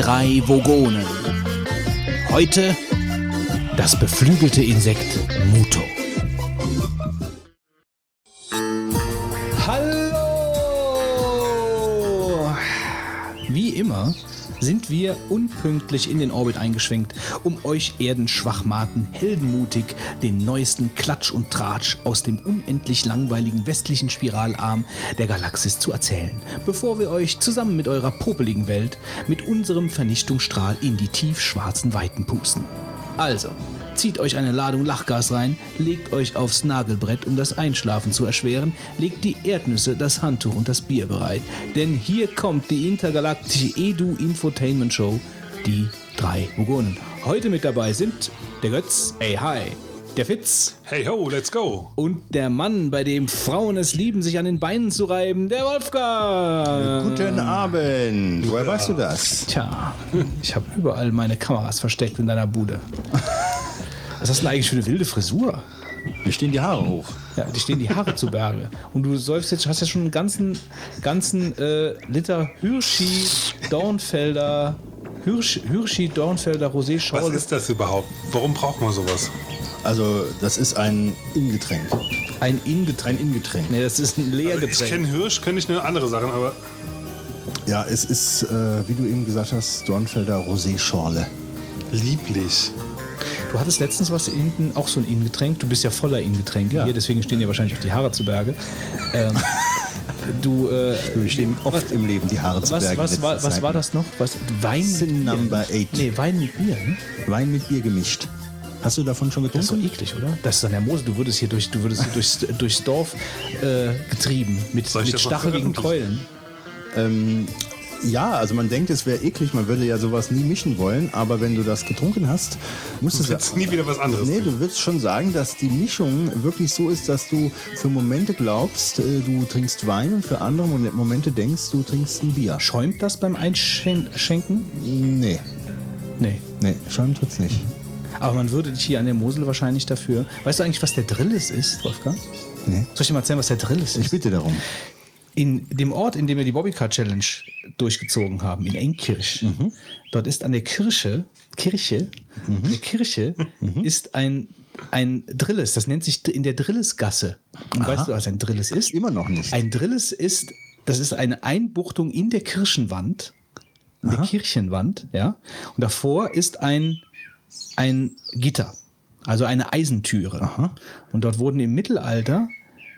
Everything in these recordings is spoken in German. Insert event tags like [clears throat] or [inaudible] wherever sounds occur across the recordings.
drei Vogonen. Heute das beflügelte Insekt Muto. Sind wir unpünktlich in den Orbit eingeschwenkt, um euch Erdenschwachmaten heldenmutig den neuesten Klatsch und Tratsch aus dem unendlich langweiligen westlichen Spiralarm der Galaxis zu erzählen, bevor wir euch zusammen mit eurer popeligen Welt mit unserem Vernichtungsstrahl in die tiefschwarzen Weiten pusten. Also, zieht euch eine Ladung Lachgas rein, legt euch aufs Nagelbrett, um das Einschlafen zu erschweren, legt die Erdnüsse, das Handtuch und das Bier bereit. Denn hier kommt die intergalaktische Edu Infotainment Show, die drei Vogonen. Heute mit dabei sind der Götz, ey hi, der Fitz Hey ho, let's go. und der Mann, bei dem Frauen es lieben, sich an den Beinen zu reiben, der Wolfgang. Guten Abend. Woher weißt du das? Tja, ich habe überall meine Kameras versteckt in deiner Bude. [laughs] Was hast du denn eigentlich für eine wilde Frisur? Mir stehen die Haare hoch. Ja, die stehen die Haare zu Berge. Und du säufst jetzt, hast ja schon einen ganzen, ganzen äh, Liter Hirschi Dornfelder, Hirsch, Hirschi Dornfelder Rosé Was Schorle. ist das überhaupt? Warum braucht man sowas? Also, das ist ein Ingetränk. Ein Ingetränk. Ein Ingetränk. Nee, das ist ein Ich Leergetränk. kenne Hirsch, kenne ich eine andere Sachen, aber Ja, es ist, äh, wie du eben gesagt hast, Dornfelder Rosé-Schorle. lieblich. Du hattest letztens was hinten, auch so ein Ingetränk. Du bist ja voller Ingetränke Ja. hier, deswegen stehen dir wahrscheinlich auch die Haare zu Berge. Ähm, [laughs] du, äh, Wir stehen oft im Leben die Haare zu was, Berge. was, was Zeit. war das noch? Was, Wein Sin mit Bier? Number Eight. Nee, Wein mit Bier. Ne? Wein mit Bier gemischt. Hast du davon schon Das ist doch getrunken? eklig, oder? Das ist an der Mosel. Du würdest hier, durch, du würdest hier durchs, durchs Dorf äh, getrieben mit, mit stacheligen? Keulen. Ähm, ja, also man denkt, es wäre eklig, man würde ja sowas nie mischen wollen, aber wenn du das getrunken hast, musst Du es willst nie wieder was anderes. Nee, trinken. du würdest schon sagen, dass die Mischung wirklich so ist, dass du für Momente glaubst, äh, du trinkst Wein und für andere Momente denkst, du trinkst ein Bier. Schäumt das beim Einschenken? Nee, Nee. nee, schon tut's nicht. Aber man würde dich hier an der Mosel wahrscheinlich dafür. Weißt du eigentlich, was der Drillis ist, Wolfgang? Nee. Soll ich dir mal erzählen, was der Drillis ist? Ich bitte darum. In dem Ort, in dem wir die Bobbycar Challenge durchgezogen haben, in Enkirch, dort ist an der Kirche, Kirche, an der Kirche ist ein, ein Drillis, das nennt sich in der Drillisgasse. Und weißt du, was ein Drillis ist? Immer noch nicht. Ein Drillis ist, das ist eine Einbuchtung in der Kirchenwand, in der Kirchenwand, ja. Und davor ist ein, ein Gitter, also eine Eisentüre. Und dort wurden im Mittelalter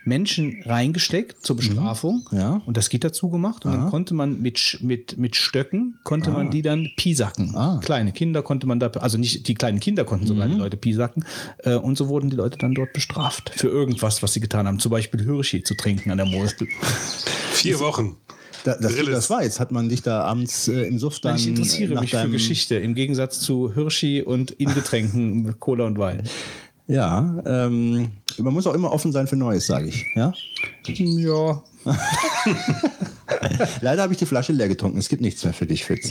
Menschen reingesteckt zur Bestrafung Ja. und das Gitter zugemacht und dann konnte man mit, mit, mit Stöcken konnte man die dann piesacken. Ah. Kleine Kinder konnte man da, also nicht die kleinen Kinder konnten sogar die Leute piesacken äh, und so wurden die Leute dann dort bestraft für irgendwas, was sie getan haben. Zum Beispiel Hirschi zu trinken an der Mosel. [laughs] Vier Wochen. Da, dass du Drillis. das weißt, hat man dich da abends äh, im Suff dann Ich interessiere nach mich für Geschichte im Gegensatz zu Hirschi und Ingetränken mit Cola und Wein. Ja, ähm, man muss auch immer offen sein für Neues, sage ich. Ja? Ja. [laughs] Leider habe ich die Flasche leer getrunken. Es gibt nichts mehr für dich, Fitz.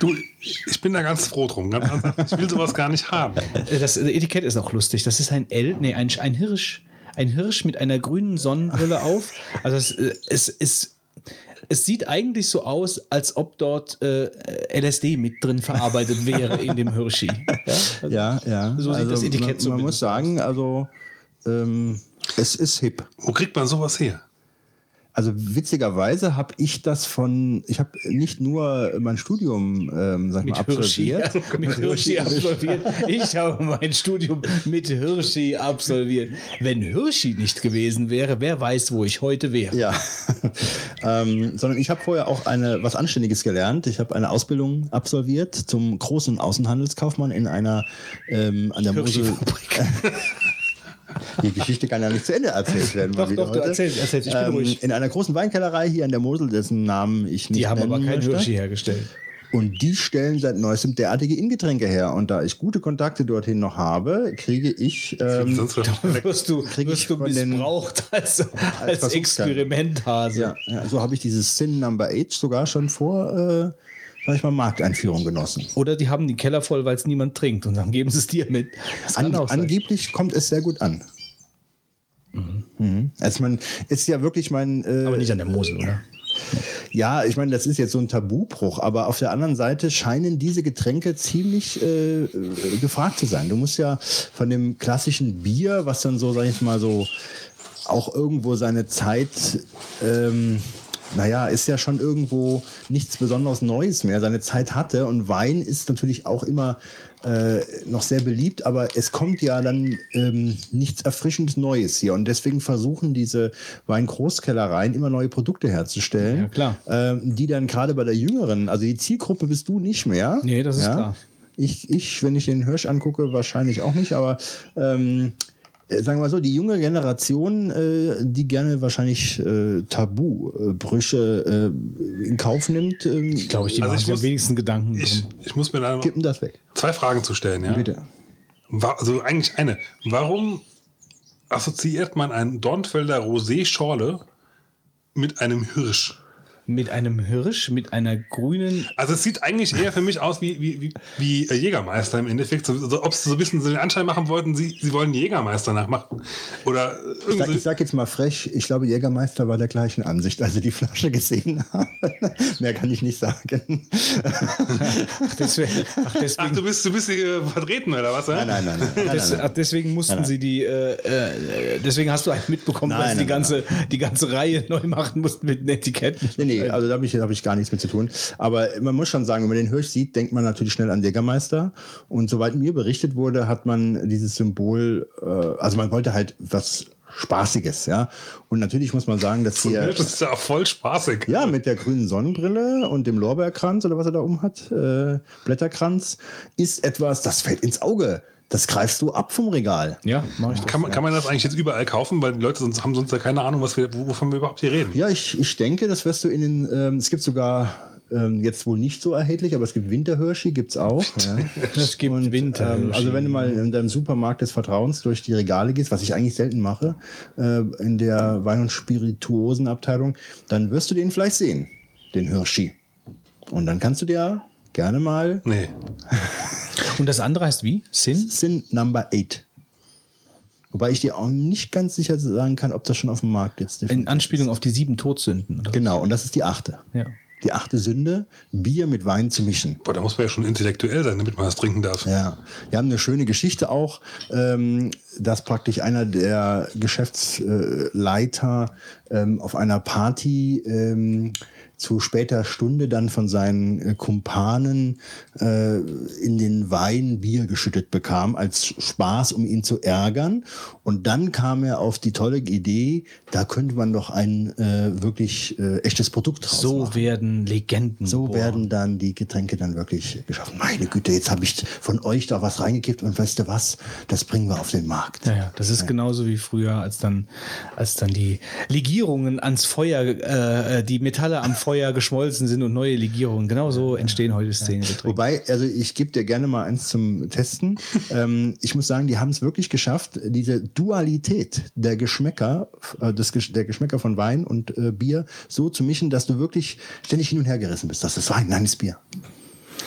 Du, ich bin da ganz froh drum. Ganz ernsthaft. Ich will sowas gar nicht haben. Äh, Das Etikett ist auch lustig. Das ist ein L, nee, ein, ein Hirsch. Ein Hirsch mit einer grünen Sonnenbrille auf. Also es, äh, es, es, es sieht eigentlich so aus, als ob dort äh, LSD mit drin verarbeitet wäre in dem Hirschi. [laughs] Ja? Ja, ja. So sieht das Etikett man, man zumindest muss sagen, also ähm, es ist hip. Wo kriegt man sowas her? Also witzigerweise habe ich das von, ich habe nicht nur mein Studium, ähm, sag ich mal, [laughs] Mit Hirschi, absolviert. mit Hirschi absolviert. Ich habe mein Studium mit Hirschi absolviert. Wenn Hirschi nicht gewesen wäre, wer weiß, wo ich heute wäre. Ja, [laughs] ähm, sondern ich habe vorher auch eine was Anständiges gelernt. Ich habe eine Ausbildung absolviert zum großen Außenhandelskaufmann in einer ähm, an der Mosel. [laughs] Die Geschichte kann ja nicht zu Ende erzählt werden. Doch, doch, du heute. erzählst, erzählst, ich bin ruhig. In einer großen Weinkellerei hier an der Mosel, dessen Namen ich nicht Die haben aber keinen möchte. Hirschi hergestellt. Und die stellen seit neuestem derartige Ingetränke her. Und da ich gute Kontakte dorthin noch habe, kriege ich ähm, wirst du, wirst ich du von den- missbraucht [laughs] als, als, Versuchskanne. Experimenthase. Ja, ja, so habe ich dieses Sin Number 8 sogar schon vor, äh, sag ich mal, Markteinführung genossen. Oder die haben den Keller voll, weil es niemand trinkt und dann geben sie es dir mit. An, angeblich kommt es sehr gut an. Mhm. Also man ist ja wirklich mein. Äh, Aber nicht an der Mosel, oder? Ja, ich meine, das ist jetzt so ein Tabubruch, aber auf der anderen Seite scheinen diese Getränke ziemlich äh, äh, gefragt zu sein. Du musst ja von dem klassischen Bier, was dann so, sag ich mal, so auch irgendwo seine Zeit, ähm, naja, ist ja schon irgendwo nichts besonders Neues mehr, seine Zeit hatte. Und Wein ist natürlich auch immer äh, noch sehr beliebt, aber es kommt ja dann ähm, nichts erfrischend Neues hier. Und deswegen versuchen diese Weingroßkellereien immer neue Produkte herzustellen, Ja, klar. Ähm, die dann gerade bei der Jüngeren, also die Zielgruppe bist du nicht mehr. Nee, das ist klar. Ich, ich, wenn ich den Hirsch angucke, wahrscheinlich auch nicht, aber ähm, äh, sagen wir mal so, die junge Generation, äh, die gerne wahrscheinlich äh, Tabubrüche äh, in Kauf nimmt, ähm, Ich glaube, ich die Also machen ich sich am muss- wenigsten Gedanken Ich, ich muss mir da kippen das weg. zwei Fragen zu stellen. Ja? Bitte. Also eigentlich eine. Warum assoziiert man einen Dornfelder Rosé-Schorle mit einem Hirsch? Mit einem Hirsch, mit einer grünen. Also es sieht eigentlich eher für mich aus wie, wie, wie, wie äh, Jägermeister im Endeffekt. So, so, ob sie so ein bisschen so den Anschein machen wollten, sie, sie wollen Jägermeister nachmachen. Oder äh, Ich sag, ich sag jetzt mal frech, ich glaube, Jägermeister war der gleichen Ansicht, als sie die Flasche gesehen haben. [laughs] Mehr kann ich nicht sagen. Deswegen, ach, Ach, deswegen, du bist, du bist hier vertreten, oder was? Nein, nein, nein. nein, nein, des, nein, ach, deswegen mussten Nein, nein. sie die. Äh, äh, deswegen hast du einen mitbekommen, Nein, dass sie die nein, ganze, die ganze Reihe neu machen mussten mit den Etiketten. Nee, nee, also da habe ich, hab ich gar nichts mit zu tun. Aber man muss schon sagen, wenn man den Hirsch sieht, denkt man natürlich schnell an Jägermeister. Und soweit mir berichtet wurde, hat man dieses Symbol, äh, also man wollte halt was Spaßiges, ja. Und natürlich muss man sagen, dass hier. Das ist ja voll spaßig. Ja, mit der grünen Sonnenbrille und dem Lorbeerkranz oder was er da um hat, äh, Blätterkranz, ist etwas, das fällt ins Auge. Das greifst du ab vom Regal. Ja, mach ich das. Kann man, kann man das eigentlich jetzt überall kaufen? Weil die Leute sonst, haben sonst ja keine Ahnung, was wir, wovon wir überhaupt hier reden. Ja, ich, ich denke, das wirst du in den, ähm, es gibt sogar ähm, jetzt wohl nicht so erhältlich, aber es gibt Winterhirschi, gibt's auch. ja. [laughs] Es gibt Und, Winter. Ähm, also wenn du mal in deinem Supermarkt des Vertrauens durch die Regale gehst, was ich eigentlich selten mache, äh, in der Wein- und Spirituosenabteilung, dann wirst du den vielleicht sehen, den Hirschi. Und dann kannst du dir gerne mal Nee. [laughs] Und das andere heißt wie? Sin? Sin Number 8. Wobei ich dir auch nicht ganz sicher sagen kann, ob das schon auf dem Markt jetzt In Anspielung auf die sieben Todsünden. Oder? Genau, und das ist die achte. Ja. Die achte Sünde, Bier mit Wein zu mischen. Boah, da muss man ja schon intellektuell sein, damit man das trinken darf. Ja, wir haben eine schöne Geschichte auch, ähm, dass praktisch einer der Geschäftsleiter ähm, auf einer Party ähm, zu später Stunde dann von seinen äh, Kumpanen äh, in den Wein Bier geschüttet bekam, als Spaß, um ihn zu ärgern. Und dann kam er auf die tolle Idee, da könnte man doch ein äh, wirklich äh, echtes Produkt draus So machen. werden Legenden. So geboren. werden dann die Getränke dann wirklich geschaffen. Meine Güte, jetzt habe ich von euch da was reingekippt und weißt du was, das bringen wir auf den Markt. Ja, ja, das ist genauso wie früher, als dann, als dann die Legierungen ans Feuer, äh, die Metalle am Feuer geschmolzen sind und neue Legierungen. Genau so entstehen heute Szenegetränke. Wobei, also ich gebe dir gerne mal eins zum Testen. [laughs] ähm, ich muss sagen, die haben es wirklich geschafft, diese Dualität der Geschmäcker, äh, des, der Geschmäcker von Wein und äh, Bier so zu mischen, dass du wirklich ständig hin und her gerissen bist. Das ist Wein, nein, das ist Bier.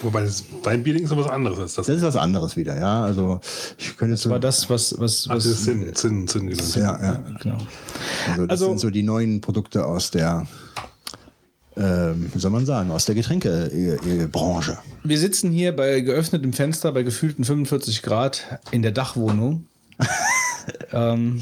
Wobei das Weinbierding ist was anderes als das. Das ist was anderes wieder, ja. Also ich könnte Das war das, was, was, Ach, was das ist Sinn, Sinn, Sinn genannt. ja, ja. genau. Also das Also- sind so die neuen Produkte aus der, ähm, wie soll man sagen, aus der Getränkebranche. Wir sitzen hier bei geöffnetem Fenster bei gefühlten 45 Grad in der Dachwohnung. [laughs] ähm,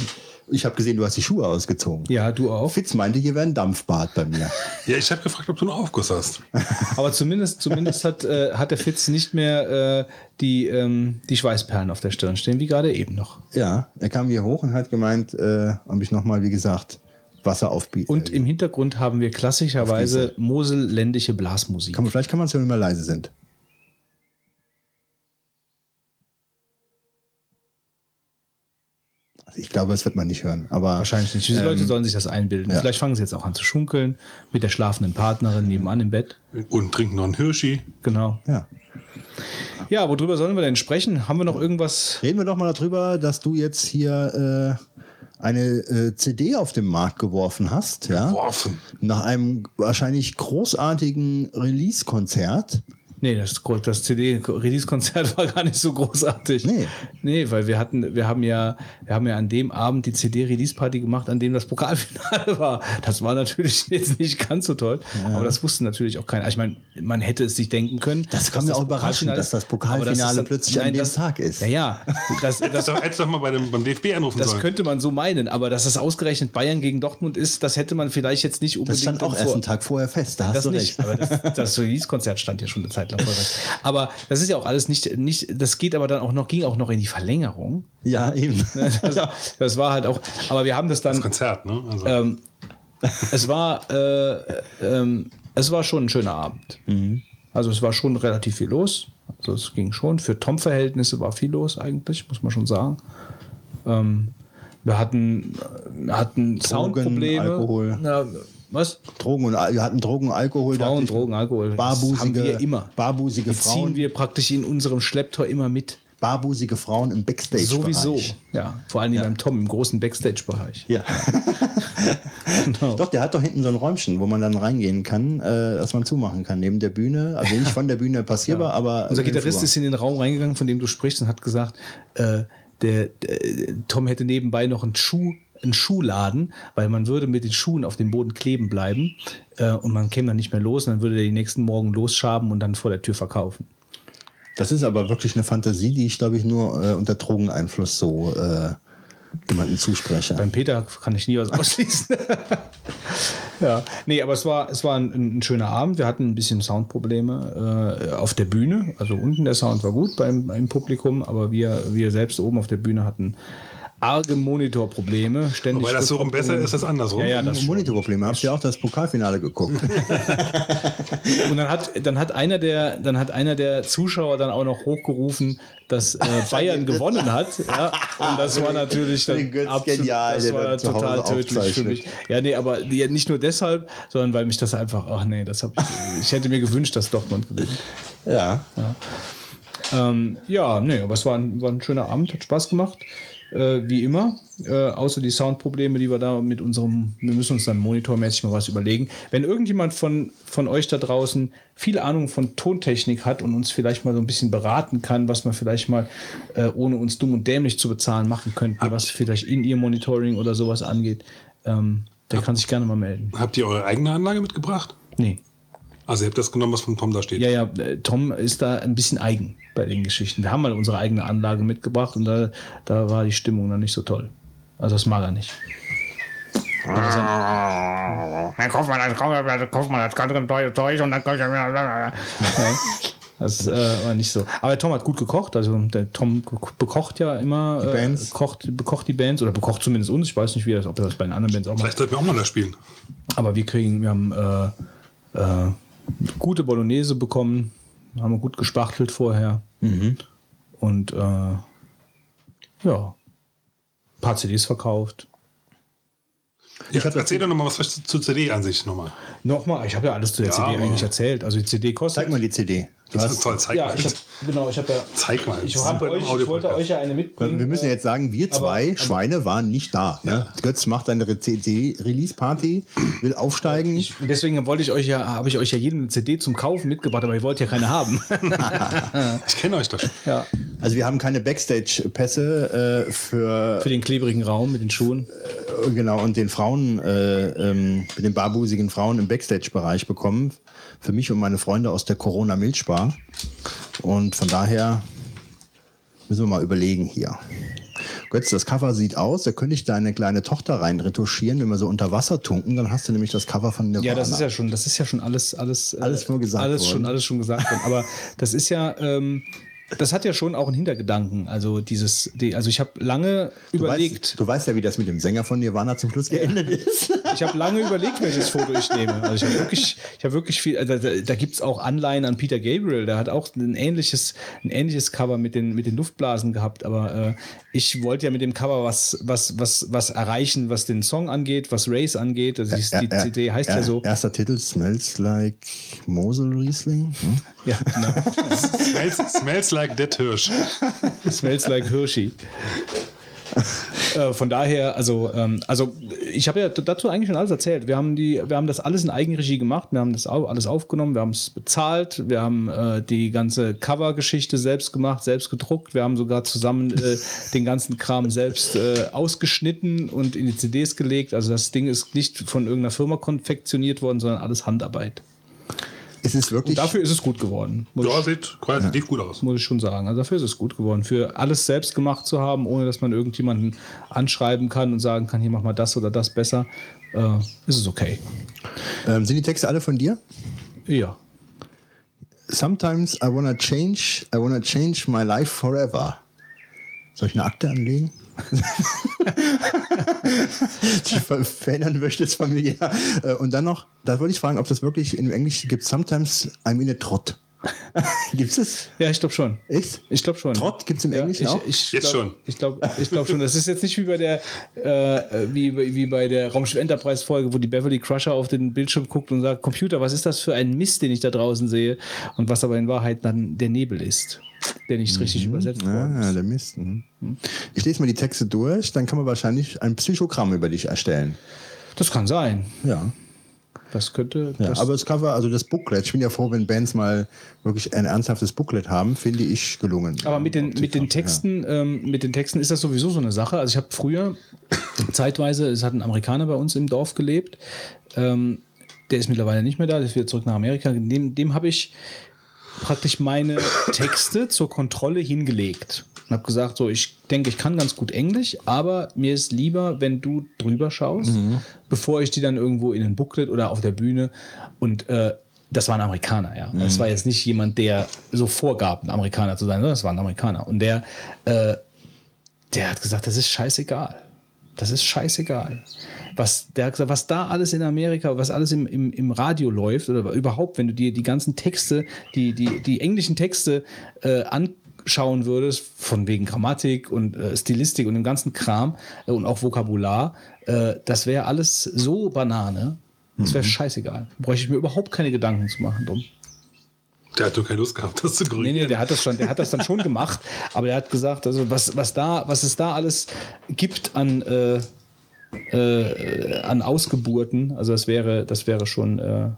Ich habe gesehen, du hast die Schuhe ausgezogen. ja, du auch. Fitz meinte, hier wäre ein Dampfbad bei mir. [laughs] Ja, ich habe gefragt, ob du einen Aufguss hast. [laughs] Aber zumindest, zumindest hat, äh, hat der Fitz nicht mehr äh, die, ähm, die Schweißperlen auf der Stirn stehen, wie gerade eben noch. Ja, er kam hier hoch und hat gemeint, äh, ob ich nochmal, wie gesagt, Wasser aufbieten. Und im Hintergrund haben wir klassischerweise moselländische Blasmusik. kann man, vielleicht kann man es ja, wenn wir leise sind. Also ich glaube, das wird man nicht hören. Aber Wahrscheinlich nicht. Diese Leute sollen sich das einbilden. ja. Vielleicht fangen sie jetzt auch an zu schunkeln mit der schlafenden Partnerin nebenan im Bett. Und trinken noch einen Hirschi. Genau. ja. Ja, worüber sollen wir denn sprechen? Haben wir noch irgendwas? Reden wir doch mal darüber, dass du jetzt hier äh, eine äh, CD auf den Markt geworfen hast. Ja? Worfen. Nach einem wahrscheinlich großartigen Release-Konzert. Nee, das, das CD-Release-Konzert [laughs] war gar nicht so großartig. Nee. Nee, weil wir hatten, wir haben ja, wir haben ja an dem Abend die CD-Release-Party gemacht, an dem das Pokalfinale [laughs] war. Das war natürlich [laughs] jetzt nicht ganz so toll, aber das wusste natürlich auch keiner. Ich meine, man hätte es sich denken können. Das kam dass mir auch überraschend, Pokalfinale dass das. Pokalfinale das ist- plötzlich an dem das, Tag ist. Ja, ja. Das, das, Das hättest du doch mal bei dem, beim DFB anrufen das sollen. könnte man so meinen, aber dass es ausgerechnet Bayern gegen Dortmund ist, das hätte man vielleicht jetzt nicht Das unbedingt stand auch erst einen Tag vorher fest. Da hast das du nicht, recht. aber das, das Release-Konzert stand ja schon eine Zeit lang vorher. Aber das ist ja auch alles nicht, nicht, das geht aber dann auch noch, ging auch noch in die Verlängerung. Ja, eben. [laughs] Das, das war halt auch, aber wir haben das dann, Das Konzert, ne? Also, ähm, es war, äh, ähm, es war schon ein schöner Abend. Also es war schon relativ viel los. Also es ging schon. Für Tom-Verhältnisse war viel los eigentlich, muss man schon sagen. Ähm, wir hatten, wir hatten Soundprobleme. Alkohol. Ja, was? Drogen und wir hatten Drogen, Alkohol. Frauen, ich. Drogen, Alkohol. Barbusige, haben wir immer. Barbusige Die ziehen Frauen, wir praktisch in unserem Schlepptor immer mit. barbusige Frauen im Backstage. Sowieso. Ja, vor allem beim Tom im großen Backstage-Bereich. Ja. [laughs] Genau. Doch, der hat doch hinten so ein Räumchen, wo man dann reingehen kann, äh, dass man zumachen kann, neben der Bühne. Also nicht von der Bühne passierbar, [laughs] aber. Unser Gitarrist ist in den Raum reingegangen, von dem du sprichst, und hat gesagt, äh, der, der Tom hätte nebenbei noch einen Schuh einen Schuhladen, weil man würde mit den Schuhen auf dem Boden kleben bleiben äh, und man käme dann nicht mehr los und dann würde der die nächsten Morgen losschaben und dann vor der Tür verkaufen. Das ist aber wirklich eine Fantasie, die ich, glaube ich, nur äh, unter Drogeneinfluss so äh, jemandem zuspreche. Beim Peter kann ich nie was [laughs] ausschließen. ja, nee, aber es war, es war ein, ein schöner Abend. Wir hatten ein bisschen Soundprobleme äh, auf der Bühne. Also unten der Sound war gut beim, beim Publikum, aber wir, wir selbst oben auf der Bühne hatten arge Monitorprobleme. Ständig Wobei das so rum besser ist als andersrum. Ja, ja, das. Monitorprobleme. Habt ihr auch das Pokalfinale geguckt? [laughs] Und dann hat, dann hat einer der, dann hat einer der Zuschauer dann auch noch hochgerufen, dass äh, [laughs] Bayern gewonnen hat. Ja, und das war natürlich dann absolut, genial, das der war total tödlich für mich. Ja, nee, aber die, nicht nur deshalb, sondern weil mich das einfach, ach nee, das hab ich, ich hätte mir gewünscht, dass Dortmund gewinnt. ja. Ähm, ja, nee, aber es war ein, war ein schöner Abend, hat Spaß gemacht. Äh, wie immer, äh, außer die Soundprobleme, die wir da mit unserem, wir müssen uns dann monitormäßig mal was überlegen. Wenn irgendjemand von, von euch da draußen viel Ahnung von Tontechnik hat und uns vielleicht mal so ein bisschen beraten kann, was man vielleicht mal, äh, ohne uns dumm und dämlich zu bezahlen, machen könnte, was vielleicht in ihr Monitoring oder sowas angeht, ähm, der kann sich gerne mal melden. Habt ihr eure eigene Anlage mitgebracht? Nee. Also ihr habt das genommen, was von Tom da steht. Ja, ja, äh, Tom ist da ein bisschen eigen bei den Geschichten. Wir haben mal unsere eigene Anlage mitgebracht und da, da war die Stimmung dann nicht so toll. Also das mag er nicht. Dann kauft man das, kauft man das, kauft man das ganze teure Zeug und dann kauft man Ja, das äh, war nicht so. Aber Tom hat gut gekocht. Also der Tom bekocht ja immer die Bands. Äh, kocht, bekocht die Bands oder bekocht zumindest uns. Ich weiß nicht, wie das, ob er das bei den anderen Bands auch macht. Vielleicht sollten wir auch mal das spielen. Aber wir kriegen, wir haben äh, äh, gute Bolognese bekommen, haben wir gut gespachtelt vorher. Und äh, ja, ein paar CDs verkauft. Ja, erzähl doch nochmal was zu, zu CD an sich nochmal. Nochmal, ich habe ja alles zu der Ja, CD eigentlich erzählt. Also die CD kostet. Zeig mal die CD. Du Das ist hast, toll, zeig Ja, mal. ich hab, genau, ich habe ja. Zeig mal. Ich, hab euch, ich wollte euch ja eine mitbringen. wir müssen jetzt sagen, wir zwei aber- Schweine waren nicht da. Ne? Götz macht eine CD-Release-Party, will aufsteigen. Ich, deswegen wollte ich euch ja, habe ich euch ja jedem eine CD zum Kaufen mitgebracht, aber ihr wollt ja keine haben. [laughs] [laughs] Ich kenne euch doch schon. ja. Also wir haben keine Backstage-Pässe äh, für Für den klebrigen Raum mit den Schuhen. äh, genau und den Frauen, äh, ähm, mit den barbusigen Frauen im Backstage-Bereich bekommen. Für mich und meine Freunde aus der Corona Milchbar. Und von daher müssen wir mal überlegen hier. Götz, das Cover sieht aus, da könnte ich deine kleine Tochter rein retuschieren, wenn wir so unter Wasser tunken, dann hast du nämlich das Cover von Nirvana. Ja, das ist ja schon, das ist ja schon alles, alles, äh, Alles nur gesagt alles schon, alles schon gesagt worden. Aber [laughs] das ist ja, ähm, das hat ja schon auch einen Hintergedanken. Also dieses, die, also ich habe lange du überlegt, Weißt, du weißt ja, wie das mit dem Sänger von Nirvana zum Schluss geendet ist. ich habe lange überlegt, welches Foto ich nehme. Also ich habe wirklich, ich habe wirklich viel, also da, da gibt es auch Anleihen an Peter Gabriel, der hat auch ein ähnliches, ein ähnliches Cover mit den, mit den Luftblasen gehabt, aber äh, ich wollte ja mit dem Cover was, was, was, was erreichen, was den Song angeht, was Race angeht. Also die, die CD heißt ja so. Erster Titel, Smells Like Mosel Riesling. Hm? Ja, genau. [laughs] Smells, smells like Dead Hirsch. Smells like Hirschi. Äh, von daher, also, ähm, also ich habe ja dazu eigentlich schon alles erzählt. Wir haben, die, wir haben das alles in Eigenregie gemacht. Wir haben das au- alles aufgenommen, wir haben es bezahlt, wir haben äh, die ganze Cover-Geschichte selbst gemacht, selbst gedruckt. Wir haben sogar zusammen äh, [laughs] den ganzen Kram selbst äh, ausgeschnitten und in die CDs gelegt. Also das Ding ist nicht von irgendeiner Firma konfektioniert worden, sondern alles Handarbeit. Es ist wirklich. Und dafür ist es gut geworden. Muss Ja, ich, sieht qualitativ gut aus. muss ich schon sagen. Also dafür ist es gut geworden. Für alles selbst gemacht zu haben, ohne dass man irgendjemanden anschreiben kann und sagen kann, hier mach mal das oder das besser, äh, ist es okay. ähm, sind die Texte alle von dir? Ja. Sometimes I wanna change, I wanna change my life forever. Soll ich eine Akte anlegen? [laughs] Die ver- verändern möchte es familiär. Äh, Und dann noch, da wollte ich fragen, ob das wirklich im Englischen gibt. Sometimes I'm in a trot. [laughs] Gibt es? Ja, ich glaube schon. Echt? Ich glaube schon. Trott gibt's im Ja, Englischen ich, auch? Ich Jetzt glaub, schon. Ich glaube ich glaub schon. Das ist jetzt nicht wie bei der, äh, wie, wie bei der Raumschiff Enterprise Folge, wo die Beverly Crusher auf den Bildschirm guckt und sagt, Computer, was ist das für ein Mist, den ich da draußen sehe? Und was aber in Wahrheit dann der Nebel ist, der nicht richtig übersetzt worden Ah, ist. der Mist. mhm. Ich lese mal die Texte durch, dann kann man wahrscheinlich ein Psychogramm über dich erstellen. Das kann sein. Ja. Das könnte. Ja, das, aber das Cover, also das Booklet, ich bin ja froh, wenn Bands mal wirklich ein ernsthaftes Booklet haben, finde ich gelungen. Aber mit den, mit den Texten, ähm, mit den Texten ist das sowieso so eine Sache. Also ich habe früher zeitweise, es hat ein Amerikaner bei uns im Dorf gelebt, ähm, der ist mittlerweile nicht mehr da, der ist wieder zurück nach Amerika. Dem, dem habe ich praktisch meine Texte zur Kontrolle hingelegt. Und habe gesagt, so, ich denke, ich kann ganz gut Englisch, aber mir ist lieber, wenn du drüber schaust, bevor ich die dann irgendwo in ein Booklet oder auf der Bühne und äh, das war ein Amerikaner, ja. Das war jetzt nicht jemand, der so vorgab, ein Amerikaner zu sein, sondern das war ein Amerikaner. Und der, äh, der hat gesagt, das ist scheißegal. Das ist scheißegal. Was, der hat gesagt, was da alles in Amerika, was alles im, im, im Radio läuft oder überhaupt, wenn du dir die ganzen Texte, die, die, die englischen Texte äh, anschauen würdest, von wegen Grammatik und äh, Stilistik und dem ganzen Kram äh, und auch Vokabular, äh, das wäre alles so Banane. Das wäre scheißegal. Bräuchte ich mir überhaupt keine Gedanken zu machen drum. Der hat nur keine Lust gehabt, das zu Nee, korrigieren. nee, der hat das schon, der hat das dann schon gemacht, aber er hat gesagt, also was, was da, was es da alles gibt an, äh, äh, an Ausgeburten, also das wäre, das wäre schon äh,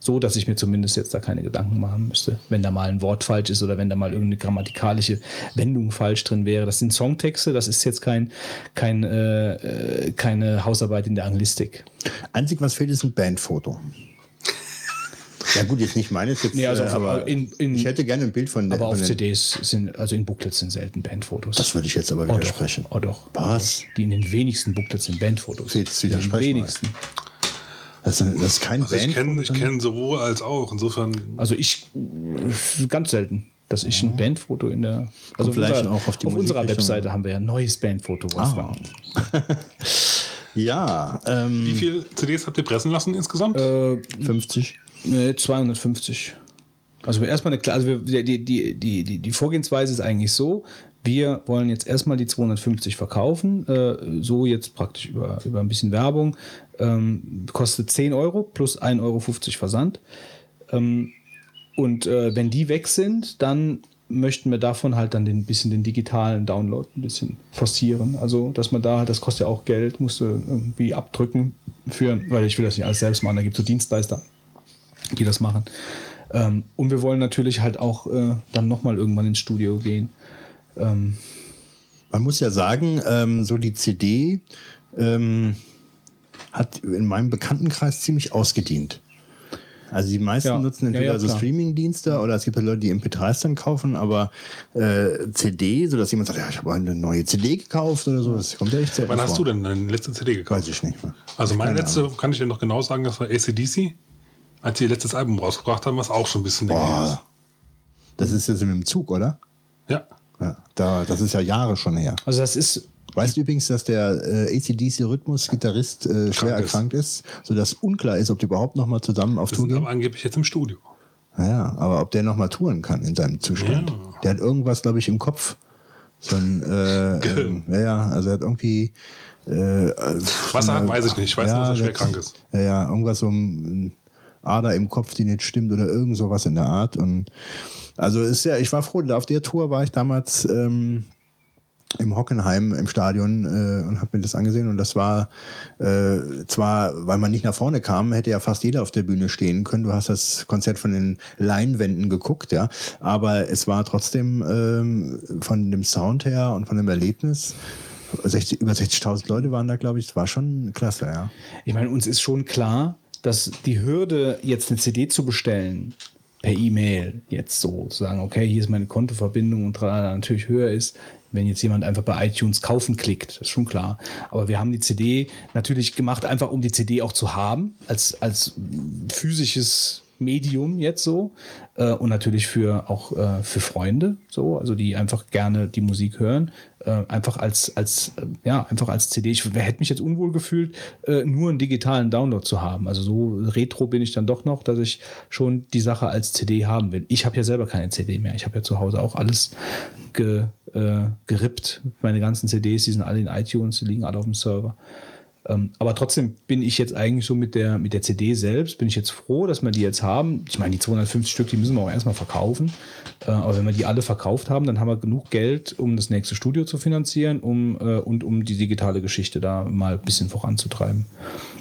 so, dass ich mir zumindest jetzt da keine Gedanken machen müsste, wenn da mal ein Wort falsch ist oder wenn da mal irgendeine grammatikalische Wendung falsch drin wäre. Das sind Songtexte, das ist jetzt kein, kein, äh, äh, keine Hausarbeit in der Anglistik. Einzig, was fehlt, ist ein Bandfoto. Ja gut, jetzt nicht meines, jetzt, Nee, also äh, aber in- in- ich hätte gerne ein Bild von. Aber auf von den- CDs sind, also in Booklets sind selten Bandfotos. Das würde ich jetzt aber Oh doch, widersprechen. oh doch. Was? Die in den wenigsten Booklets sind Bandfotos. Jetzt In den widersprechen wenigsten. Das, ist- das ist kein Also ich Band. kenne ich kenn sowohl als auch. Insofern, Also ich ganz selten, dass ich ein Bandfoto in der also vielleicht unserer- auch auf die auf unserer. Webseite haben wir ja ein neues Bandfoto. Wolfgang. [laughs] Ja, ähm, wie viele CDs habt ihr pressen lassen insgesamt? Äh, 50. Nee, 250. Also erstmal eine also wir, die, die, die, die, die Vorgehensweise ist eigentlich so, wir wollen jetzt erstmal die 250 verkaufen, äh, so jetzt praktisch über, über ein bisschen Werbung, ähm, kostet 10 Euro plus 1,50 Euro Versand. Ähm, und äh, wenn die weg sind, dann möchten wir davon halt dann den bisschen den digitalen Download ein bisschen forcieren. Also, dass man da, das kostet ja auch Geld, musst du irgendwie abdrücken für, weil ich will das nicht alles selbst machen, da gibt es so Dienstleister die das machen. Ähm, und wir wollen natürlich halt auch äh, dann nochmal irgendwann ins Studio gehen. Ähm, Man muss ja sagen, ähm, so die CD ähm, hat in meinem Bekanntenkreis ziemlich ausgedient. Also die meisten Ja. nutzen Ja, entweder ja, so klar. Streaming-Dienste oder es gibt ja Leute, die MP3s dann kaufen, aber äh, CD, sodass jemand sagt, ja, ich habe eine neue CD gekauft oder so, das kommt ja echt selten Wann hast vor. du denn deine letzte CD gekauft? Weiß ich nicht mehr. Also meine Keine letzte, kann ich dir noch genau sagen, das war ACDC. Als sie ihr letztes Album rausgebracht haben, was auch schon ein bisschen länger ist. das ist jetzt mit dem Zug, oder? Ja. Ja, da, das ist ja Jahre schon her. also das ist, Weißt du übrigens, dass der äh, ACDC-Rhythmus-Gitarrist äh, schwer ist. erkrankt ist, sodass unklar ist, ob die überhaupt noch mal zusammen auf Tour sind gehen? aber angeblich jetzt im Studio. Naja, aber ob der noch mal touren kann in seinem Zustand. Ja. Der hat irgendwas, glaube ich, im Kopf. So ein, äh, [laughs] ähm, ja, ja, also er hat irgendwie. Äh, Was er hat, weiß ich nicht. Ich weiß nur, dass er schwer krank ist. Ja, ja, irgendwas so ein Ader im Kopf, die nicht stimmt oder irgend sowas in der Art. Und also ist ja, ich war froh, auf der Tour war ich damals ähm, im Hockenheim im Stadion äh, und habe mir das angesehen und das war äh, zwar, weil man nicht nach vorne kam, hätte ja fast jeder auf der Bühne stehen können. Du hast das Konzert von den Leinwänden geguckt, ja, aber es war trotzdem ähm, von dem Sound her und von dem Erlebnis 60, über 60.000 Leute waren da, glaube ich. Das war schon klasse, ja. Ich meine, uns ist schon klar, dass die Hürde, jetzt eine CD zu bestellen, per E-Mail, jetzt so zu sagen, okay, hier ist meine Kontoverbindung und natürlich höher ist, wenn jetzt jemand einfach bei iTunes kaufen klickt, ist schon klar. Aber wir haben die CD natürlich gemacht, einfach um die CD auch zu haben, als, als physisches Medium jetzt so äh, und natürlich für auch äh, für Freunde so, also die einfach gerne die Musik hören, äh, einfach als als äh, ja einfach als CD. Ich hätte mich jetzt unwohl gefühlt, äh, nur einen digitalen Download zu haben. Also so retro bin ich dann doch noch, dass ich schon die Sache als CD haben will. Ich habe ja selber keine CD mehr. Ich habe ja zu Hause auch alles ge, äh, gerippt. Meine ganzen CDs, die sind alle in iTunes, die liegen alle auf dem Server. Ähm, aber trotzdem bin ich jetzt eigentlich so mit der, mit der CD selbst, bin ich jetzt froh, dass wir die jetzt haben. Ich meine, die 250 Stück, die müssen wir auch erstmal verkaufen. Äh, aber wenn wir die alle verkauft haben, dann haben wir genug Geld, um das nächste Studio zu finanzieren um, äh, und um die digitale Geschichte da mal ein bisschen voranzutreiben.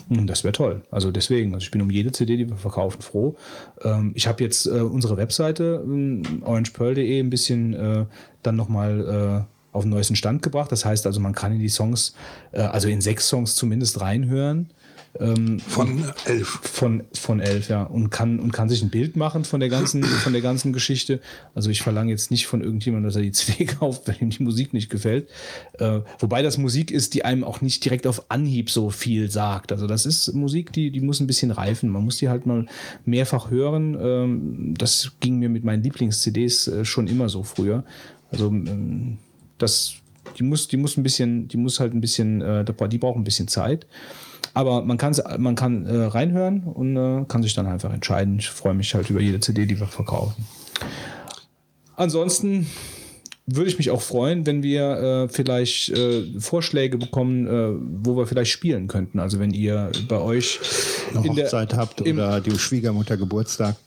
Und das wäre toll. Also deswegen, also ich bin um jede CD, die wir verkaufen, froh. Ähm, ich habe jetzt äh, unsere Webseite ähm, orangepearl.de ein bisschen äh, dann nochmal äh, auf den neuesten Stand gebracht. Das heißt also, man kann in die Songs, äh, also in sechs Songs zumindest reinhören. Ähm, Von elf. von, von elf, ja. Und kann, und kann sich ein Bild machen von der ganzen, [clears throat] von der ganzen Geschichte. Also ich verlange jetzt nicht von irgendjemandem, dass er die [laughs] CD kauft, wenn ihm die Musik nicht gefällt. Äh, wobei das Musik ist, die einem auch nicht direkt auf Anhieb so viel sagt. Also das ist Musik, die, die muss ein bisschen reifen. Man muss die halt mal mehrfach hören. Ähm, das ging mir mit meinen Lieblings-CDs äh, schon immer so früher. Also ähm, das, die muss, die muss ein bisschen, die muss halt ein bisschen, äh, die braucht ein bisschen Zeit. Aber man, kann's, man kann äh, reinhören und äh, kann sich dann einfach entscheiden. Ich freue mich halt über jede CD, die wir verkaufen. Ansonsten würde ich mich auch freuen, wenn wir äh, vielleicht äh, Vorschläge bekommen, äh, wo wir vielleicht spielen könnten. Also wenn ihr bei euch Eine in der, Hochzeit habt oder die Schwiegermutter Geburtstag.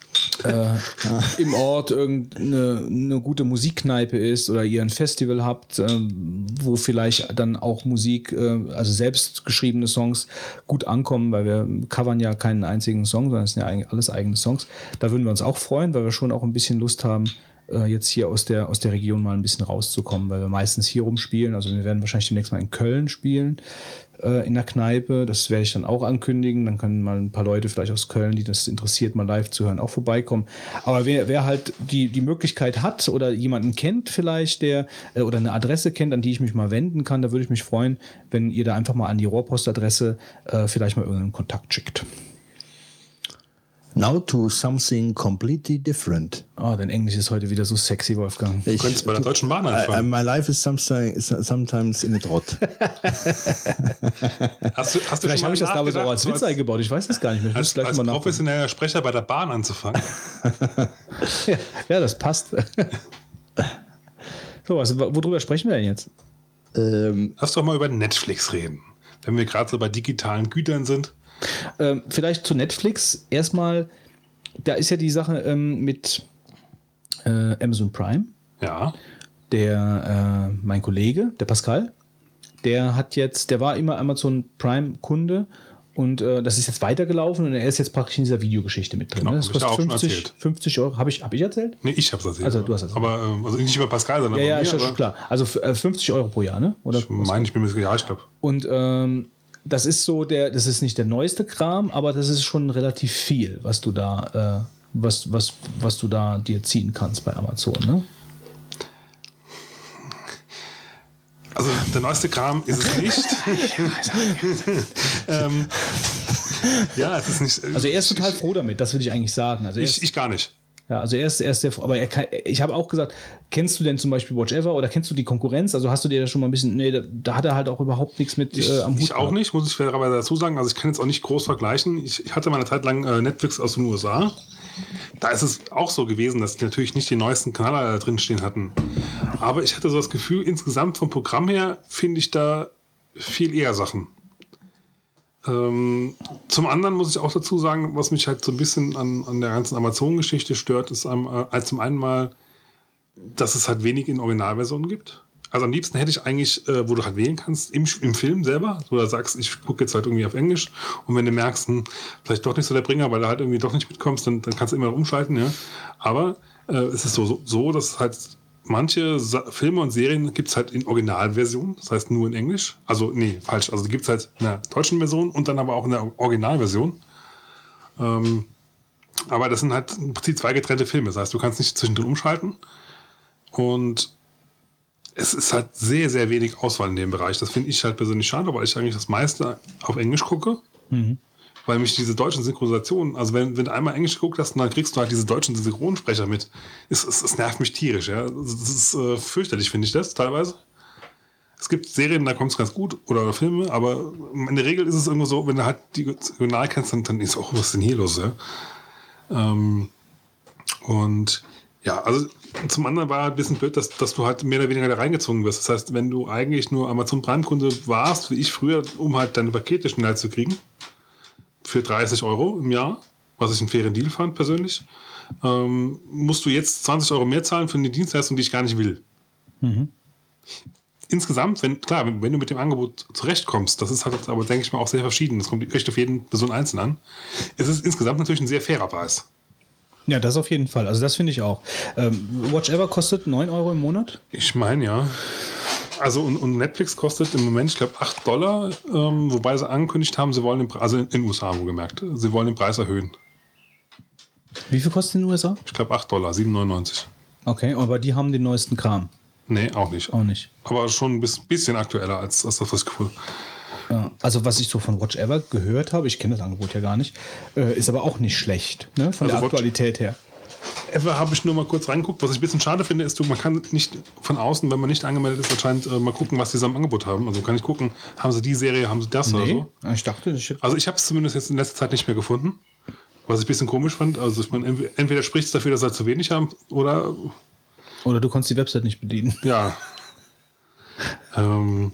Im Ort irgendeine eine gute Musikkneipe ist oder ihr ein Festival habt, ähm, wo vielleicht dann auch Musik, äh, also selbst geschriebene Songs gut ankommen, weil wir covern ja keinen einzigen Song, sondern es sind ja eigentlich alles eigene Songs. Da würden wir uns auch freuen, weil wir schon auch ein bisschen Lust haben, äh, jetzt hier aus der, aus der Region mal ein bisschen rauszukommen, weil wir meistens hier rumspielen. Also wir werden wahrscheinlich demnächst mal in Köln spielen, äh, in der Kneipe. Das werde ich dann auch ankündigen. Dann können mal ein paar Leute vielleicht aus Köln, die das interessiert, mal live zu hören, auch vorbeikommen. Aber wer, wer halt die, die Möglichkeit hat oder jemanden kennt vielleicht, der äh, oder eine Adresse kennt, an die ich mich mal wenden kann, da würde ich mich freuen, wenn ihr da einfach mal an die Rohrpostadresse äh, vielleicht mal irgendeinen Kontakt schickt. Now to something completely different. Oh, dein Englisch ist heute wieder so sexy, Wolfgang. Ich, Du könntest bei der Deutschen Bahn I, I, anfangen. my life is sometimes, sometimes in a drought. [laughs] Hast du, hast du Vielleicht habe ich das damals auch als Witz eingebaut. Ich weiß das gar nicht mehr. Ich als, als professioneller Sprecher bei der Bahn anzufangen. [laughs] Ja, das passt. [laughs] so, was, worüber sprechen wir denn jetzt? ähm, Lass doch mal über Netflix reden. Wenn wir gerade so bei digitalen Gütern sind. Ähm, vielleicht zu Netflix. Erstmal, da ist ja die Sache ähm, mit äh, Amazon Prime. Ja. Der, äh, mein Kollege, der Pascal, der hat jetzt, der war immer Amazon Prime Kunde und äh, das ist jetzt weitergelaufen und er ist jetzt praktisch in dieser Videogeschichte mit drin. Genau, ne? das ich ja kostet auch schon 50, erzählt. 50 Euro. Habe ich, hab ich erzählt? Nee, ich hab's erzählt. Also, du hast es erzählt. Aber ähm, also nicht über Pascal, sondern Ja, ja, bei mir. ist ja schon klar. Also äh, 50 Euro pro Jahr, ne? Oder? Ich meine, ich bin mir sicher, ja, ich glaube. Und ähm, das ist so der, das ist nicht der neueste Kram, aber das ist schon relativ viel, was du da, äh, was, was, was du da dir ziehen kannst bei Amazon, ne? Also der neueste Kram ist es nicht. [laughs] ähm, ja, es ist nicht. Also er ist total froh damit, das will ich eigentlich sagen. Also ich, ich gar nicht. ja, also er ist, er ist sehr froh, aber er kann, ich habe auch gesagt, kennst du denn zum Beispiel Watch Ever oder kennst du die Konkurrenz? Also hast du dir da schon mal ein bisschen, nee, da, da hat er halt auch überhaupt nichts mit Ich, äh, am Hut. ich auch gehabt. nicht, muss ich fairerweise dazu sagen. Also ich kann jetzt auch nicht groß vergleichen. Ich, ich hatte mal eine Zeit lang äh, Netflix aus den USA. Da ist es auch so gewesen, dass die natürlich nicht die neuesten Kanäle da drin stehen hatten. Aber ich hatte so das Gefühl, insgesamt vom Programm her finde ich da viel eher Sachen. Ähm, zum anderen muss ich auch dazu sagen, was mich halt so ein bisschen an, an der ganzen Amazon-Geschichte stört, ist am, äh, als zum einen mal, dass es halt wenig in Originalversionen gibt. Also am liebsten hätte ich eigentlich, äh, wo du halt wählen kannst, im, im Film selber, wo du sagst, ich gucke jetzt halt irgendwie auf Englisch und wenn du merkst, hm, vielleicht doch nicht so der Bringer, weil du halt irgendwie doch nicht mitkommst, dann, dann kannst du immer umschalten, ja. Aber äh, es ist so, so, dass halt manche Sa Filme und Serien gibt es halt in Originalversion, das heißt nur in Englisch. Also, nee, falsch. Also gibt es halt in der deutschen Version und dann aber auch in der Originalversion. Ähm, aber das sind halt im Prinzip zwei getrennte Filme. Das heißt, du kannst nicht zwischendrin umschalten. Und es ist halt sehr, sehr wenig Auswahl in dem Bereich. Das finde ich halt persönlich schade, weil ich eigentlich das meiste auf Englisch gucke. Weil mich diese deutschen Synchronisationen, also wenn, wenn du einmal Englisch geguckt hast, dann kriegst du halt diese deutschen Synchronsprecher mit. Es, es, es nervt mich tierisch, ja. Das ist äh, fürchterlich, finde ich das teilweise. Es gibt Serien, da kommt es ganz gut oder Filme, aber in der Regel ist es irgendwo so, wenn du halt die Original kennst, dann, dann ist auch, was ist denn hier los, ja? Ähm, und ja, also zum anderen war halt ein bisschen blöd, dass, dass du halt mehr oder weniger da reingezogen wirst. Das heißt, wenn du eigentlich nur Amazon Prime-Kunde warst, wie ich früher, um halt deine Pakete schneller zu kriegen, für 30 Euro im Jahr, was ich einen fairen Deal fand persönlich, ähm, musst du jetzt 20 Euro mehr zahlen für eine Dienstleistung, die ich gar nicht will. Insgesamt, wenn, klar, wenn, wenn du mit dem Angebot zurechtkommst, das ist halt aber, denke ich mal, auch sehr verschieden. Das kommt echt auf jeden Person einzeln an. Es ist insgesamt natürlich ein sehr fairer Preis. Ja, das auf jeden Fall. Also das finde ich auch. Ähm, Watch Ever kostet 9 Euro im Monat. Ich meine ja. Also und, und Netflix kostet im Moment, ich glaube, 8 Dollar, ähm, wobei sie angekündigt haben, sie wollen den Preis, also in den USA haben wir gemerkt, sie wollen den Preis erhöhen. Wie viel kostet in den USA? Ich glaube 8 Dollar, 7,99. Okay, aber die haben den neuesten Kram. Nee, auch nicht. Auch nicht. Aber schon ein bis- bisschen aktueller als, als das, was ich gefunden Ja. Also was ich so von Watch Ever gehört habe, ich kenne das Angebot ja gar nicht, äh, ist aber auch nicht schlecht, ne? von Also der Watch- Aktualität her. Ever habe ich nur mal kurz reingeguckt. Was ich ein bisschen schade finde, ist, du, man kann nicht von außen, wenn man nicht angemeldet ist, anscheinend äh, mal gucken, was so im Angebot haben. Also kann ich gucken, haben sie die Serie, haben sie das oder so. Ich dachte, ich Also ich habe es zumindest jetzt in letzter Zeit nicht mehr gefunden. Was ich ein bisschen komisch fand. Also ich meine, entweder, entweder spricht es dafür, dass sie zu wenig haben, oder oder du konntest die Website nicht bedienen. ja. [laughs] ähm,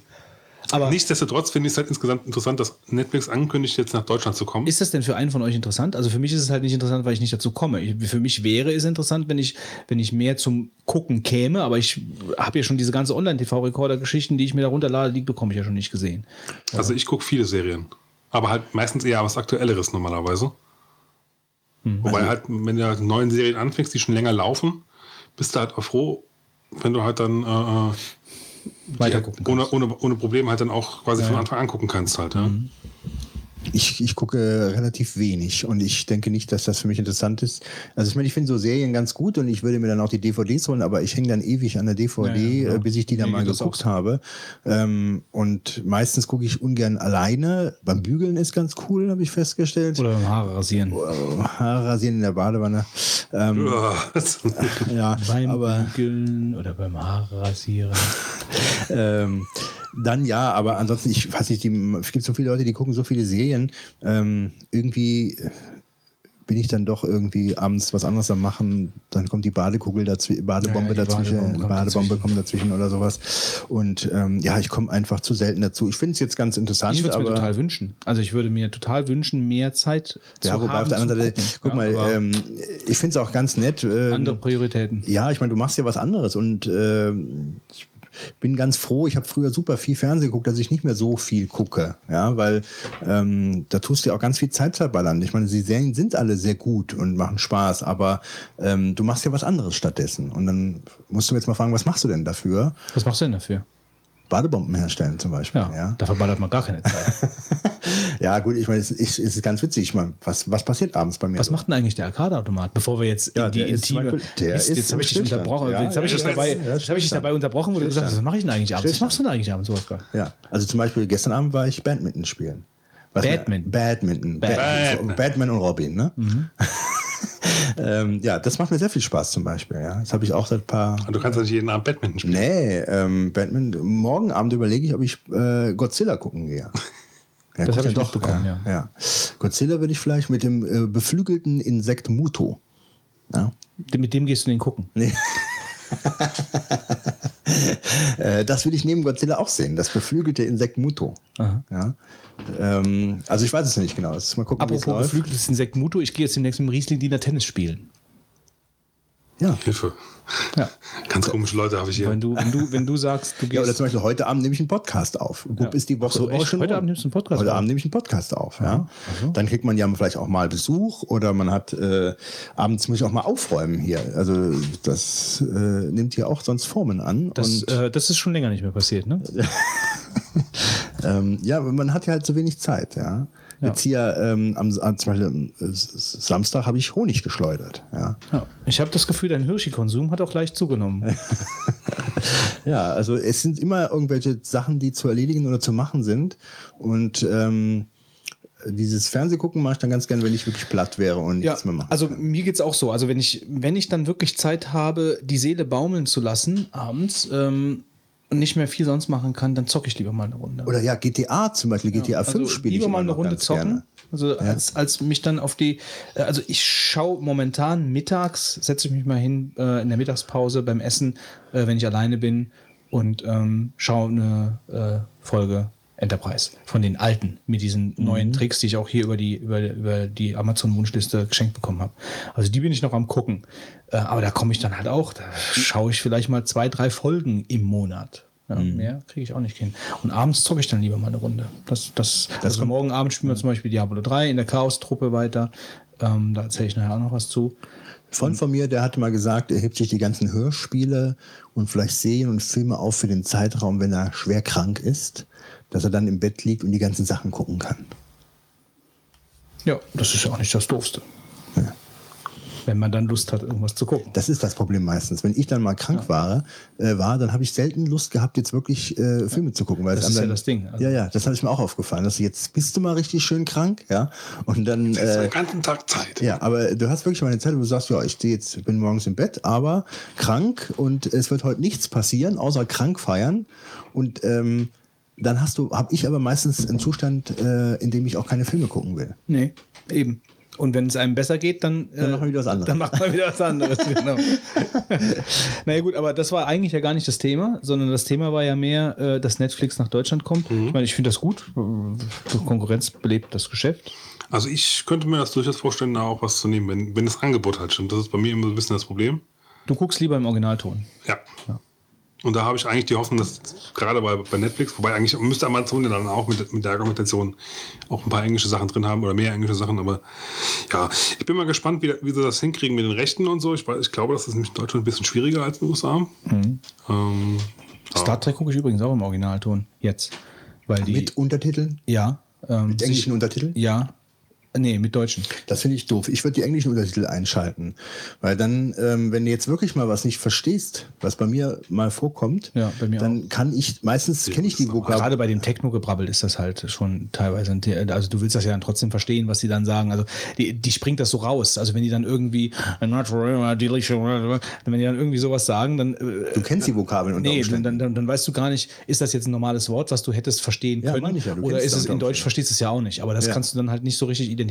Aber nichtsdestotrotz finde ich es halt insgesamt interessant, dass Netflix ankündigt, jetzt nach Deutschland zu kommen. ist das denn für einen von euch interessant? Also für mich ist es halt nicht interessant, weil ich nicht dazu komme. Ich, für mich wäre es interessant, wenn ich, wenn ich mehr zum Gucken käme, aber ich habe ja schon diese ganze Online-TV-Rekorder-Geschichten, die ich mir da runterlade, die bekomme ich ja schon nicht gesehen. Also ich gucke viele Serien. Aber halt meistens eher was Aktuelleres normalerweise. Wobei halt, wenn du halt neuen Serien anfängst, die schon länger laufen, bist du halt auch froh, wenn du halt dann äh, die Weiter gucken ohne, ohne, ohne Probleme halt dann auch quasi von Anfang an gucken kannst halt. Ja. Ich, ich gucke relativ wenig und ich denke nicht, dass das für mich interessant ist. Also ich meine, ich finde so Serien ganz gut und ich würde mir dann auch die DVDs holen, aber ich hänge dann ewig an der DVD, Ja, ja, genau. äh, bis ich die dann Mir mal geguckt habe. Ähm, und meistens gucke ich ungern alleine. Beim Bügeln ist ganz cool, habe ich festgestellt. Oder beim Haare rasieren. Haare rasieren in der Badewanne. Ähm, [laughs] ja, Beim aber Bügeln oder beim Haare rasieren. [laughs] ähm, dann ja, aber ansonsten, ich weiß nicht, die, es gibt so viele Leute, die gucken so viele Serien. Ähm, irgendwie bin ich dann doch irgendwie abends was anderes am machen, dann kommt die Badekugel dazwischen, Badebombe Ja, die dazwischen, Badebombe kommt Badebombe dazwischen. kommt dazwischen oder sowas. Und ähm, ja, ich komme einfach zu selten dazu. Ich finde es jetzt ganz interessant, Ich würde es mir total wünschen. Also ich würde mir total wünschen, mehr Zeit zu ja, haben. wobei auf der anderen Seite, Gucken. guck Ja, mal, ähm, ich finde es auch ganz nett. ähm, andere Prioritäten. Ja, ich meine, du machst ja was anderes und äh, ich bin ganz froh. Ich habe früher super viel Fernsehen geguckt, dass ich nicht mehr so viel gucke, ja, weil ähm, da tust du ja auch ganz viel Zeit zerballern. Ich meine, die Serien sind alle sehr gut und machen Spaß, aber ähm, du machst ja was anderes stattdessen. Und dann musst du mir jetzt mal fragen, was machst du denn dafür? Was machst du denn dafür? Badebomben herstellen zum Beispiel. Ja, Ja, da verballert man gar keine Zeit. [laughs] ja gut, ich meine, es ist, ist ganz witzig. Ich meine, was, was passiert abends bei mir? Was so? macht denn eigentlich der Arcade-Automat? Bevor wir jetzt Ja, in die intime... Beispiel- der ist jetzt habe ich dich unterbrochen. Ja, jetzt habe ich, dich dabei, hab ich dich dabei unterbrochen, wo du gesagt hast, was mache ich denn eigentlich abends? Was machst du denn eigentlich abends, Wolfgang? Ja, also zum Beispiel gestern Abend war ich Badminton spielen. Was Badminton? Badminton. Badminton. Bad- Batman und Robin, ne? [laughs] ähm, ja, das macht mir sehr viel Spaß zum Beispiel. Ja. Das habe ich auch seit ein paar. Du kannst ja nicht jeden Abend Badminton spielen. Nee, ähm, Batman. Morgen Abend überlege ich, ob ich äh, Godzilla gucken gehe. [laughs] Ja, Das guck hab ich ja mitbekommen, ja. ja. Godzilla würde ich vielleicht mit dem äh, beflügelten Insekt Muto. Ja. Mit dem gehst du den gucken. Nee. [laughs] [laughs] Äh, das will ich neben Godzilla auch sehen, das beflügelte Insekt Muto. Ja. Ähm, also ich weiß es nicht genau. Mal gucken, Apropos läuft. geflügeltes Insekt Muto, ich gehe jetzt demnächst mit dem Riesling Diener Tennis spielen. Ja. Hilfe. Ja. Ganz komische Leute habe ich hier. Wenn du, wenn du, wenn du sagst, du [laughs] Ja, oder gehst. zum Beispiel heute Abend nehme ich einen Podcast auf. Guck, ist die Woche so, echt? schon Heute rum. Abend nimmst du einen Podcast Heute auf? Abend nehme ich einen Podcast auf. Ja. Dann kriegt man ja vielleicht auch mal Besuch oder man hat äh, abends muss ich auch mal aufräumen hier. Also das äh, nimmt hier auch sonst Formen an. das, und äh, das ist schon länger nicht mehr passiert, ne? [laughs] ähm, ja, man hat ja halt so wenig Zeit. Ja. Jetzt hier ähm, am, zum Beispiel, am, äh, Samstag habe ich Honig geschleudert. Ja. Ja. Ich habe das Gefühl, dein Hirschi-Konsum hat auch leicht zugenommen. [laughs] Ja, also es sind immer irgendwelche Sachen, die zu erledigen oder zu machen sind. Und ähm, dieses Fernsehgucken mache ich dann ganz gern, wenn ich wirklich platt wäre und Ja, nichts mehr mache. also mir geht's auch so. Also wenn ich, wenn ich dann wirklich Zeit habe, die Seele baumeln zu lassen abends ähm, und nicht mehr viel sonst machen kann, dann zocke ich lieber mal eine Runde. Oder ja, GTA zum Beispiel, GTA 5 also spiele ich lieber mal eine Runde zocken, Gerne. also als, als mich dann auf die, äh, also ich schaue momentan mittags, setze ich mich mal hin äh, in der Mittagspause beim Essen, äh, wenn ich alleine bin und ähm, schaue eine äh, Folge Enterprise von den alten mit diesen Mhm. neuen Tricks, die ich auch hier über die über, über die Amazon Wunschliste geschenkt bekommen habe. Also die bin ich noch am gucken, äh, aber da komme ich dann halt auch, da schaue ich vielleicht mal zwei drei Folgen im Monat. Ja, Mhm. Mehr kriege ich auch nicht hin. Und abends zocke ich dann lieber mal eine Runde. Das, das, also morgen Abend spielen wir zum Beispiel Diablo 3 in der Chaos-Truppe weiter. Ähm, da erzähle ich nachher auch noch was zu. Von von mir, der hatte mal gesagt, er hebt sich die ganzen Hörspiele und vielleicht Serien und Filme auf für den Zeitraum, wenn er schwer krank ist, dass er dann im Bett liegt und die ganzen Sachen gucken kann. Ja, das ist ja auch nicht das Doofste. Wenn man dann Lust hat, irgendwas zu gucken. Das ist das Problem meistens. Wenn ich dann mal krank war, äh, war, dann habe ich selten Lust gehabt, jetzt wirklich äh, Filme zu gucken. Weil Das ist einem ja dann- das Ding. Also- ja, ja, das habe ich mir auch aufgefallen. Dass jetzt bist du mal richtig schön krank, ja, und dann Das ist äh, den ganzen Tag Zeit. Ja, aber du hast wirklich mal eine Zeit, wo du sagst, ja, ich stehe jetzt, bin morgens im Bett, aber krank und es wird heute nichts passieren, außer krank feiern. Und ähm, dann hast du, habe ich aber meistens einen Zustand, äh, in dem ich auch keine Filme gucken will. Nee, eben. Und wenn es einem besser geht, dann, Dann machen wir wieder was anderes. Dann macht man wieder was anderes, [laughs] genau. naja gut, aber das war eigentlich ja gar nicht das Thema, sondern das Thema war ja mehr, äh, dass Netflix nach Deutschland kommt. Ich meine, ich finde das gut. Äh, Konkurrenz belebt das Geschäft. Also ich könnte mir das durchaus vorstellen, da auch was zu nehmen, wenn, wenn das Angebot halt stimmt. Das ist bei mir immer so ein bisschen das Problem. Du guckst lieber im Originalton. Ja. Und da habe ich eigentlich die Hoffnung, dass gerade bei, bei Netflix, wobei eigentlich müsste Amazon ja dann auch mit, mit der Argumentation auch ein paar englische Sachen drin haben oder mehr englische Sachen, aber ja, ich bin mal gespannt, wie, wie sie das hinkriegen mit den Rechten und so. Ich, ich glaube, das ist nämlich in Deutschland ein bisschen schwieriger als in den USA. Ähm, ja. Star Trek gucke ich übrigens auch im Originalton. Jetzt. Weil die. Mit Untertiteln? ja. Ähm, Mit englischen Untertiteln? Ja. Nee, mit deutschen. Das finde ich doof. Ich würde die englischen Untertitel einschalten. Weil dann, ähm, wenn du jetzt wirklich mal was nicht verstehst, was bei mir mal vorkommt, Ja, bei mir dann kann ich, meistens kenne ich die Vokabel. Gerade bei dem Techno-Gebrabbel ist das halt schon teilweise, also du willst das ja dann trotzdem verstehen, was die dann sagen. Also die, die springt das so raus. Also wenn die dann irgendwie, wenn die dann irgendwie sowas sagen, dann, äh, Du kennst die Vokabeln unter nee, dann, dann, dann weißt du gar nicht, ist das jetzt ein normales Wort, was du hättest verstehen Ja, können? meine ich ja, oder ist es in Deutsch, verstehst du es ja auch nicht. Aber das Ja. kannst du dann halt nicht so richtig identifizieren,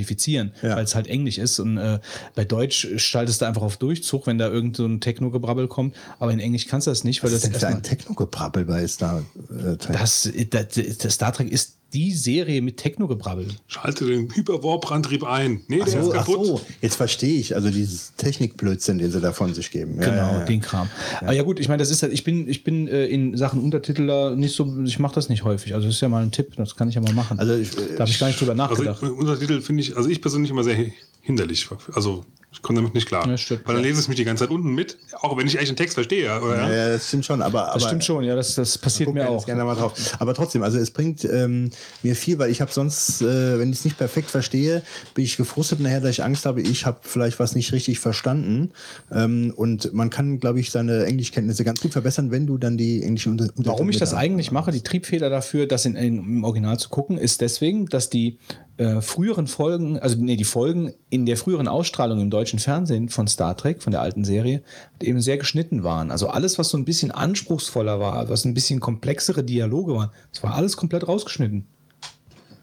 Ja. weil es halt Englisch ist. Und äh, bei Deutsch schaltest du einfach auf Durchzug, wenn da irgend so ein Techno-Gebrabbel kommt. Aber in Englisch kannst du das nicht, weil Was ist das denn für ein Techno-Gebrabbel bei Star äh, Trek? das, das, das Star Trek ist die Serie mit Techno-Gebrabbel. Schalte den Hyperwarp-Antrieb ein. Nee, der Ach so, ist ach kaputt. so, jetzt verstehe ich. Also dieses Technikblödsinn, den sie da von sich geben. Ja, Genau, ja, ja. den Kram. Aber ja gut, ich meine, das ist halt, ich bin, ich bin äh, in Sachen Untertiteler nicht so, ich mache das nicht häufig. Also das ist ja mal ein Tipp, das kann ich ja mal machen. Also ich, da habe ich gar nicht drüber Also nachgedacht. ich, Untertitel finde ich, also ich persönlich immer sehr hinderlich. Also ich komme damit nicht klar. Ja, stimmt. Weil dann lese ich mich die ganze Zeit unten mit, auch wenn ich echt den Text verstehe. Oder? ja, das stimmt schon. Aber, aber das stimmt schon, ja, das, das passiert mir auch. gerne mal drauf. Aber trotzdem, also es bringt ähm, mir viel, weil ich habe sonst, äh, wenn ich es nicht perfekt verstehe, bin ich gefrustet nachher, dass ich Angst habe, ich habe vielleicht was nicht richtig verstanden. Ähm, und man kann, glaube ich, seine Englischkenntnisse ganz gut verbessern, wenn du dann die englischen Unter Warum ich das eigentlich mache, die Triebfeder dafür, das in, in, im Original zu gucken, ist deswegen, dass die äh, früheren Folgen, also nee, die Folgen in der früheren Ausstrahlung im deutschen Fernsehen von Star Trek, von der alten Serie, eben sehr geschnitten waren. Also alles, was so ein bisschen anspruchsvoller war, was ein bisschen komplexere Dialoge waren, das war alles komplett rausgeschnitten.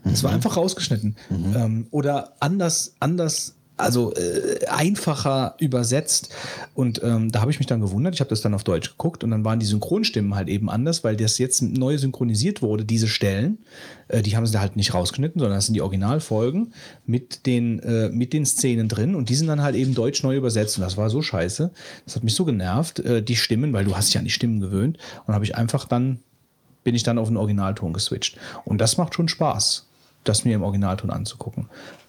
Es war einfach rausgeschnitten. Ähm, oder anders, anders also äh, einfacher übersetzt. Und ähm, da habe ich mich dann gewundert. Ich habe das dann auf Deutsch geguckt und dann waren die Synchronstimmen halt eben anders, weil das jetzt neu synchronisiert wurde, diese Stellen. Äh, die haben sie halt nicht rausgeschnitten, sondern das sind die Originalfolgen mit den, äh, mit den Szenen drin und die sind dann halt eben deutsch neu übersetzt. Und das war so scheiße. Das hat mich so genervt, äh, die Stimmen, weil du hast dich an die Stimmen gewöhnt. Und habe ich einfach dann, bin ich dann auf den Originalton geswitcht. Und das macht schon Spaß, das mir im Originalton anzugucken.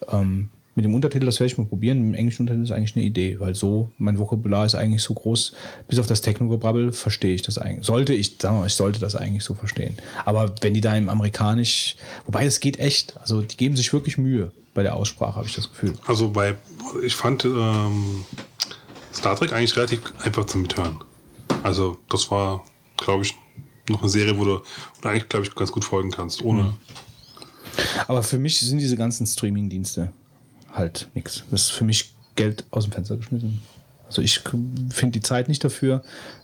Ähm, mit dem Untertitel, das werde ich mal probieren. Im englischen Untertitel ist eigentlich eine Idee, weil so, mein Vokabular ist eigentlich so groß, bis auf das Technogebrabbel verstehe ich das eigentlich. Sollte ich, sagen wir mal, ich sollte das eigentlich so verstehen. Aber wenn die da im Amerikanisch, wobei es geht echt, also die geben sich wirklich Mühe bei der Aussprache, habe ich das Gefühl. Also bei, ich fand ähm, Star Trek eigentlich relativ einfach zum Mithören. Also das war, glaube ich, noch eine Serie, wo du, wo du eigentlich, glaube ich, ganz gut folgen kannst, ohne. Aber für mich sind diese ganzen Streaming-Dienste halt nichts. Das ist für mich Geld aus dem Fenster geschmissen. Also ich finde die Zeit nicht dafür.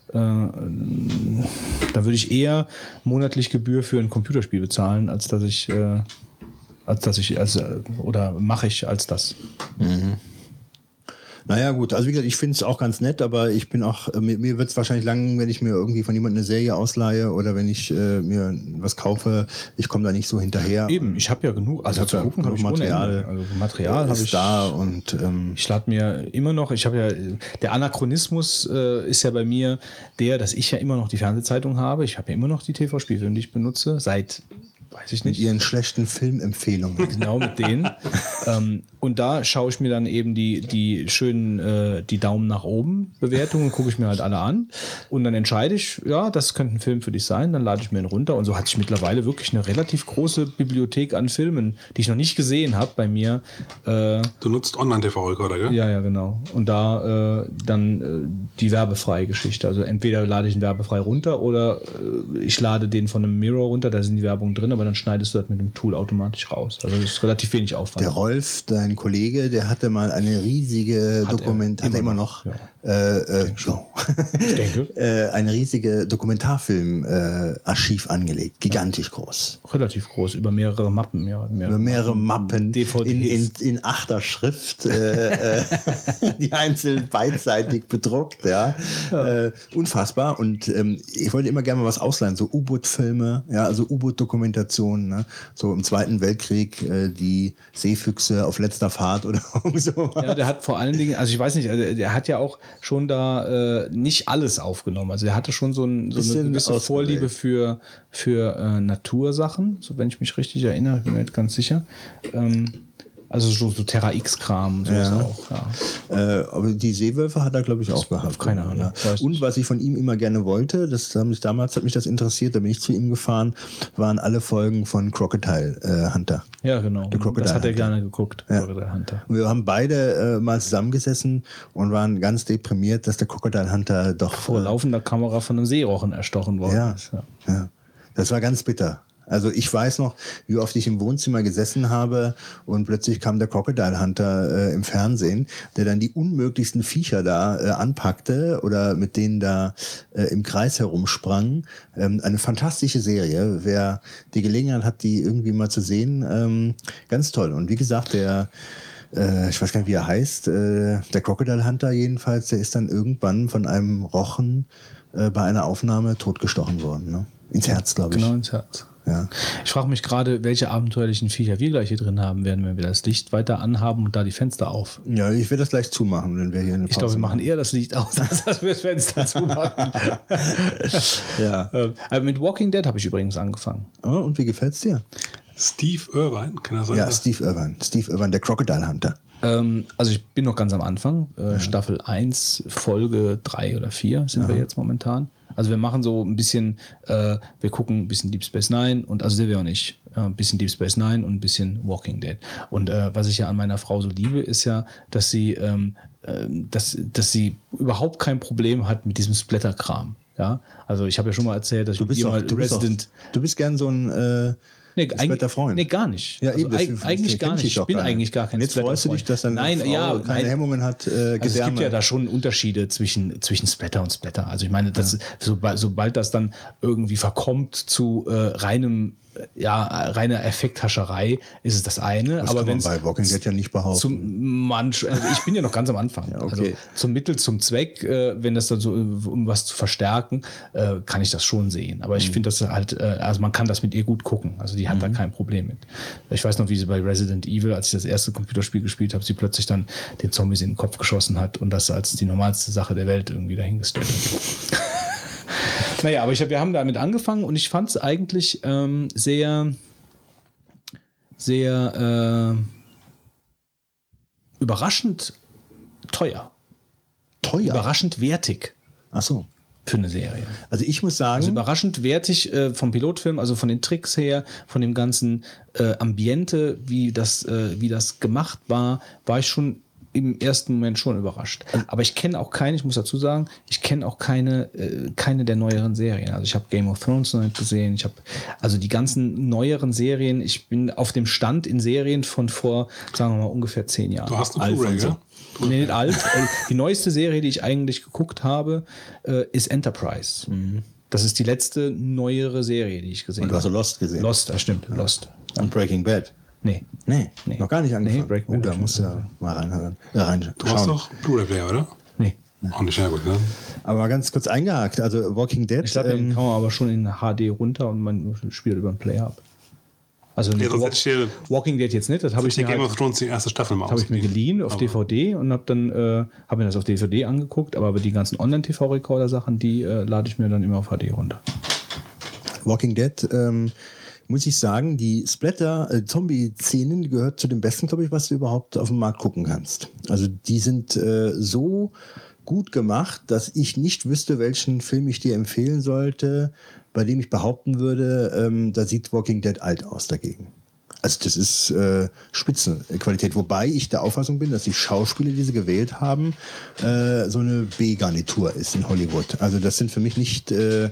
Äh, da würde ich eher monatlich Gebühr für ein Computerspiel bezahlen, als dass ich, äh, als dass ich, also, oder mache ich als das. Naja, gut, also wie gesagt, ich finde es auch ganz nett, aber ich bin auch, äh, mir, mir wird es wahrscheinlich lang, wenn ich mir irgendwie von jemandem eine Serie ausleihe oder wenn ich äh, mir was kaufe, ich komme da nicht so hinterher. Eben, ich habe ja genug, also zu gucken habe ich genug Material. Also Material habe ist ich da und ähm, Ich lade mir immer noch, ich habe ja, der Anachronismus äh, ist ja bei mir der, dass ich ja immer noch die Fernsehzeitung habe. Ich habe ja immer noch die TV-Spielfilme, die ich benutze, seit, weiß ich mit nicht, ihren schlechten Filmempfehlungen. genau mit denen. [laughs] ähm, und da schaue ich mir dann eben die, die schönen, äh, die Daumen nach oben Bewertungen, gucke ich mir halt alle an. Und dann entscheide ich, ja, das könnte ein Film für dich sein, dann lade ich mir ihn runter. Und so hatte ich mittlerweile wirklich eine relativ große Bibliothek an Filmen, die ich noch nicht gesehen habe bei mir. Äh, Du nutzt Online-TV-Rekorder, gell? ja, ja, genau. Und da äh, dann äh, die werbefreie Geschichte. Also entweder lade ich ihn werbefrei runter oder äh, ich lade den von einem Mirror runter, da sind die Werbung drin, aber dann schneidest du das mit dem Tool automatisch raus. Also das ist relativ wenig Aufwand. Der Rolf, dein Kollege, der hatte mal eine riesige Hat er Dokument, hat er immer noch, ja. Äh, äh, so. [laughs] Denke. äh, eine riesige Dokumentarfilm-Archiv angelegt, gigantisch groß. Relativ groß, über mehrere Mappen. Ja, mehrere, Über mehrere Mappen [laughs] DVDs. in, in, in achter Schrift, äh, äh, [laughs] die einzeln beidseitig bedruckt, ja. Äh, unfassbar. Und ähm, ich wollte immer gerne mal was ausleihen, so U-Boot-Filme, ja, also U-Boot-Dokumentationen, ne? so im Zweiten Weltkrieg, äh, die Seefüchse auf letzter Fahrt oder so. Ja, der hat vor allen Dingen, also ich weiß nicht, also der hat ja auch schon da äh, nicht alles aufgenommen. Also er hatte schon so, ein, so eine Bisschen gewisse. Vorliebe für, für äh, Natursachen, so wenn ich mich richtig erinnere, bin mir nicht ganz sicher. Ähm, also so, so Terra X-Kram, Ja. auch, ja. Äh, aber die Seewölfe hat er, glaube ich, auch gehabt. keine Ahnung. Ja. Weiß Und was ich von ihm immer gerne wollte, das haben mich, damals hat mich das interessiert, da bin ich zu ihm gefahren, waren alle Folgen von Crocodile äh, Hunter. Ja, genau. Crocodile Das hat er Hunter. gerne geguckt, Ja. Crocodile Hunter. Und wir haben beide äh, mal zusammengesessen und waren ganz deprimiert, dass der Crocodile Hunter doch Vor laufender Kamera von einem Seerochen erstochen worden Ja. ist. Ja. Ja, das war ganz bitter. Also ich weiß noch, wie oft ich im Wohnzimmer gesessen habe und plötzlich kam der Crocodile Hunter äh, im Fernsehen, der dann die unmöglichsten Viecher da äh, anpackte oder mit denen da äh, im Kreis herumsprang. Ähm, eine fantastische Serie. Wer die Gelegenheit hat, die irgendwie mal zu sehen, ähm, ganz toll. Und wie gesagt, der äh, ich weiß gar nicht, wie er heißt, äh, der Crocodile Hunter jedenfalls, der ist dann irgendwann von einem Rochen äh, bei einer Aufnahme totgestochen worden. Ne? Ins Herz, glaube ich. Genau ins Herz. Ja. Ich frage mich gerade, welche abenteuerlichen Viecher wir gleich hier drin haben werden, wenn wir das Licht weiter anhaben und da die Fenster auf. ja, ich werde das gleich zumachen, wenn wir hier eine Ich glaube, wir machen eher das Licht aus, [laughs] als dass wir das Fenster zumachen. [laughs] Ja. Ähm, aber mit Walking Dead habe ich übrigens angefangen. Oh, und wie gefällt's dir? Steve Irvine, kann er sein? Ja, Steve Irwin. Steve Irwin, der Crocodile Hunter. Ähm, also ich bin noch ganz am Anfang. Äh, Staffel 1, Folge 3 oder 4 sind wir jetzt momentan. Also wir machen so ein bisschen, äh, wir gucken ein bisschen Deep Space Nine und also der wir auch nicht. Äh, ein bisschen Deep Space Nine und ein bisschen Walking Dead. Und äh, was ich ja an meiner Frau so liebe, ist ja, dass sie, ähm, ähm, dass, dass sie überhaupt kein Problem hat mit diesem Splatter-Kram. Ja, also ich habe ja schon mal erzählt, dass Du ich bist, mal du, bist doch, Resident du bist gern so ein Nee, Splatter-Freund. Nee, gar nicht. Ja, also das- das eigentlich gar nicht. Ich bin eigentlich gar kein Jetzt freust du dich, dass deine Nein, Frau ja, keine nein. Hemmungen hat, äh, Also es gibt ja da schon Unterschiede zwischen, zwischen Splatter und Splatter. Also ich meine, das, sobald, sobald das dann irgendwie verkommt zu äh, reinem ja, reine Effekthascherei ist es das eine. Das aber wenn man bei Walking Dead ja nicht behaupten. zum manch, also ich bin ja noch ganz am Anfang. okay. Also zum Mittel, zum Zweck, äh, wenn das dann so, äh, um was zu verstärken, äh, kann ich das schon sehen. Aber Mhm. ich finde das halt, äh, also man kann das mit ihr gut gucken. Also die hat da kein Problem mit. Ich weiß noch, wie sie bei Resident Evil, als ich das erste Computerspiel gespielt habe, sie plötzlich dann den Zombies in den Kopf geschossen hat und das als die normalste Sache der Welt irgendwie dahingestellt hat. [laughs] naja, aber ich hab, wir haben damit angefangen und ich fand es eigentlich ähm, sehr, sehr äh, überraschend teuer. Teuer. Überraschend wertig Ach so. für eine Serie. Also ich muss sagen, Also überraschend wertig äh, vom Pilotfilm, also von den Tricks her, von dem ganzen äh, Ambiente, wie das, äh, wie das gemacht war, war ich schon im ersten Moment schon überrascht. Aber ich kenne auch keine, ich muss dazu sagen, ich kenne auch keine, äh, keine der neueren Serien. Also ich habe Game of Thrones noch nicht gesehen, ich habe also die ganzen neueren Serien, ich bin auf dem Stand in Serien von vor, sagen wir mal, ungefähr zehn Jahren. Du hast eine Blu-ray, ja? Nee, nicht alt. Äh, Die neueste Serie, die ich eigentlich geguckt habe, äh, ist Enterprise. Das ist die letzte neuere Serie, die ich gesehen und du hast habe. Lost gesehen. Lost, das stimmt, Lost. Und Breaking Bad. Nee. Nee, Nee. noch gar nicht angefangen. Nee, Breaking oh, da musst du ja mal reinhören. Äh, reinschauen. Du hast doch Blu-ray-Player, oder? Nee. Auch nicht, ja gut, ne? Aber ganz kurz eingehakt. Also Walking Dead. Ich glaube, den ähm, kann man aber schon in HD runter und man spielt über einen Player ab. Also Ja, dir, Walking Dead jetzt nicht, das habe hab ich, mir Game halt, of Thrones die erste Staffel mal hab ich mir geliehen auf Aber- DVD und habe dann äh, habe mir das auf DVD angeguckt, aber die ganzen Online-TV-Recorder-Sachen, die äh, lade ich mir dann immer auf HD runter. Walking Dead, ähm, muss ich sagen, die Splatter-Zombie-Szenen die gehört zu dem besten, glaube ich, was du überhaupt auf dem Markt gucken kannst. Also die sind äh, so gut gemacht, dass ich nicht wüsste, welchen Film ich dir empfehlen sollte, bei dem ich behaupten würde, ähm, da sieht Walking Dead alt aus dagegen. Also das ist äh, Spitzenqualität, wobei ich der Auffassung bin, dass die Schauspieler, die sie gewählt haben, äh, so eine B-Garnitur ist in Hollywood. Also das sind für mich nicht äh,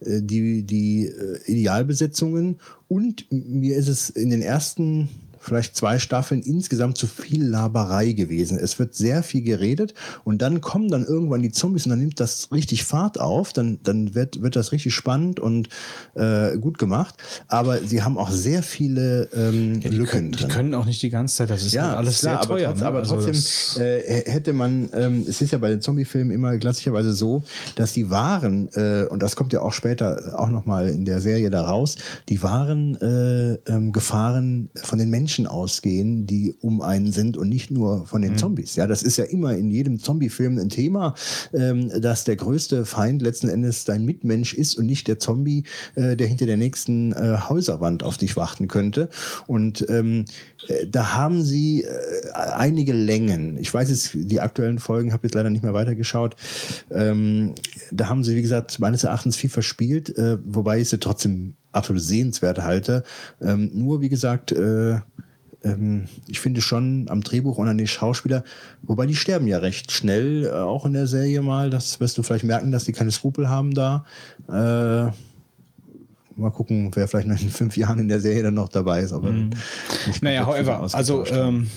äh, die, die äh, Idealbesetzungen. Und mir ist es in den ersten vielleicht zwei Staffeln insgesamt zu viel Laberei gewesen. Es wird sehr viel geredet und dann kommen dann irgendwann die Zombies und dann nimmt das richtig Fahrt auf, dann, dann wird, wird das richtig spannend und äh, gut gemacht. Aber sie haben auch sehr viele ähm, die, Lücken können, die drin. können auch nicht die ganze Zeit, das ist Ja, halt alles klar, sehr teuer. Aber, trotz, ne? aber Also trotzdem das- äh, hätte man, ähm, es ist ja bei den Zombie-Filmen immer klassischerweise so, dass die Waren, äh, und das kommt ja auch später auch nochmal in der Serie da raus, die wahren äh, ähm, Gefahren von den Menschen ausgehen, die um einen sind und nicht nur von Mhm. den Zombies. Ja, das ist ja immer in jedem Zombie-Film ein Thema, ähm, dass der größte Feind letzten Endes dein Mitmensch ist und nicht der Zombie, äh, der hinter der nächsten äh, Häuserwand auf dich warten könnte. Und ähm, äh, da haben sie äh, einige Längen. Ich weiß jetzt, die aktuellen Folgen habe jetzt leider nicht mehr weitergeschaut. Ähm, da haben sie, wie gesagt, meines Erachtens viel verspielt, äh, wobei ich sie trotzdem absolut sehenswert halte. Ähm, nur, wie gesagt, äh, ähm, ich finde schon am Drehbuch und an den Schauspieler, wobei die sterben ja recht schnell, äh, auch in der Serie mal. Das wirst du vielleicht merken, dass die keine Skrupel haben da. Äh, mal gucken, wer vielleicht noch in fünf Jahren in der Serie dann noch dabei ist. Aber nicht Naja, however, also ähm,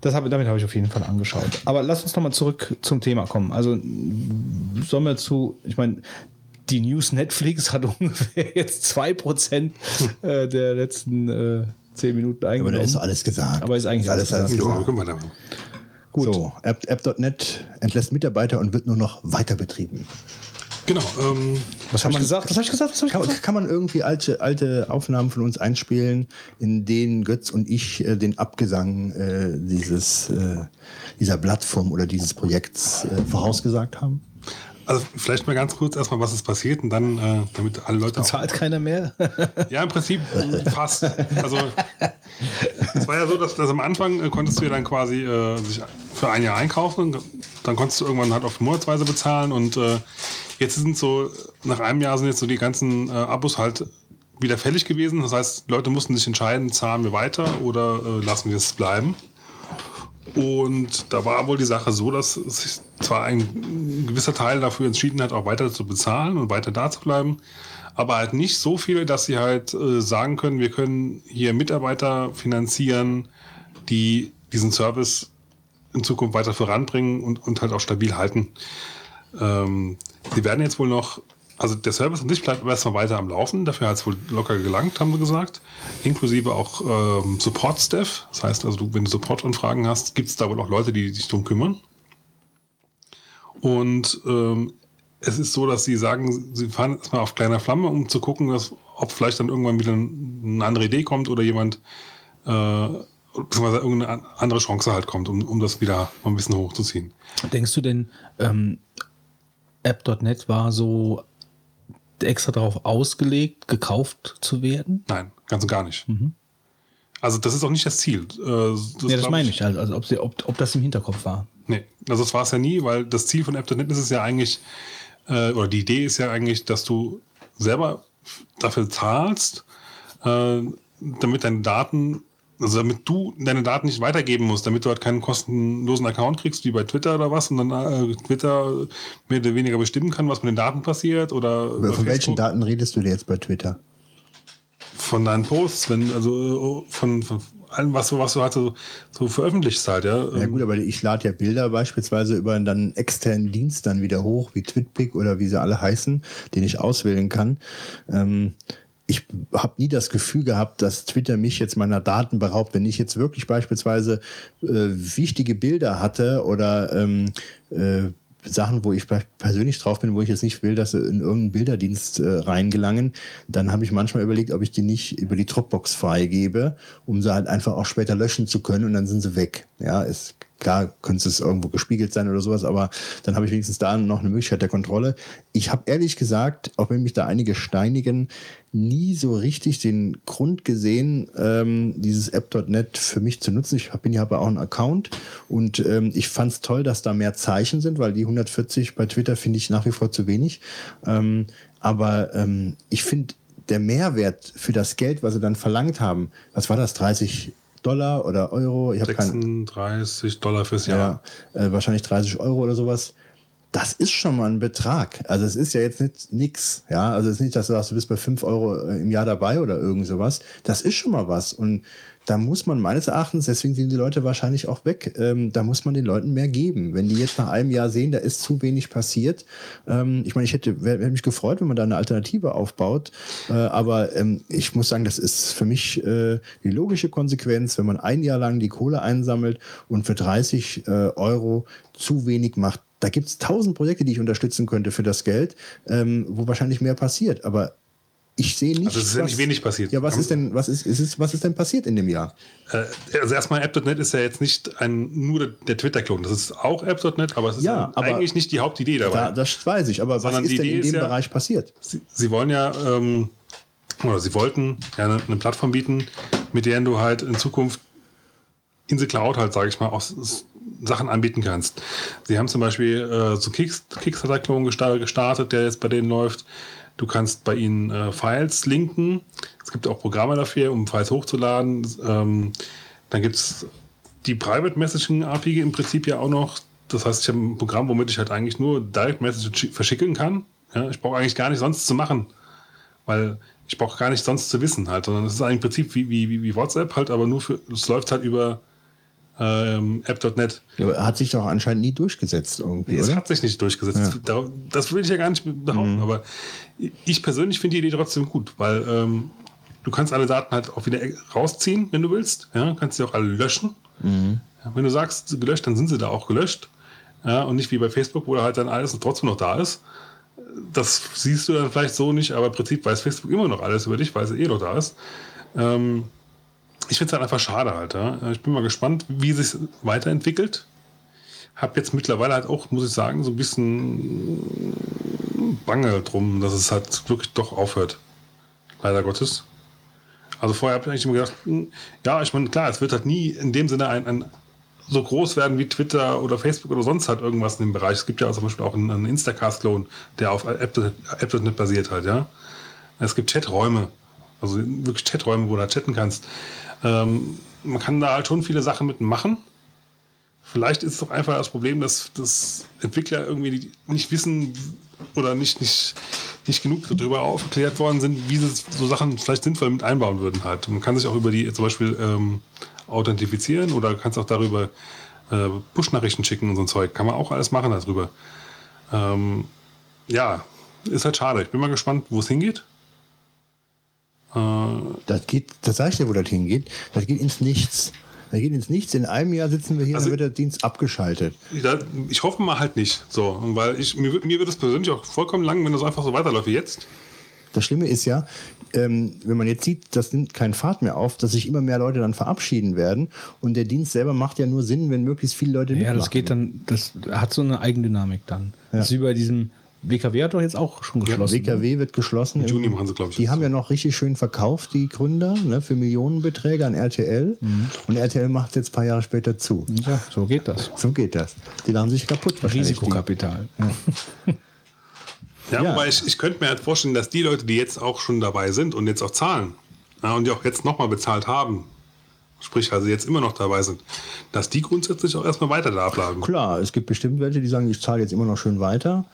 das hab, damit habe ich auf jeden Fall angeschaut. Aber lass uns nochmal zurück zum Thema kommen. Also sollen wir zu, ich meine, die News Netflix hat [laughs] ungefähr jetzt 2% äh, der letzten äh, 10 Minuten aber eingenommen. da ist alles gesagt. Aber ist eigentlich alles, alles alles Ja, gesagt. machen. Gut. So, App- App.net entlässt Mitarbeiter und wird nur noch weiter betrieben. Genau. Ähm, Was habe ich gesagt? Was habe ich gesagt? Was hab ich Kann, gesagt? kann man irgendwie alte, alte Aufnahmen von uns einspielen, in denen Götz und ich äh, den Abgesang äh, dieses, äh, dieser Plattform oder dieses Projekts äh, vorausgesagt haben? Also vielleicht mal ganz kurz erstmal, was ist passiert und dann, äh, damit alle Leute auch Zahlt keiner mehr? [laughs] Ja, im Prinzip fast. Also es war ja so, dass, dass am Anfang äh, konntest du ja dann quasi äh, sich für ein Jahr einkaufen. Dann konntest du irgendwann halt auf monatsweise bezahlen und äh, jetzt sind so, nach einem Jahr sind jetzt so die ganzen äh, Abos halt wieder fällig gewesen. Das heißt, Leute mussten sich entscheiden, zahlen wir weiter oder äh, lassen wir es bleiben. Und da war wohl die Sache so, dass sich zwar ein gewisser Teil dafür entschieden hat, auch weiter zu bezahlen und weiter da zu bleiben, aber halt nicht so viele, dass sie halt äh, sagen können, wir können hier Mitarbeiter finanzieren, die diesen Service in Zukunft weiter voranbringen und, und halt auch stabil halten. Ähm, sie werden jetzt wohl noch also der Service an sich bleibt erstmal weiter am Laufen. Dafür hat es wohl locker gelangt, haben wir gesagt. Inklusive auch ähm, Support-Staff. Das heißt also, du, wenn du Support-Anfragen hast, gibt es da wohl auch Leute, die sich drum kümmern. Und ähm, es ist so, dass sie sagen, sie fahren erstmal auf kleiner Flamme, um zu gucken, dass, ob vielleicht dann irgendwann wieder eine andere Idee kommt oder jemand äh, beziehungsweise irgendeine andere Chance halt kommt, um, um das wieder mal ein bisschen hochzuziehen. Denkst du denn, ähm, App.net war so extra darauf ausgelegt, gekauft zu werden? Nein, ganz und gar nicht. Also das ist auch nicht das Ziel. Äh, Das, ja, das meine ich. Also, also ob, sie, ob, ob das im Hinterkopf war. Nee, also das war es ja nie, weil das Ziel von App.net ist es ja eigentlich, äh, oder die Idee ist ja eigentlich, dass du selber dafür zahlst, äh, damit deine Daten, also damit du deine Daten nicht weitergeben musst, damit du halt keinen kostenlosen Account kriegst, wie bei Twitter oder was, und dann äh, Twitter mehr oder weniger bestimmen kann, was mit den Daten passiert oder Von über welchen Facebook. Daten redest du dir jetzt bei Twitter? von deinen Posts, wenn, also von, von allem, was du, was du halt so, so veröffentlichst halt, ja. Ja gut, aber ich lade ja Bilder beispielsweise über einen dann externen Dienst dann wieder hoch, wie TwitPic oder wie sie alle heißen, den ich auswählen kann. Ähm, ich habe nie das Gefühl gehabt, dass Twitter mich jetzt meiner Daten beraubt. Wenn ich jetzt wirklich beispielsweise äh, wichtige Bilder hatte oder ähm, äh, Sachen, wo ich persönlich drauf bin, wo ich jetzt nicht will, dass sie in irgendeinen Bilderdienst äh, reingelangen, dann habe ich manchmal überlegt, ob ich die nicht über die Dropbox freigebe, um sie halt einfach auch später löschen zu können und dann sind sie weg. Ja, ist klar, könnte es irgendwo gespiegelt sein oder sowas, aber dann habe ich wenigstens da noch eine Möglichkeit der Kontrolle. Ich habe ehrlich gesagt, auch wenn mich da einige steinigen, nie so richtig den Grund gesehen, ähm, dieses App.net für mich zu nutzen. Ich bin ja aber auch ein Account und ähm, ich fand es toll, dass da mehr Zeichen sind, weil die 140 bei Twitter finde ich nach wie vor zu wenig. Ähm, aber ähm, ich finde, der Mehrwert für das Geld, was sie dann verlangt haben, was war das, 30 Dollar oder Euro? Ich habe keinen 36 Dollar fürs Jahr. ja, äh, wahrscheinlich 30 Euro oder sowas. Das ist schon mal ein Betrag. Also es ist ja jetzt nicht nix. Ja, also es ist nicht, dass du sagst, du bist bei 5 Euro äh, im Jahr dabei oder irgend sowas. Das ist schon mal was. Und da muss man meines Erachtens, deswegen sind die Leute wahrscheinlich auch weg, ähm, da muss man den Leuten mehr geben. Wenn die jetzt nach einem Jahr sehen, da ist zu wenig passiert. Ähm, ich meine, ich hätte, wär- hätte mich gefreut, wenn man da eine Alternative aufbaut. Äh, aber ähm, ich muss sagen, das ist für mich äh, die logische Konsequenz, wenn man ein Jahr lang die Kohle einsammelt und für 30 äh, Euro zu wenig macht. Da gibt es tausend Projekte, die ich unterstützen könnte für das Geld, ähm, wo wahrscheinlich mehr passiert. Aber ich sehe nicht. Also es ist ja was- nicht wenig passiert. Ja, was ist denn, was ist, ist es, was ist denn passiert in dem Jahr? Äh, also erstmal App.net ist ja jetzt nicht ein, nur der, Twitter-Klon. Das ist auch App.net, aber es ist Ja, ja, eigentlich nicht die Hauptidee dabei. Da, das weiß ich, aber Sondern was ist denn Idee in ist dem ja- Bereich passiert? Sie, sie wollen ja, ähm, oder sie wollten ja eine, eine Plattform bieten, mit der du halt in Zukunft in the Cloud halt, sage ich mal, auch Sachen anbieten kannst. Sie haben zum Beispiel äh, so Kicks, Kickstarter-Klon gesta- gestartet, der jetzt bei denen läuft. Du kannst bei ihnen äh, Files linken. Es gibt auch Programme dafür, um Files hochzuladen. Ähm, dann gibt es die Private Messaging API im Prinzip ja auch noch. Das heißt, ich habe ein Programm, womit ich halt eigentlich nur Direct Message schi- verschicken kann. Ja, ich brauche eigentlich gar nicht sonst zu machen, weil ich brauche gar nicht sonst zu wissen halt, sondern es ist eigentlich im Prinzip wie, wie- wie WhatsApp halt, aber nur für, es läuft halt über ähm, app.net. Ja, Hat sich doch anscheinend nie durchgesetzt irgendwie, Es oder? hat sich nicht durchgesetzt. Da- Das will ich ja gar nicht Mhm. behaupten, aber ich persönlich finde die Idee trotzdem gut, weil ähm, du kannst alle Daten halt auch wieder rausziehen, wenn du willst. Ja, kannst sie auch alle löschen. Mhm. Ja, wenn du sagst, gelöscht, dann sind sie da auch gelöscht. Ja, und nicht wie bei Facebook, wo da halt dann alles trotzdem noch da ist. Das siehst du dann vielleicht so nicht, aber im Prinzip weiß Facebook immer noch alles über dich, weil sie eh noch da ist. Ähm, ich finde es halt einfach schade halt. Ja. Ich bin mal gespannt, wie sich weiterentwickelt. Hab jetzt mittlerweile halt auch, muss ich sagen, so ein bisschen Bange drum, dass es halt wirklich doch aufhört. Leider Gottes. Also vorher habe ich eigentlich immer gedacht, hm, ja, ich meine, klar, es wird halt nie in dem Sinne ein, ein so groß werden wie Twitter oder Facebook oder sonst halt irgendwas in dem Bereich. Es gibt ja zum Beispiel auch einen, einen Instacast-Clone, der auf App.net basiert halt, ja. Es gibt Chaträume, also wirklich Chaträume, wo du halt chatten kannst. Ähm, man kann da halt schon viele Sachen mit machen. Vielleicht ist es doch einfach das Problem, dass, dass Entwickler irgendwie nicht wissen oder nicht, nicht, nicht genug darüber aufgeklärt worden sind, wie sie so Sachen vielleicht sinnvoll mit einbauen würden halt. Man kann sich auch über die zum Beispiel ähm, authentifizieren oder kannst auch darüber äh, Push-Nachrichten schicken und so ein Zeug. Kann man auch alles machen darüber. Ähm, ja, ist halt schade. Ich bin mal gespannt, wo es hingeht. Äh, Das geht, das sag ich dir, wo das hingeht. Das geht ins Nichts. Das geht ins Nichts. In einem Jahr sitzen wir hier Also- und dann wird der Dienst abgeschaltet. da- ich hoffe mal halt nicht. So, weil ich, mir, wird- mir wird es persönlich auch vollkommen lang, wenn das einfach so weiterläuft wie jetzt. Das Schlimme ist ja, ähm, wenn man jetzt sieht, das nimmt keinen Fahrt mehr auf, dass sich immer mehr Leute dann verabschieden werden. Und der Dienst selber macht ja nur Sinn, wenn möglichst viele Leute Ja, mitmachen. das geht dann, das hat so eine Eigendynamik dann. Ja. Das ist wie bei diesem WKW hat doch jetzt auch schon geschlossen. WKW wird geschlossen. Im Juni machen sie, glaub ich, Die haben ja noch richtig schön verkauft, die Gründer, ne, für Millionenbeträge an RTL. Mhm. Und RTL macht jetzt ein paar Jahre später zu. Ja, so geht das. So geht das. Die lachen sich kaputt. wahrscheinlich, Risikokapital. [laughs] Ja, Ja. wobei ich, ich könnte mir halt vorstellen, dass die Leute, die jetzt auch schon dabei sind und jetzt auch zahlen ja, und die auch jetzt nochmal bezahlt haben, sprich also jetzt immer noch dabei sind, dass die grundsätzlich auch erstmal weiter da bleiben. Klar, es gibt bestimmt welche, die sagen, ich zahle jetzt immer noch schön weiter.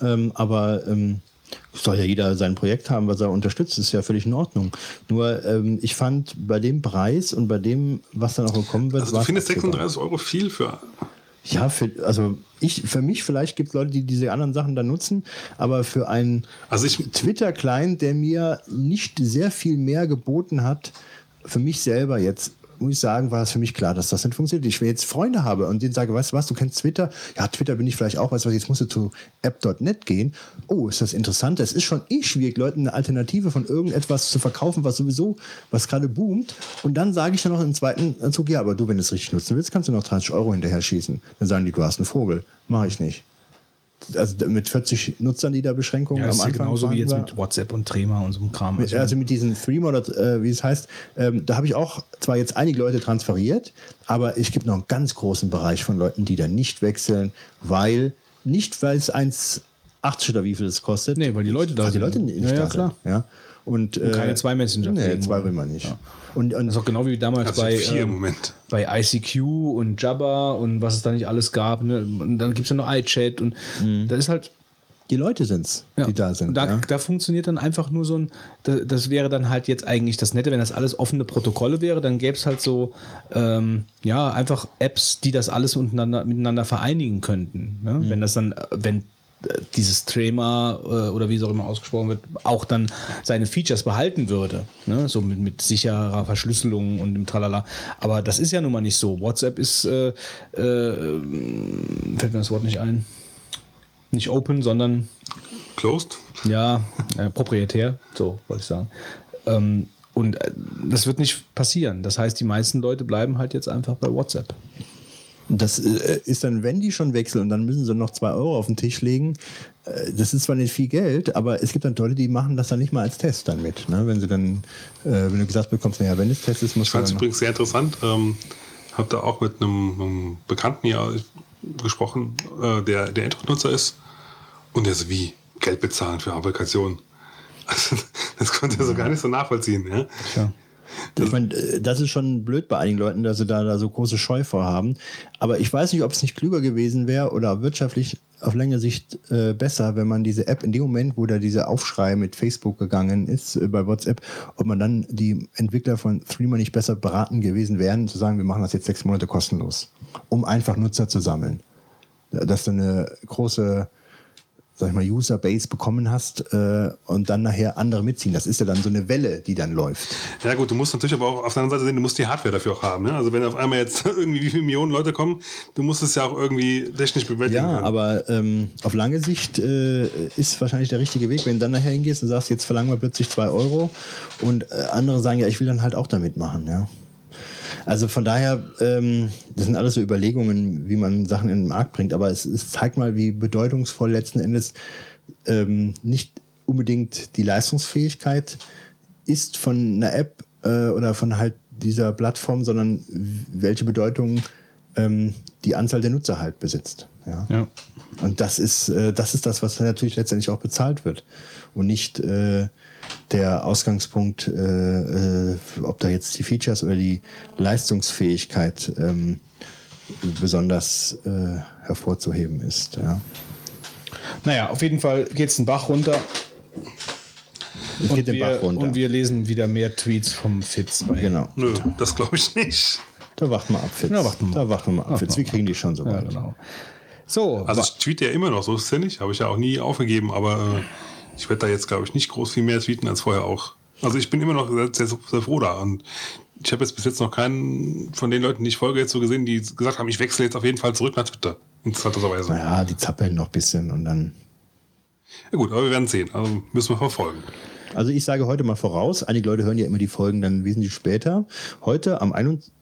Ähm, aber ähm, soll ja jeder sein Projekt haben, was er unterstützt, ist ja völlig in Ordnung. Nur ähm, ich fand bei dem Preis und bei dem, was dann auch gekommen wird, Also du findest absehbar. 36 Euro viel für. Ja, für, also ich, für mich vielleicht gibt es Leute, die diese anderen Sachen dann nutzen, aber für einen Also Twitter-Client, der mir nicht sehr viel mehr geboten hat, für mich selber jetzt, muss ich sagen, war es für mich klar, dass das nicht funktioniert. Ich, ich jetzt Freunde habe und denen sage, weißt du was, du kennst Twitter, ja, Twitter bin ich vielleicht auch, weißt du was, jetzt musst du zu app.net gehen. Oh, ist das interessant. Es ist schon eh schwierig, Leuten eine Alternative von irgendetwas zu verkaufen, was sowieso, was gerade boomt. Und dann sage ich dann noch im zweiten Zug, ja, aber du, wenn du es richtig nutzen willst, kannst du noch 30 Euro hinterher schießen. Dann sagen die, du hast einen Vogel. Mache ich nicht. Also mit 40 Nutzern, die da Beschränkungen Ja, am ja Anfang genauso wie jetzt waren, mit WhatsApp und Trema und so einem Kram. mit, also mit diesen Threema oder äh, wie es heißt, ähm, da habe ich auch zwar jetzt einige Leute transferiert, aber es gibt noch einen ganz großen Bereich von Leuten, die da nicht wechseln, weil nicht weil es 1,80 oder wie viel es kostet. Nee, weil die Leute da weil die sind. Leute nicht Ja, ja, da klar. sind. Ja. Und, äh, keine zwei Messenger Nee, zwei will man nicht. Und, und das ist auch genau wie damals also bei, vier im ähm, Moment. bei ICQ und Jabba und was es da nicht alles gab. Ne? Und dann gibt es ja noch iChat und da ist halt die Leute sind es, Ja. die da sind. Und Da, ja. da funktioniert dann einfach nur so ein, da, das wäre dann halt jetzt eigentlich das Nette, wenn das alles offene Protokolle wäre, dann gäbe es halt so, ähm, ja, einfach Apps, die das alles untereinander, miteinander vereinigen könnten. Ne? Mhm. Wenn das dann, äh, wenn dieses Trema äh, oder wie es auch immer ausgesprochen wird, auch dann seine Features behalten würde. Ne? So mit, mit sicherer Verschlüsselung und dem Tralala. Aber das ist ja nun mal nicht so. WhatsApp ist, äh, äh, fällt mir das Wort nicht ein. Nicht open, sondern Closed. ja, äh, proprietär, so wollte ich sagen. Ähm, und äh, das wird nicht passieren. Das heißt, die meisten Leute bleiben halt jetzt einfach bei WhatsApp. Das äh, ist dann, wenn die schon wechseln und dann müssen sie noch zwei Euro auf den Tisch legen. Äh, das ist zwar nicht viel Geld, aber es gibt dann Leute, die machen das dann nicht mal als Test dann mit. Ne? Wenn sie dann, äh, wenn du gesagt bekommst, naja, wenn es Test ist, Ich musst du fand es übrigens sehr interessant. Ähm, habe da auch mit einem, Bekannten ja gesprochen, der, der Android-Nutzer ist. Und der so, wie? Geld bezahlen für Applikationen. [laughs] Also, das konnte er so gar nicht so nachvollziehen. Ja? Ja. Ich meine, äh, das ist schon blöd bei einigen Leuten, dass sie da, da so große Scheu vorhaben. Aber ich weiß nicht, ob es nicht klüger gewesen wäre oder wirtschaftlich auf längere Sicht äh, besser, wenn man diese App in dem Moment, wo da dieser Aufschrei mit Facebook gegangen ist, äh, bei WhatsApp, ob man dann die Entwickler von Threema nicht besser beraten gewesen wären, zu sagen, wir machen das jetzt sechs Monate kostenlos, um einfach Nutzer zu sammeln. Dass du eine große sag ich mal, Userbase bekommen hast äh, und dann nachher andere mitziehen. Das ist ja dann so eine Welle, die dann läuft. Ja gut, du musst natürlich aber auch auf der anderen Seite sehen, du musst die Hardware dafür auch haben. Ne? Also wenn auf einmal jetzt [laughs] irgendwie wie viele Millionen Leute kommen, du musst es ja auch irgendwie technisch bewältigen. Ja, können. aber ähm, auf lange Sicht äh, ist wahrscheinlich der richtige Weg, wenn du dann nachher hingehst und sagst, jetzt verlangen wir plötzlich zwei Euro und äh, andere sagen, ja, ich will dann halt auch damit machen, ja. Also von daher, ähm, das sind alles so Überlegungen, wie man Sachen in den Markt bringt, aber es, es zeigt mal, wie bedeutungsvoll letzten Endes ähm, nicht unbedingt die Leistungsfähigkeit ist von einer App äh, oder von halt dieser Plattform, sondern welche Bedeutung ähm, die Anzahl der Nutzer halt besitzt. Ja. Ja. Und das ist, äh, das ist das, was natürlich letztendlich auch bezahlt wird. Und nicht äh, der Ausgangspunkt, äh, äh, ob da jetzt die Features oder die Leistungsfähigkeit ähm, besonders äh, hervorzuheben ist. Ja. Naja, auf jeden Fall geht es den Bach runter. Geht den wir, Bach runter. Und wir lesen wieder mehr Tweets vom Fitz. Bei genau. Nö, das glaube ich nicht. Da warten wir ab, Fitz. Ja, warten wir. Da warten wir mal ab, Fitz. Wir kriegen die schon so Ja, genau. So, Also ich tweete ja immer noch, so ist es ja nicht. Habe ich ja auch nie aufgegeben, aber ich werde da jetzt, glaube ich, nicht groß viel mehr tweeten als vorher auch. Also ich bin immer noch sehr, sehr, sehr froh da. Und ich habe jetzt bis jetzt noch keinen von den Leuten, die ich folge, jetzt so gesehen, die gesagt haben, ich wechsle jetzt auf jeden Fall zurück nach Twitter. Interessanterweise. Naja, die zappeln noch ein bisschen und dann. Ja gut, aber wir werden sehen. Also müssen wir verfolgen. Also ich sage heute mal voraus, einige Leute hören ja immer die Folgen dann wesentlich später. Heute am 21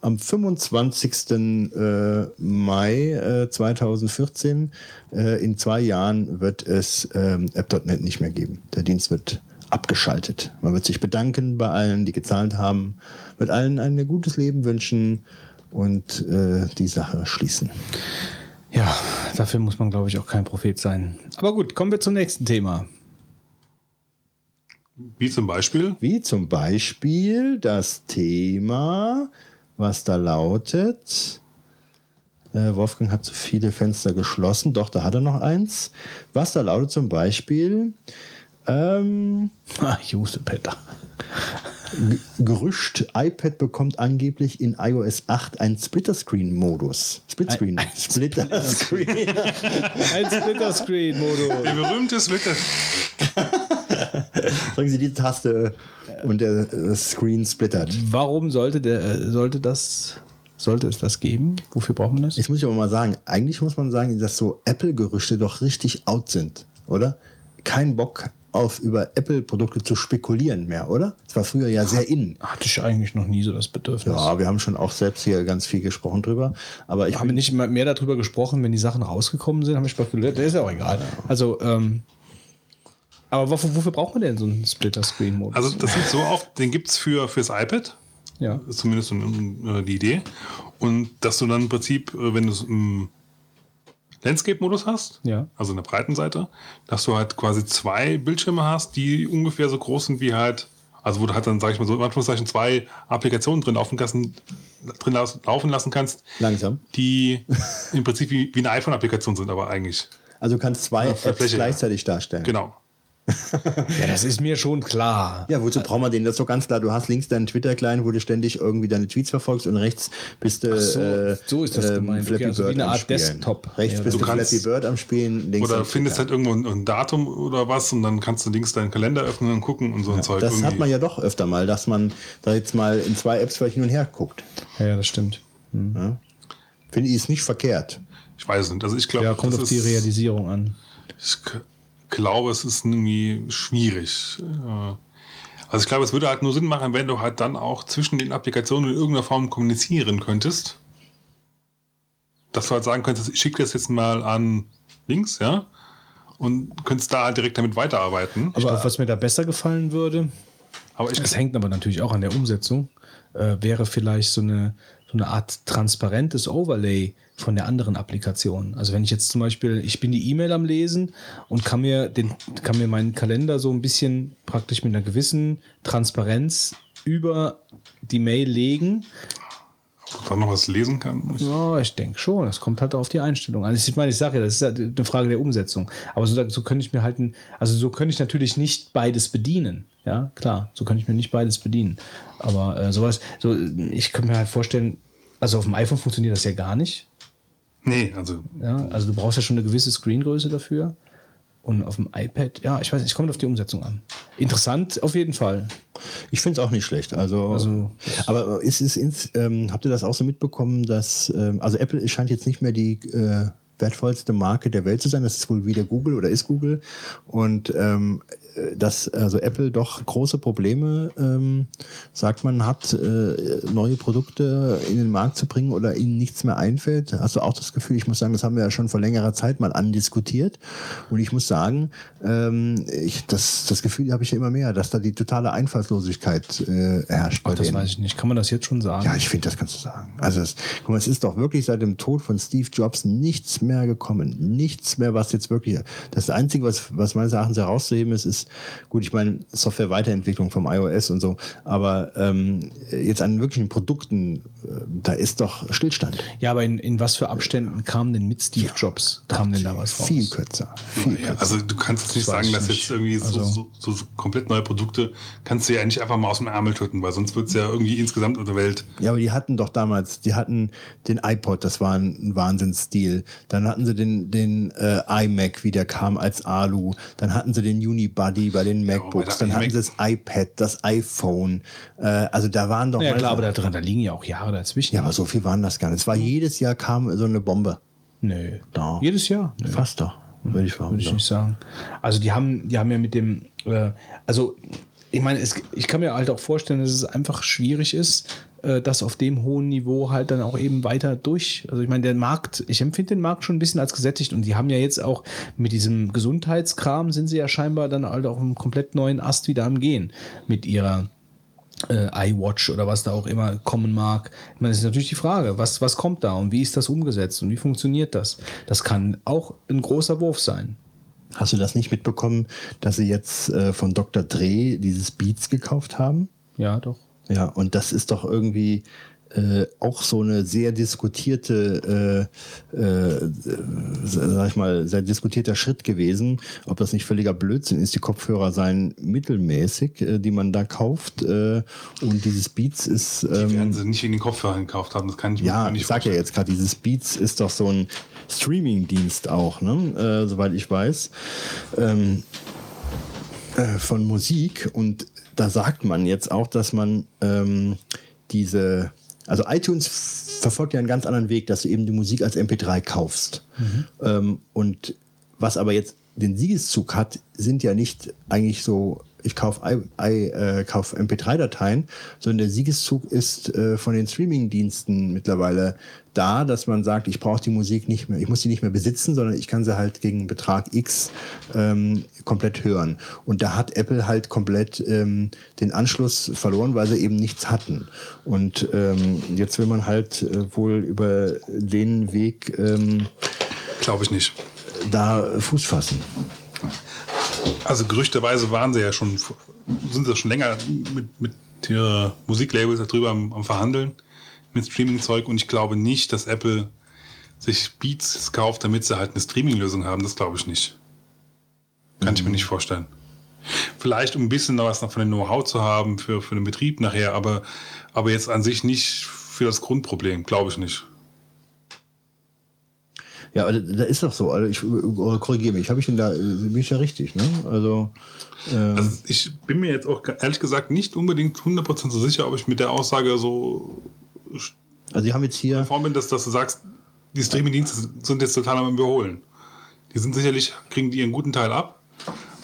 am 25. Äh, Mai äh, 2014, äh, in zwei Jahren, wird es ähm, App.net nicht mehr geben. Der Dienst wird abgeschaltet. Man wird sich bedanken bei allen, die gezahlt haben, wird allen ein gutes Leben wünschen und äh, die Sache schließen. Ja, dafür muss man, glaube ich, auch kein Prophet sein. Aber gut, kommen wir zum nächsten Thema. Wie zum Beispiel? Wie zum Beispiel das Thema, was da lautet. Äh, Wolfgang hat zu viele Fenster geschlossen. Doch, da hat er noch eins. Was da lautet zum Beispiel. Ähm, Ah, ich wusste, Peter. G- Gerücht, iPad bekommt angeblich in iOS 8 einen Splitter-Screen-Modus. Split-Screen. Splitter-Screen. Ein Splitter-Screen-Modus. Der berühmte Twitter. Drücken Sie die Taste und der äh, Screen splittert. Warum sollte, der, äh, sollte, das, sollte es das geben? Wofür braucht man das? Jetzt muss ich aber mal sagen, eigentlich muss man sagen, dass so Apple-Gerüchte doch richtig out sind, oder? Kein Bock auf über Apple-Produkte zu spekulieren mehr, oder? Das war früher ja sehr in. Hatte ich eigentlich noch nie so das Bedürfnis. Ja, wir haben schon auch selbst hier ganz viel gesprochen drüber. Aber ich Haben wir nicht mehr darüber gesprochen, wenn die Sachen rausgekommen sind? Haben wir spekuliert? Das ist ja auch egal. Also, ähm, aber wofür, wofür braucht man denn so einen Splitter-Screen-Modus? Also das sieht so oft, den gibt es für, fürs iPad. ja. ist zumindest so, äh, die Idee. Und dass du dann im Prinzip, äh, wenn du es im Landscape-Modus hast, Ja. also in der breiten Seite, dass du halt quasi zwei Bildschirme hast, die ungefähr so groß sind wie halt, also wo du halt dann, sag ich mal so, in Anführungszeichen zwei Applikationen drin laufen, lassen, drin laufen lassen kannst, langsam. die im Prinzip wie, wie eine iPhone-Applikation sind, aber eigentlich. Also du kannst zwei Apps Fläche, ja. gleichzeitig darstellen. Genau. Ja, das ist mir schon klar. Ja, wozu braucht man den? Das ist doch ganz klar. Du hast links deinen Twitter-Client, wo du ständig irgendwie deine Tweets verfolgst und rechts bist du so, äh, so ist das gemeint. Flappy Okay, also wie Bird eine am Art. Desktop. Rechts Ja, bist du Flappy Bird am Spielen, links Oder findest halt irgendwo ein, ein Datum oder was und dann kannst du links deinen Kalender öffnen und gucken und so ein Zeug. Das hat irgendwie. man ja doch öfter mal, dass man da jetzt mal in zwei Apps vielleicht hin und her guckt. Ja, ja, das stimmt. Finde ich ist nicht verkehrt. Ich weiß es nicht. Also ich glaube, Ja, kommt das auf die Realisierung an. Ich glaube, es ist irgendwie schwierig. Äh, Also ich glaube, es würde halt nur Sinn machen, wenn du halt dann auch zwischen den Applikationen in irgendeiner Form kommunizieren könntest. Dass du halt sagen könntest, ich schicke das jetzt mal an links, ja, und könntest da halt direkt damit weiterarbeiten. Ich glaube, was mir da besser gefallen würde, Aber ich, das hängt aber natürlich auch an der Umsetzung, äh, wäre vielleicht so eine, so eine Art transparentes Overlay von der anderen Applikation. Also wenn ich jetzt zum Beispiel, ich bin die E-Mail am Lesen und kann mir, den, kann mir meinen Kalender so ein bisschen praktisch mit einer gewissen Transparenz über die Mail legen. ob da noch was lesen kann. Ja, ich denke schon. Das kommt halt auf die Einstellung an. Also ich meine, ich sage ja, das ist ja eine Frage der Umsetzung. Aber so, so könnte ich mir halt, ein, also so könnte ich natürlich nicht beides bedienen. Ja, klar, so könnte ich mir nicht beides bedienen. Aber äh, sowas, so, ich könnte mir halt vorstellen, also auf dem iPhone funktioniert das ja gar nicht. Nee, also Ja, also du brauchst ja schon eine gewisse Screengröße dafür. Und auf dem iPad, ja, ich weiß nicht, es kommt auf die Umsetzung an. Interessant auf jeden Fall. Ich finde es auch nicht schlecht. Also, Also- aber ist es ins, ähm, habt ihr das auch so mitbekommen, dass ähm, also Apple scheint jetzt nicht mehr die äh, wertvollste Marke der Welt zu sein. Das ist wohl wieder Google oder ist Google. Und ähm, äh, dass also Apple doch große Probleme, ähm, sagt man, hat, äh, neue Produkte in den Markt zu bringen oder ihnen nichts mehr einfällt. Hast du auch das Gefühl, ich muss sagen, das haben wir ja schon vor längerer Zeit mal andiskutiert. Und ich muss sagen, ähm, ich, das, das Gefühl habe ich ja immer mehr, dass da die totale Einfallslosigkeit äh, herrscht. Ach, das denen. weiß ich nicht. Kann man das jetzt schon sagen? Ja, ich finde, das kannst du sagen. Also, es, guck mal, es ist doch wirklich seit dem Tod von Steve Jobs nichts mehr gekommen. Nichts mehr, was jetzt wirklich. Das Einzige, was, was meines Erachtens herauszuheben ist, ist, Gut, ich meine, Software-Weiterentwicklung vom iOS und so, aber ähm, jetzt an wirklichen Produkten, äh, da ist doch Stillstand. Ja, aber in, in was für Abständen kam denn mit Steve Jobs, kam denn da was raus? Viel kürzer. Viel Ja, kürzer. also du kannst jetzt nicht Das sagen, dass nicht. jetzt irgendwie so, Also- so, so, so komplett neue Produkte kannst du ja nicht einfach mal aus dem Ärmel tüten, weil sonst wird es ja irgendwie insgesamt unter Welt. Ja, aber die hatten doch damals, die hatten den iPod, das war ein, ein Wahnsinnsstil. Dann hatten sie den, den äh, iMac, wie der kam als Alu. Dann hatten sie den Unibody bei den MacBooks. der Dann hatten sie das iPad, das iPhone. Äh, also da waren doch. Ja mal- klar, aber da, drin, da liegen ja auch Jahre dazwischen. ja, aber so viel waren das gar nicht. Es war jedes Jahr kam so eine Bombe. Nö. Doch. Jedes Jahr? Nö. Fast doch, würde ich Würde ich sagen. nicht sagen. Also die haben, die haben ja mit dem, äh, also ich meine, es, ich kann mir halt auch vorstellen, dass es einfach schwierig ist, äh, das auf dem hohen Niveau halt dann auch eben weiter durch. Also ich meine, der Markt, ich empfinde den Markt schon ein bisschen als gesättigt und die haben ja jetzt auch mit diesem Gesundheitskram sind sie ja scheinbar dann halt auf einem komplett neuen Ast wieder am Gehen mit ihrer äh, iWatch oder was da auch immer kommen mag. Ich meine, das ist natürlich die Frage, was, was kommt da und wie ist das umgesetzt und wie funktioniert das? Das kann auch ein großer Wurf sein. Hast du das nicht mitbekommen, dass sie jetzt äh, von Dr. Dre dieses Beats gekauft haben? Ja, doch. Ja, und das ist doch irgendwie äh, auch so eine sehr diskutierte, äh, äh, sag ich mal, sehr diskutierter Schritt gewesen. Ob das nicht völliger Blödsinn ist, die Kopfhörer seien mittelmäßig, äh, die man da kauft. Äh, und dieses Beats ist. Die werden Ähm, sie nicht in den Kopfhörern gekauft haben, das kann ich mir ja, nicht ich sag ja jetzt gerade, dieses Beats ist doch so ein Streaming-Dienst auch, ne? äh, soweit ich weiß. Ähm, äh, von Musik und da sagt man jetzt auch, dass man ähm, diese, also iTunes verfolgt ja einen ganz anderen Weg, dass du eben die Musik als MP3 kaufst. Ähm, und was aber jetzt den Siegeszug hat, sind ja nicht eigentlich so, ich kaufe äh, kauf MP3-Dateien, sondern der Siegeszug ist äh, von den Streaming-Diensten mittlerweile da, dass man sagt, ich brauche die Musik nicht mehr, ich muss sie nicht mehr besitzen, sondern ich kann sie halt gegen Betrag X ähm, komplett hören. Und da hat Apple halt komplett ähm, den Anschluss verloren, weil sie eben nichts hatten. Und ähm, jetzt will man halt äh, wohl über den Weg ähm, Glaube ich nicht. da Fuß fassen. Also gerüchteweise waren sie ja schon, sind sie schon länger mit, mit der Musiklabels darüber am, am Verhandeln mit Streaming-Zeug und ich glaube nicht, dass Apple sich Beats kauft, damit sie halt eine Streaming-Lösung haben. Das glaube ich nicht. Kann ich mir nicht vorstellen. Vielleicht um ein bisschen noch was noch von dem Know-how zu haben für, für den Betrieb nachher, aber, aber jetzt an sich nicht für das Grundproblem, glaube ich nicht. Ja, aber da ist doch so. Also ich äh, korrigiere mich. Habe ich denn da, äh, bin ich da richtig? Ne? Also äh, Also ich bin mir jetzt auch ehrlich gesagt nicht unbedingt 100% so sicher, ob ich mit der Aussage so also die haben jetzt hier. konform bin, dass, dass du sagst, die Streaming-Dienste sind jetzt total am Überholen. Die sind sicherlich, kriegen die ihren guten Teil ab,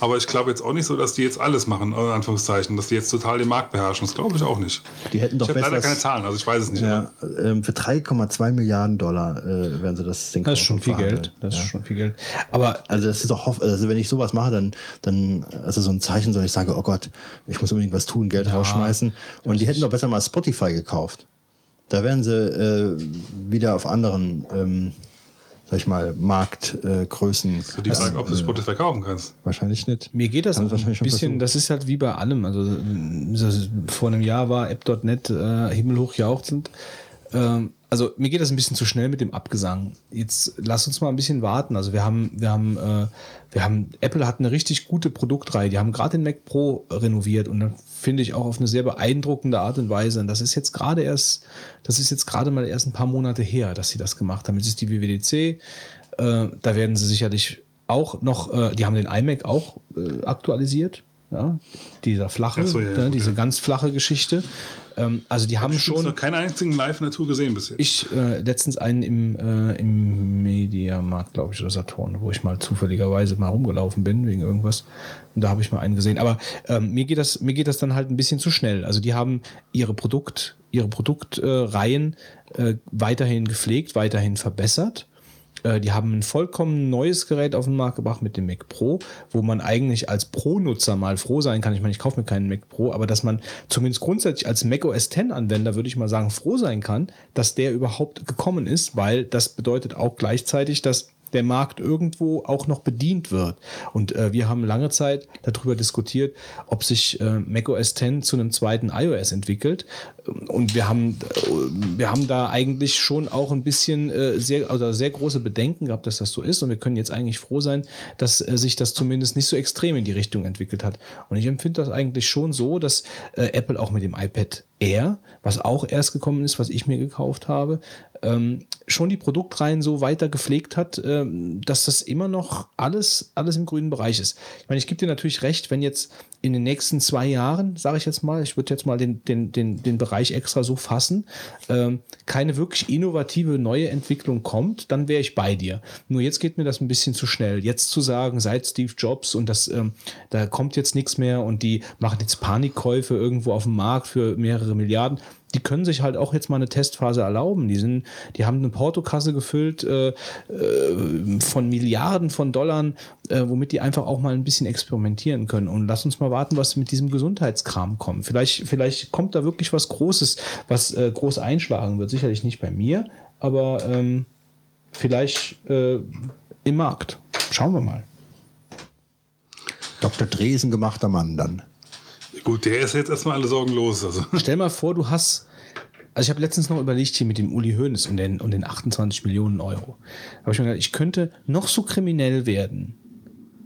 aber ich glaube jetzt auch nicht so, dass die jetzt alles machen, in Anführungszeichen, dass die jetzt total den Markt beherrschen. Das glaube ich auch nicht. Die hätten doch ich habe leider besser- keine Zahlen, also ich weiß es nicht. Ja, ähm, für 3,2 Milliarden Dollar äh, werden sie das Ding Das ist schon kaufen, viel. Geld. Das ja. ist schon viel Geld. Aber Also das ist doch hoff also wenn ich sowas mache, dann, dann also so ein Zeichen, soll ich sage, oh Gott, ich muss unbedingt was tun, Geld rausschmeißen. Und die hätten doch besser mal Spotify gekauft. Da wären sie äh, wieder auf anderen, ähm, sag ich mal, Marktgrößen. Äh. So die Frage, ob du Spotify kaufen kannst. wahrscheinlich nicht. Mir geht das Haben ein bisschen, versucht. das ist halt wie bei allem. Also so, vor einem Jahr war App.net äh, himmelhoch jauchzend. Ähm, also mir geht das ein bisschen zu schnell mit dem Abgesang. Jetzt lass uns mal ein bisschen warten. Also wir haben, wir haben, äh, wir haben, Apple hat eine richtig gute Produktreihe. Die haben gerade den Mac Pro renoviert und dann finde ich auch auf eine sehr beeindruckende Art und Weise. Und das ist jetzt gerade erst, das ist jetzt gerade mal erst ein paar Monate her, dass sie das gemacht haben. Jetzt ist die WWDC. Äh, da werden sie sicherlich auch noch, äh, die haben den iMac auch äh, aktualisiert. Ja, dieser flache, Ach so, ja, ja, ne, diese ganz flache Geschichte. Ähm, also die haben Ich habe schon. noch keinen einzigen Live-Natur gesehen bis jetzt. Ich äh, letztens einen im, äh, im Mediamarkt, glaube ich, oder Saturn, wo ich mal zufälligerweise mal rumgelaufen bin wegen irgendwas. Und da habe ich mal einen gesehen. Aber ähm, mir geht das, mir geht das dann halt ein bisschen zu schnell. Also die haben ihre Produkt, ihre Produktreihen äh, weiterhin gepflegt, weiterhin verbessert. Äh, Die haben ein vollkommen neues Gerät auf den Markt gebracht mit dem Mac Pro, wo man eigentlich als Pro-Nutzer mal froh sein kann. Ich meine, ich kaufe mir keinen Mac Pro, aber dass man zumindest grundsätzlich als Mac OS X-Anwender, würde ich mal sagen, froh sein kann, dass der überhaupt gekommen ist, weil das bedeutet auch gleichzeitig, dass der Markt irgendwo auch noch bedient wird. Und äh, wir haben lange Zeit darüber diskutiert, ob sich äh, macOS 10 zu einem zweiten iOS entwickelt. Und wir haben, äh, wir haben da eigentlich schon auch ein bisschen äh, sehr, also sehr große Bedenken gehabt, dass das so ist. Und wir können jetzt eigentlich froh sein, dass äh, sich das zumindest nicht so extrem in die Richtung entwickelt hat. Und ich empfinde das eigentlich schon so, dass äh, Apple auch mit dem iPad Air, was auch erst gekommen ist, was ich mir gekauft habe, ähm, schon die Produktreihen so weiter gepflegt hat, ähm, dass das immer noch alles, alles im grünen Bereich ist. Ich meine, ich gebe dir natürlich recht, wenn jetzt in den nächsten zwei Jahren, sage ich jetzt mal, ich würde jetzt mal den, den, den, den Bereich extra so fassen, ähm, keine wirklich innovative neue Entwicklung kommt, dann wäre ich bei dir. Nur jetzt geht mir das ein bisschen zu schnell. Jetzt zu sagen, seit Steve Jobs und das, ähm, da kommt jetzt nichts mehr und die machen jetzt Panikkäufe irgendwo auf dem Markt für mehrere Milliarden, die können sich halt auch jetzt mal eine Testphase erlauben. Die sind, die haben eine Portokasse gefüllt äh, äh, von Milliarden von Dollar, äh, womit die einfach auch mal ein bisschen experimentieren können. Und lass uns mal warten, was mit diesem Gesundheitskram kommt. Vielleicht, vielleicht kommt da wirklich was Großes, was äh, groß einschlagen wird. Sicherlich nicht bei mir, aber ähm, vielleicht äh, im Markt. Schauen wir mal. Dr. Dresen gemachter Mann dann. Gut, der ist jetzt erstmal alle Sorgen los. Also. Stell mal vor, du hast. Also ich habe letztens noch überlegt hier mit dem Uli Hoeneß und den, und den 28 Millionen Euro. Habe ich mir gedacht, ich könnte noch so kriminell werden.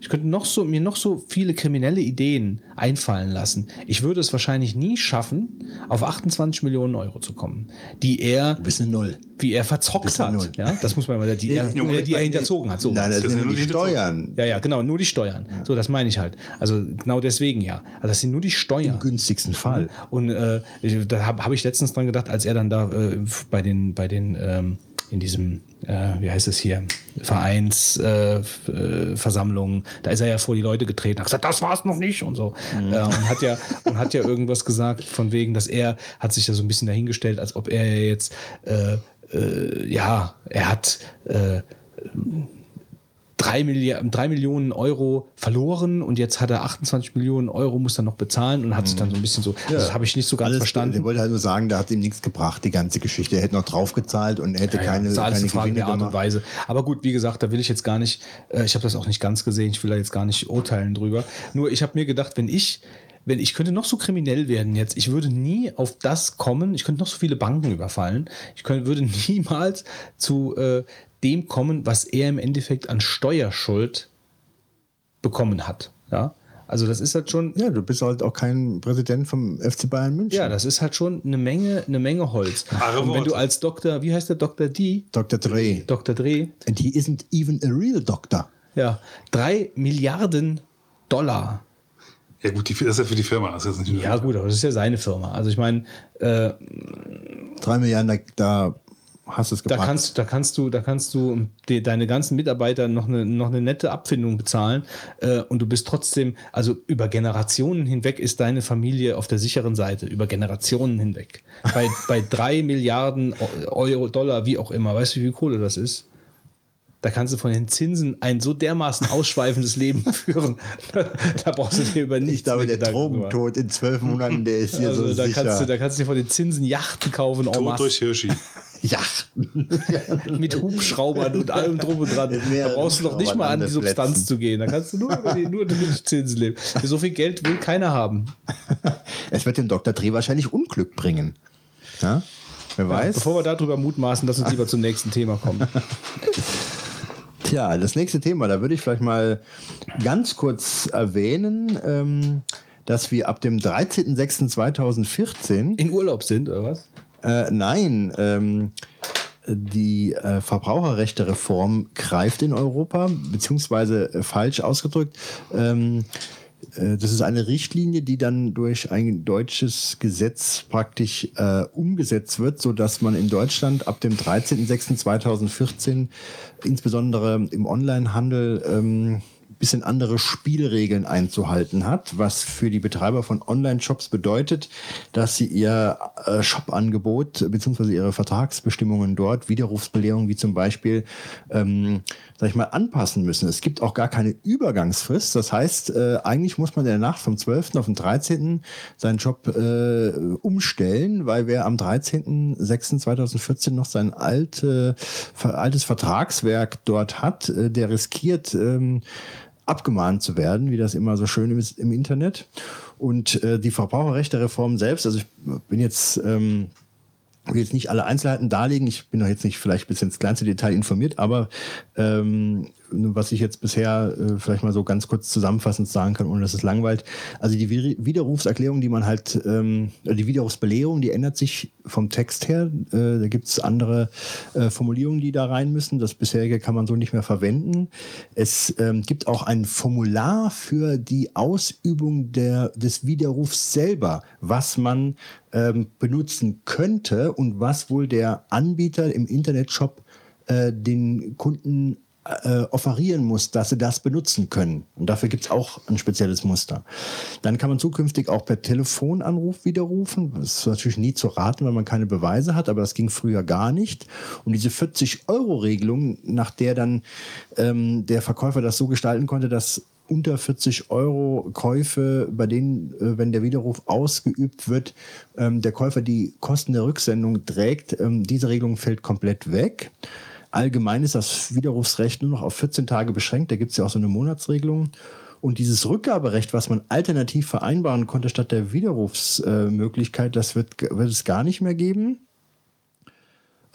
Ich könnte noch so, mir noch so viele kriminelle Ideen einfallen lassen. Ich würde es wahrscheinlich nie schaffen, auf 28 Millionen Euro zu kommen, die er, Du bist eine Null. wie er verzockt hat. Null. Ja, das muss man mal, die, er, Nee, die er hinterzogen hat. So. Nein, das Das sind nur die die Steuern. ja, ja, genau, nur die Steuern. So, das meine ich halt. Also genau deswegen ja. Also das sind nur die Steuern. Im günstigsten Fall. Und äh, ich- da habe hab ich letztens dran gedacht, als er dann da äh, bei den, bei den ähm, in diesem, äh, wie heißt es hier, Vereinsversammlungen, äh, äh, da ist er ja vor die Leute getreten, hat gesagt, das war's noch nicht und so. Äh, und hat ja und hat ja irgendwas gesagt von wegen, dass er hat sich ja so ein bisschen dahingestellt, als ob er jetzt äh, äh, ja, er hat drei, Milliarden, drei Millionen Euro verloren und jetzt hat er 28 Millionen Euro, muss er noch bezahlen und hat sich dann so ein bisschen so, das habe ich nicht so ganz Alles, verstanden. Der wollte halt nur sagen, da hat ihm nichts gebracht, die ganze Geschichte. Er hätte noch draufgezahlt und er hätte Ja, ja, keine, das ist alles keine eine Frage der Art und. Weise. Aber gut, wie gesagt, da will ich jetzt gar nicht, äh, ich habe das auch nicht ganz gesehen, ich will da jetzt gar nicht urteilen drüber. Nur ich habe mir gedacht, wenn ich, wenn ich könnte noch so kriminell werden jetzt, ich würde nie auf das kommen, ich könnte noch so viele Banken überfallen, ich könnte, würde [laughs] niemals zu äh, dem kommen, was er im Endeffekt an Steuerschuld bekommen hat. Ja, also das ist halt schon, Ja, du bist halt auch kein Präsident vom FC Bayern München. ja, das ist halt schon eine Menge, eine Menge Holz. Wahre Und wenn du Worte. als Doktor, wie heißt der Dr. D? Dr. Dre. Dr. Dreh, And he isn't even a real doctor. Ja, drei Milliarden Dollar. Ja, gut, die, das ist ja für die Firma. Das ist Ja, gut, aber das ist ja seine Firma. Also ich meine, äh, Drei Milliarden, da, da hast du es da gepackt. kannst, da kannst du, da kannst du die, deine ganzen Mitarbeiter noch eine, noch eine nette Abfindung bezahlen äh, und du bist trotzdem, also über Generationen hinweg ist deine Familie auf der sicheren Seite, über Generationen hinweg. [laughs] Bei, bei drei Milliarden Euro, Dollar, wie auch immer, weißt du, wie viel Kohle das ist? Da kannst du von den Zinsen ein so dermaßen ausschweifendes [laughs] Leben führen. [laughs] da brauchst du dir über nichts ich glaube, der. Drogentod in zwölf Monaten, der ist hier Also so da sicher. kannst, du, da kannst du dir von den Zinsen Yachten kaufen, en Tod durch Hirschi. Ja. [laughs] mit Hubschraubern und allem drum und dran. Da brauchst du noch nicht mal an die. Substanz zu gehen. Da kannst du nur über die, nur die Zinsen leben. So viel Geld will keiner haben. [laughs] Es wird dem Dr. Dre wahrscheinlich Unglück bringen. Ja? Wer weiß. Bevor wir darüber mutmaßen, lass uns lieber zum nächsten Thema kommen. [laughs] Tja, das nächste Thema, da würde ich vielleicht mal ganz kurz erwähnen, ähm, dass wir ab dem 13.06.2014 In Urlaub sind, oder was? Äh, nein, ähm, die äh, Verbraucherrechte-Reform greift in Europa, beziehungsweise äh, falsch ausgedrückt. Ähm, äh, das ist eine Richtlinie, die dann durch ein deutsches Gesetz praktisch äh, umgesetzt wird, sodass man in Deutschland ab dem 13.06.2014 insbesondere im Onlinehandel ähm, bisschen andere Spielregeln einzuhalten hat, was für die Betreiber von Online-Shops bedeutet, dass sie ihr äh, Shop-Angebot bzw. ihre Vertragsbestimmungen dort, Widerrufsbelehrungen wie zum Beispiel, ähm, sag ich mal, anpassen müssen. Es gibt auch gar keine Übergangsfrist. Das heißt, äh, eigentlich muss man in der Nacht vom 12. auf den 13. seinen Job äh, umstellen, weil wer am 13.06.2014 noch sein alte, altes Vertragswerk dort hat, äh, der riskiert, ähm, abgemahnt zu werden, wie das immer so schön ist im Internet. Und äh, die Verbraucherrechtereform selbst, also ich bin jetzt ähm, will jetzt nicht alle Einzelheiten darlegen. Ich bin noch jetzt nicht vielleicht bis ins kleinste Detail informiert, aber ähm, was ich jetzt bisher äh, vielleicht mal so ganz kurz zusammenfassend sagen kann, ohne dass es langweilt. Also die Widerrufserklärung, die man halt, ähm, die Widerrufsbelehrung, die ändert sich vom Text her. Äh, da gibt es andere äh, Formulierungen, die da rein müssen. Das bisherige kann man so nicht mehr verwenden. Es ähm, gibt auch ein Formular für die Ausübung der, des Widerrufs selber, was man ähm, benutzen könnte und was wohl der Anbieter im Internetshop äh, den Kunden äh, offerieren muss, dass sie das benutzen können. Und dafür gibt es auch ein spezielles Muster. Dann kann man zukünftig auch per Telefonanruf widerrufen. Das ist natürlich nie zu raten, weil man keine Beweise hat, aber das ging früher gar nicht. Und diese 40-Euro-Regelung, nach der dann ähm, der Verkäufer das so gestalten konnte, dass unter 40 Euro Käufe, bei denen, äh, wenn der Widerruf ausgeübt wird, ähm, der Käufer die Kosten der Rücksendung trägt. Ähm, diese Regelung fällt komplett weg. Allgemein ist das Widerrufsrecht nur noch auf 14 Tage beschränkt. Da gibt es ja auch so eine Monatsregelung. Und dieses Rückgaberecht, was man alternativ vereinbaren konnte statt der Widerrufsmöglichkeit, das wird, wird es gar nicht mehr geben.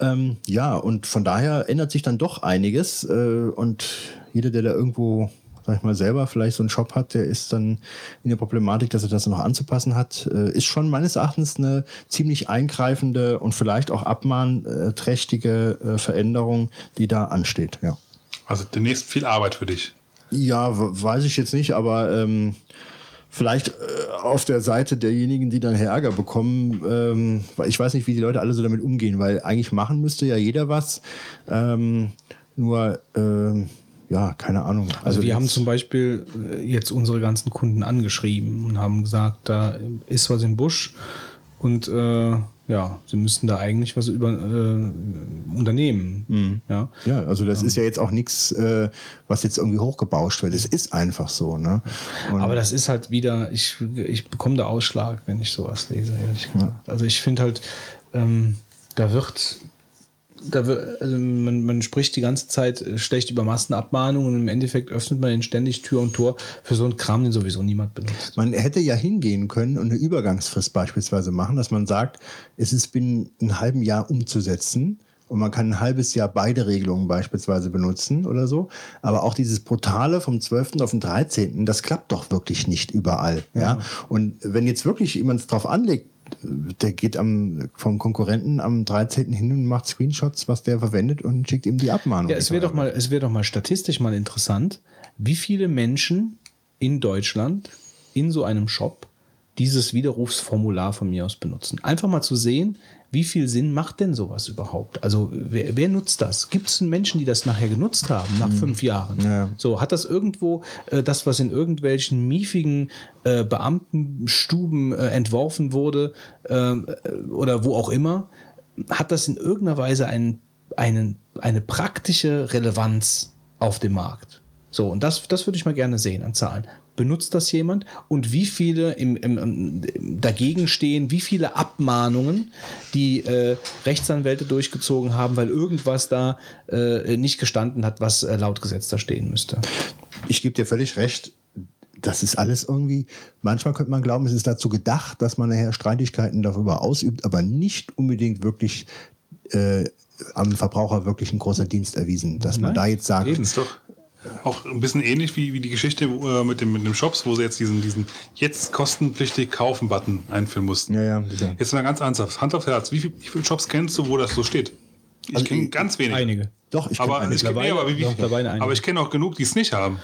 Ähm, ja, und von daher ändert sich dann doch einiges. Äh, und jeder, der da irgendwo sag ich mal, selber vielleicht so einen Shop hat, der ist dann in der Problematik, dass er das noch anzupassen hat, äh, ist schon meines Erachtens eine ziemlich eingreifende und vielleicht auch abmahnträchtige äh, Veränderung, die da ansteht. Ja. Also demnächst viel Arbeit für dich. Ja, weiß ich jetzt nicht, aber ähm, vielleicht äh, auf der Seite derjenigen, die dann Ärger bekommen, ähm, ich weiß nicht, wie die Leute alle so damit umgehen, weil eigentlich machen müsste ja jeder was. Ähm, nur ähm, ja, keine Ahnung. Also, also wir haben zum Beispiel äh, jetzt unsere ganzen Kunden angeschrieben und haben gesagt, da ist was im Busch und äh, ja, sie müssten da eigentlich was über äh, unternehmen. Mhm. Ja? ja, also das ja. ist ja jetzt auch nichts, äh, was jetzt irgendwie hochgebauscht wird. Es ist einfach so. Ne? Aber das ist halt wieder, ich, ich bekomme da Ausschlag, wenn ich sowas lese, ehrlich gesagt. Ja. Also ich finde halt, ähm, da wird da wird, also man, man spricht die ganze Zeit schlecht über Massenabmahnungen und im Endeffekt öffnet man den ständig Tür und Tor für so einen Kram, den sowieso niemand benutzt. Man hätte ja hingehen können und eine Übergangsfrist beispielsweise machen, dass man sagt, es ist binnen einem halben Jahr umzusetzen. Und man kann ein halbes Jahr beide Regelungen beispielsweise benutzen oder so. Aber auch dieses Brutale vom 12. auf den 13., das klappt doch wirklich nicht überall. Ja. ja? Und wenn jetzt wirklich jemand es drauf anlegt, der geht am, vom Konkurrenten am 13. hin und macht Screenshots, was der verwendet und schickt ihm die Abmahnung. Ja, es wäre doch mal, doch mal statistisch mal interessant, wie viele Menschen in Deutschland in so einem Shop dieses Widerrufsformular von mir aus benutzen. Einfach mal zu sehen, wie viel Sinn macht denn sowas überhaupt? Also wer, wer nutzt das? Gibt es Menschen, die das nachher genutzt haben, nach mhm. fünf Jahren? Ja. So, hat das irgendwo äh, das, was in irgendwelchen miefigen äh, Beamtenstuben äh, entworfen wurde äh, oder wo auch immer, hat das in irgendeiner Weise einen, einen, eine praktische Relevanz auf dem Markt? So, und das, das würde ich mal gerne sehen an Zahlen benutzt das jemand und wie viele im, im, im dagegen stehen, wie viele Abmahnungen die äh, Rechtsanwälte durchgezogen haben, weil irgendwas da äh, nicht gestanden hat, was äh, laut Gesetz da stehen müsste. Ich gebe dir völlig recht. Das ist alles irgendwie, manchmal könnte man glauben, es ist dazu gedacht, dass man nachher Streitigkeiten darüber ausübt, aber nicht unbedingt wirklich äh, am Verbraucher wirklich ein großer Dienst erwiesen. Dass Nein, man da jetzt sagt. Auch ein bisschen ähnlich wie, wie die Geschichte äh, mit, dem, mit dem Shops, wo sie jetzt diesen, diesen jetzt kostenpflichtig kaufen-Button einführen mussten. Ja, ja, Jetzt mal ganz ernsthaft. Hand auf Herz. Wie, viel, wie viele Shops kennst du, wo das so steht? Ich also kenne ganz wenige. Einige. Doch, ich kenne kenn, nee, aber, wie, aber ich kenne auch genug, die es nicht haben.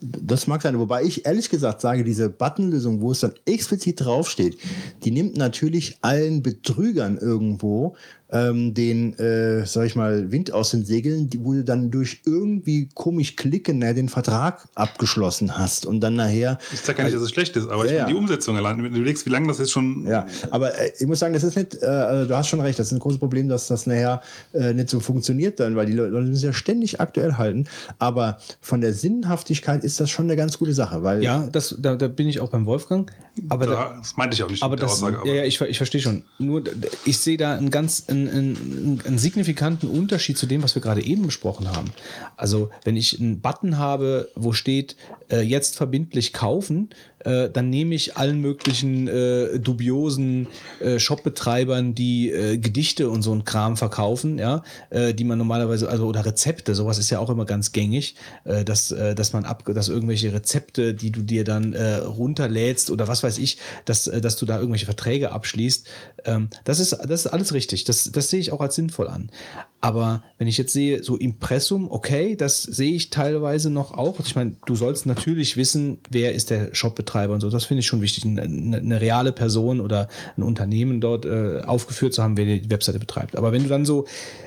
Das mag sein, wobei ich ehrlich gesagt sage, diese Buttonlösung, wo es dann explizit draufsteht, die nimmt natürlich allen Betrügern irgendwo ähm, den, äh, sag ich mal, Wind aus den Segeln, die, wo du dann durch irgendwie komisch klicken äh, den Vertrag abgeschlossen hast und dann nachher. Ich sage gar nicht, dass es schlecht ist, aber ich Ja, meine, die ja. Umsetzung allein, wenn du überlegst, wie lange das jetzt schon. Ja, aber äh, ich muss sagen, das ist nicht, äh, also du hast schon recht, das ist ein großes Problem, dass das nachher äh, nicht so funktioniert dann, weil die Leute müssen ja ständig aktuell halten. Aber von der Sinnhaftigkeit ist das schon eine ganz gute Sache, weil Ja, das, da, da bin ich auch beim Wolfgang. Aber da, Da, das meinte ich auch nicht Aber mit der das, Aussage. ja, ja, ich, ich verstehe schon. Nur, ich sehe da einen ganz einen, einen, einen signifikanten Unterschied zu dem, was wir gerade eben besprochen haben. Also, wenn ich einen Button habe, wo steht, äh, jetzt verbindlich kaufen, äh, dann nehme ich allen möglichen äh, dubiosen äh, Shopbetreibern, die äh, Gedichte und so ein Kram verkaufen, ja, äh, die man normalerweise, also oder Rezepte, sowas ist ja auch immer ganz gängig, äh, dass, äh, dass man ab, dass irgendwelche Rezepte, die du dir dann äh, runterlädst oder was weiß ich, dass, äh, dass du da irgendwelche Verträge abschließt. Ähm, das ist, das ist alles richtig. Das, das sehe ich auch als sinnvoll an. Aber wenn ich jetzt sehe, so Impressum, okay, das sehe ich teilweise noch auch. Ich meine, du sollst natürlich wissen, wer ist der Shopbetreiber und so. Das finde ich schon wichtig, eine, eine reale Person oder ein Unternehmen dort äh, aufgeführt zu haben, wer die Webseite betreibt. Aber wenn du dann so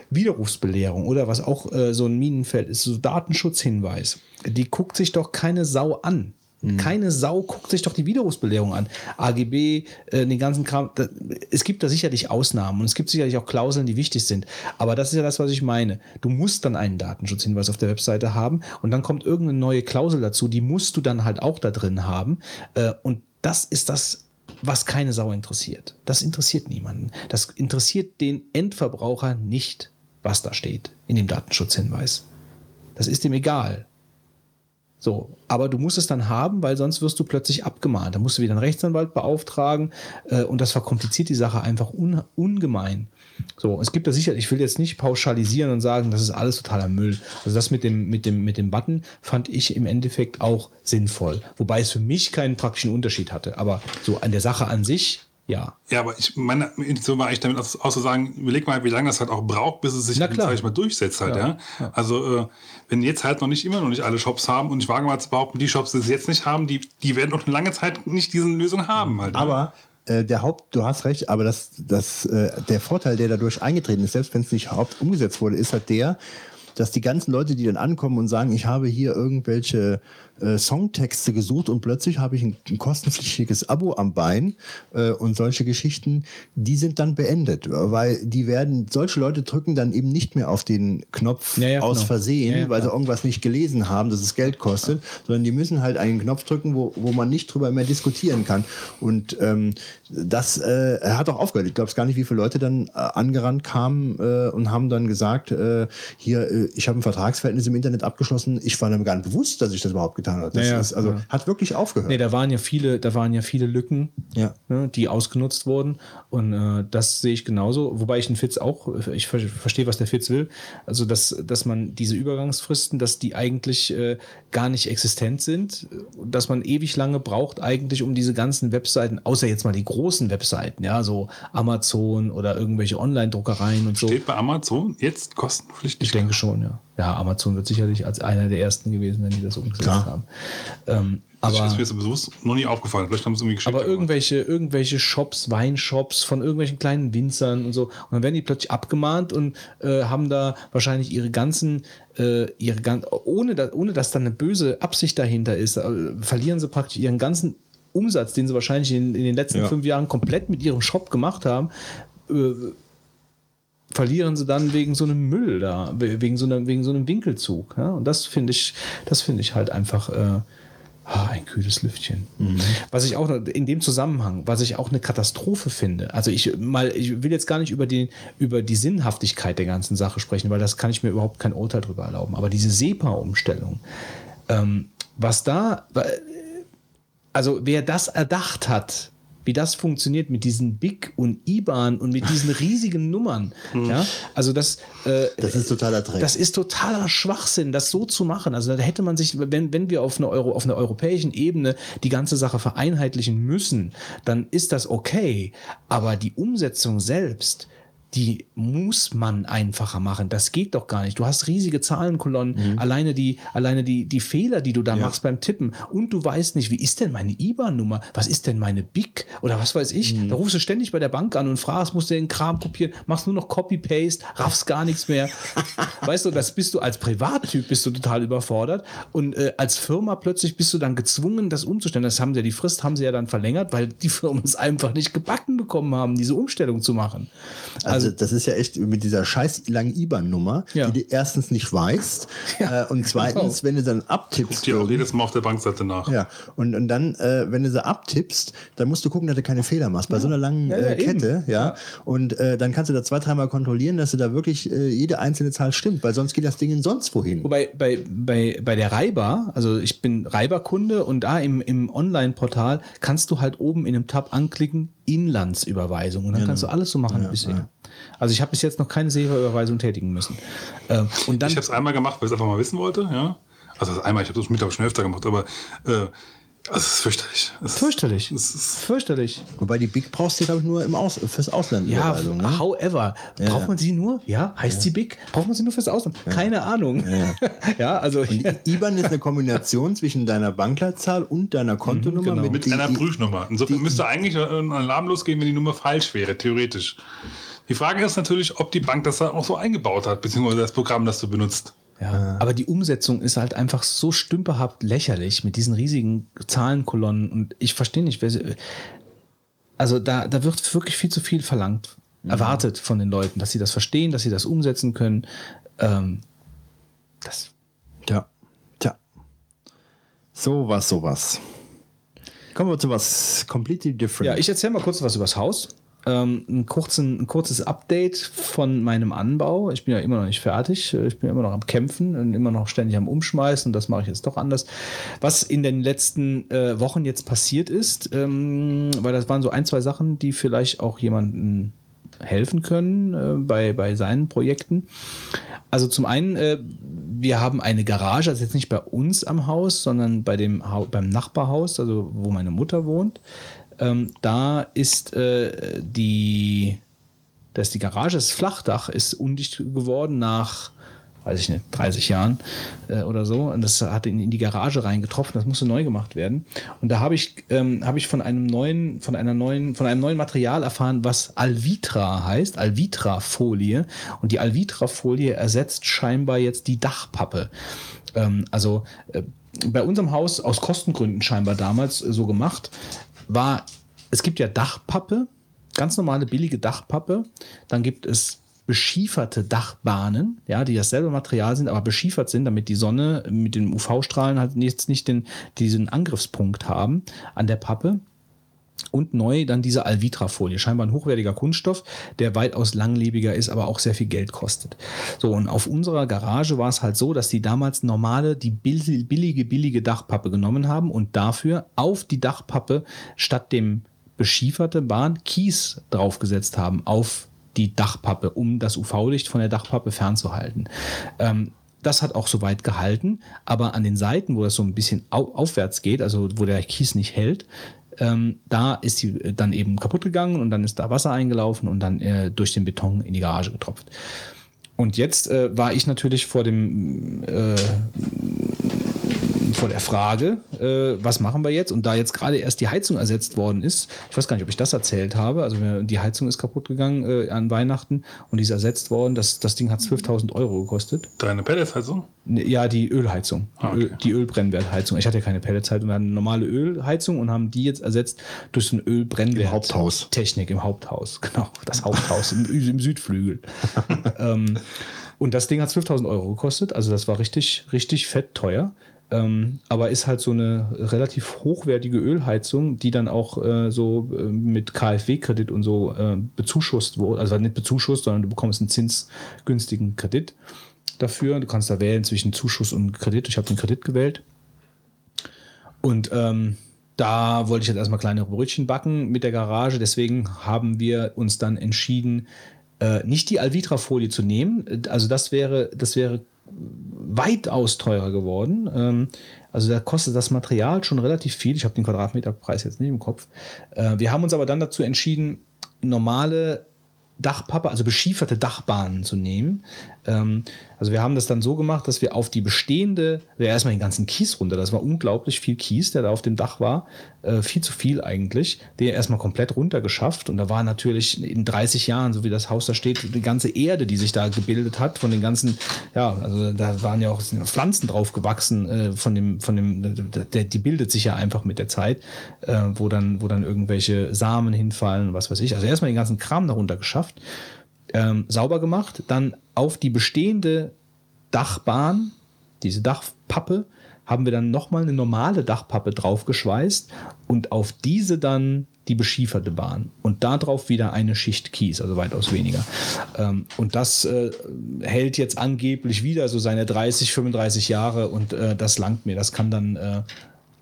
Widerrufsbelehrung oder was auch äh, so ein Minenfeld ist, so Datenschutzhinweis, die guckt sich doch keine Sau an. Keine Sau guckt sich doch die Widerrufsbelehrung an. AGB, äh, den ganzen Kram. Da, es gibt da sicherlich Ausnahmen und es gibt sicherlich auch Klauseln, die wichtig sind. Aber das ist ja das, was ich meine. Du musst dann einen Datenschutzhinweis auf der Webseite haben und dann kommt irgendeine neue Klausel dazu, die musst du dann halt auch da drin haben. Äh, und das ist das, was keine Sau interessiert. Das interessiert niemanden. Das interessiert den Endverbraucher nicht, was da steht in dem Datenschutzhinweis. Das ist ihm egal. So, aber du musst es dann haben, weil sonst wirst du plötzlich abgemahnt. Da musst du wieder einen Rechtsanwalt beauftragen äh, und das verkompliziert die Sache einfach un ungemein. So, es gibt da sicher, ich will jetzt nicht pauschalisieren und sagen, das ist alles totaler Müll. Also das mit dem, mit dem, mit dem Button fand ich im Endeffekt auch sinnvoll. Wobei es für mich keinen praktischen Unterschied hatte. Aber so an der Sache an sich, ja. Ja, aber ich meine Intention war eigentlich damit aus, aus zu sagen, überleg mal, wie lange das halt auch braucht, bis es sich sag ich mal, durchsetzt halt, ja. Ja, Also äh, wenn jetzt halt noch nicht immer noch nicht alle Shops haben und ich wage mal zu behaupten, die Shops, die es jetzt nicht haben, die, die werden noch eine lange Zeit nicht diese Lösung haben halt. ja. Aber äh, der Haupt, du hast recht, aber das, das, äh, der Vorteil, der dadurch eingetreten ist, selbst wenn es nicht Haupt umgesetzt wurde, ist halt der, dass die ganzen Leute, die dann ankommen und sagen, ich habe hier irgendwelche äh, Songtexte gesucht und plötzlich habe ich ein, ein kostenpflichtiges Abo am Bein äh, und solche Geschichten, die sind dann beendet, weil die werden, solche Leute drücken dann eben nicht mehr auf den Knopf Ja, ja, aus genau. Versehen, Ja, weil sie irgendwas nicht gelesen haben, dass es Geld kostet, sondern die müssen halt einen Knopf drücken, wo, wo man nicht drüber mehr diskutieren kann. Und ähm, das äh, hat auch aufgehört. Ich glaube es gar nicht, wie viele Leute dann äh, angerannt kamen äh, und haben dann gesagt, äh, hier, ich habe ein Vertragsverhältnis im Internet abgeschlossen. Ich war mir gar nicht bewusst, dass ich das überhaupt getan habe. Das Ja, ja, ist, also ja. hat wirklich aufgehört. Nee, da waren ja viele, da waren ja viele Lücken, Ja. ne, die ausgenutzt wurden. Und äh, das sehe ich genauso. Wobei ich den Fitz auch, ich ver verstehe, was der Fitz will. Also, dass, dass man diese Übergangsfristen, dass die eigentlich äh, gar nicht existent sind, dass man ewig lange braucht, eigentlich, um diese ganzen Webseiten, außer jetzt mal die großen Webseiten, ja, so Amazon oder irgendwelche Online-Druckereien und so. Steht bei Amazon jetzt kostenpflichtig. Ich denke schon, ja. Ja, Amazon wird sicherlich als einer der ersten gewesen, wenn die das umgesetzt Klar. haben. Ähm, Das aber ist mir so bewusst noch nie aufgefallen. Vielleicht haben sie es irgendwie geschickt. aber irgendwelche, irgendwelche Shops, Weinshops von irgendwelchen kleinen Winzern und so. Und dann werden die plötzlich abgemahnt und äh, haben da wahrscheinlich ihre ganzen, äh, ihre gan ohne, da, ohne dass da eine böse Absicht dahinter ist, äh, verlieren sie praktisch ihren ganzen Umsatz, den sie wahrscheinlich in, in den letzten Ja. fünf Jahren komplett mit ihrem Shop gemacht haben. Äh, verlieren sie dann wegen so einem Müll da, we- wegen so, einer, wegen so einem Winkelzug. Ja? Und das finde ich, das finde ich halt einfach äh, ah, ein kühles Lüftchen. Was ich auch in dem Zusammenhang, was ich auch eine Katastrophe finde. Also ich mal, ich will jetzt gar nicht über die, über die Sinnhaftigkeit der ganzen Sache sprechen, weil das kann ich mir überhaupt kein Urteil drüber erlauben. Aber diese SEPA-Umstellung, ähm, was da, also wer das erdacht hat, wie das funktioniert mit diesen BIC und IBAN und mit diesen riesigen Nummern, ja, also das, äh, Das ist totaler Dreck. das ist totaler Schwachsinn, das so zu machen. Also da hätte man sich, wenn, wenn wir auf einer, Euro, auf einer europäischen Ebene die ganze Sache vereinheitlichen müssen, dann ist das okay. Aber die Umsetzung selbst, die muss man einfacher machen. Das geht doch gar nicht. Du hast riesige Zahlenkolonnen, alleine die, alleine die, die Fehler, die du da Ja. machst beim Tippen. Und du weißt nicht, wie ist denn meine IBAN-Nummer? Was ist denn meine BIC? Oder was weiß ich? Da rufst du ständig bei der Bank an und fragst, musst du den Kram kopieren, machst nur noch Copy-Paste, raffst gar nichts mehr. [laughs] weißt du, das bist du als Privattyp bist du total überfordert. Und äh, als Firma plötzlich bist du dann gezwungen, das umzustellen. Das haben sie ja, die Frist haben sie ja dann verlängert, weil die Firmen es einfach nicht gebacken bekommen haben, diese Umstellung zu machen. Also, das ist ja echt mit dieser scheiß langen IBAN-Nummer, Ja. die du erstens nicht weißt [laughs] Ja, äh, und zweitens, genau. wenn du dann abtippst. Die auch jedes Mal auf der Bankseite nach. Ja, und, und dann, äh, wenn du sie abtippst, dann musst du gucken, dass du keine Fehler machst. Bei so einer langen Ja, ja, äh, Kette, ja. Ja. Und äh, dann kannst du da zwei, dreimal kontrollieren, dass du da wirklich äh, jede einzelne Zahl stimmt, weil sonst geht das Ding in sonst wohin. Wobei bei, bei, bei der Reiber, also ich bin Reiber-Kunde und da im, im Online-Portal kannst du halt oben in einem Tab anklicken, Inlandsüberweisung. Und dann kannst du alles so machen wie bisher. Also ich habe bis jetzt noch keine SEPA-Überweisung tätigen müssen. Ähm, und dann, Ich habe es einmal gemacht, weil ich es einfach mal wissen wollte. Ja? Also das einmal, ich habe das mittlerweile schon öfter gemacht, aber äh, es ist fürchterlich. Es, fürchterlich. Es ist, Fürchterlich. Wobei die Big brauchst du, glaube ich, nur im Aus fürs Ausland. Ja, ne? however. Braucht man sie nur? Ja, heißt sie Big? Braucht man sie nur fürs Ausland? Keine Ahnung. Ja, [laughs] also Und IBAN ist eine Kombination zwischen deiner Bankleitzahl und deiner Kontonummer genau. mit die- einer Prüfnummer. Insofern müsste eigentlich ein Alarm losgehen, wenn die Nummer falsch wäre, theoretisch. Die Frage ist natürlich, ob die Bank das dann auch so eingebaut hat, beziehungsweise das Programm, das du benutzt. Ja, aber die Umsetzung ist halt einfach so stümperhaft lächerlich mit diesen riesigen Zahlenkolonnen und ich verstehe nicht, wer sie, also da, da wird wirklich viel zu viel verlangt, erwartet von den Leuten, dass sie das verstehen, dass sie das umsetzen können. Ähm, das, Tja, tja. Sowas, sowas. Kommen wir zu was completely different. ja, ich erzähle mal kurz was übers Haus. Ähm, ein, kurzen, ein kurzes Update von meinem Anbau. Ich bin ja immer noch nicht fertig. Ich bin immer noch am Kämpfen und immer noch ständig am Umschmeißen. Und das mache ich jetzt doch anders. Was in den letzten äh, Wochen jetzt passiert ist, ähm, weil das waren so ein, zwei Sachen, die vielleicht auch jemanden helfen können äh, bei, bei seinen Projekten. Also zum einen, äh, wir haben eine Garage, also jetzt nicht bei uns am Haus, sondern bei dem Hau beim Nachbarhaus, also wo meine Mutter wohnt. Ähm, da ist äh, die, da ist die Garage, das Flachdach ist undicht geworden nach, weiß ich nicht, 30 Jahren äh, oder so. Und das hat in, in die Garage reingetroffen, das musste neu gemacht werden. Und da habe ich, ähm, habe ich von einem neuen, von einer neuen, von einem neuen Material erfahren, was Alvitra heißt, Alvitra-Folie. Und die Alvitra-Folie ersetzt scheinbar jetzt die Dachpappe. Ähm, also äh, bei unserem Haus aus Kostengründen scheinbar damals äh, so gemacht, war, es gibt ja Dachpappe, ganz normale billige Dachpappe, dann gibt es beschieferte Dachbahnen, ja, die dasselbe Material sind, aber beschiefert sind, damit die Sonne mit den UV-Strahlen halt jetzt nicht den, diesen Angriffspunkt haben an der Pappe. Und neu dann diese Alvitra-Folie, scheinbar ein hochwertiger Kunststoff, der weitaus langlebiger ist, aber auch sehr viel Geld kostet. So, und auf unserer Garage war es halt so, dass die damals normale, die bill- billige, billige Dachpappe genommen haben und dafür auf die Dachpappe statt dem beschieferte Bahn Kies draufgesetzt haben, auf die Dachpappe, um das UV-Licht von der Dachpappe fernzuhalten. Ähm, das hat auch soweit gehalten, aber an den Seiten, wo das so ein bisschen au aufwärts geht, also wo der Kies nicht hält, ähm, da ist sie äh, dann eben kaputt gegangen und dann ist da Wasser eingelaufen und dann äh, durch den Beton in die Garage getropft. Und jetzt äh, war ich natürlich vor dem äh, vor der Frage, äh, was machen wir jetzt? Und da jetzt gerade erst die Heizung ersetzt worden ist, ich weiß gar nicht, ob ich das erzählt habe, also die Heizung ist kaputt gegangen äh, an Weihnachten und die ist ersetzt worden. Das, das Ding hat 12.000 Euro gekostet. Deine Pelletsheizung? Ne, Ja, die Ölheizung, die, Ah, okay. Öl, die Ölbrennwertheizung. Ich hatte ja keine Pelletsheizung, wir hatten eine normale Ölheizung und haben die jetzt ersetzt durch so ein Ölbrennwert. Im Haupthaus. Technik im Haupthaus, [laughs] genau. Das Haupthaus im, im Südflügel. [laughs] ähm, und das Ding hat 12.000 Euro gekostet, also das war richtig, richtig fett teuer. Ähm, aber ist halt so eine relativ hochwertige Ölheizung, die dann auch äh, so äh, mit KfW-Kredit und so äh, bezuschusst wurde. Also nicht bezuschusst, sondern du bekommst einen zinsgünstigen Kredit dafür. Du kannst da wählen zwischen Zuschuss und Kredit. Ich habe den Kredit gewählt. Und ähm, da wollte ich jetzt erstmal kleine Brötchen backen mit der Garage. Deswegen haben wir uns dann entschieden, äh, nicht die Alvitra-Folie zu nehmen. Also das wäre, das wäre weitaus teurer geworden. Ähm, also da kostet das Material schon relativ viel. Ich habe den Quadratmeterpreis jetzt nicht im Kopf. Äh, wir haben uns aber dann dazu entschieden, normale Dachpappe, also beschieferte Dachbahnen zu nehmen. Ähm, also wir haben das dann so gemacht, dass wir auf die bestehende, wir erstmal den ganzen Kies runter, das war unglaublich viel Kies, der da auf dem Dach war, äh, viel zu viel eigentlich, den erstmal komplett runtergeschafft. Und da war natürlich in 30 Jahren, so wie das Haus da steht, die ganze Erde, die sich da gebildet hat, von den ganzen, ja, also da waren ja auch Pflanzen drauf gewachsen, äh, von dem, von dem, der, die bildet sich ja einfach mit der Zeit, äh, wo dann, wo dann irgendwelche Samen hinfallen, was weiß ich. Also erstmal den ganzen Kram darunter geschafft ähm, sauber gemacht, dann auf die bestehende Dachbahn, diese Dachpappe, haben wir dann nochmal eine normale Dachpappe draufgeschweißt und auf diese dann die beschieferte Bahn und darauf wieder eine Schicht Kies, also weitaus weniger. Ähm, und das äh, hält jetzt angeblich wieder so seine 30, 35 Jahre und äh, das langt mir. Das kann dann äh,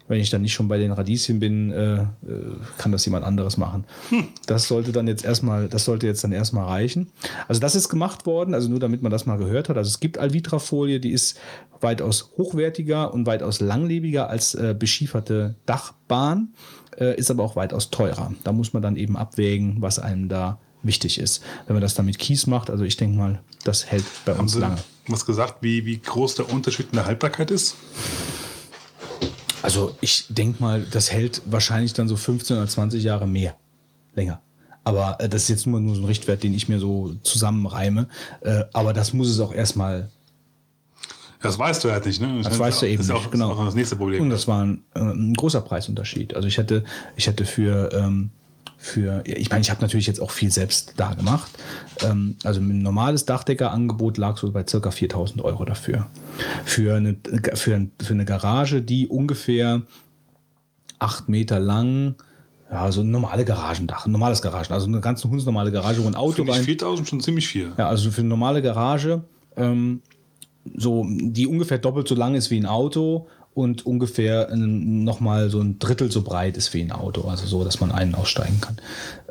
wenn ich dann nicht schon bei den Radieschen bin, äh, äh, kann das jemand anderes machen. Hm. Das sollte dann jetzt erstmal, das sollte jetzt dann erstmal reichen. Also das ist gemacht worden, also nur damit man das mal gehört hat. Also es gibt Alvitra-Folie, die ist weitaus hochwertiger und weitaus langlebiger als äh, beschieferte Dachbahn, äh, ist aber auch weitaus teurer. Da muss man dann eben abwägen, was einem da wichtig ist. Wenn man das dann mit Kies macht, also ich denke mal, das hält bei Haben uns Sie lange. was gesagt, wie, wie groß der Unterschied in der Haltbarkeit ist? Also ich denke mal, das hält wahrscheinlich dann so 15 oder 20 Jahre mehr. Länger. Aber äh, das ist jetzt nur, nur so ein Richtwert, den ich mir so zusammenreime. Äh, aber das muss es auch erstmal. Das weißt du halt nicht, ne? Das weißt du eben nicht, auch, genau. Das, ist auch das nächste Problem. Und das war ein, äh, ein großer Preisunterschied. Also ich hätte, ich hätte für, ähm, für ich meine, ich habe natürlich jetzt auch viel selbst da gemacht. Ähm, also ein normales Dachdeckerangebot lag so bei circa 4000 Euro dafür. Für eine, für, für eine Garage, die ungefähr acht Meter lang, ja, so ein normale Garagendach, ein normales Garagen, also eine ganz hundsnormale Garage, wo ein Auto rein. 4000 schon ziemlich viel. Ja, also für eine normale Garage, ähm, so, die ungefähr doppelt so lang ist wie ein Auto und ungefähr nochmal so ein Drittel so breit ist wie ein Auto. Also so, dass man einen aussteigen kann.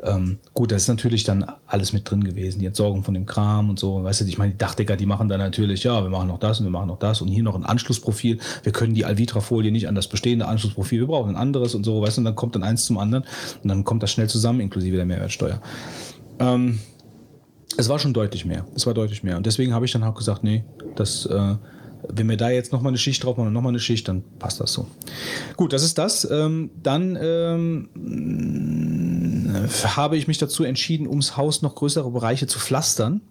Ähm, gut, das ist natürlich dann alles mit drin gewesen. Die Entsorgung von dem Kram und so. Weißt du, ich meine, die Dachdecker, die machen dann natürlich, ja, wir machen noch das und wir machen noch das und hier noch ein Anschlussprofil. Wir können die Alvitra-Folie nicht an das bestehende Anschlussprofil, wir brauchen ein anderes und so, weißt du, und dann kommt dann eins zum anderen und dann kommt das schnell zusammen, inklusive der Mehrwertsteuer. Ähm, es war schon deutlich mehr. Es war deutlich mehr. Und deswegen habe ich dann auch gesagt, nee, das, äh, wenn wir da jetzt nochmal eine Schicht drauf machen und nochmal eine Schicht, dann passt das so. Gut, das ist das. Ähm, dann ähm, habe ich mich dazu entschieden, ums Haus noch größere Bereiche zu pflastern.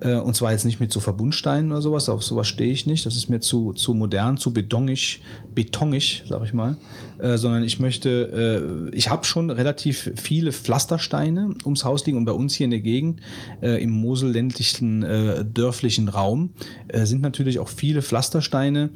Äh, und zwar jetzt nicht mit so Verbundsteinen oder sowas, auf sowas stehe ich nicht. Das ist mir zu, zu modern, zu betonig, betonig, sag ich mal. Äh, sondern ich möchte, äh, ich habe schon relativ viele Pflastersteine ums Haus liegen und bei uns hier in der Gegend, äh, im moselländlichen, äh, dörflichen Raum, äh, sind natürlich auch viele Pflastersteine,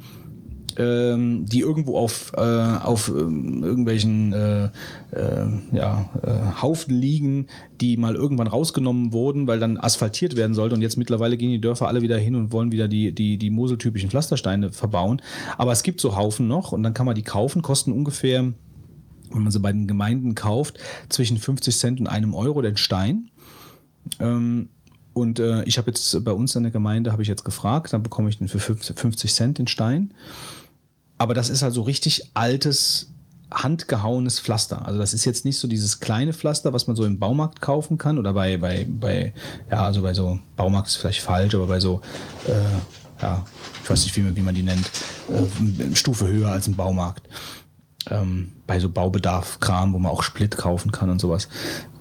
ähm, die irgendwo auf, äh, auf ähm, irgendwelchen äh, äh, ja, äh, Haufen liegen, die mal irgendwann rausgenommen wurden, weil dann asphaltiert werden sollte. Und jetzt mittlerweile gehen die Dörfer alle wieder hin und wollen wieder die, die, die moseltypischen Pflastersteine verbauen. Aber es gibt so Haufen noch und dann kann man die kaufen, kosten ungefähr, wenn man sie bei den Gemeinden kauft, zwischen 50 Cent und einem Euro den Stein. Ähm, und äh, ich habe jetzt bei uns in der Gemeinde, habe ich jetzt gefragt, dann bekomme ich den für 50 Cent den Stein. Aber das ist halt so richtig altes, handgehauenes Pflaster. Also das ist jetzt nicht so dieses kleine Pflaster, was man so im Baumarkt kaufen kann oder bei, bei, bei ja, also bei so, Baumarkt ist vielleicht falsch, aber bei so, äh, ja, ich weiß nicht, wie wie man die nennt, äh, Stufe höher als ein Baumarkt. Ähm, bei so Baubedarf-Kram, wo man auch Split kaufen kann und sowas.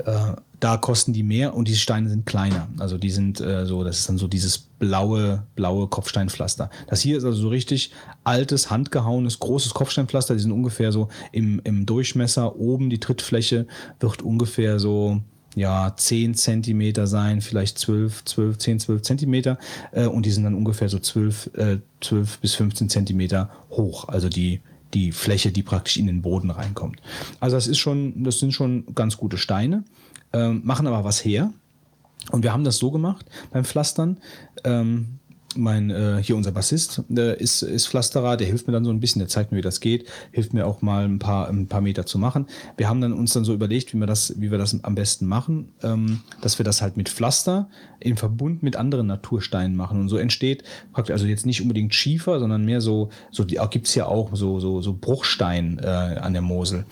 Äh, da kosten die mehr und die Steine sind kleiner. Also die sind äh, so, das ist dann so dieses blaue, blaue Kopfsteinpflaster. Das hier ist also so richtig altes, handgehauenes, großes Kopfsteinpflaster. Die sind ungefähr so im, im Durchmesser. Oben die Trittfläche wird ungefähr so ja, 10 Zentimeter sein, vielleicht 12, 12, 10, 12 Zentimeter. Äh, und die sind dann ungefähr so 12, äh, 12 bis 15 Zentimeter hoch. Also die, die Fläche, die praktisch in den Boden reinkommt. Also das ist schon, das sind schon ganz gute Steine ähm, machen aber was her. Und wir haben das so gemacht beim Pflastern. Ähm, mein, äh, hier unser Bassist äh, ist, ist Pflasterer, der hilft mir dann so ein bisschen, der zeigt mir, wie das geht, hilft mir auch mal ein paar, ein paar Meter zu machen. Wir haben dann uns dann so überlegt, wie wir das, wie wir das am besten machen, ähm, dass wir das halt mit Pflaster in Verbund mit anderen Natursteinen machen. Und so entsteht praktisch, also jetzt nicht unbedingt Schiefer, sondern mehr so, so die gibt's ja auch so, so, so Bruchstein äh, an der Mosel.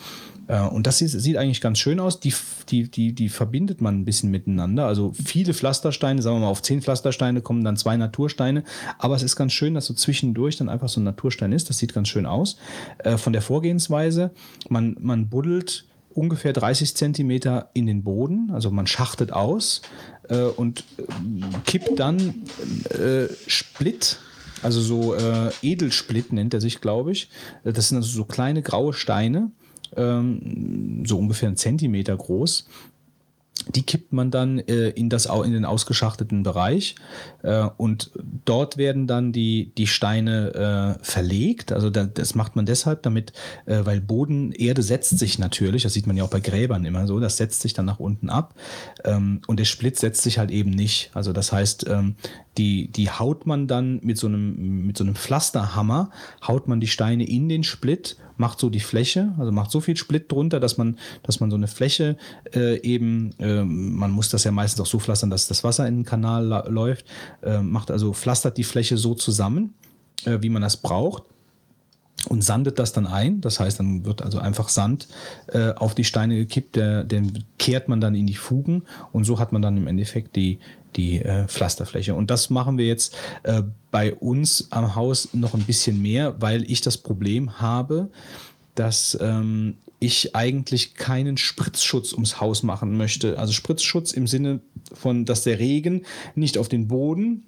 Äh, und das sieht, eigentlich ganz schön aus. Die, die, die, die verbindet man ein bisschen miteinander. Also viele Pflastersteine, sagen wir mal, auf zehn Pflastersteine kommen dann zwei Natursteine. Aber es ist ganz schön, dass so zwischendurch dann einfach so ein Naturstein ist. Das sieht ganz schön aus. Äh, von der Vorgehensweise, man, man buddelt ungefähr 30 Zentimeter in den Boden, also man schachtet aus äh, und kippt dann Split, also so äh, Edelsplit nennt er sich, glaube ich. Das sind also so kleine graue Steine, ähm, so ungefähr einen Zentimeter groß. Die kippt man dann äh, in, das, in den ausgeschachteten Bereich äh, und dort werden dann die, die Steine äh, verlegt. Also da, das macht man deshalb, damit, äh, weil Boden, Erde setzt sich natürlich, das sieht man ja auch bei Gräbern immer so, das setzt sich dann nach unten ab ähm, und der Split setzt sich halt eben nicht. Also das heißt, ähm, die, die haut man dann mit so einem, mit so einem Pflasterhammer, haut man die Steine in den Split, macht so die Fläche, also macht so viel Split drunter, dass man, dass man so eine Fläche äh, eben, ähm, man muss das ja meistens auch so pflastern, dass das Wasser in den Kanal läuft, äh, macht also, pflastert die Fläche so zusammen, äh, wie man das braucht und sandet das dann ein. Das heißt, dann wird also einfach Sand äh, auf die Steine gekippt, der, den kehrt man dann in die Fugen und so hat man dann im Endeffekt die, die äh, Pflasterfläche. Und das machen wir jetzt äh, bei uns am Haus noch ein bisschen mehr, weil ich das Problem habe, dass ähm, ich eigentlich keinen Spritzschutz ums Haus machen möchte. Also Spritzschutz im Sinne von, dass der Regen nicht auf den Boden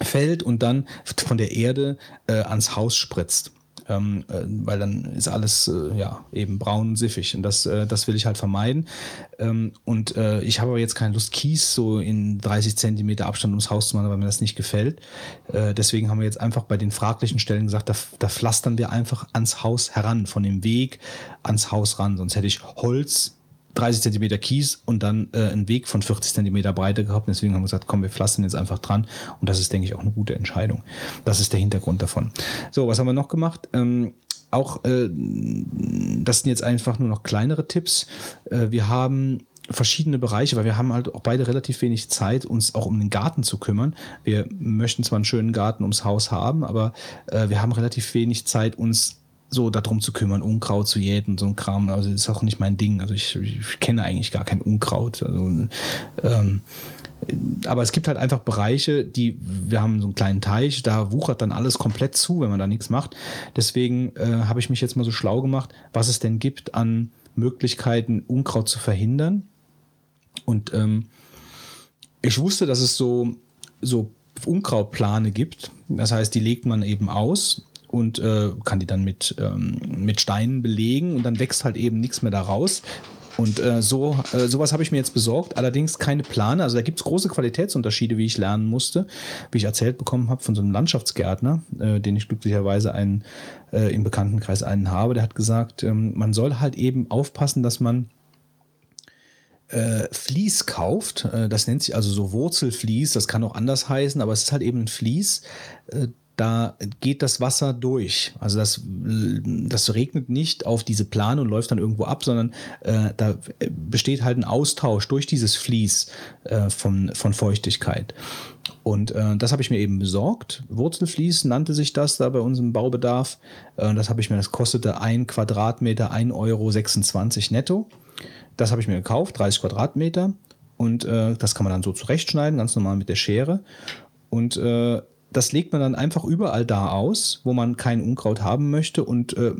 fällt und dann von der Erde äh, ans Haus spritzt. Ähm, äh, weil dann ist alles äh, ja eben braun und siffig und das, äh, das will ich halt vermeiden. Ähm, und äh, ich habe aber jetzt keine Lust, Kies so in 30 Zentimeter Abstand ums Haus zu machen, weil mir das nicht gefällt. Äh, deswegen haben wir jetzt einfach bei den fraglichen Stellen gesagt, da, da pflastern wir einfach ans Haus heran, von dem Weg ans Haus ran. Sonst hätte ich Holz 30 Zentimeter Kies und dann äh, einen Weg von 40 Zentimeter Breite gehabt. Deswegen haben wir gesagt, komm, wir pflastern jetzt einfach dran. Und das ist, denke ich, auch eine gute Entscheidung. Das ist der Hintergrund davon. So, was haben wir noch gemacht? Ähm, auch, äh, das sind jetzt einfach nur noch kleinere Tipps. Äh, wir haben verschiedene Bereiche, weil wir haben halt auch beide relativ wenig Zeit, uns auch um den Garten zu kümmern. Wir möchten zwar einen schönen Garten ums Haus haben, aber äh, wir haben relativ wenig Zeit, uns so darum zu kümmern, Unkraut zu jäten, so ein Kram. Also ist auch nicht mein Ding. Also ich, ich kenne eigentlich gar kein Unkraut. Also, ähm, aber es gibt halt einfach Bereiche, die, wir haben so einen kleinen Teich, da wuchert dann alles komplett zu, wenn man da nichts macht. Deswegen äh, habe ich mich jetzt mal so schlau gemacht, was es denn gibt an Möglichkeiten, Unkraut zu verhindern. Und ähm, ich wusste, dass es so, so Unkrautplane gibt. Das heißt, die legt man eben aus und äh, kann die dann mit, ähm, mit Steinen belegen und dann wächst halt eben nichts mehr daraus. Und äh, so äh, sowas habe ich mir jetzt besorgt, allerdings keine Plane. Also da gibt es große Qualitätsunterschiede, wie ich lernen musste, wie ich erzählt bekommen habe von so einem Landschaftsgärtner, äh, den ich glücklicherweise einen, äh, im Bekanntenkreis einen habe. Der hat gesagt, ähm, man soll halt eben aufpassen, dass man äh, Vlies kauft. Äh, das nennt sich also so Wurzelvlies, das kann auch anders heißen, aber es ist halt eben ein Vlies. Äh, da geht das Wasser durch. Also das, das regnet nicht auf diese Plane und läuft dann irgendwo ab, sondern äh, da besteht halt ein Austausch durch dieses Vlies äh, von, von Feuchtigkeit. Und äh, das habe ich mir eben besorgt. Wurzelvlies nannte sich das da bei unserem Baubedarf. Äh, das habe ich mir, das kostete ein Quadratmeter 1,26 Euro netto. Das habe ich mir gekauft, 30 Quadratmeter. Und äh, das kann man dann so zurechtschneiden, ganz normal mit der Schere. Und äh, das legt man dann einfach überall da aus, wo man kein Unkraut haben möchte und äh,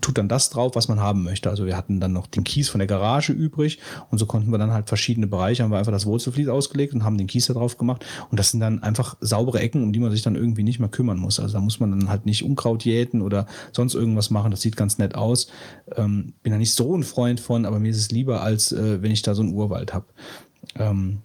tut dann das drauf, was man haben möchte. Also wir hatten dann noch den Kies von der Garage übrig und so konnten wir dann halt verschiedene Bereiche, haben wir einfach das Wurzelflies ausgelegt und haben den Kies da drauf gemacht. Und das sind dann einfach saubere Ecken, um die man sich dann irgendwie nicht mehr kümmern muss. Also da muss man dann halt nicht Unkraut jäten oder sonst irgendwas machen. Das sieht ganz nett aus. Ähm, bin da nicht so ein Freund von, aber mir ist es lieber, als äh, wenn ich da so einen Urwald habe. Ähm,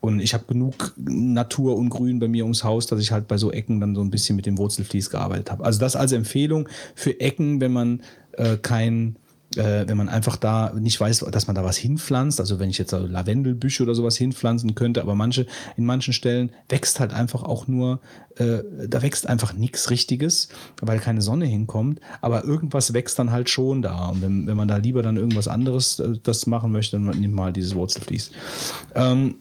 und ich habe genug Natur und Grün bei mir ums Haus, dass ich halt bei so Ecken dann so ein bisschen mit dem Wurzelflies gearbeitet habe. Also das als Empfehlung für Ecken, wenn man äh, kein, äh, wenn man einfach da nicht weiß, dass man da was hinpflanzt. Also wenn ich jetzt also Lavendelbüsche oder sowas hinpflanzen könnte, aber manche, in manchen Stellen wächst halt einfach auch nur, äh, da wächst einfach nichts Richtiges, weil keine Sonne hinkommt. Aber irgendwas wächst dann halt schon da. Und wenn, wenn man da lieber dann irgendwas anderes äh, das machen möchte, dann nimmt man halt dieses Wurzelflies. Ähm,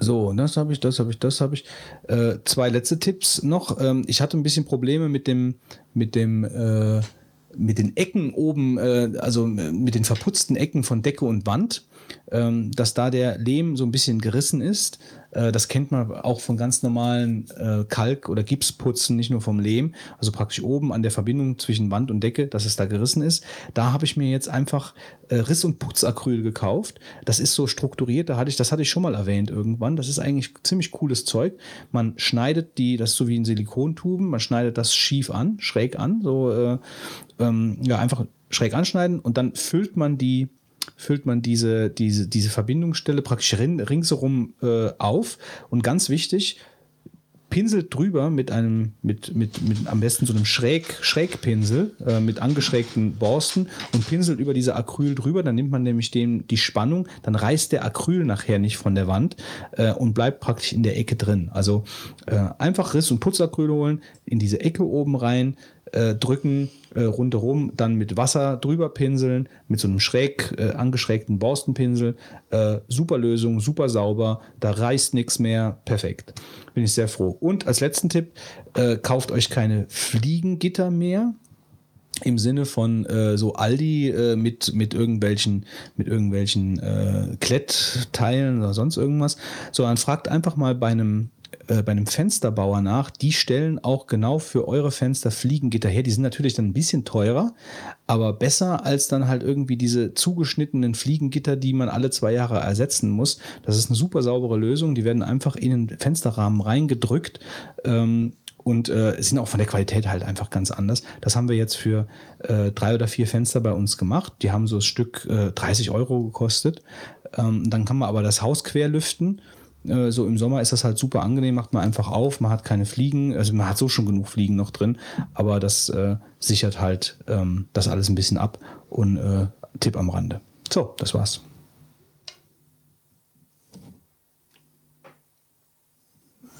so, das habe ich, das habe ich, das habe ich. Äh, zwei letzte Tipps noch. Ähm, ich hatte ein bisschen Probleme mit dem, mit dem, äh, mit den Ecken oben, äh, also mit den verputzten Ecken von Decke und Wand, ähm, dass da der Lehm so ein bisschen gerissen ist. Äh, das kennt man auch von ganz normalen äh, Kalk- oder Gipsputzen, nicht nur vom Lehm. Also praktisch oben an der Verbindung zwischen Wand und Decke, dass es da gerissen ist. Da habe ich mir jetzt einfach äh, Riss- und Putzacryl gekauft. Das ist so strukturiert, da hatte ich, das hatte ich schon mal erwähnt irgendwann. Das ist eigentlich ziemlich cooles Zeug. Man schneidet die, das ist so wie in Silikontuben, man schneidet das schief an, schräg an, so äh, ähm, ja, einfach schräg anschneiden und dann füllt man die füllt man diese, diese, diese Verbindungsstelle praktisch ringsherum äh, auf. Und ganz wichtig, pinselt drüber mit einem, mit, mit, mit am besten so einem Schräg, Schrägpinsel äh, mit angeschrägten Borsten und pinselt über diese Acryl drüber. Dann nimmt man nämlich dem die Spannung, dann reißt der Acryl nachher nicht von der Wand äh, und bleibt praktisch in der Ecke drin. Also äh, einfach Riss- und Putzacryl holen, in diese Ecke oben rein, äh, drücken, äh, rundherum, dann mit Wasser drüber pinseln, mit so einem schräg äh, angeschrägten Borstenpinsel. Äh, super Lösung, super sauber, da reißt nichts mehr, perfekt. Bin ich sehr froh. Und als letzten Tipp, äh, kauft euch keine Fliegengitter mehr im Sinne von äh, so Aldi äh, mit mit irgendwelchen mit irgendwelchen äh, Klettteilen oder sonst irgendwas, sondern fragt einfach mal bei einem äh, bei einem Fensterbauer nach, die stellen auch genau für eure Fenster Fliegengitter her. Die sind natürlich dann ein bisschen teurer, aber besser als dann halt irgendwie diese zugeschnittenen Fliegengitter, die man alle zwei Jahre ersetzen muss. Das ist eine super saubere Lösung. Die werden einfach in den Fensterrahmen reingedrückt. Ähm, und äh, sind auch von der Qualität halt einfach ganz anders. Das haben wir jetzt für äh, drei oder vier Fenster bei uns gemacht. Die haben so das Stück äh, 30 Euro gekostet. Ähm, dann kann man aber das Haus quer lüften. Äh, so im Sommer ist das halt super angenehm, macht man einfach auf, man hat keine Fliegen, also man hat so schon genug Fliegen noch drin, aber das äh, sichert halt ähm, das alles ein bisschen ab und äh, Tipp am Rande. So, das war's.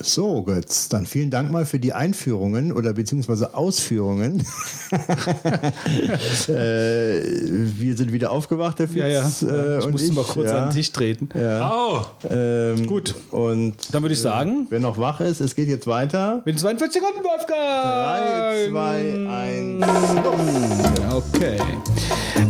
So, Götz, dann vielen Dank mal für die Einführungen oder beziehungsweise Ausführungen. [laughs] äh, wir sind wieder aufgewacht, der Fitz, Äh, ich und musste mal kurz ja. an den Tisch treten. Ja. Oh, Ähm, Gut. Und Dann würde ich sagen, wer noch wach ist, es geht jetzt weiter. mit 42 Sekunden, Wolfgang! 3, 2, 1. Okay.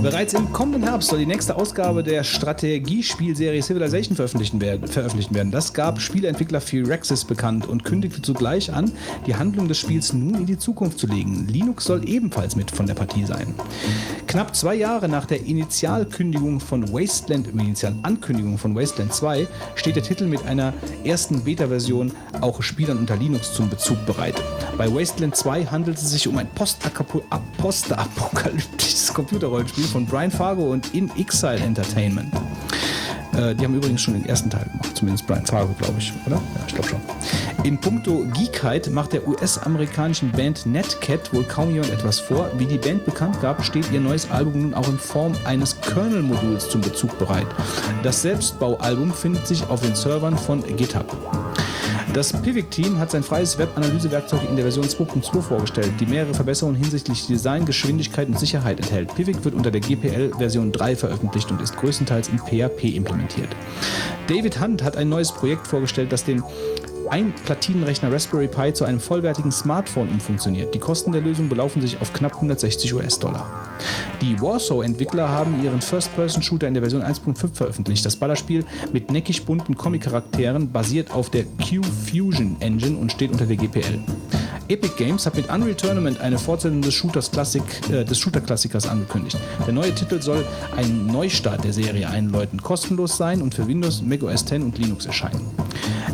Bereits im kommenden Herbst soll die nächste Ausgabe der Strategiespielserie Civilization veröffentlicht werden, veröffentlicht werden. Das gab Spieleentwickler Firaxis bekannt und kündigte zugleich an, die Handlung des Spiels nun in die Zukunft zu legen. Linux soll ebenfalls mit von der Partie sein. Knapp zwei Jahre nach der Initialkündigung von Wasteland, Initialankündigung von Wasteland 2, steht der Titel mit einer ersten Beta-Version auch Spielern unter Linux zum Bezug bereit. Bei Wasteland 2 handelt es sich um ein postapokalyptisches Computerrollenspiel von Brian Fargo und In Exile Entertainment. Äh, die haben übrigens schon den ersten Teil gemacht, zumindest Brian Fargo, glaube ich, oder? Ja, ich glaube schon. In puncto Geekheit macht der US-amerikanischen Band Netcat wohl kaum jemand etwas vor. Wie die Band bekannt gab, steht ihr neues Album nun auch in Form eines Kernel-Moduls zum Bezug bereit. Das Selbstbaualbum findet sich auf den Servern von GitHub. Das Pivik-Team hat sein freies Web-Analysewerkzeug in der Version 2.2 vorgestellt, die mehrere Verbesserungen hinsichtlich Design, Geschwindigkeit und Sicherheit enthält. Pivik wird unter der GPL Version 3 veröffentlicht und ist größtenteils in PHP implementiert. David Hunt hat ein neues Projekt vorgestellt, das den ein Platinenrechner Raspberry Pi zu einem vollwertigen Smartphone umfunktioniert. Die Kosten der Lösung belaufen sich auf knapp 160 US-Dollar. Die Warsaw-Entwickler haben ihren First-Person-Shooter in der Version 1.5 veröffentlicht. Das Ballerspiel mit neckig bunten Comic-Charakteren basiert auf der Q-Fusion Engine und steht unter der GPL. Epic Games hat mit Unreal Tournament eine Fortsetzung des Shooters Klassik, äh, des Shooter-Klassikers angekündigt. Der neue Titel soll einen Neustart der Serie einläuten, kostenlos sein und für Windows, Mac OS X und Linux erscheinen.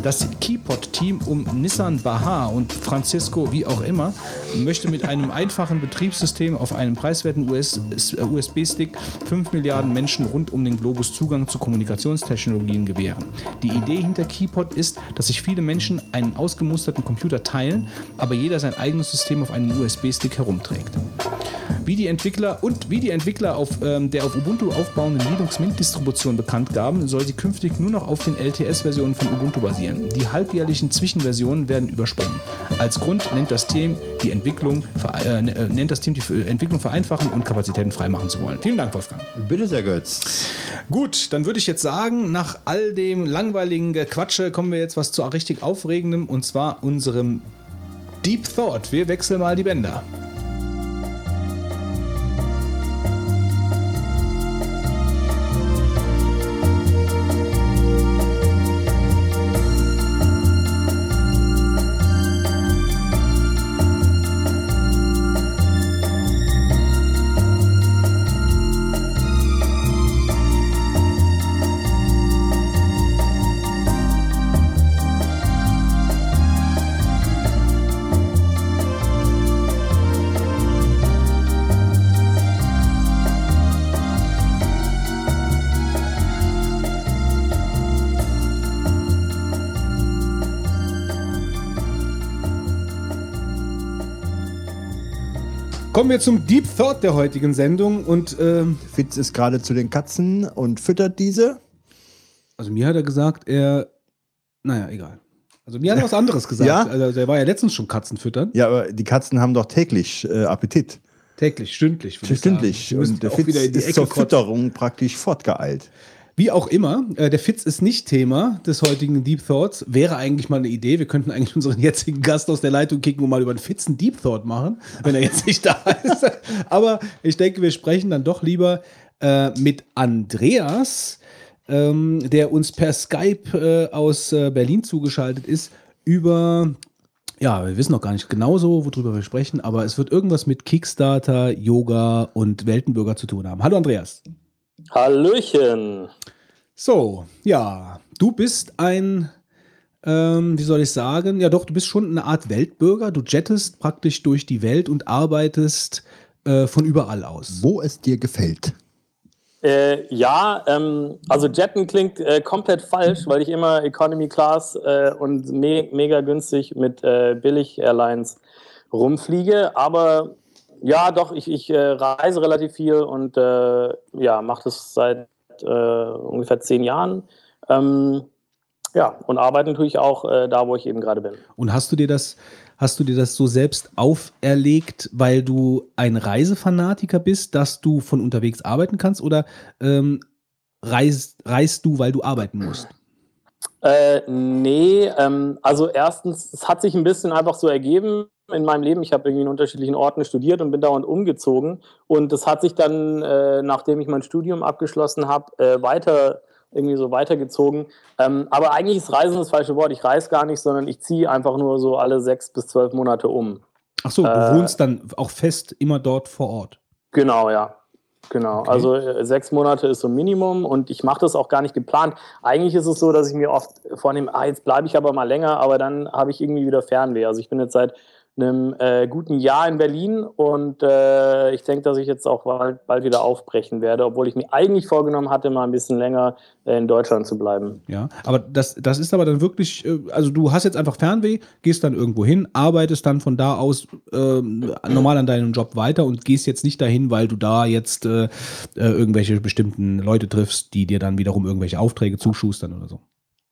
Das Keypod-Team um Nissan Bahar und Francisco wie auch immer möchte mit einem einfachen Betriebssystem auf einem preiswerten US äh, USB-Stick 5 Milliarden Menschen rund um den Globus Zugang zu Kommunikationstechnologien gewähren. Die Idee hinter Keypod ist, dass sich viele Menschen einen ausgemusterten Computer teilen, aber jeder sein eigenes System auf einem USB-Stick herumträgt. Wie die Entwickler und wie die Entwickler auf ähm, der auf Ubuntu aufbauenden Linux Mint Distribution bekannt gaben, soll sie künftig nur noch auf den LTS-Versionen von Ubuntu basieren. Die halbjährlichen Zwischenversionen werden übersprungen. Als Grund nennt das Team die Entwicklung ver- äh, nennt das Team die Ver- Entwicklung vereinfachen und Kapazitäten freimachen zu wollen. Vielen Dank, Wolfgang. Bitte sehr, Götz. Gut, dann würde ich jetzt sagen, nach all dem langweiligen Quatsche kommen wir jetzt was zu richtig Aufregendem und zwar unserem Deep Thought. Wir wechseln mal die Bänder. Kommen wir zum Deep Thought der heutigen Sendung und ähm, Fitz ist gerade zu den Katzen und füttert diese. also mir hat er gesagt, er, naja, egal. Also mir hat er was anderes [laughs] gesagt. Ja? Also der war ja letztens schon Katzen füttern. Ja, aber die Katzen haben doch täglich äh, Appetit. Täglich, stündlich. Stündlich. Und der Fitz ist zur. Fütterung praktisch fortgeeilt. Wie auch immer, äh, der Fitz ist nicht Thema des heutigen Deep Thoughts. Wäre eigentlich mal eine Idee. Wir könnten eigentlich unseren jetzigen Gast aus der Leitung kicken und mal über den Fitz einen Deep Thought machen, wenn er jetzt nicht da ist. [laughs] Aber ich denke, wir sprechen dann doch lieber äh, mit Andreas, ähm, der uns per Skype äh, aus äh, Berlin zugeschaltet ist, über ja, wir wissen noch gar nicht genau so, worüber wir sprechen, aber es wird irgendwas mit Kickstarter, Yoga und Weltenbürger zu tun haben. Hallo Andreas. Hallöchen. So, ja, du bist ein, ähm, wie soll ich sagen, ja doch, du bist schon eine Art Weltbürger. Du jettest praktisch durch die Welt und arbeitest äh, von überall aus. Wo es dir gefällt. Äh, ja, ähm, also Jetten klingt äh, komplett falsch, weil ich immer Economy Class äh, und me mega günstig mit äh, Billig-Airlines rumfliege. Aber ja, doch, ich, ich äh, reise relativ viel und äh, ja, mache das seit äh, ungefähr zehn Jahren. Ähm, ja, und arbeiten tue ich auch äh, da, wo ich eben gerade bin. Und hast du dir das, hast du dir das so selbst auferlegt, weil du ein Reisefanatiker bist, dass du von unterwegs arbeiten kannst, oder ähm, reist, reist du, weil du arbeiten musst? Äh, nee, ähm, also erstens, es hat sich ein bisschen einfach so ergeben in meinem Leben. Ich habe irgendwie in unterschiedlichen Orten studiert und bin dauernd umgezogen. Und das hat sich dann, äh, nachdem ich mein Studium abgeschlossen habe, äh, weiter irgendwie so weitergezogen. Ähm, aber eigentlich ist Reisen das falsche Wort. Ich reise gar nicht, sondern ich ziehe einfach nur so alle sechs bis zwölf Monate um. Ach so, du Äh, wohnst dann auch fest immer dort vor Ort. Genau, ja. Genau. Okay. Also äh, sechs Monate ist so ein Minimum und ich mache das auch gar nicht geplant. Eigentlich ist es so, dass ich mir oft vornehme, ah, jetzt bleibe ich aber mal länger, aber dann habe ich irgendwie wieder Fernweh. Also ich bin jetzt seit einem äh, guten Jahr in Berlin und äh, ich denke, dass ich jetzt auch bald, bald wieder aufbrechen werde, obwohl ich mir eigentlich vorgenommen hatte, mal ein bisschen länger äh, in Deutschland zu bleiben. Ja, aber das, das ist aber dann wirklich, äh, also du hast jetzt einfach Fernweh, gehst dann irgendwo hin, arbeitest dann von da aus ähm, normal an deinem Job weiter und gehst jetzt nicht dahin, weil du da jetzt äh, äh, irgendwelche bestimmten Leute triffst, die dir dann wiederum irgendwelche Aufträge zuschustern oder so.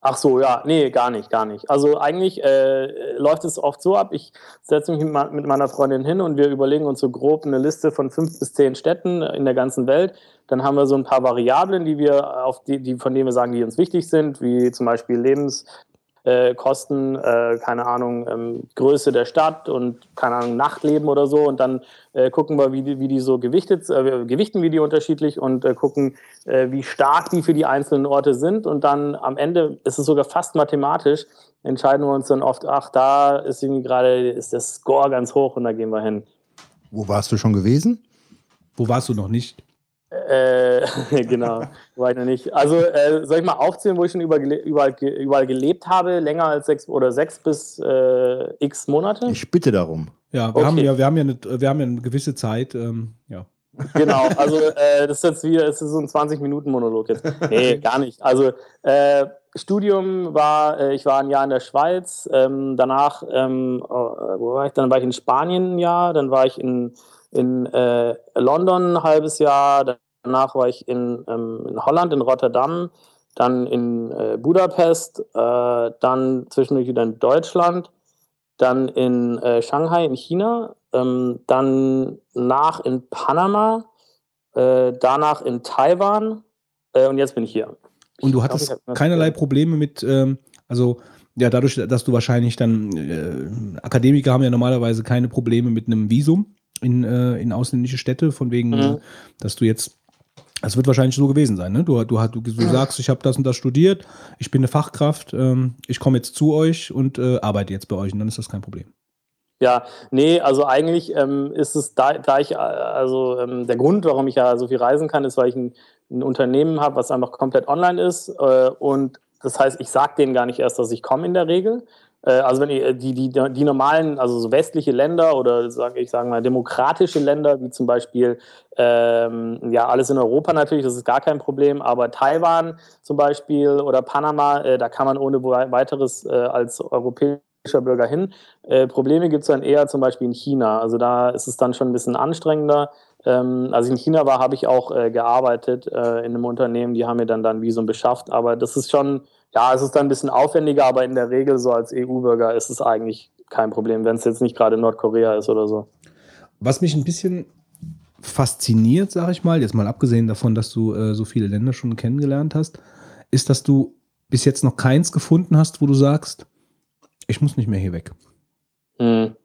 Ach so, ja, nee, gar nicht, gar nicht. Also eigentlich äh, läuft es oft so ab, ich setze mich mit meiner Freundin hin und wir überlegen uns so grob eine Liste von fünf bis zehn Städten in der ganzen Welt. Dann haben wir so ein paar Variablen, die wir auf die, die von denen wir sagen, die uns wichtig sind, wie zum Beispiel Lebenskosten, äh, Kosten, äh, keine Ahnung, ähm, Größe der Stadt und keine Ahnung, Nachtleben oder so. Und dann äh, gucken wir, wie die, wie die so gewichtet, äh, gewichten wir die unterschiedlich und äh, gucken, äh, wie stark die für die einzelnen Orte sind. Und dann am Ende ist es sogar fast mathematisch, entscheiden wir uns dann oft, ach, da ist irgendwie gerade, ist der Score ganz hoch und da gehen wir hin. Wo warst du schon gewesen? Wo warst du noch nicht? Äh, [laughs] genau, war ich noch nicht. Also äh, soll ich mal aufzählen, wo ich schon überall, überall gelebt habe, länger als sechs oder sechs bis äh, x Monate? Ich bitte darum. Ja, wir Okay. haben ja, wir haben ja eine, wir haben ja eine gewisse Zeit, ähm, ja. Genau, also äh, das ist jetzt wieder, das ist so ein 20-Minuten-Monolog jetzt. Nee, [laughs] gar nicht. Also äh, Studium war, äh, ich war ein Jahr in der Schweiz, ähm, danach, ähm, äh, wo war ich? Dann war ich in Spanien ein Jahr, dann war ich in, in äh, London ein halbes Jahr, danach war ich in, ähm, in Holland, in Rotterdam, dann in äh, Budapest, äh, dann zwischendurch wieder in Deutschland, dann in äh, Shanghai in China, ähm, dann nach in Panama, äh, danach in Taiwan äh, und jetzt bin ich hier. Und du hattest glaub, keinerlei Probleme mit, ähm, also ja, dadurch, dass du wahrscheinlich dann, Akademiker haben ja normalerweise keine Probleme mit einem Visum in, äh, in ausländische Städte, von wegen, Mhm. dass du jetzt, das wird wahrscheinlich so gewesen sein, ne? Du, du, du, du sagst, ich habe das und das studiert, ich bin eine Fachkraft, ähm, ich komme jetzt zu euch und äh, arbeite jetzt bei euch und dann ist das kein Problem. Ja, nee, also eigentlich ähm, ist es, da, da ich, äh, also ähm, der Grund, warum ich ja so viel reisen kann, ist, weil ich ein, ein Unternehmen habe, was einfach komplett online ist. Äh, und das heißt, ich sage denen gar nicht erst, dass ich komme in der Regel. Äh, also wenn ich, die, die, die normalen, also so westliche Länder oder sage ich sage mal demokratische Länder, wie zum Beispiel ähm, ja alles in Europa natürlich, das ist gar kein Problem, aber Taiwan zum Beispiel oder Panama, äh, da kann man ohne wei- weiteres äh, als Europäer Bürger hin. Äh, Probleme gibt es dann eher zum Beispiel in China. Also da ist es dann schon ein bisschen anstrengender. Ähm, als ich in China war, habe ich auch äh, gearbeitet äh, in einem Unternehmen, die haben mir dann dann Visum beschafft. Aber das ist schon, ja, es ist dann ein bisschen aufwendiger, aber in der Regel so als EU-Bürger ist es eigentlich kein Problem, wenn es jetzt nicht gerade Nordkorea ist oder so. Was mich ein bisschen fasziniert, sag ich mal, jetzt mal abgesehen davon, dass du äh, so viele Länder schon kennengelernt hast, ist, dass du bis jetzt noch keins gefunden hast, wo du sagst, ich muss nicht mehr hier weg. Hm.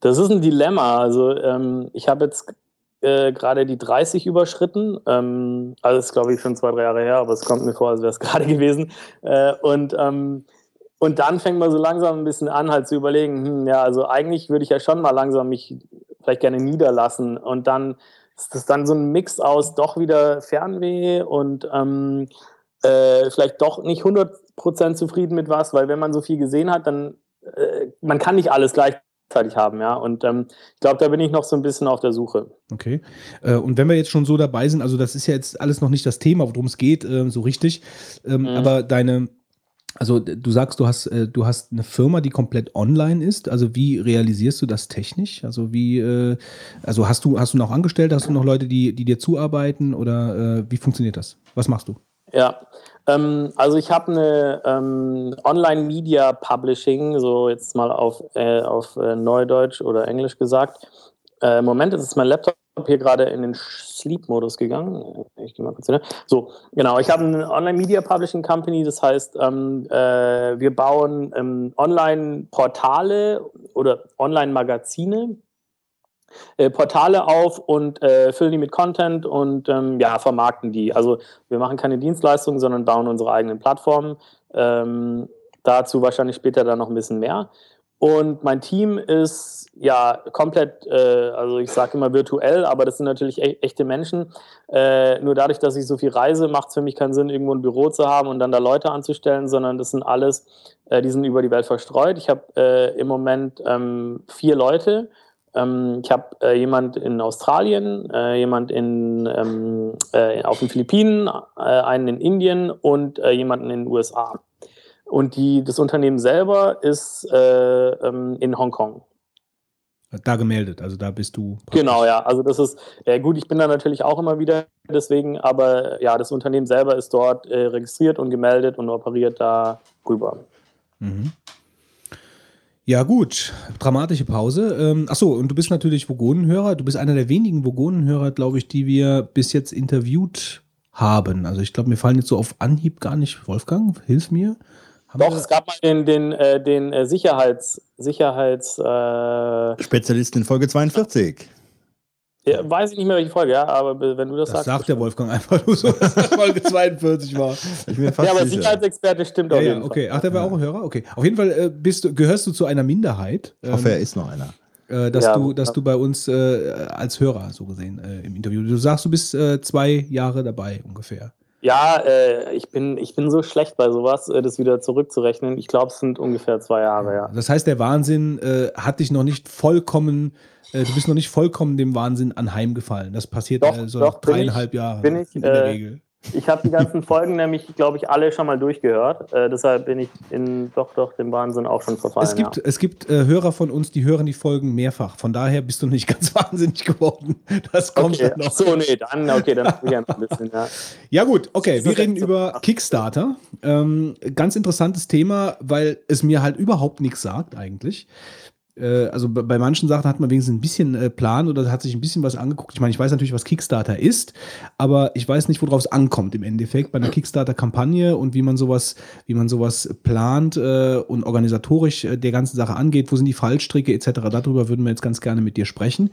Das ist ein Dilemma. Also ähm, ich habe jetzt äh, gerade die 30 überschritten. Ähm, also ist, glaube ich, schon zwei, drei Jahre her, aber es kommt mir vor, als wäre es [laughs] gerade gewesen. Äh, und, ähm, und dann fängt man so langsam ein bisschen an, halt zu überlegen, hm, ja, also eigentlich würde ich ja schon mal langsam mich vielleicht gerne niederlassen. Und dann ist das dann so ein Mix aus doch wieder Fernweh und ähm, äh, vielleicht doch nicht 100% zufrieden mit was, weil wenn man so viel gesehen hat, dann äh, man kann nicht alles gleichzeitig haben, ja. Und ähm, ich glaube, da bin ich noch so ein bisschen auf der Suche. Okay. Äh, und wenn wir jetzt schon so dabei sind, also das ist ja jetzt alles noch nicht das Thema, worum es geht, äh, so richtig. Ähm, Mhm. Aber deine, also du sagst, du hast, äh, du hast eine Firma, die komplett online ist. Also wie realisierst du das technisch? Also wie, äh, also hast du, hast du noch Angestellte, hast du noch Leute, die, die dir zuarbeiten oder äh, wie funktioniert das? Was machst du? Ja, ähm, also ich habe eine ähm, Online-Media-Publishing, so jetzt mal auf, äh, auf äh, Neudeutsch oder Englisch gesagt. Äh, Moment, jetzt ist mein Laptop hier gerade in den Sleep-Modus gegangen. Ich gehe mal kurz hin. So, genau. Ich habe eine Online-Media-Publishing-Company, das heißt, ähm, äh, wir bauen ähm, Online-Portale oder Online-Magazine, äh, Portale auf und äh, füllen die mit Content und ähm, ja, vermarkten die. Also wir machen keine Dienstleistungen, sondern bauen unsere eigenen Plattformen. Ähm, dazu wahrscheinlich später dann noch ein bisschen mehr. Und mein Team ist ja komplett, äh, also ich sage immer virtuell, aber das sind natürlich e echte Menschen. Äh, nur dadurch, dass ich so viel reise, macht es für mich keinen Sinn, irgendwo ein Büro zu haben und dann da Leute anzustellen, sondern das sind alles, äh, die sind über die Welt verstreut. Ich habe äh, im Moment ähm, vier Leute. Ähm, ich habe äh, jemand in Australien, äh, jemand in, ähm, äh, auf den Philippinen, äh, einen in Indien und äh, jemanden in den USA. Und die, das Unternehmen selber ist äh, ähm, in Hongkong. Da gemeldet, also da bist du. praktisch- Genau, ja. Also das ist gut, ich bin da natürlich auch immer wieder deswegen, aber ja, das Unternehmen selber ist dort registriert und gemeldet und operiert da rüber. Mhm. Ja, gut. Dramatische Pause. Ähm, achso, und du bist natürlich Vogonenhörer. Du bist einer der wenigen Vogonenhörer, glaube ich, die wir bis jetzt interviewt haben. Also ich glaube, mir fallen jetzt so auf Anhieb gar nicht. Wolfgang, hilf mir. Haben Doch, wir- es gab mal den, den, äh, den äh, Sicherheits, Sicherheits, äh, Spezialist in Folge 42. ja, weiß ich nicht mehr welche Folge, ja, aber wenn du das, das sagst. sagt der Wolfgang einfach nur so, dass das [laughs] Folge 42 war. Ich bin fast Ja, aber sicher. Sicherheitsexperte stimmt Ja, auf ja, jeden okay. Ach, der war auch ein Hörer? Okay. Auf jeden Fall äh, bist du, gehörst du zu einer Minderheit. Ich hoffe, er ähm, ist noch einer. äh, dass, Ja. du, dass du bei uns äh, als Hörer so gesehen äh, im Interview. Du sagst, du bist äh, zwei Jahre dabei ungefähr. Ja, äh, ich, bin, ich bin so schlecht bei sowas, äh, das wieder zurückzurechnen. Ich glaube, es sind ungefähr zwei Jahre, ja. Das heißt, der Wahnsinn äh, hat dich noch nicht vollkommen, äh, du bist noch nicht vollkommen dem Wahnsinn anheimgefallen. Das passiert Doch, äh, so doch, nach dreieinhalb Jahren bin ich, in der äh, Regel. Ich habe die ganzen [laughs] Folgen nämlich, glaube ich, alle schon mal durchgehört. Äh, deshalb bin ich in doch, doch dem Wahnsinn auch schon verfallen. Es gibt, ja. es gibt äh, Hörer von uns, die hören die Folgen mehrfach. Von daher bist du nicht [laughs] ganz wahnsinnig geworden. Das kommt Okay, dann noch. ach so, nee, dann, okay, dann ja noch ein bisschen, ja. [laughs] Ja gut, okay, wir reden über Kickstarter. Ähm, ganz interessantes Thema, weil es mir halt überhaupt nichts sagt eigentlich. Äh, also bei- manchen Sachen hat man wenigstens ein bisschen äh, Plan oder hat sich ein bisschen was angeguckt. Ich meine, ich weiß natürlich, was Kickstarter ist, aber ich weiß nicht, worauf es ankommt im Endeffekt bei einer Kickstarter-Kampagne und wie man sowas, wie man sowas plant äh, und organisatorisch der ganzen Sache angeht. Wo sind die Fallstricke etc. Darüber würden wir jetzt ganz gerne mit dir sprechen.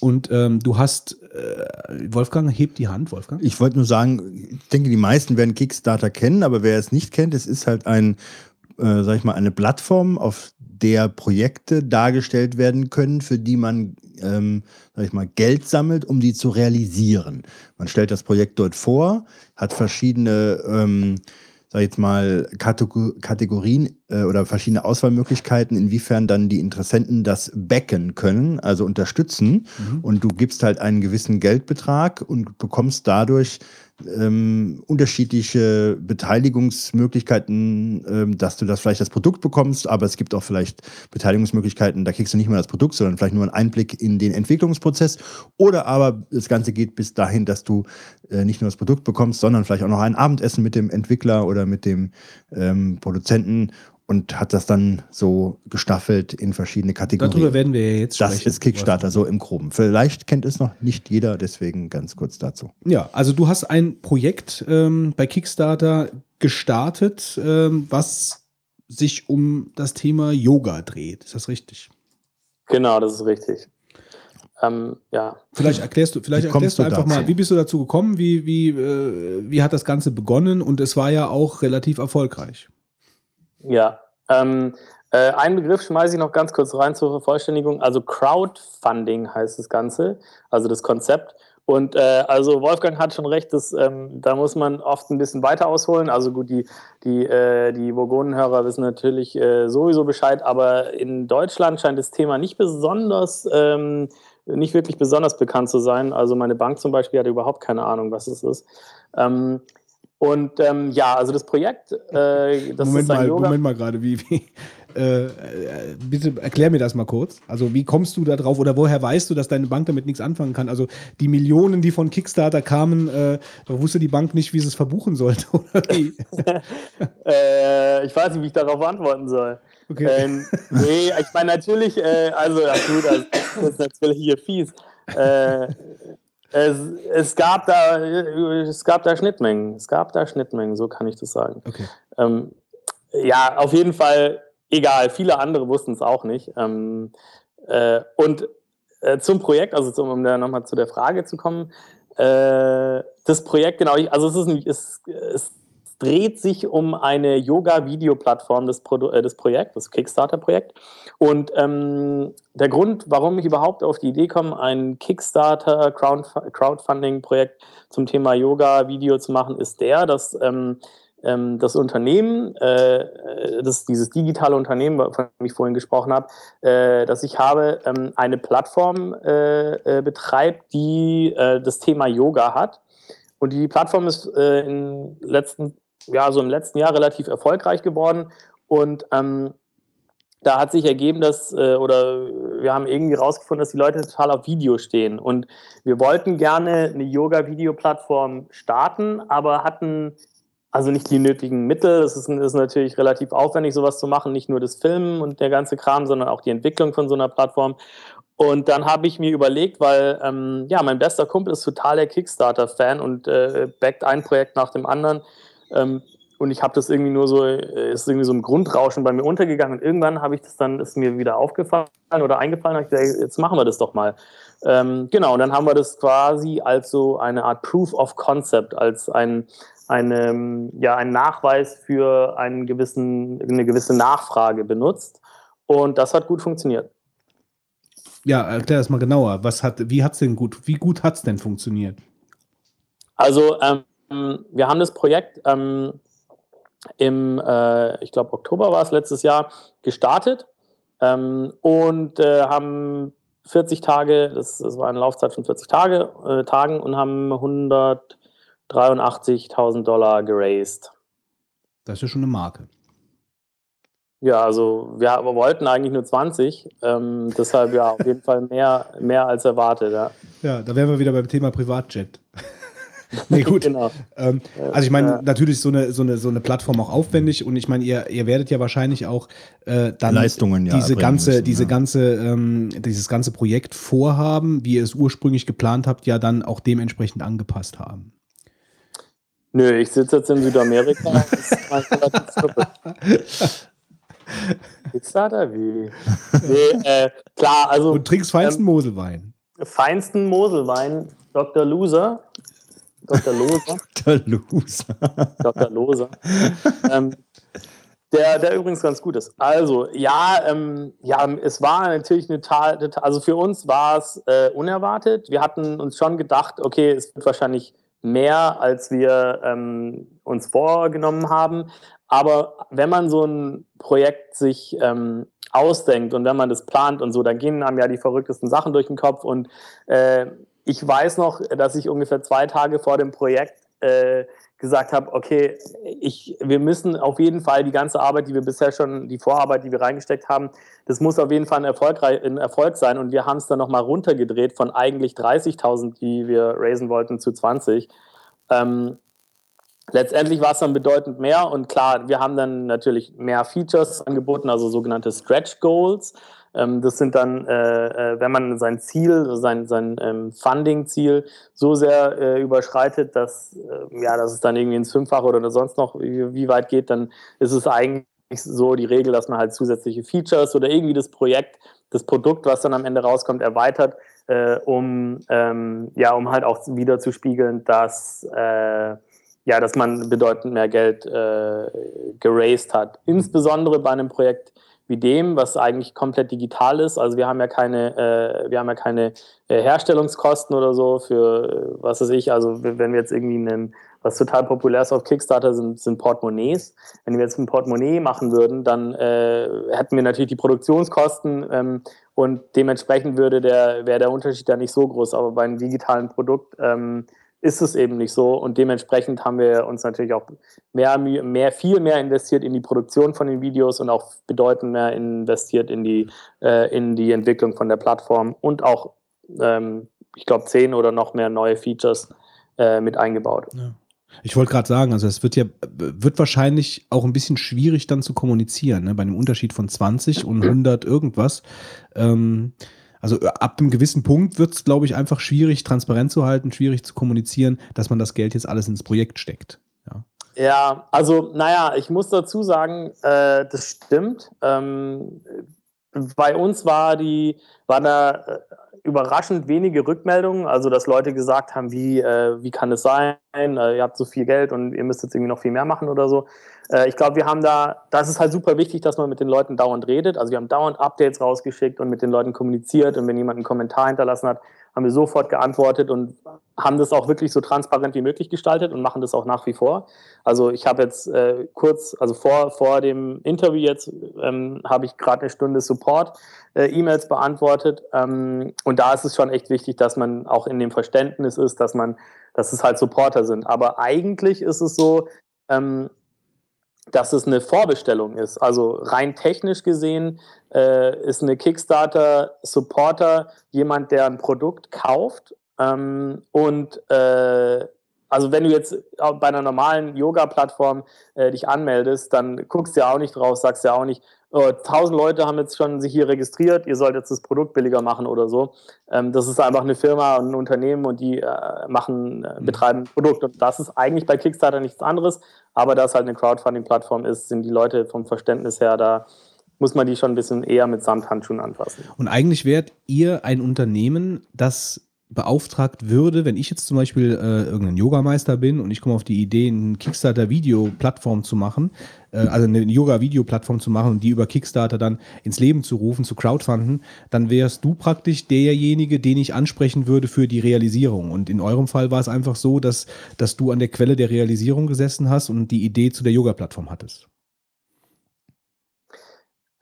Und ähm, du hast, äh, Wolfgang, hebt die Hand, Wolfgang. Ich wollte nur sagen, ich denke, die meisten werden Kickstarter kennen, aber wer es nicht kennt, es ist halt ein, äh, sag ich mal, eine Plattform, auf der Projekte dargestellt werden können, für die man, ähm, sag ich mal, Geld sammelt, um die zu realisieren. Man stellt das Projekt dort vor, hat verschiedene, ähm, sag ich jetzt mal, Kategor Kategorien äh, oder verschiedene Auswahlmöglichkeiten, inwiefern dann die Interessenten das backen können, also unterstützen. Und du gibst halt einen gewissen Geldbetrag und bekommst dadurch ähm, unterschiedliche Beteiligungsmöglichkeiten, ähm, dass du das vielleicht das Produkt bekommst, aber es gibt auch vielleicht Beteiligungsmöglichkeiten, da kriegst du nicht mal das Produkt, sondern vielleicht nur einen Einblick in den Entwicklungsprozess. Oder aber das Ganze geht bis dahin, dass du äh, nicht nur das Produkt bekommst, sondern vielleicht auch noch ein Abendessen mit dem Entwickler oder mit dem ähm, Produzenten und hat das dann so gestaffelt in verschiedene Kategorien. Darüber werden wir ja jetzt das sprechen. ist Kickstarter, so im Groben. Vielleicht kennt es noch nicht jeder, deswegen ganz kurz dazu. Ja, also du hast ein Projekt ähm, bei Kickstarter gestartet, ähm, was sich um das Thema Yoga dreht. Ist das richtig? Genau, das ist richtig. Ähm, ja. Vielleicht erklärst du, vielleicht erklärst du du einfach dazu? mal, wie bist du dazu gekommen? Wie, wie, äh, wie hat das Ganze begonnen? Und es war ja auch relativ erfolgreich. Ja. Ähm, äh, einen Begriff schmeiße ich noch ganz kurz rein zur Vervollständigung. Also Crowdfunding heißt das Ganze, also das Konzept. Und äh, also Wolfgang hat schon recht, dass, ähm, da muss man oft ein bisschen weiter ausholen. Also gut, die, die, äh, die Burgonenhörer wissen natürlich äh, sowieso Bescheid, aber in Deutschland scheint das Thema nicht besonders, ähm, nicht wirklich besonders bekannt zu sein. Also meine Bank zum Beispiel hat überhaupt keine Ahnung, was es ist. Ähm, und ähm, ja, also das Projekt, äh, das [laughs] Moment ist ein mal, Yoga. Moment mal gerade, wie, wie äh, äh, bitte erklär mir das mal kurz. Also wie kommst du da drauf oder woher weißt du, dass deine Bank damit nichts anfangen kann? Also die Millionen, die von Kickstarter kamen, äh, da wusste die Bank nicht, wie sie es verbuchen sollte. [laughs] Oder wie? [laughs] Äh, ich weiß nicht, wie ich darauf antworten soll. Okay. Ähm, nee, ich meine natürlich, äh, also ja, gut, also, das ist natürlich hier fies. Äh, es, es, gab da, es gab da Schnittmengen. Es gab da Schnittmengen, so kann ich das sagen. Okay. Ähm, ja, auf jeden Fall, egal, viele andere wussten es auch nicht. Ähm, äh, und äh, zum Projekt, also zum, um da nochmal zu der Frage zu kommen, äh, das Projekt, genau, ich, also es, ist ein, es, dreht sich um eine Yoga-Video-Plattform des, äh, des Projekts, das Kickstarter-Projekt. Und ähm, der Grund, warum ich überhaupt auf die Idee komme, ein Kickstarter-Crowdfunding-Projekt zum Thema Yoga-Video zu machen, ist der, dass ähm, ähm, das Unternehmen, äh, das, dieses digitale Unternehmen, von dem ich vorhin gesprochen habe, äh, dass ich habe, ähm, eine Plattform äh, äh, betreibt, die äh, das Thema Yoga hat. Und die Plattform ist äh, in letzten, ja, so im letzten Jahr relativ erfolgreich geworden. Und ähm, da hat sich ergeben, dass, äh, oder wir haben irgendwie rausgefunden, dass die Leute total auf Video stehen. Und wir wollten gerne eine Yoga-Video-Plattform starten, aber hatten also nicht die nötigen Mittel. Es ist, ist, natürlich relativ aufwendig, sowas zu machen. Nicht nur das Filmen und der ganze Kram, sondern auch die Entwicklung von so einer Plattform. Und dann habe ich mir überlegt, weil ähm, ja, mein bester Kumpel ist total der Kickstarter-Fan und äh, backt ein Projekt nach dem anderen. Ähm, und ich habe das irgendwie nur so, äh, ist irgendwie so ein Grundrauschen bei mir untergegangen. Und irgendwann habe ich das dann, ist mir wieder aufgefallen oder eingefallen, habe ich gesagt, jetzt machen wir das doch mal. Ähm, genau, und dann haben wir das quasi als so eine Art Proof of Concept, als ein, eine, ja, ein Nachweis für einen gewissen, eine gewisse Nachfrage benutzt. Und das hat gut funktioniert. Ja, erklär das mal genauer. Was hat, wie hat's denn gut, wie gut hat es denn funktioniert? Also, ähm, wir haben das Projekt ähm, im, äh, ich glaube, Oktober war es letztes Jahr, gestartet ähm, und äh, haben 40 Tage, das, das, war eine Laufzeit von 40 Tage, äh, Tagen und haben 183.000 Dollar geraced. Das ist ja schon eine Marke. Ja, also wir, wir wollten eigentlich nur 20, ähm, deshalb ja auf jeden Fall mehr, mehr als erwartet. Ja, ja da wären wir wieder beim Thema Privatjet. [laughs] nee, gut. genau. Ähm, also ich meine, ja. natürlich ist so eine, so, eine, so eine Plattform auch aufwendig und ich meine, ihr, ihr werdet ja wahrscheinlich auch äh, dann Leistungen, ja, diese ganze, müssen, diese ja. ganze, ähm, dieses ganze Projekt vorhaben, wie ihr es ursprünglich geplant habt, ja dann auch dementsprechend angepasst haben. Nö, ich sitze jetzt in Südamerika. das ist mein Kickstarter? [laughs] Wie? Nee, äh, klar, also. Und trinkst feinsten ähm, Moselwein. Feinsten Moselwein, Dr. Loser. Dr. Loser. [laughs] Dr. Loser. Dr. Loser. ähm, der, der übrigens ganz gut ist. Also, ja, ähm, ja, es war natürlich eine Tat, also für uns war es äh, unerwartet. Wir hatten uns schon gedacht, okay, es wird wahrscheinlich mehr, als wir ähm, uns vorgenommen haben. Aber wenn man so ein Projekt sich ähm, ausdenkt und wenn man das plant und so, dann gehen einem ja die verrücktesten Sachen durch den Kopf. Und äh, ich weiß noch, dass ich ungefähr zwei Tage vor dem Projekt äh, gesagt habe, okay, ich, wir müssen auf jeden Fall die ganze Arbeit, die wir bisher schon, die Vorarbeit, die wir reingesteckt haben, das muss auf jeden Fall ein, Erfolg, ein Erfolg sein. Und wir haben es dann nochmal runtergedreht von eigentlich 30.000, die wir raisen wollten, zu 20. Ähm, letztendlich war es dann bedeutend mehr und klar, wir haben dann natürlich mehr Features angeboten, also sogenannte Stretch Goals. Ähm, das sind dann, äh, äh, wenn man sein Ziel, sein, sein ähm, Funding-Ziel so sehr äh, überschreitet, dass, äh, ja, dass es dann irgendwie ins Fünffache oder sonst noch wie, weit geht, dann ist es eigentlich so die Regel, dass man halt zusätzliche Features oder irgendwie das Projekt, das Produkt, was dann am Ende rauskommt, erweitert, um, ähm, ja, um halt auch wieder zu spiegeln, dass ja, dass man bedeutend mehr Geld äh, geraced hat. Insbesondere bei einem Projekt wie dem, was eigentlich komplett digital ist. Also wir haben ja keine, äh, wir haben ja keine äh, Herstellungskosten oder so für äh, was weiß ich. Also wenn wir jetzt irgendwie einen, was total populär ist auf Kickstarter, sind, sind Portemonnaies. Wenn wir jetzt ein Portemonnaie machen würden, dann äh, hätten wir natürlich die Produktionskosten ähm, und dementsprechend würde der, wäre der Unterschied ja nicht so groß. Aber bei einem digitalen Produkt ähm, ist es eben nicht so. Und dementsprechend haben wir uns natürlich auch mehr, mehr, viel mehr investiert in die Produktion von den Videos und auch bedeutend mehr investiert in die, äh, in die Entwicklung von der Plattform und auch, ähm, ich glaube, zehn oder noch mehr neue Features äh, mit eingebaut. Ja. Ich wollte gerade sagen, also es wird ja, wird wahrscheinlich auch ein bisschen schwierig dann zu kommunizieren, ne? bei einem Unterschied von 20 und 100 irgendwas. Ähm, also äh, ab einem gewissen Punkt wird es, glaube ich, einfach schwierig, transparent zu halten, schwierig zu kommunizieren, dass man das Geld jetzt alles ins Projekt steckt. Ja, ja also, naja, ich muss dazu sagen, äh, das stimmt. Ähm, bei uns war die, war da äh, überraschend wenige Rückmeldungen, also dass Leute gesagt haben, wie, äh, wie kann es sein, äh, ihr habt so viel Geld und ihr müsst jetzt irgendwie noch viel mehr machen oder so. Äh, ich glaube, wir haben da, das ist halt super wichtig, dass man mit den Leuten dauernd redet. Also wir haben dauernd Updates rausgeschickt und mit den Leuten kommuniziert und wenn jemand einen Kommentar hinterlassen hat, haben wir sofort geantwortet und haben das auch wirklich so transparent wie möglich gestaltet und machen das auch nach wie vor. Also ich habe jetzt äh, kurz, also vor, vor dem Interview jetzt, ähm, habe ich gerade eine Stunde Support-E-Mails äh, beantwortet. Ähm, und da ist es schon echt wichtig, dass man auch in dem Verständnis ist, dass man, dass es halt Supporter sind. Aber eigentlich ist es so, ähm, dass es eine Vorbestellung ist. Also rein technisch gesehen äh, ist eine Kickstarter-Supporter jemand, der ein Produkt kauft ähm, und äh, also wenn du jetzt bei einer normalen Yoga-Plattform äh, dich anmeldest, dann guckst du ja auch nicht drauf, sagst ja auch nicht, tausend Leute haben jetzt schon sich hier registriert, ihr sollt jetzt das Produkt billiger machen oder so. Ähm, das ist einfach eine Firma und ein Unternehmen und die äh, machen, äh, mhm. betreiben ein Produkt. Und das ist eigentlich bei Kickstarter nichts anderes, aber da es halt eine Crowdfunding-Plattform ist, sind die Leute vom Verständnis her da muss man die schon ein bisschen eher mit Samthandschuhen anfassen. Und eigentlich wärt ihr ein Unternehmen, das beauftragt würde, wenn ich jetzt zum Beispiel äh, irgendein Yogameister bin und ich komme auf die Idee, eine Kickstarter-Video-Plattform zu machen, äh, also eine Yoga-Video-Plattform zu machen und die über Kickstarter dann ins Leben zu rufen, zu crowdfunden, dann wärst du praktisch derjenige, den ich ansprechen würde für die Realisierung. Und in eurem Fall war es einfach so, dass, dass du an der Quelle der Realisierung gesessen hast und die Idee zu der Yoga-Plattform hattest.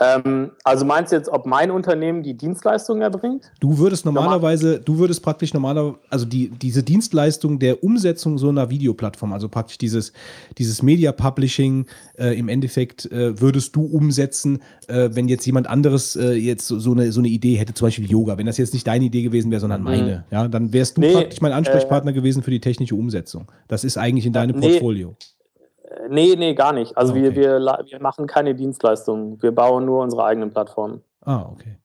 Ähm, also meinst du jetzt, ob mein Unternehmen die Dienstleistung erbringt? Du würdest normalerweise, du würdest praktisch normalerweise, also die, diese Dienstleistung der Umsetzung so einer Videoplattform, also praktisch dieses, dieses Media Publishing äh, im Endeffekt äh, würdest du umsetzen, äh, wenn jetzt jemand anderes äh, jetzt so, so, eine, so eine Idee hätte, zum Beispiel Yoga. Wenn das jetzt nicht deine Idee gewesen wäre, sondern mhm. meine, ja, dann wärst du nee, praktisch mein Ansprechpartner äh, gewesen für die technische Umsetzung. Das ist eigentlich in deinem nee, Portfolio. Nee, nee, gar nicht. Also okay. wir, wir, wir machen keine Dienstleistungen. Wir bauen nur unsere eigenen Plattformen. Ah, okay.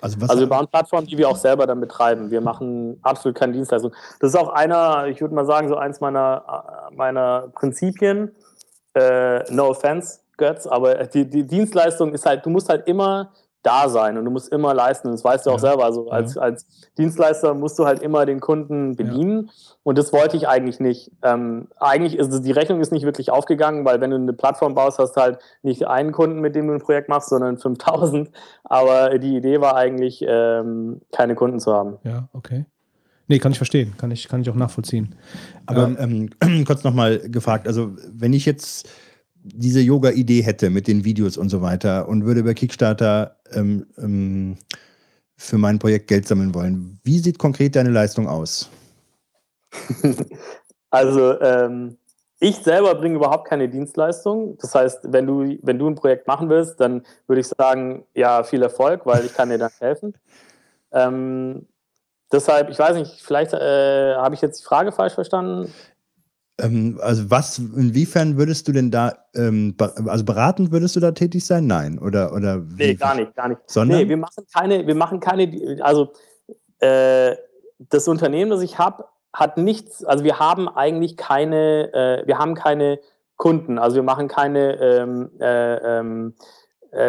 Also, also, wir bauen Plattformen, die wir auch selber dann betreiben. Wir machen absolut keine Dienstleistung. Das ist auch einer, ich würde mal sagen, so eins meiner, meiner Prinzipien. Äh, no offense, Götz, aber die, die Dienstleistung ist halt, du musst halt immer da sein und du musst immer leisten. Das weißt du auch ja, selber. Also als, ja. als Dienstleister musst du halt immer den Kunden bedienen. Ja. Und das wollte ich eigentlich nicht. Ähm, eigentlich ist es, die Rechnung ist nicht wirklich aufgegangen, weil wenn du eine Plattform baust, hast du halt nicht einen Kunden, mit dem du ein Projekt machst, sondern 5000. Aber die Idee war eigentlich, ähm, keine Kunden zu haben. Ja, okay. Nee, kann ich verstehen. Kann ich, kann ich auch nachvollziehen. Aber ähm, ähm [clears throat] kurz nochmal gefragt, also wenn ich jetzt diese Yoga-Idee hätte mit den Videos und so weiter und würde bei Kickstarter ähm, ähm, für mein Projekt Geld sammeln wollen, wie sieht konkret deine Leistung aus? [laughs] Also ähm, ich selber bringe überhaupt keine Dienstleistung. Das heißt, wenn du, wenn du ein Projekt machen willst, dann würde ich sagen, ja, viel Erfolg, weil ich kann dir dann helfen. Ähm, deshalb, ich weiß nicht, vielleicht äh, habe ich jetzt die Frage falsch verstanden. Ähm, also was, inwiefern würdest du denn da, ähm, also beratend würdest du da tätig sein? Nein. Oder, oder wie? Nee, gar nicht, gar nicht. Sondern? Nee, wir machen keine, wir machen keine, also äh, das Unternehmen, das ich habe, hat nichts, also wir haben eigentlich keine, äh, wir haben keine Kunden, also wir machen keine ähm, äh, ähm, äh,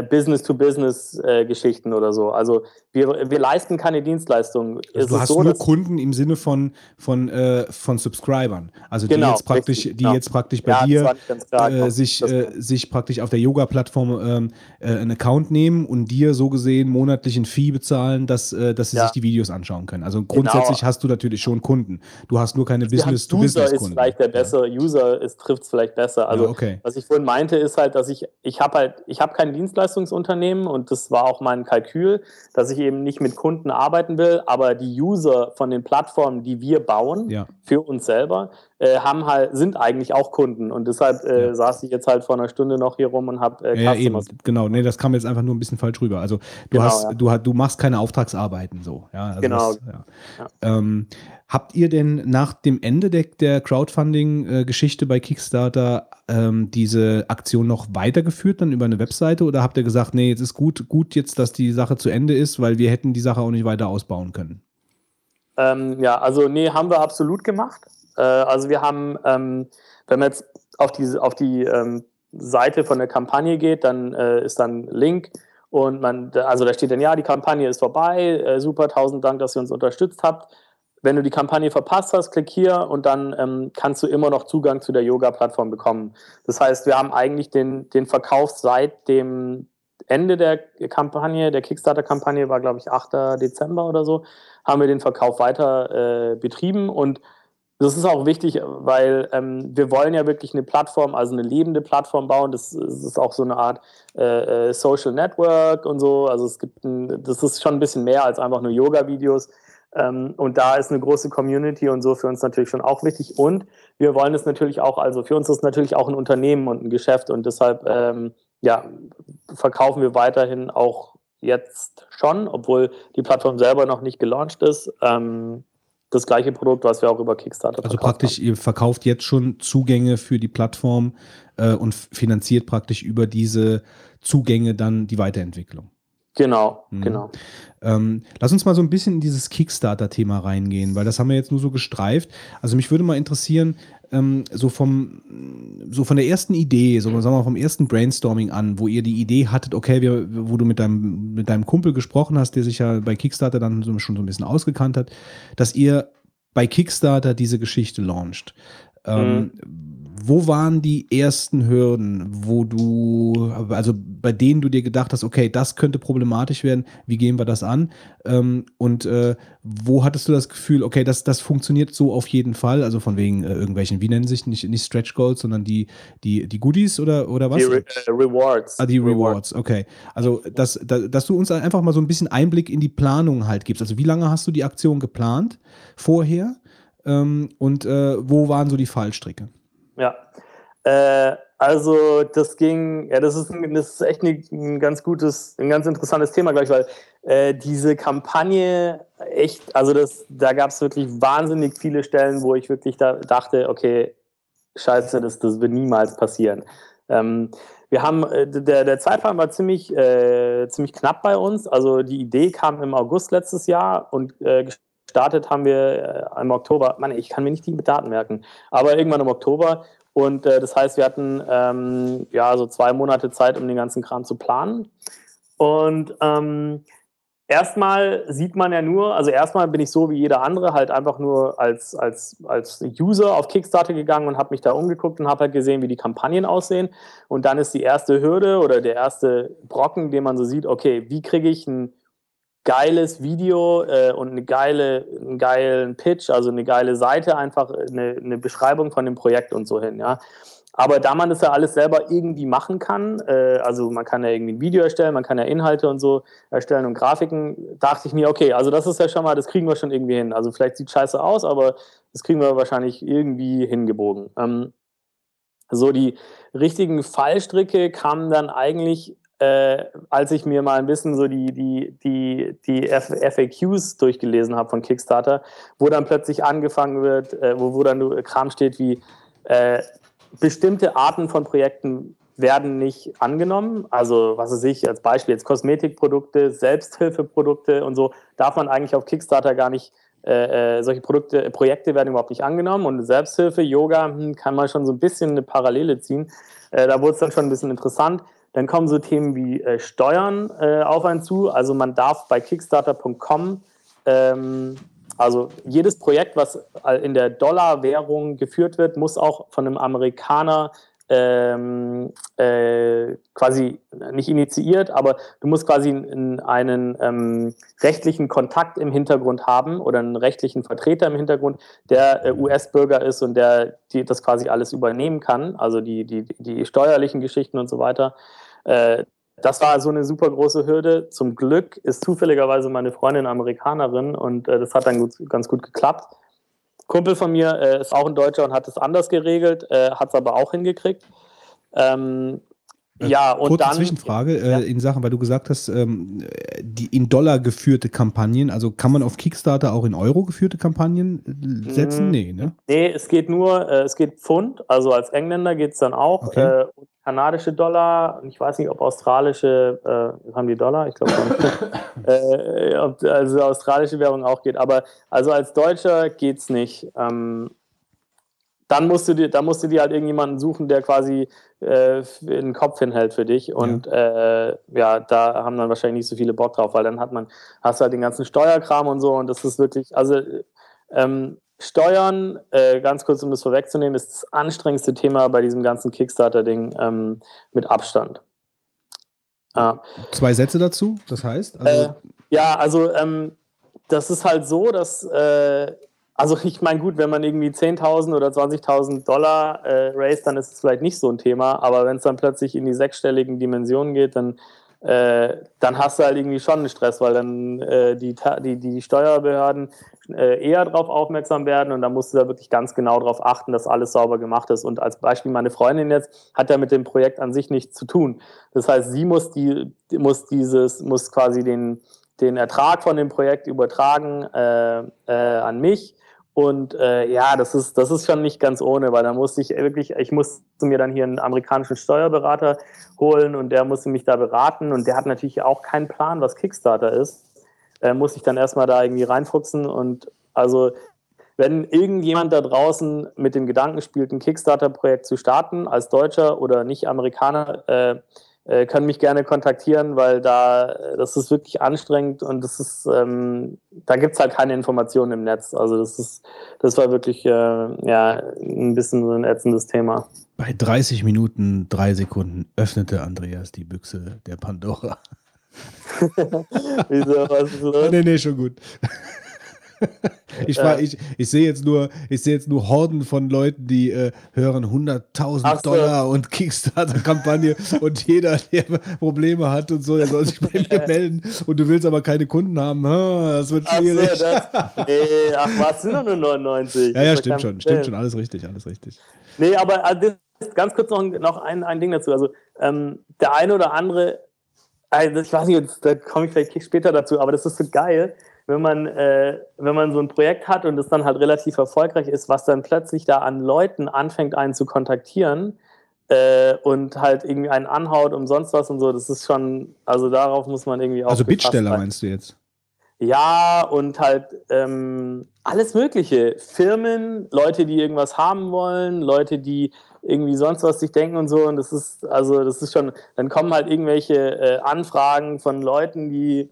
Business-to-Business-Geschichten oder so. Also wir, wir leisten keine Dienstleistungen. Also du hast so, nur Kunden im Sinne von, von, äh, von Subscribern. Also die Genau, jetzt praktisch, richtig, die genau. jetzt praktisch bei Ja, dir klar, äh, genau. sich, äh, sich praktisch auf der Yoga-Plattform ähm, äh, einen Account nehmen und dir so gesehen monatlich ein Fee bezahlen, dass, äh, dass sie Ja. sich die Videos anschauen können. Also grundsätzlich hast du natürlich schon Kunden. Du hast nur keine Ja, User ist Business-to-Business-Kunden. vielleicht der bessere, User trifft es vielleicht besser. Also ja, okay. Was ich vorhin meinte, ist halt, dass ich, ich habe halt, ich habe kein Dienstleistungsunternehmen und das war auch mein Kalkül, dass ich eben nicht mit Kunden arbeiten will, aber die User von den Plattformen, die wir bauen, Ja. für uns selber, äh, haben halt, sind eigentlich auch Kunden. Und deshalb äh, Ja. saß ich jetzt halt vor einer Stunde noch hier rum und habe äh, Ja, eben, genau. Nee, das kam jetzt einfach nur ein bisschen falsch rüber. Also du Genau, hast, ja. du, hast- du machst keine Auftragsarbeiten so. Ja, also Genau. Das, ja. Ähm, habt ihr denn nach dem Ende der, der Crowdfunding-Geschichte bei Kickstarter ähm, diese Aktion noch weitergeführt, dann über eine Webseite? Oder habt ihr gesagt, nee, jetzt ist gut, gut jetzt, dass die Sache zu Ende ist, weil wir hätten die Sache auch nicht weiter ausbauen können? Ähm, ja, also nee, haben wir absolut gemacht. Äh, also wir haben, ähm, wenn man jetzt auf die, auf die ähm, Seite von der Kampagne geht, dann äh, ist dann Link und man, also da steht dann, ja, die Kampagne ist vorbei, äh, super, tausend Dank, dass ihr uns unterstützt habt. Wenn du die Kampagne verpasst hast, klick hier und dann ähm, kannst du immer noch Zugang zu der Yoga-Plattform bekommen. Das heißt, wir haben eigentlich den, den Verkauf seit dem Ende der Kampagne, der Kickstarter-Kampagne war, glaube ich, 8. Dezember oder so, haben wir den Verkauf weiter äh, betrieben und das ist auch wichtig, weil ähm, wir wollen ja wirklich eine Plattform, also eine lebende Plattform bauen. Das, das ist auch so eine Art äh, äh, Social Network und so. Also es gibt ein, das ist schon ein bisschen mehr als einfach nur Yoga-Videos. Ähm, und da ist eine große Community und so für uns natürlich schon auch wichtig. Und wir wollen es natürlich auch, also für uns ist es natürlich auch ein Unternehmen und ein Geschäft und deshalb ähm, ja, verkaufen wir weiterhin auch jetzt schon, obwohl die Plattform selber noch nicht gelauncht ist. Ähm, das gleiche Produkt, was wir auch über Kickstarter Also praktisch, ihr verkauft jetzt schon Zugänge für die Plattform äh, und finanziert praktisch über diese Zugänge dann die Weiterentwicklung. Genau, Mhm. genau. Ähm, lass uns mal so ein bisschen in dieses Kickstarter-Thema reingehen, weil das haben wir jetzt nur so gestreift. Also mich würde mal interessieren, ähm, so vom so von der ersten Idee, so sagen wir mal vom ersten Brainstorming an, wo ihr die Idee hattet, okay, wir, wo du mit deinem, mit deinem Kumpel gesprochen hast, der sich ja bei Kickstarter dann so, schon so ein bisschen ausgekannt hat, dass ihr bei Kickstarter diese Geschichte launcht. Ähm, Wo waren die ersten Hürden, wo du, also bei denen du dir gedacht hast, okay, das könnte problematisch werden, wie gehen wir das an? Ähm, und äh, wo hattest du das Gefühl, okay, das, das funktioniert so auf jeden Fall, also von wegen äh, irgendwelchen, wie nennen sich nicht, nicht Stretch Goals, sondern die, die, die Goodies oder, oder was? Die Re äh, Rewards. Ah, die Rewards, okay. Also, dass, da- dass du uns einfach mal so ein bisschen Einblick in die Planung halt gibst. Also, wie lange hast du die Aktion geplant vorher? Ähm, und äh, wo waren so die Fallstricke? Ja. Äh, also das ging, ja, das ist, ein, das ist echt ein, ein ganz gutes, ein ganz interessantes Thema gleich, weil äh, diese Kampagne echt, also das, da gab es wirklich wahnsinnig viele Stellen, wo ich wirklich da dachte, okay, scheiße, das, das wird niemals passieren. Ähm, wir haben, äh, der, der Zeitplan war ziemlich, äh, ziemlich knapp bei uns. Also die Idee kam im August letztes Jahr und äh, gestartet haben wir äh, im Oktober. Mann, ich kann mir nicht die Daten merken, aber irgendwann im Oktober. Und äh, das heißt, wir hatten ähm, ja so zwei Monate Zeit, um den ganzen Kram zu planen. Und ähm, erstmal sieht man ja nur, also erstmal bin ich so wie jeder andere halt einfach nur als, als, als User auf Kickstarter gegangen und habe mich da umgeguckt und habe halt gesehen, wie die Kampagnen aussehen. Und dann ist die erste Hürde oder der erste Brocken, den man so sieht, okay, wie kriege ich ein geiles Video äh, und eine geile, einen geilen Pitch, also eine geile Seite, einfach eine, eine Beschreibung von dem Projekt und so hin, ja. Aber da man das ja alles selber irgendwie machen kann, äh, also man kann ja irgendwie ein Video erstellen, man kann ja Inhalte und so erstellen und Grafiken, dachte ich mir, okay, also das ist ja schon mal, das kriegen wir schon irgendwie hin. Also vielleicht sieht scheiße aus, aber das kriegen wir wahrscheinlich irgendwie hingebogen. Ähm, so die richtigen Fallstricke kamen dann eigentlich, äh, als ich mir mal ein bisschen so die, die, die, die FAQs durchgelesen habe von Kickstarter, wo dann plötzlich angefangen wird, äh, wo, wo dann Kram steht wie äh, bestimmte Arten von Projekten werden nicht angenommen. Also, was weiß ich, als Beispiel jetzt Kosmetikprodukte, Selbsthilfeprodukte und so, darf man eigentlich auf Kickstarter gar nicht, äh, äh solche Produkte, Projekte werden überhaupt nicht angenommen. Und Selbsthilfe, Yoga, hm, kann man schon so ein bisschen eine Parallele ziehen. Äh, da wurde es dann schon ein bisschen interessant. Dann kommen so Themen wie äh, Steuern äh, auf einen zu. Also man darf bei Kickstarter.com ähm, also jedes Projekt, was in der Dollarwährung geführt wird, muss auch von einem Amerikaner ähm, äh, quasi nicht initiiert, aber du musst quasi einen ähm, rechtlichen Kontakt im Hintergrund haben oder einen rechtlichen Vertreter im Hintergrund, der äh, US-Bürger ist und der die, das quasi alles übernehmen kann, also die, die, die steuerlichen Geschichten und so weiter. Äh, das war so eine super große Hürde. Zum Glück ist zufälligerweise meine Freundin Amerikanerin und äh, das hat dann gut, ganz gut geklappt. Kumpel von mir äh, ist auch ein Deutscher und hat es anders geregelt, äh, hat es aber auch hingekriegt. Ähm, Äh, ja, und Kurze dann. Zwischenfrage Ja. äh, in Sachen, weil du gesagt hast, ähm, die in Dollar geführte Kampagnen, also kann man auf Kickstarter auch in Euro geführte Kampagnen äh, setzen? Mm, Nee, ne? Nee, es geht nur, äh, es geht Pfund, also als Engländer geht es dann auch. Okay. Äh, und kanadische Dollar, ich weiß nicht, ob australische, äh, haben die Dollar? Ich glaube nicht. [laughs] äh, ob also australische Währung auch geht, aber also als Deutscher geht es nicht. Ähm, dann musst du dir, da musst du dir halt irgendjemanden suchen, der quasi äh, den Kopf hinhält für dich. Und ja. Äh, ja, da haben dann wahrscheinlich nicht so viele Bock drauf, weil dann hat man, hast du halt den ganzen Steuerkram und so und das ist wirklich, also ähm, Steuern, äh, ganz kurz um das vorwegzunehmen, ist das anstrengendste Thema bei diesem ganzen Kickstarter-Ding ähm, mit Abstand. Ja. Zwei Sätze dazu, das heißt? Also, Äh, ja, also ähm, das ist halt so, dass, äh, also ich meine, gut, wenn man irgendwie 10.000 oder 20.000 Dollar äh, raised, dann ist es vielleicht nicht so ein Thema, aber wenn es dann plötzlich in die sechsstelligen Dimensionen geht, dann, äh, dann hast du halt irgendwie schon einen Stress, weil dann äh, die, die, die Steuerbehörden äh, eher darauf aufmerksam werden und da musst du da wirklich ganz genau darauf achten, dass alles sauber gemacht ist. Und als Beispiel meine Freundin jetzt hat ja mit dem Projekt an sich nichts zu tun. Das heißt, sie muss die muss dieses muss quasi den den Ertrag von dem Projekt übertragen äh, äh, an mich. Und äh, ja, das ist, das ist schon nicht ganz ohne, weil da musste ich wirklich, ich musste mir dann hier einen amerikanischen Steuerberater holen und der musste mich da beraten und der hat natürlich auch keinen Plan, was Kickstarter ist. Äh, musste ich dann erstmal da irgendwie reinfuchsen und also wenn irgendjemand da draußen mit dem Gedanken spielt, ein Kickstarter-Projekt zu starten, als Deutscher oder Nicht-Amerikaner, äh, äh, können mich gerne kontaktieren, weil da das ist wirklich anstrengend und das ist ähm, da gibt es halt keine Informationen im Netz. Also das ist das war wirklich äh, ja ein bisschen so ein ätzendes Thema. bei 30 Minuten, drei Sekunden öffnete Andreas die Büchse der Pandora. [laughs] Wieso, was ist los? [laughs] nee, nee, schon gut. [laughs] Ich, war, ich, ich sehe jetzt nur, ich sehe jetzt nur Horden von Leuten, die äh, hören 100.000 Ach so. Dollar und Kickstarter-Kampagne [laughs] und jeder, der Probleme hat und so, der soll sich bei mir [laughs] melden und du willst aber keine Kunden haben, das wird Ach so, schwierig. das, nee, ach was, sind doch nur 99. ja, ja, Das stimmt schon, stimmt schon, alles richtig, alles richtig. Nee, aber das, ganz kurz noch, ein- noch ein, ein Ding dazu. Also ähm, der eine oder andere, also ich weiß nicht, da komme ich vielleicht später dazu, aber das ist so geil, wenn man, äh, wenn man so ein Projekt hat und es dann halt relativ erfolgreich ist, was dann plötzlich da an Leuten anfängt, einen zu kontaktieren äh, und halt irgendwie einen anhaut um sonst was und so, das ist schon, also darauf muss man irgendwie auch Also Bittsteller sein. meinst du jetzt? Ja, und halt ähm, alles Mögliche. Firmen, Leute, die irgendwas haben wollen, Leute, die irgendwie sonst was sich denken und so. Und das ist, also das ist schon, dann kommen halt irgendwelche äh, Anfragen von Leuten, die,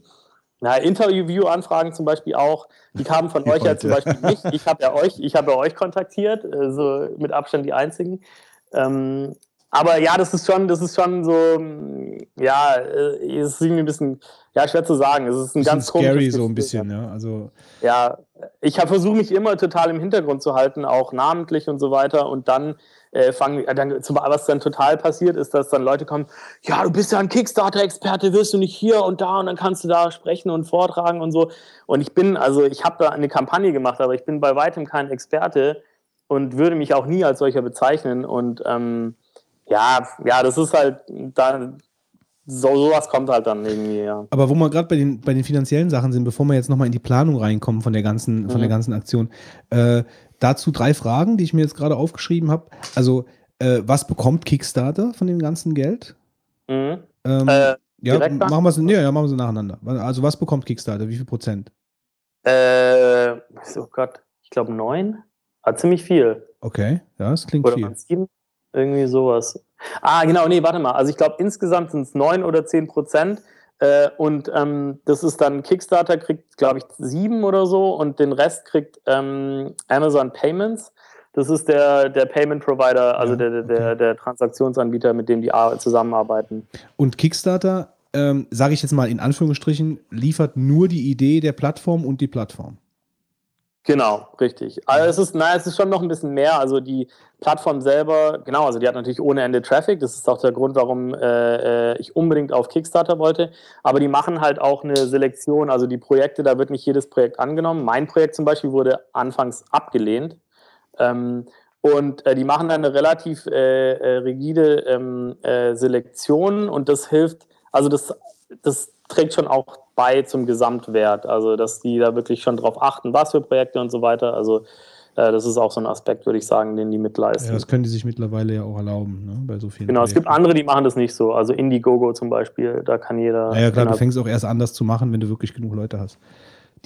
na, Interview-Anfragen zum Beispiel auch, die kamen von [laughs] euch ja zum Beispiel nicht. Ich habe ja euch, ich habe ja euch kontaktiert, äh, so mit Abstand die einzigen. Ähm, aber ja, das ist schon, das ist schon so, mm, ja, äh, es ist irgendwie ein bisschen, ja, schwer zu sagen. Es ist ein Bisschen ganz scary komisches so ein bisschen, ja. Also ja, ich versuche mich immer total im Hintergrund zu halten, auch namentlich und so weiter. Und dann äh, fangen, äh, dann, zum, was dann total passiert ist, dass dann Leute kommen, ja, du bist ja ein Kickstarter-Experte, wirst du nicht hier und da und dann kannst du da sprechen und vortragen und so. Und ich bin, also ich habe da eine Kampagne gemacht, aber ich bin bei weitem kein Experte und würde mich auch nie als solcher bezeichnen. Und ähm, ja, ja, das ist halt, da, so sowas kommt halt dann irgendwie, ja. Aber wo wir gerade bei den, bei den finanziellen Sachen sind, bevor wir jetzt nochmal in die Planung reinkommen von der ganzen, von der Mhm. ganzen Aktion, äh, dazu drei Fragen, die ich mir jetzt gerade aufgeschrieben habe. Also, äh, was bekommt Kickstarter von dem ganten Geld? Mhm. Ähm, Äh, ja, machen wir es ja, ja, machen wir sie nacheinander. Also, was bekommt Kickstarter? Wie viel Prozent? äh, oh Gott, ich glaube neun. Ah, ziemlich viel. Okay, ja, das klingt Oder viel. sieben? Irgendwie sowas. Ah, genau, nee, warte mal. Also ich glaube, insgesamt sind es neun oder zehn Prozent. Äh, und ähm, das ist dann Kickstarter kriegt, glaube ich, sieben oder so und den Rest kriegt ähm, Amazon Payments. Das ist der, der Payment Provider, also Ja, der, der, okay. der Transaktionsanbieter, mit dem die ar- zusammenarbeiten. Und Kickstarter, ähm, sage ich jetzt mal in Anführungsstrichen, liefert nur die Idee der Plattform und die Plattform. Genau, richtig. Also es ist, na, es ist schon noch ein bisschen mehr. Also die Plattform selber, genau, also die hat natürlich ohne Ende Traffic. Das ist auch der Grund, warum äh, äh, ich unbedingt auf Kickstarter wollte. Aber die machen halt auch eine Selektion. Also die Projekte, da wird nicht jedes Projekt angenommen. Mein Projekt zum Beispiel wurde anfangs abgelehnt. Ähm, und äh, die machen dann eine relativ äh, äh, rigide ähm, äh, Selektion und das hilft, also das, das trägt schon auch bei zum Gesamtwert. Also, dass die da wirklich schon drauf achten, was für Projekte und so weiter. Also, äh, das ist auch so ein Aspekt, würde ich sagen, den die Ja, mitleisten. das können die sich mittlerweile ja auch erlauben, ne? bei so vielen. genau, es gibt Projekten. andere, die machen das nicht so. Also Indiegogo zum Beispiel, da kann jeder. Ja, ja, klar, du fängst auch erst an, das zu machen, wenn du wirklich genug Leute hast,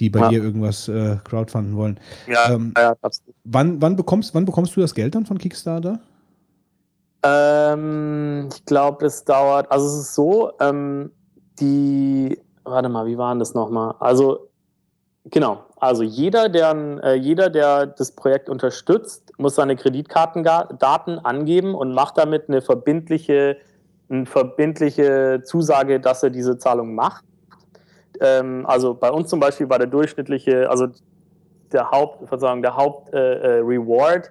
die bei Ja. dir irgendwas äh, crowdfunden wollen. ja, ähm, ja, absolut. Wann, wann, bekommst, wann bekommst du das Geld dann von Kickstarter? Ähm, ich glaube, es dauert, also es ist so, ähm, die, warte mal, wie waren das nochmal? Also, genau, also jeder, der, äh, jeder, der das Projekt unterstützt, muss seine Kreditkartendaten angeben und macht damit eine verbindliche, eine verbindliche Zusage, dass er diese Zahlung macht. Ähm, also bei uns zum Beispiel war der durchschnittliche, also der Haupt, der Haupt äh, äh,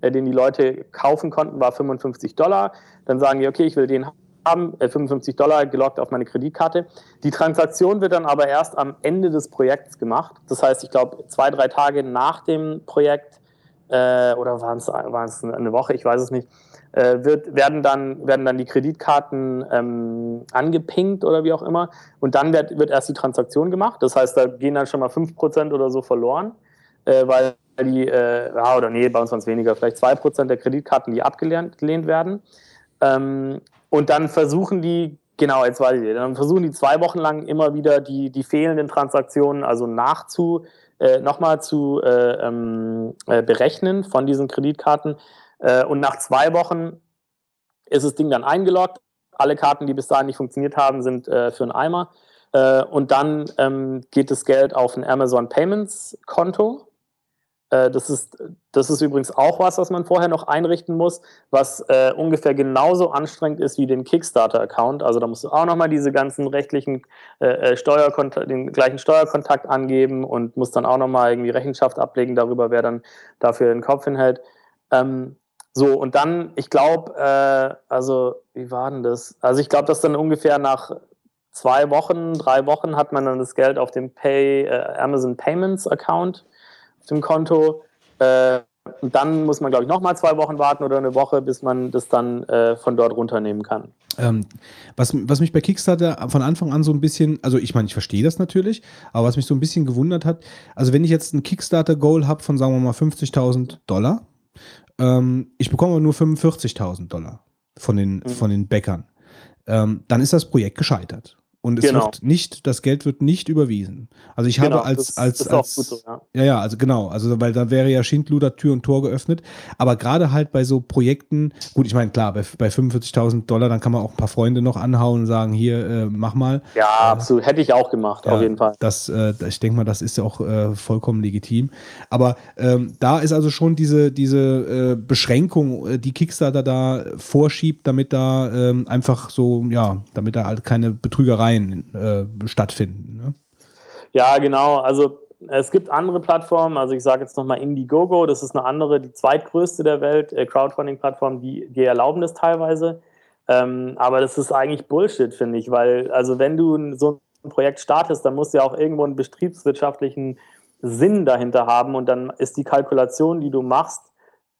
äh, den die Leute kaufen konnten, war 55 Dollar. Dann sagen die, okay, ich will den haben, äh, 55 Dollar gelockt auf meine Kreditkarte. Die Transaktion wird dann aber erst am Ende des Projekts gemacht. Das heißt, ich glaube, zwei, drei Tage nach dem Projekt äh, oder waren es eine Woche, ich weiß es nicht, äh, wird, werden, dann, werden dann die Kreditkarten ähm, angepinkt oder wie auch immer. Und dann wird, wird erst die Transaktion gemacht. Das heißt, da gehen dann schon mal 5% oder so verloren, äh, weil die, äh, ja, oder nee, bei uns waren es weniger, vielleicht 2% der Kreditkarten, die abgelehnt gelehnt werden. Ähm, und dann versuchen die, genau, jetzt weiß ich, dann versuchen die zwei Wochen lang immer wieder die, die fehlenden Transaktionen, also nachzu, äh, nochmal zu äh, ähm, äh, berechnen von diesen Kreditkarten. Äh, und nach zwei Wochen ist das Ding dann eingeloggt. Alle Karten, die bis dahin nicht funktioniert haben, sind äh, für einen Eimer. Äh, und dann ähm, geht das Geld auf ein Amazon Payments Konto. Äh, das, ist, das ist übrigens auch was, was man vorher noch einrichten muss, was äh, ungefähr genauso anstrengend ist wie den Kickstarter-Account. Also da musst du auch nochmal diese ganzen rechtlichen äh, äh, Steuerkontakt, den gleichen Steuerkontakt angeben und musst dann auch nochmal irgendwie Rechenschaft ablegen darüber, wer dann dafür den Kopf hinhält. Ähm, so, und dann, ich glaube, äh, also, wie war denn das? Also, ich glaube, dass dann ungefähr nach zwei Wochen, drei Wochen hat man dann das Geld auf dem Pay, äh, Amazon Payments Account, dem Konto. Äh, dann muss man, glaube ich, nochmal zwei Wochen warten oder eine Woche, bis man das dann äh, von dort runternehmen kann. Ähm, was, was mich bei Kickstarter von Anfang an so ein bisschen, also ich meine, ich verstehe das natürlich, aber was mich so ein bisschen gewundert hat, also wenn ich jetzt ein Kickstarter-Goal habe von, sagen wir mal, 50.000 Dollar, ähm, ich bekomme aber nur 45.000 Dollar von den, Mhm. von den Bäckern, ähm, dann ist das Projekt gescheitert. Und es Genau. wird nicht, das Geld wird nicht überwiesen. Also ich Genau, habe als, das als, auch als so, ja. ja, ja, also genau, also weil dann wäre ja Schindluder Tür und Tor geöffnet. Aber gerade halt bei so Projekten, gut, ich meine, klar, bei, bei 45.000 Dollar, dann kann man auch ein paar Freunde noch anhauen und sagen, hier, äh, mach mal. Ja, absolut. Hätte ich auch gemacht, Ja, auf jeden Fall. Das, äh, ich denke mal, das ist ja auch äh, vollkommen legitim. Aber ähm, da ist also schon diese, diese äh, Beschränkung, äh, die Kickstarter da vorschiebt, damit da ähm, einfach so, ja, damit da halt keine Betrügereien äh, stattfinden. Ne? Ja, genau. Also es gibt andere Plattformen, also ich sage jetzt nochmal Indiegogo, das ist eine andere, die zweitgrößte der Welt, äh, Crowdfunding-Plattform, die, die erlauben das teilweise. Ähm, aber das ist eigentlich Bullshit, finde ich, weil, also wenn du so ein Projekt startest, dann musst du ja auch irgendwo einen betriebswirtschaftlichen Sinn dahinter haben und dann ist die Kalkulation, die du machst,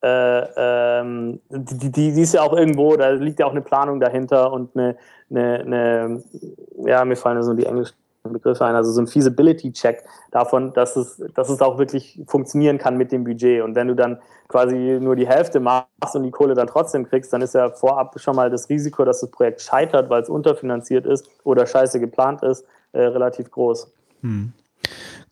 äh, ähm, die, die, die, ist ja auch irgendwo, da liegt ja auch eine Planung dahinter und eine, eine, eine ja, mir fallen so die englischen Begriffe ein, also so ein Feasibility-Check davon, dass es, dass es auch wirklich funktionieren kann mit dem Budget. Und wenn du dann quasi nur die Hälfte machst und die Kohle dann trotzdem kriegst, dann ist ja vorab schon mal das Risiko, dass das Projekt scheitert, weil es unterfinanziert ist oder scheiße geplant ist, äh, relativ groß. Hm.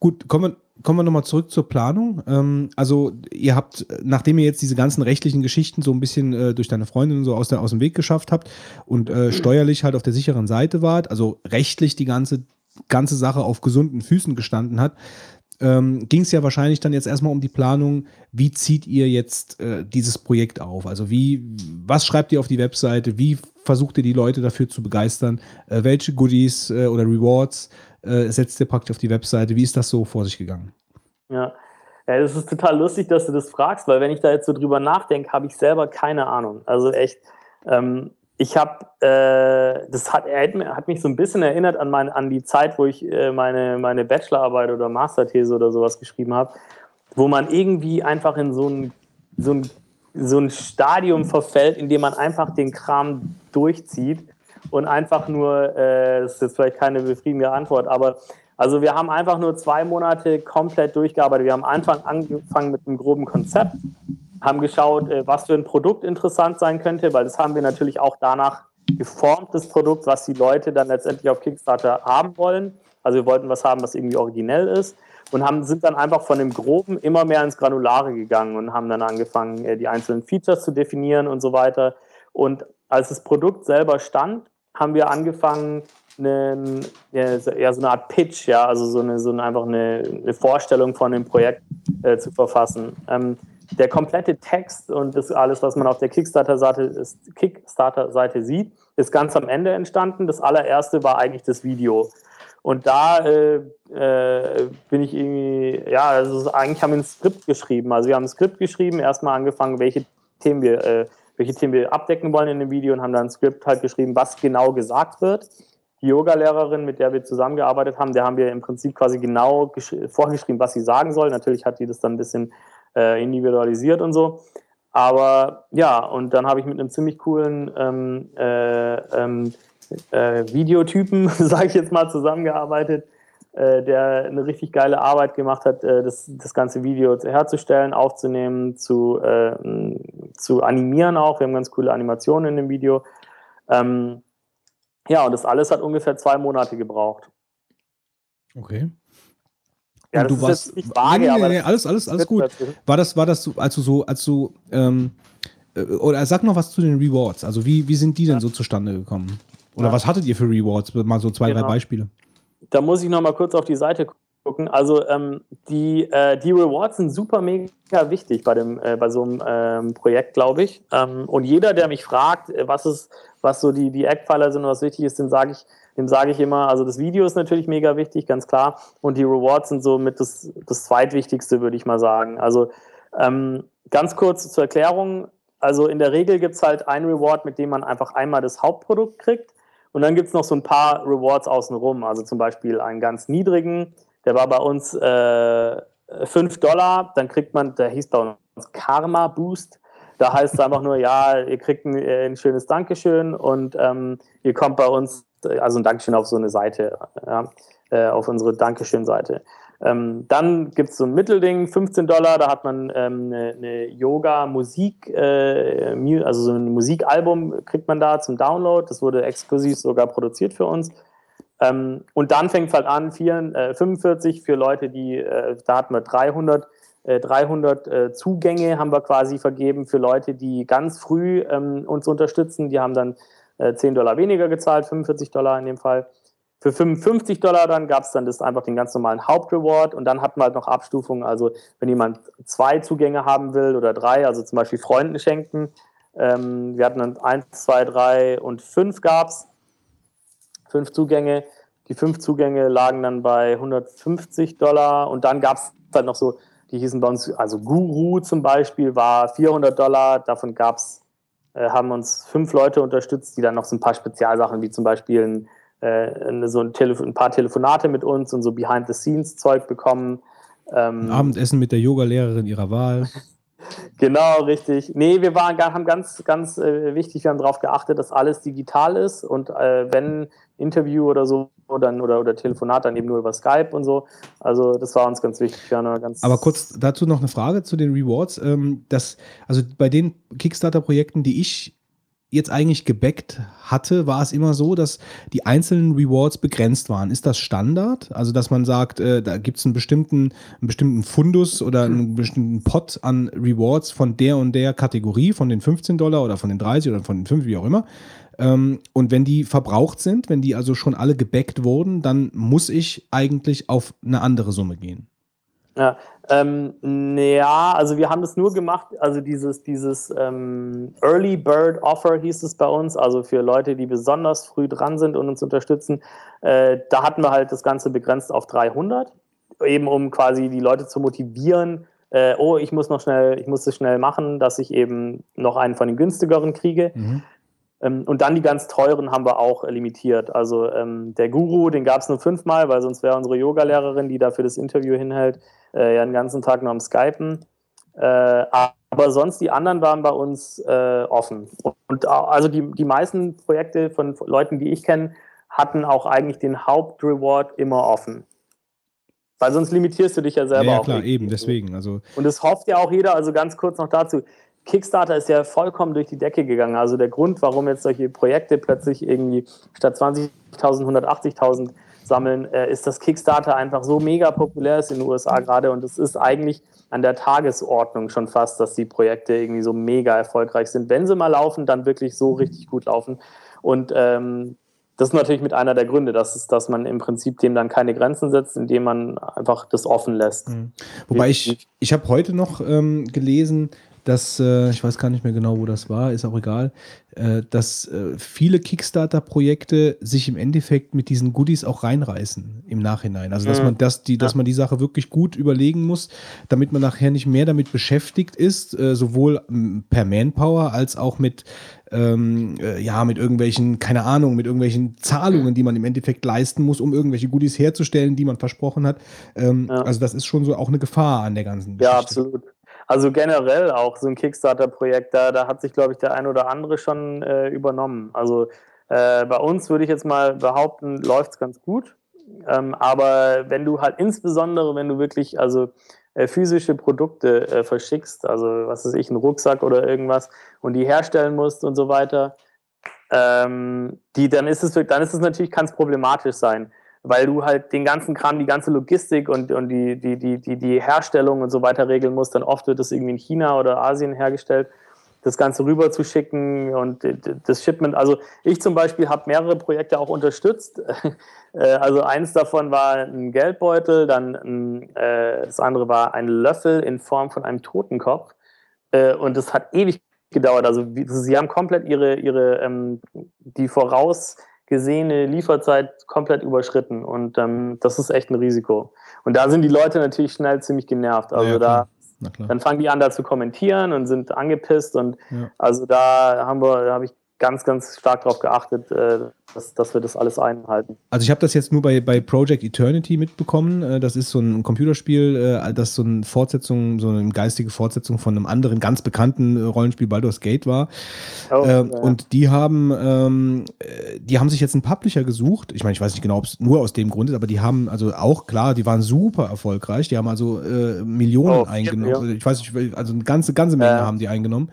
Gut, kommen wir, kommen wir nochmal zurück zur Planung. Ähm, also ihr habt, nachdem ihr jetzt diese ganzen rechtlichen Geschichten so ein bisschen äh, durch deine Freundin so aus, der, aus dem Weg geschafft habt und äh, steuerlich halt auf der sicheren Seite wart, also rechtlich die ganze ganze Sache auf gesunden Füßen gestanden hat, ähm, ging es ja wahrscheinlich dann jetzt erstmal um die Planung, wie zieht ihr jetzt äh, dieses Projekt auf? Also wie, was schreibt ihr auf die Webseite? Wie versucht ihr die Leute dafür zu begeistern? Äh, welche Goodies äh, oder Rewards äh, setzt ihr praktisch auf die Webseite? Wie ist das so vor sich gegangen? Ja. Ja, das ist total lustig, dass du das fragst, weil wenn ich da jetzt so drüber nachdenke, habe ich selber keine Ahnung. Also echt, ähm, ich habe, äh, das hat, hat, mich so ein bisschen erinnert an, mein, an die Zeit, wo ich äh, meine, meine Bachelorarbeit oder Masterthese oder sowas geschrieben habe, wo man irgendwie einfach in so ein, so, ein, so ein Stadium verfällt, in dem man einfach den Kram durchzieht und einfach nur, äh, das ist jetzt vielleicht keine befriedigende Antwort, aber also wir haben einfach nur zwei Monate komplett durchgearbeitet. Wir haben Anfang angefangen mit einem groben Konzept haben geschaut, äh, was für ein Produkt interessant sein könnte, weil das haben wir natürlich auch danach geformt, das Produkt, was die Leute dann letztendlich auf Kickstarter haben wollen. Also wir wollten was haben, was irgendwie originell ist und haben, sind dann einfach von dem Groben immer mehr ins Granulare gegangen und haben dann angefangen, äh, die einzelnen Features zu definieren und so weiter. Und als das Produkt selber stand, haben wir angefangen, einen, ja, so eine Art Pitch, ja, also so eine, so eine einfach eine, eine Vorstellung von dem Projekt äh, zu verfassen. Ähm, der komplette Text und das alles, was man auf der Kickstarter-Seite Kickstarter sieht, ist ganz am Ende entstanden. Das allererste war eigentlich das Video. Und da äh, äh, bin ich irgendwie, ja, also eigentlich haben wir ein Skript geschrieben. Also wir haben ein Skript geschrieben, erstmal angefangen, welche Themen wir, äh, welche Themen wir abdecken wollen in dem Video und haben dann ein Skript halt geschrieben, was genau gesagt wird. Die Yoga-Lehrerin, mit der wir zusammengearbeitet haben, der haben wir im Prinzip quasi genau vorgeschrieben, was sie sagen soll. Natürlich hat die das dann ein bisschen äh, individualisiert und so. Aber ja, und dann habe ich mit einem ziemlich coolen ähm, äh, ähm, äh, Videotypen, [laughs] sage ich jetzt mal, zusammengearbeitet, der eine richtig geile Arbeit gemacht hat, äh, das, das ganze Video herzustellen, aufzunehmen, zu, äh, zu animieren auch. Wir haben ganz coole Animationen in dem Video. Ähm, ja, und das alles hat ungefähr zwei Monate gebraucht. Okay. Ja, und du warst nicht vage, nee, nee, nee, alles, alles, alles gut. War das, war das so, als du so, als du, ähm, äh, oder sag noch was zu den Rewards. Also wie, wie sind die denn ja. so zustande gekommen? Oder ja. was hattet ihr für Rewards? Mal so zwei, genau. drei Beispiele. Da muss ich noch mal kurz auf die Seite gucken. Also ähm, die, äh, die Rewards sind super mega wichtig bei, dem, äh, bei so einem ähm, Projekt, glaube ich. Ähm, und jeder, der mich fragt, äh, was ist, was so die, die Eckpfeiler sind und was wichtig ist, den sage ich, dem sage ich immer, also das Video ist natürlich mega wichtig, ganz klar. Und die Rewards sind so mit das, das zweitwichtigste, würde ich mal sagen. Also ähm, ganz kurz zur Erklärung. Also in der Regel gibt es halt ein Reward, mit dem man einfach einmal das Hauptprodukt kriegt. Und dann gibt es noch so ein paar Rewards außenrum. Also zum Beispiel einen ganz niedrigen, der war bei uns äh, 5 Dollar. Dann kriegt man, der hieß bei uns Karma Boost. Da heißt es einfach nur, ja, ihr kriegt ein, äh, ein schönes Dankeschön und ähm, ihr kommt bei uns also ein Dankeschön auf so eine Seite, ja, äh, auf unsere Dankeschön-Seite. Ähm, dann gibt es so ein Mittelding, 15 Dollar, da hat man ähm, eine, eine Yoga-Musik, äh, also so ein Musikalbum kriegt man da zum Download. Das wurde exklusiv sogar produziert für uns. Ähm, und dann fängt es halt an, 4, äh, 45 für Leute, die, äh, da hatten wir 300, 300 äh, äh, Zugänge haben wir quasi vergeben für Leute, die ganz früh ähm, uns unterstützen. Die haben dann 10 äh, Dollar weniger gezahlt, 45 Dollar in dem Fall. Für 55 Dollar dann gab es dann das einfach den ganz normalen Hauptreward und dann hatten wir halt noch Abstufungen. Also wenn jemand zwei Zugänge haben will oder drei, also zum Beispiel Freunden schenken. Ähm, wir hatten dann eins, zwei, drei und fünf gab es. Fünf Zugänge. Die fünf Zugänge lagen dann bei 150 Dollar und dann gab es dann noch so, die hießen bei uns, also Guru zum Beispiel war 400 Dollar, davon gab's, äh, haben uns fünf Leute unterstützt, die dann noch so ein paar Spezialsachen wie zum Beispiel ein, äh, so ein, Telefon, ein paar Telefonate mit uns und so Behind-the-Scenes-Zeug bekommen. Ähm, Abendessen mit der Yoga-Lehrerin ihrer Wahl. [laughs] Genau, richtig. Nee, wir waren, haben ganz, ganz äh, wichtig, wir haben darauf geachtet, dass alles digital ist und äh, wenn Interview oder so dann, oder, oder Telefonat dann eben nur über Skype und so. Also das war uns ganz wichtig. Ganz Aber kurz dazu noch eine Frage zu den Rewards. Ähm, das, also bei den Kickstarter-Projekten, die ich jetzt eigentlich gebackt hatte, war es immer so, dass die einzelnen Rewards begrenzt waren. Ist das Standard? Also, dass man sagt, äh, da gibt es einen bestimmten, einen bestimmten Fundus oder einen bestimmten Pot an Rewards von der und der Kategorie, von den 15 Dollar oder von den 30 oder von den 5, wie auch immer. Ähm, und wenn die verbraucht sind, wenn die also schon alle gebackt wurden, dann muss ich eigentlich auf eine andere Summe gehen. Ja, ähm, ja, also wir haben das nur gemacht, also dieses, dieses ähm, Early Bird Offer hieß es bei uns, also für Leute, die besonders früh dran sind und uns unterstützen. Äh, da hatten wir halt das Ganze begrenzt auf 300, eben um quasi die Leute zu motivieren, äh, oh, ich muss noch schnell, ich muss es schnell machen, dass ich eben noch einen von den günstigeren kriege. Mhm. Ähm, und dann die ganz teuren haben wir auch limitiert. Also ähm, der Guru, den gab es nur fünfmal, weil sonst wäre unsere Yoga-Lehrerin, die dafür das Interview hinhält, äh, ja den ganzen Tag nur am Skypen. Äh, aber sonst die anderen waren bei uns äh, offen. Und also die, die meisten Projekte von Leuten, die ich kenne, hatten auch eigentlich den Hauptreward immer offen. Weil sonst limitierst du dich ja selber ja, ja, auch. klar, eben, deswegen. Also und es hofft ja auch jeder, also ganz kurz noch dazu, Kickstarter ist ja vollkommen durch die Decke gegangen. Also der Grund, warum jetzt solche Projekte plötzlich irgendwie statt 20.000, 180.000 sammeln, äh, ist, dass Kickstarter einfach so mega populär ist in den USA gerade. Und es ist eigentlich an der Tagesordnung schon fast, dass die Projekte irgendwie so mega erfolgreich sind. Wenn sie mal laufen, dann wirklich so richtig gut laufen. Und ähm, das ist natürlich mit einer der Gründe, dass, es, dass man im Prinzip dem dann keine Grenzen setzt, indem man einfach das offen lässt. Mhm. Wobei ich, ich habe heute noch ähm, gelesen, dass, äh, ich weiß gar nicht mehr genau, wo das war, ist auch egal, äh, dass äh, viele Kickstarter-Projekte sich im Endeffekt mit diesen Goodies auch reinreißen im Nachhinein. Also dass mhm. man das, die, dass man die Sache wirklich gut überlegen muss, damit man nachher nicht mehr damit beschäftigt ist, äh, sowohl per Manpower als auch mit ähm, äh, ja, mit irgendwelchen, keine Ahnung, mit irgendwelchen Zahlungen, die man im Endeffekt leisten muss, um irgendwelche Goodies herzustellen, die man versprochen hat. Ähm, ja. Also das ist schon so auch eine Gefahr an der ganzen Geschichte. Ja, absolut. Also generell auch so ein Kickstarter-Projekt, da, da hat sich, glaube ich, der ein oder andere schon äh, übernommen. Also äh, bei uns würde ich jetzt mal behaupten, läuft es ganz gut. Ähm, aber wenn du halt insbesondere, wenn du wirklich also äh, physische Produkte äh, verschickst, also was weiß ich, einen Rucksack oder irgendwas und die herstellen musst und so weiter, ähm, die, dann ist es dann ist es natürlich, es problematisch sein weil du halt den ganzen Kram, die ganze Logistik und, und die, die, die, die, die Herstellung und so weiter regeln musst, dann oft wird das irgendwie in China oder Asien hergestellt, das Ganze rüber zu schicken und das Shipment. Also ich zum Beispiel habe mehrere Projekte auch unterstützt. [laughs] Äh, also eins davon war ein Geldbeutel, dann ein, äh, das andere war ein Löffel in Form von einem Totenkopf. Äh, und das hat ewig gedauert. Also sie haben komplett ihre, ihre ähm, die voraus gesehene Lieferzeit komplett überschritten und ähm, das ist echt ein Risiko. Und da sind die Leute natürlich schnell ziemlich genervt. Also ja, da dann fangen die an da zu kommentieren und sind angepisst und ja. also da haben wir, da habe ich ganz, ganz stark darauf geachtet, äh, dass, dass wir das alles einhalten. Also ich habe das jetzt nur bei, bei Project Eternity mitbekommen. Äh, das ist so ein Computerspiel, äh, das so eine Fortsetzung, so eine geistige Fortsetzung von einem anderen ganz bekannten Rollenspiel Baldur's Gate war. Oh, ja. Und die haben, ähm, die haben sich jetzt einen Publisher gesucht. Ich meine, ich weiß nicht genau, ob es nur aus dem Grund ist, aber die haben also auch klar, die waren super erfolgreich. Die haben also äh, Millionen oh, eingenommen. Ja. Also ich weiß nicht, also eine ganze, ganze Menge ja. haben die eingenommen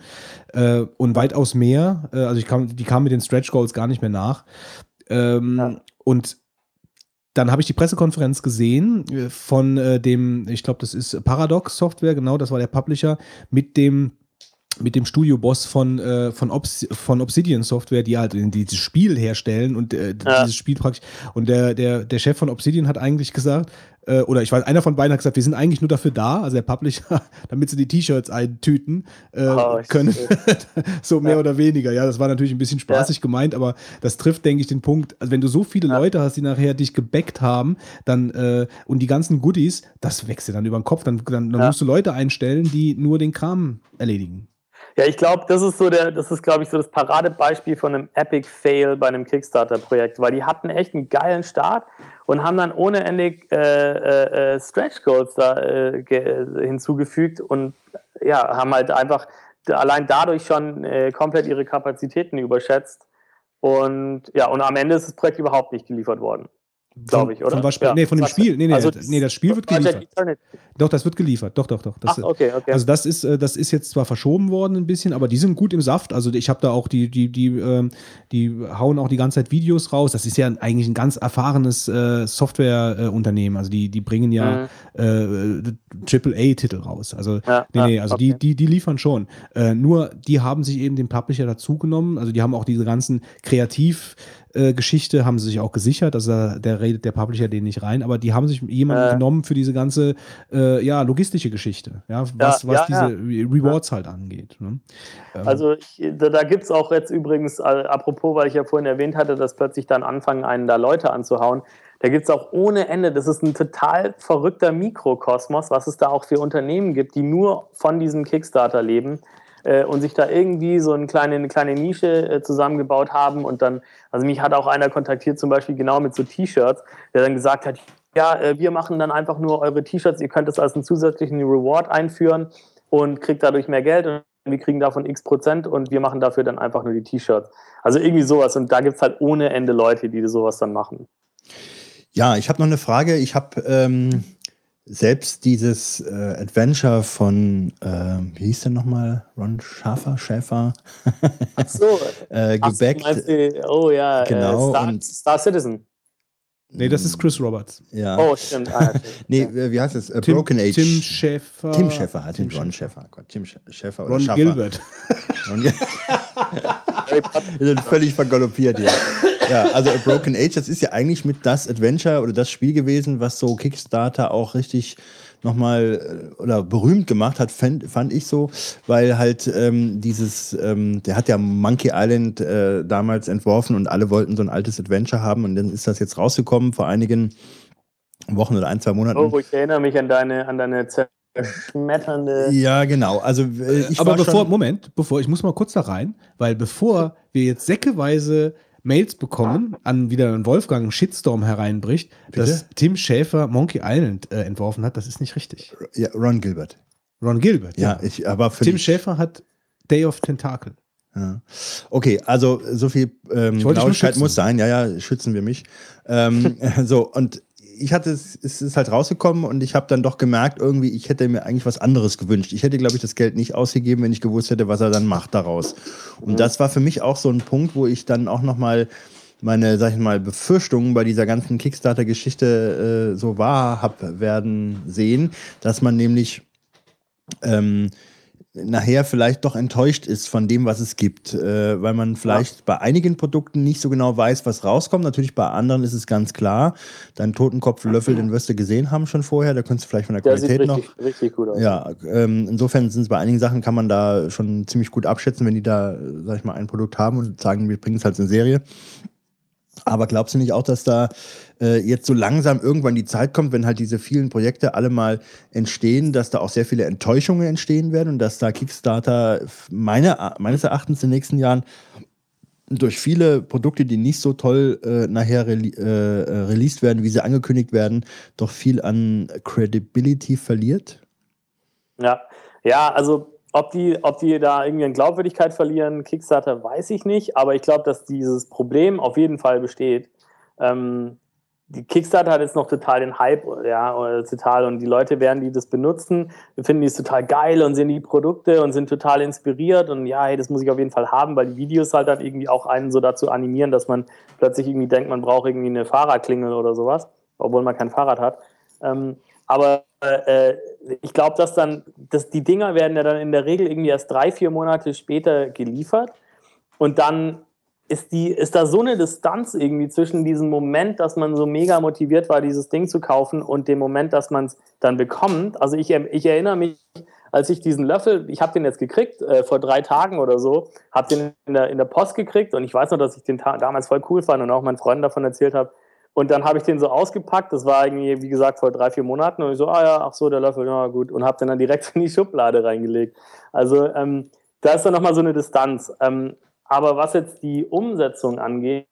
äh, und weitaus mehr. Äh, also ich kam, die kamen mit den Stretch Goals gar nicht mehr nach. Ähm, ja. Und dann habe ich die Pressekonferenz gesehen äh, von äh, dem, ich glaube, das ist Paradox Software, genau, das war der Publisher, mit dem mit dem Studioboss von, äh, von, Obs von Obsidian Software, die halt dieses Spiel herstellen und äh, ja. dieses Spiel praktisch. Und der, der, der Chef von Obsidian hat eigentlich gesagt, äh, oder ich weiß, einer von beiden hat gesagt, wir sind eigentlich nur dafür da, also der Publisher, [laughs] damit sie die T-Shirts eintüten äh, Oh, können. [laughs] so mehr Ja. oder weniger. Ja, das war natürlich ein bisschen spaßig gemeint, aber das trifft, denke ich, den Punkt. Also wenn du so viele Ja. Leute hast, die nachher dich gebackt haben, dann äh, und die ganzen Goodies, das wächst dir dann über den Kopf. Dann, dann, dann Ja. musst du Leute einstellen, die nur den Kram erledigen. Ja, ich glaube, das ist so der, das ist, glaube ich, so das Paradebeispiel von einem Epic Fail bei einem Kickstarter-Projekt, weil die hatten echt einen geilen Start und haben dann ohne Ende äh, äh, äh, Stretch Goals da äh, ge- hinzugefügt und ja, haben halt einfach allein dadurch schon äh, komplett ihre Kapazitäten überschätzt. Und ja, und am Ende ist das Projekt überhaupt nicht geliefert worden. Glaube ich, oder? Von was, Ja. nee, von dem Spiel. Nee, nee, also nee, das Spiel wird geliefert. Doch, das wird geliefert. Doch, doch, doch. Das, Ach, okay, okay. Also das ist, äh, das ist jetzt zwar verschoben worden ein bisschen, aber die sind gut im Saft. Also ich habe da auch die, die, die, ähm, die hauen auch die ganze Zeit Videos raus. Das ist ja eigentlich ein ganz erfahrenes äh, Softwareunternehmen. also die, die bringen ja äh, AAA-Titel raus. Also Ja, nee, nee, also die, okay. die, die liefern schon. Äh, nur die haben sich eben den Publisher dazugenommen. Also die haben auch diese ganzen Kreativ- äh, Geschichte haben sie sich auch gesichert, also da- der redet der Publisher den nicht rein, aber die haben sich jemanden Äh. genommen für diese ganze äh, ja, logistische Geschichte, ja, was, was ja, diese ja. Re- Rewards halt angeht. Ne? Ähm, Also ich, da, da gibt es auch jetzt übrigens, äh, apropos, weil ich ja vorhin erwähnt hatte, dass plötzlich dann anfangen, einen da Leute anzuhauen. Da gibt es auch ohne Ende, das ist ein total verrückter Mikrokosmos, was es da auch für Unternehmen gibt, die nur von diesem Kickstarter leben äh, und sich da irgendwie so eine kleine, eine kleine Nische äh, zusammengebaut haben. Und dann, also mich hat auch einer kontaktiert, zum Beispiel genau mit so T-Shirts, der dann gesagt hat, ja, äh, wir machen dann einfach nur eure T-Shirts, ihr könnt es als einen zusätzlichen Reward einführen und kriegt dadurch mehr Geld und wir kriegen davon x Prozent und wir machen dafür dann einfach nur die T-Shirts. Also irgendwie sowas und da gibt es halt ohne Ende Leute, die sowas dann machen. Ja, ich habe noch eine Frage. Ich habe ähm, selbst dieses äh, Adventure von, ähm, wie hieß der nochmal? Ron Schäfer? Schäfer? [laughs] Ach so, äh, ach, du gebackt. meinst die, oh ja, Genau, äh, Star, und- Star Citizen. nee, das ist Chris Roberts. ja. Oh, stimmt. Ah, stimmt. [laughs] nee, äh, wie heißt es? Äh, Tim, Broken Age. Tim Schäfer. Tim Schäfer hat Tim den Ron Schäfer. Gott, Tim Sch- Schäfer oder Ron Schaffer. Gilbert. Ron Gil- [laughs] Wir sind völlig vergaloppiert hier. Ja, also A Broken Age, das ist ja eigentlich mit das Adventure oder das Spiel gewesen, was so Kickstarter auch richtig nochmal äh, oder berühmt gemacht hat, fand, fand ich so, weil halt ähm, dieses, ähm, der hat ja Monkey Island äh, damals entworfen und alle wollten so ein altes Adventure haben und dann ist das jetzt rausgekommen vor einigen Wochen oder ein, zwei Monaten. Oh, ich erinnere mich an deine, an deine zerschmetternde. Ja, genau. Also äh, ich Aber war bevor, schon, Moment, bevor, ich muss mal kurz da rein, weil bevor wir jetzt säckeweise Mails bekommen, an wieder ein Wolfgang einen Shitstorm hereinbricht, dass Tim Schäfer Monkey Island äh, entworfen hat, das ist nicht richtig. ja, Ron Gilbert. Ron Gilbert. Ja, ich, aber für Tim Schäfer hat Day of Tentacle. Ja. Okay, also so viel ähm, Genauigkeit muss sein. Ja, ja, schützen wir mich. ähm, [laughs] so, und ich hatte es, es ist halt rausgekommen und ich habe dann doch gemerkt, irgendwie, ich hätte mir eigentlich was anderes gewünscht. Ich hätte, glaube ich, das Geld nicht ausgegeben, wenn ich gewusst hätte, was er dann macht daraus. Und das war für mich auch so ein Punkt, wo ich dann auch nochmal meine, sag ich mal, Befürchtungen bei dieser ganzen Kickstarter-Geschichte äh, so wahr hab werden sehen, dass man nämlich ähm, nachher vielleicht doch enttäuscht ist von dem, was es gibt, äh, weil man vielleicht bei einigen Produkten nicht so genau weiß, was rauskommt. Natürlich bei anderen ist es ganz klar. Dein Totenkopflöffel, den wirst du gesehen haben schon vorher. Da könntest du vielleicht von der Der sieht Qualität noch. richtig, richtig gut aus. Ja, ähm, insofern sind es bei einigen Sachen kann man da schon ziemlich gut abschätzen, wenn die da, sag ich mal, ein Produkt haben und sagen, wir bringen es halt in Serie. Aber glaubst du nicht auch, dass da äh, jetzt so langsam irgendwann die Zeit kommt, wenn halt diese vielen Projekte alle mal entstehen, dass da auch sehr viele Enttäuschungen entstehen werden und dass da Kickstarter meine, meines Erachtens in den nächsten Jahren durch viele Produkte, die nicht so toll äh, nachher rele äh, äh, released werden, wie sie angekündigt werden, doch viel an Credibility verliert? Ja, ja also ob die, ob die da irgendwie an Glaubwürdigkeit verlieren, Kickstarter, weiß ich nicht, aber ich glaube, dass dieses Problem auf jeden Fall besteht. Ähm, die Kickstarter hat jetzt noch total den Hype, ja, oder total, und die Leute werden, die das benutzen, finden die es total geil und sehen die Produkte und sind total inspiriert. Und ja, hey, das muss ich auf jeden Fall haben, weil die Videos halt dann irgendwie auch einen so dazu animieren, dass man plötzlich irgendwie denkt, man braucht irgendwie eine Fahrradklingel oder sowas, obwohl man kein Fahrrad hat. Ähm, aber äh, ich glaube, dass dann, dass die Dinger werden ja dann in der Regel irgendwie erst drei, vier Monate später geliefert. Und dann ist, die, ist da so eine Distanz irgendwie zwischen diesem Moment, dass man so mega motiviert war, dieses Ding zu kaufen und dem Moment, dass man es dann bekommt. Also ich, ich erinnere mich, als ich diesen Löffel, ich habe den jetzt gekriegt, äh, vor drei Tagen oder so, habe den in der, in der Post gekriegt und ich weiß noch, dass ich den damals voll cool fand und auch meinen Freunden davon erzählt habe. Und dann habe ich den so ausgepackt, das war irgendwie, wie gesagt, vor drei, vier Monaten und ich so, ah ja, ach so, der Löffel, ja gut, und habe den dann direkt [laughs] in die Schublade reingelegt. Also ähm, da ist dann nochmal so eine Distanz. Ähm, aber was jetzt die Umsetzung angeht,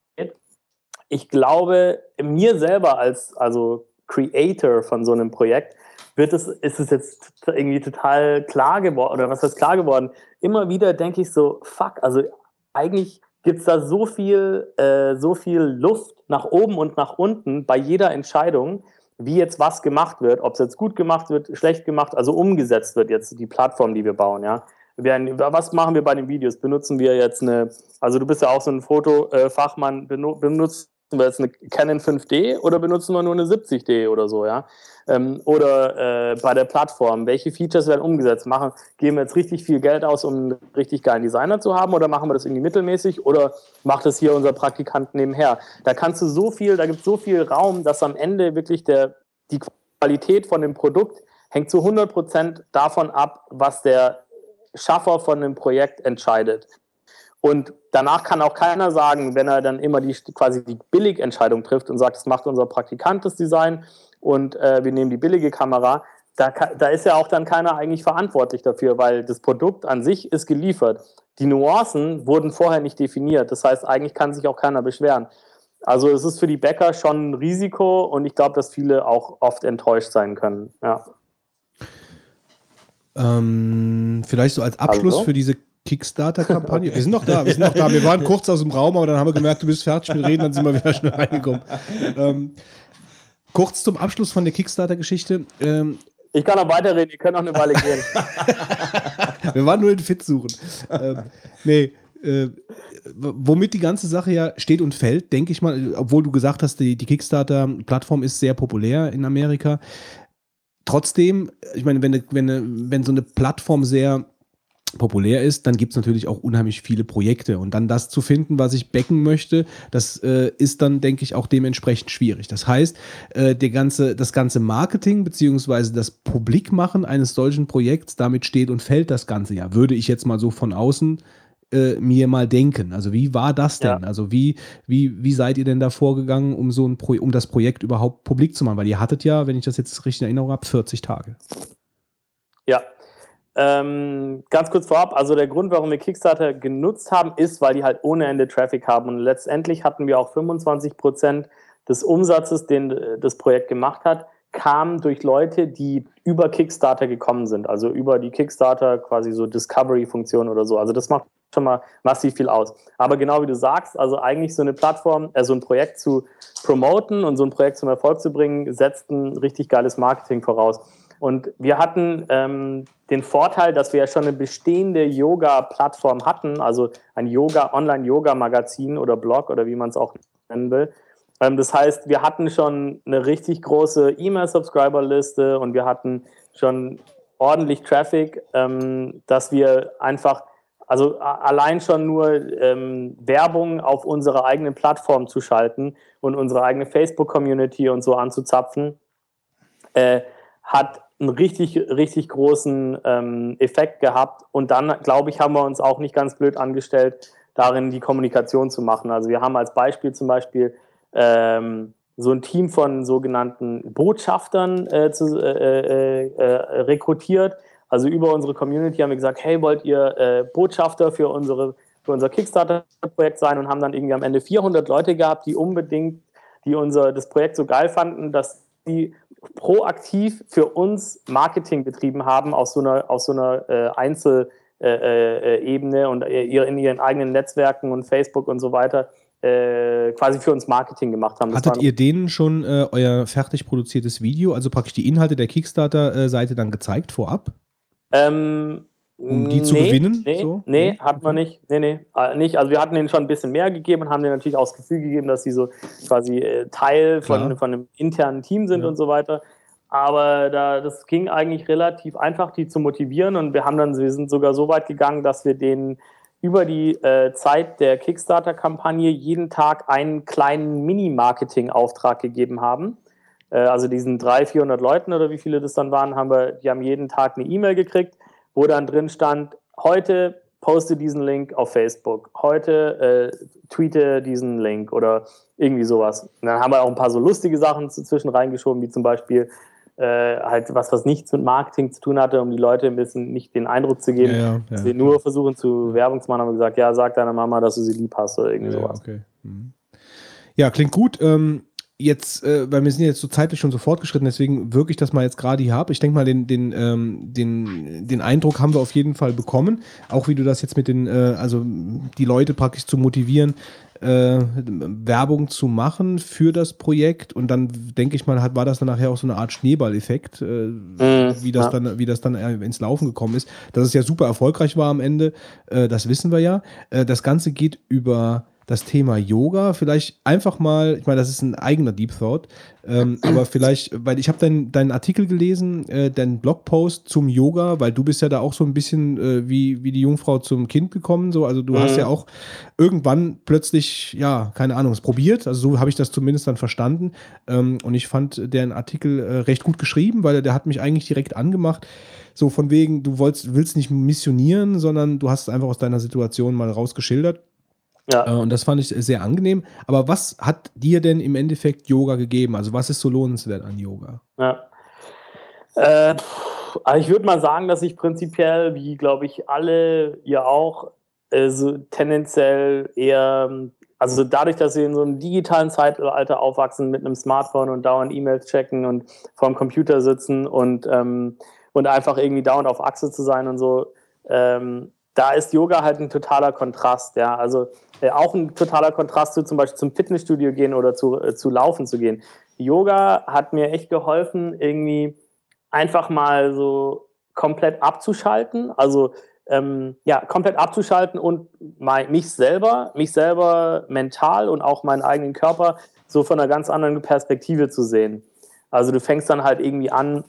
ich glaube, mir selber als also Creator von so einem Projekt wird es, ist es jetzt irgendwie total klar geworden, oder was heißt klar geworden? Immer wieder denke ich so, fuck, also eigentlich gibt es da so viel, äh, so viel Luft nach oben und nach unten bei jeder Entscheidung, wie jetzt was gemacht wird, ob es jetzt gut gemacht wird, schlecht gemacht, also umgesetzt wird jetzt die Plattform, die wir bauen, ja. Was machen wir bei den Videos? Benutzen wir jetzt eine, also du bist ja auch so ein Fotofachmann, benutzen wir jetzt eine Canon 5D oder benutzen wir nur eine 70D oder so, ja? Ähm, oder äh, bei der Plattform, welche Features werden umgesetzt? Machen, geben wir jetzt richtig viel Geld aus, um einen richtig geilen Designer zu haben oder machen wir das irgendwie mittelmäßig oder macht das hier unser Praktikant nebenher? Da kannst du so viel, da gibt es so viel Raum, dass am Ende wirklich der, die Qualität von dem Produkt hängt zu 100 Prozent davon ab, was der Schaffer von einem Projekt entscheidet. Und danach kann auch keiner sagen, wenn er dann immer die quasi die Billigentscheidung trifft und sagt, das macht unser Praktikant das Design und äh, wir nehmen die billige Kamera, da, da ist ja auch dann keiner eigentlich verantwortlich dafür, weil das Produkt an sich ist geliefert. Die Nuancen wurden vorher nicht definiert. Das heißt, eigentlich kann sich auch keiner beschweren. Also es ist für die Bäcker schon ein Risiko und ich glaube, dass viele auch oft enttäuscht sein können. Ja. Ähm, vielleicht so als Abschluss also? für diese Kickstarter-Kampagne. [laughs] Wir sind noch da, wir sind noch da. Wir waren kurz aus dem Raum, aber dann haben wir gemerkt, du bist fertig mit Reden, dann sind wir wieder schnell reingekommen. Ähm, kurz zum Abschluss von der Kickstarter-Geschichte. Ähm, ich kann noch weiterreden, ihr könnt noch eine Weile gehen. [laughs] wir waren nur in Fit suchen. Ähm, nee, äh, womit die ganze Sache ja steht und fällt, denke ich mal, obwohl du gesagt hast, die, die Kickstarter-Plattform ist sehr populär in Amerika trotzdem, ich meine, wenn, wenn, wenn so eine Plattform sehr populär ist, dann gibt es natürlich auch unheimlich viele Projekte. Und dann das zu finden, was ich backen möchte, das äh, ist dann, denke ich, auch dementsprechend schwierig. Das heißt, äh, der ganze, das ganze Marketing beziehungsweise das Publikmachen eines solchen Projekts, damit steht und fällt das Ganze ja, würde ich jetzt mal so von außen äh, mir mal denken. Also wie war das denn? Ja. Also wie, wie, wie seid ihr denn da vorgegangen, um so ein Pro um das Projekt überhaupt publik zu machen? Weil ihr hattet ja, wenn ich das jetzt richtig in Erinnerung habe, 40 Tage. Ja. Ähm, ganz kurz vorab, also der Grund, warum wir Kickstarter genutzt haben, ist, weil die halt ohne Ende Traffic haben. Und letztendlich hatten wir auch 25 Prozent des Umsatzes, den äh, das Projekt gemacht hat, kam durch Leute, die über Kickstarter gekommen sind, also über die Kickstarter quasi so Discovery-Funktion oder so. Also das macht schon mal massiv viel aus. Aber genau wie du sagst, also eigentlich so eine Plattform, äh, so ein Projekt zu promoten und so ein Projekt zum Erfolg zu bringen, setzt ein richtig geiles Marketing voraus. Und wir hatten ähm, den Vorteil, dass wir ja schon eine bestehende Yoga-Plattform hatten, also ein Yoga, Online-Yoga-Magazin oder Blog oder wie man es auch nennen will. Ähm, das heißt, wir hatten schon eine richtig große E-Mail-Subscriber-Liste und wir hatten schon ordentlich Traffic, ähm, dass wir einfach also allein schon nur ähm, Werbung auf unserer eigenen Plattform zu schalten und unsere eigene Facebook-Community und so anzuzapfen, äh, hat einen richtig, richtig großen ähm, Effekt gehabt. Und dann, glaube ich, haben wir uns auch nicht ganz blöd angestellt, darin die Kommunikation zu machen. Also wir haben als Beispiel zum Beispiel ähm, so ein Team von sogenannten Botschaftern äh, zu, äh, äh, äh rekrutiert, also über unsere Community haben wir gesagt, hey, wollt ihr äh, Botschafter für, unsere, für unser Kickstarter-Projekt sein und haben dann irgendwie am Ende 400 Leute gehabt, die unbedingt, die unser, das Projekt so geil fanden, dass die proaktiv für uns Marketing betrieben haben aus so einer, aus so einer äh, Einzelebene äh, äh und in ihren eigenen Netzwerken und Facebook und so weiter äh, quasi für uns Marketing gemacht haben. Hattet ihr denen schon äh, euer fertig produziertes Video, also praktisch die Inhalte der Kickstarter-Seite dann gezeigt vorab? Ähm, um die zu gewinnen? Nee, so? nee, hatten wir nicht. Nee, nee, äh, nicht. Also wir hatten ihnen schon ein bisschen mehr gegeben und haben denen natürlich auch das Gefühl gegeben, dass sie so quasi äh, Teil von, von einem internen Team sind ja. und so weiter. Aber da, das ging eigentlich relativ einfach, die zu motivieren. Und wir haben dann, wir sind sogar so weit gegangen, dass wir denen über die äh, Zeit der Kickstarter-Kampagne jeden Tag einen kleinen Mini-Marketing-Auftrag gegeben haben. Äh, also diesen 300, 400 Leuten oder wie viele das dann waren, haben wir, die haben jeden Tag eine E-Mail gekriegt, wo dann drin stand, heute poste diesen Link auf Facebook, heute äh, tweete diesen Link oder irgendwie sowas. Und dann haben wir auch ein paar so lustige Sachen zwischen reingeschoben, wie zum Beispiel äh, halt was, was nichts mit Marketing zu tun hatte, um die Leute ein bisschen nicht den Eindruck zu geben, Ja, ja, ja. dass sie nur versuchen zu Werbung zu machen, haben wir gesagt, ja, sag deiner Mama, dass du sie lieb hast oder irgendwie Ja, sowas. okay. Mhm. Ja, klingt gut. Ähm, jetzt, äh, weil wir sind jetzt so zeitlich schon so fortgeschritten, deswegen wirke ich das mal jetzt gerade hier ab. Ich denke mal, den, den, ähm, den, den Eindruck haben wir auf jeden Fall bekommen. Auch wie du das jetzt mit den, äh, also die Leute praktisch zu motivieren, äh, Werbung zu machen für das Projekt. Und dann denke ich mal, hat, war das dann nachher auch so eine Art Schneeballeffekt, äh, wie, das ja. dann, wie das dann äh, ins Laufen gekommen ist. Dass es ja super erfolgreich war am Ende, äh, das wissen wir ja. Äh, das Ganze geht über das Thema Yoga. Vielleicht einfach mal, ich meine, das ist ein eigener Deep Thought, ähm, aber vielleicht, weil ich habe deinen deinen Artikel gelesen, äh, deinen Blogpost zum Yoga, weil du bist ja da auch so ein bisschen äh, wie, wie die Jungfrau zum Kind gekommen. So. Also du hast Mhm. ja auch irgendwann plötzlich, ja, keine Ahnung, es probiert. Also so habe ich das zumindest dann verstanden. Ähm, und ich fand den Artikel äh, recht gut geschrieben, weil der hat mich eigentlich direkt angemacht. So von wegen, du wolltest, willst nicht missionieren, sondern du hast es einfach aus deiner Situation mal rausgeschildert. Ja. Äh, Und das fand ich sehr angenehm. Aber was hat dir denn im Endeffekt Yoga gegeben? Also was ist so lohnenswert an Yoga? Ja. Äh, also ich würde mal sagen, dass ich prinzipiell, wie glaube ich alle, ihr auch, äh, so tendenziell eher, also dadurch, dass wir in so einem digitalen Zeitalter aufwachsen mit einem Smartphone und dauernd E-Mails checken und vorm Computer sitzen und, ähm, und einfach irgendwie dauernd auf Achse zu sein und so, ähm, da ist Yoga halt ein totaler Kontrast, ja. Also äh, auch ein totaler Kontrast zu zum Beispiel zum Fitnessstudio gehen oder zu, äh, zu laufen zu gehen. Yoga hat mir echt geholfen, irgendwie einfach mal so komplett abzuschalten. Also ähm, ja, komplett abzuschalten und mein, mich selber, mich selber mental und auch meinen eigenen Körper so von einer ganz anderen Perspektive zu sehen. Also du fängst dann halt irgendwie an,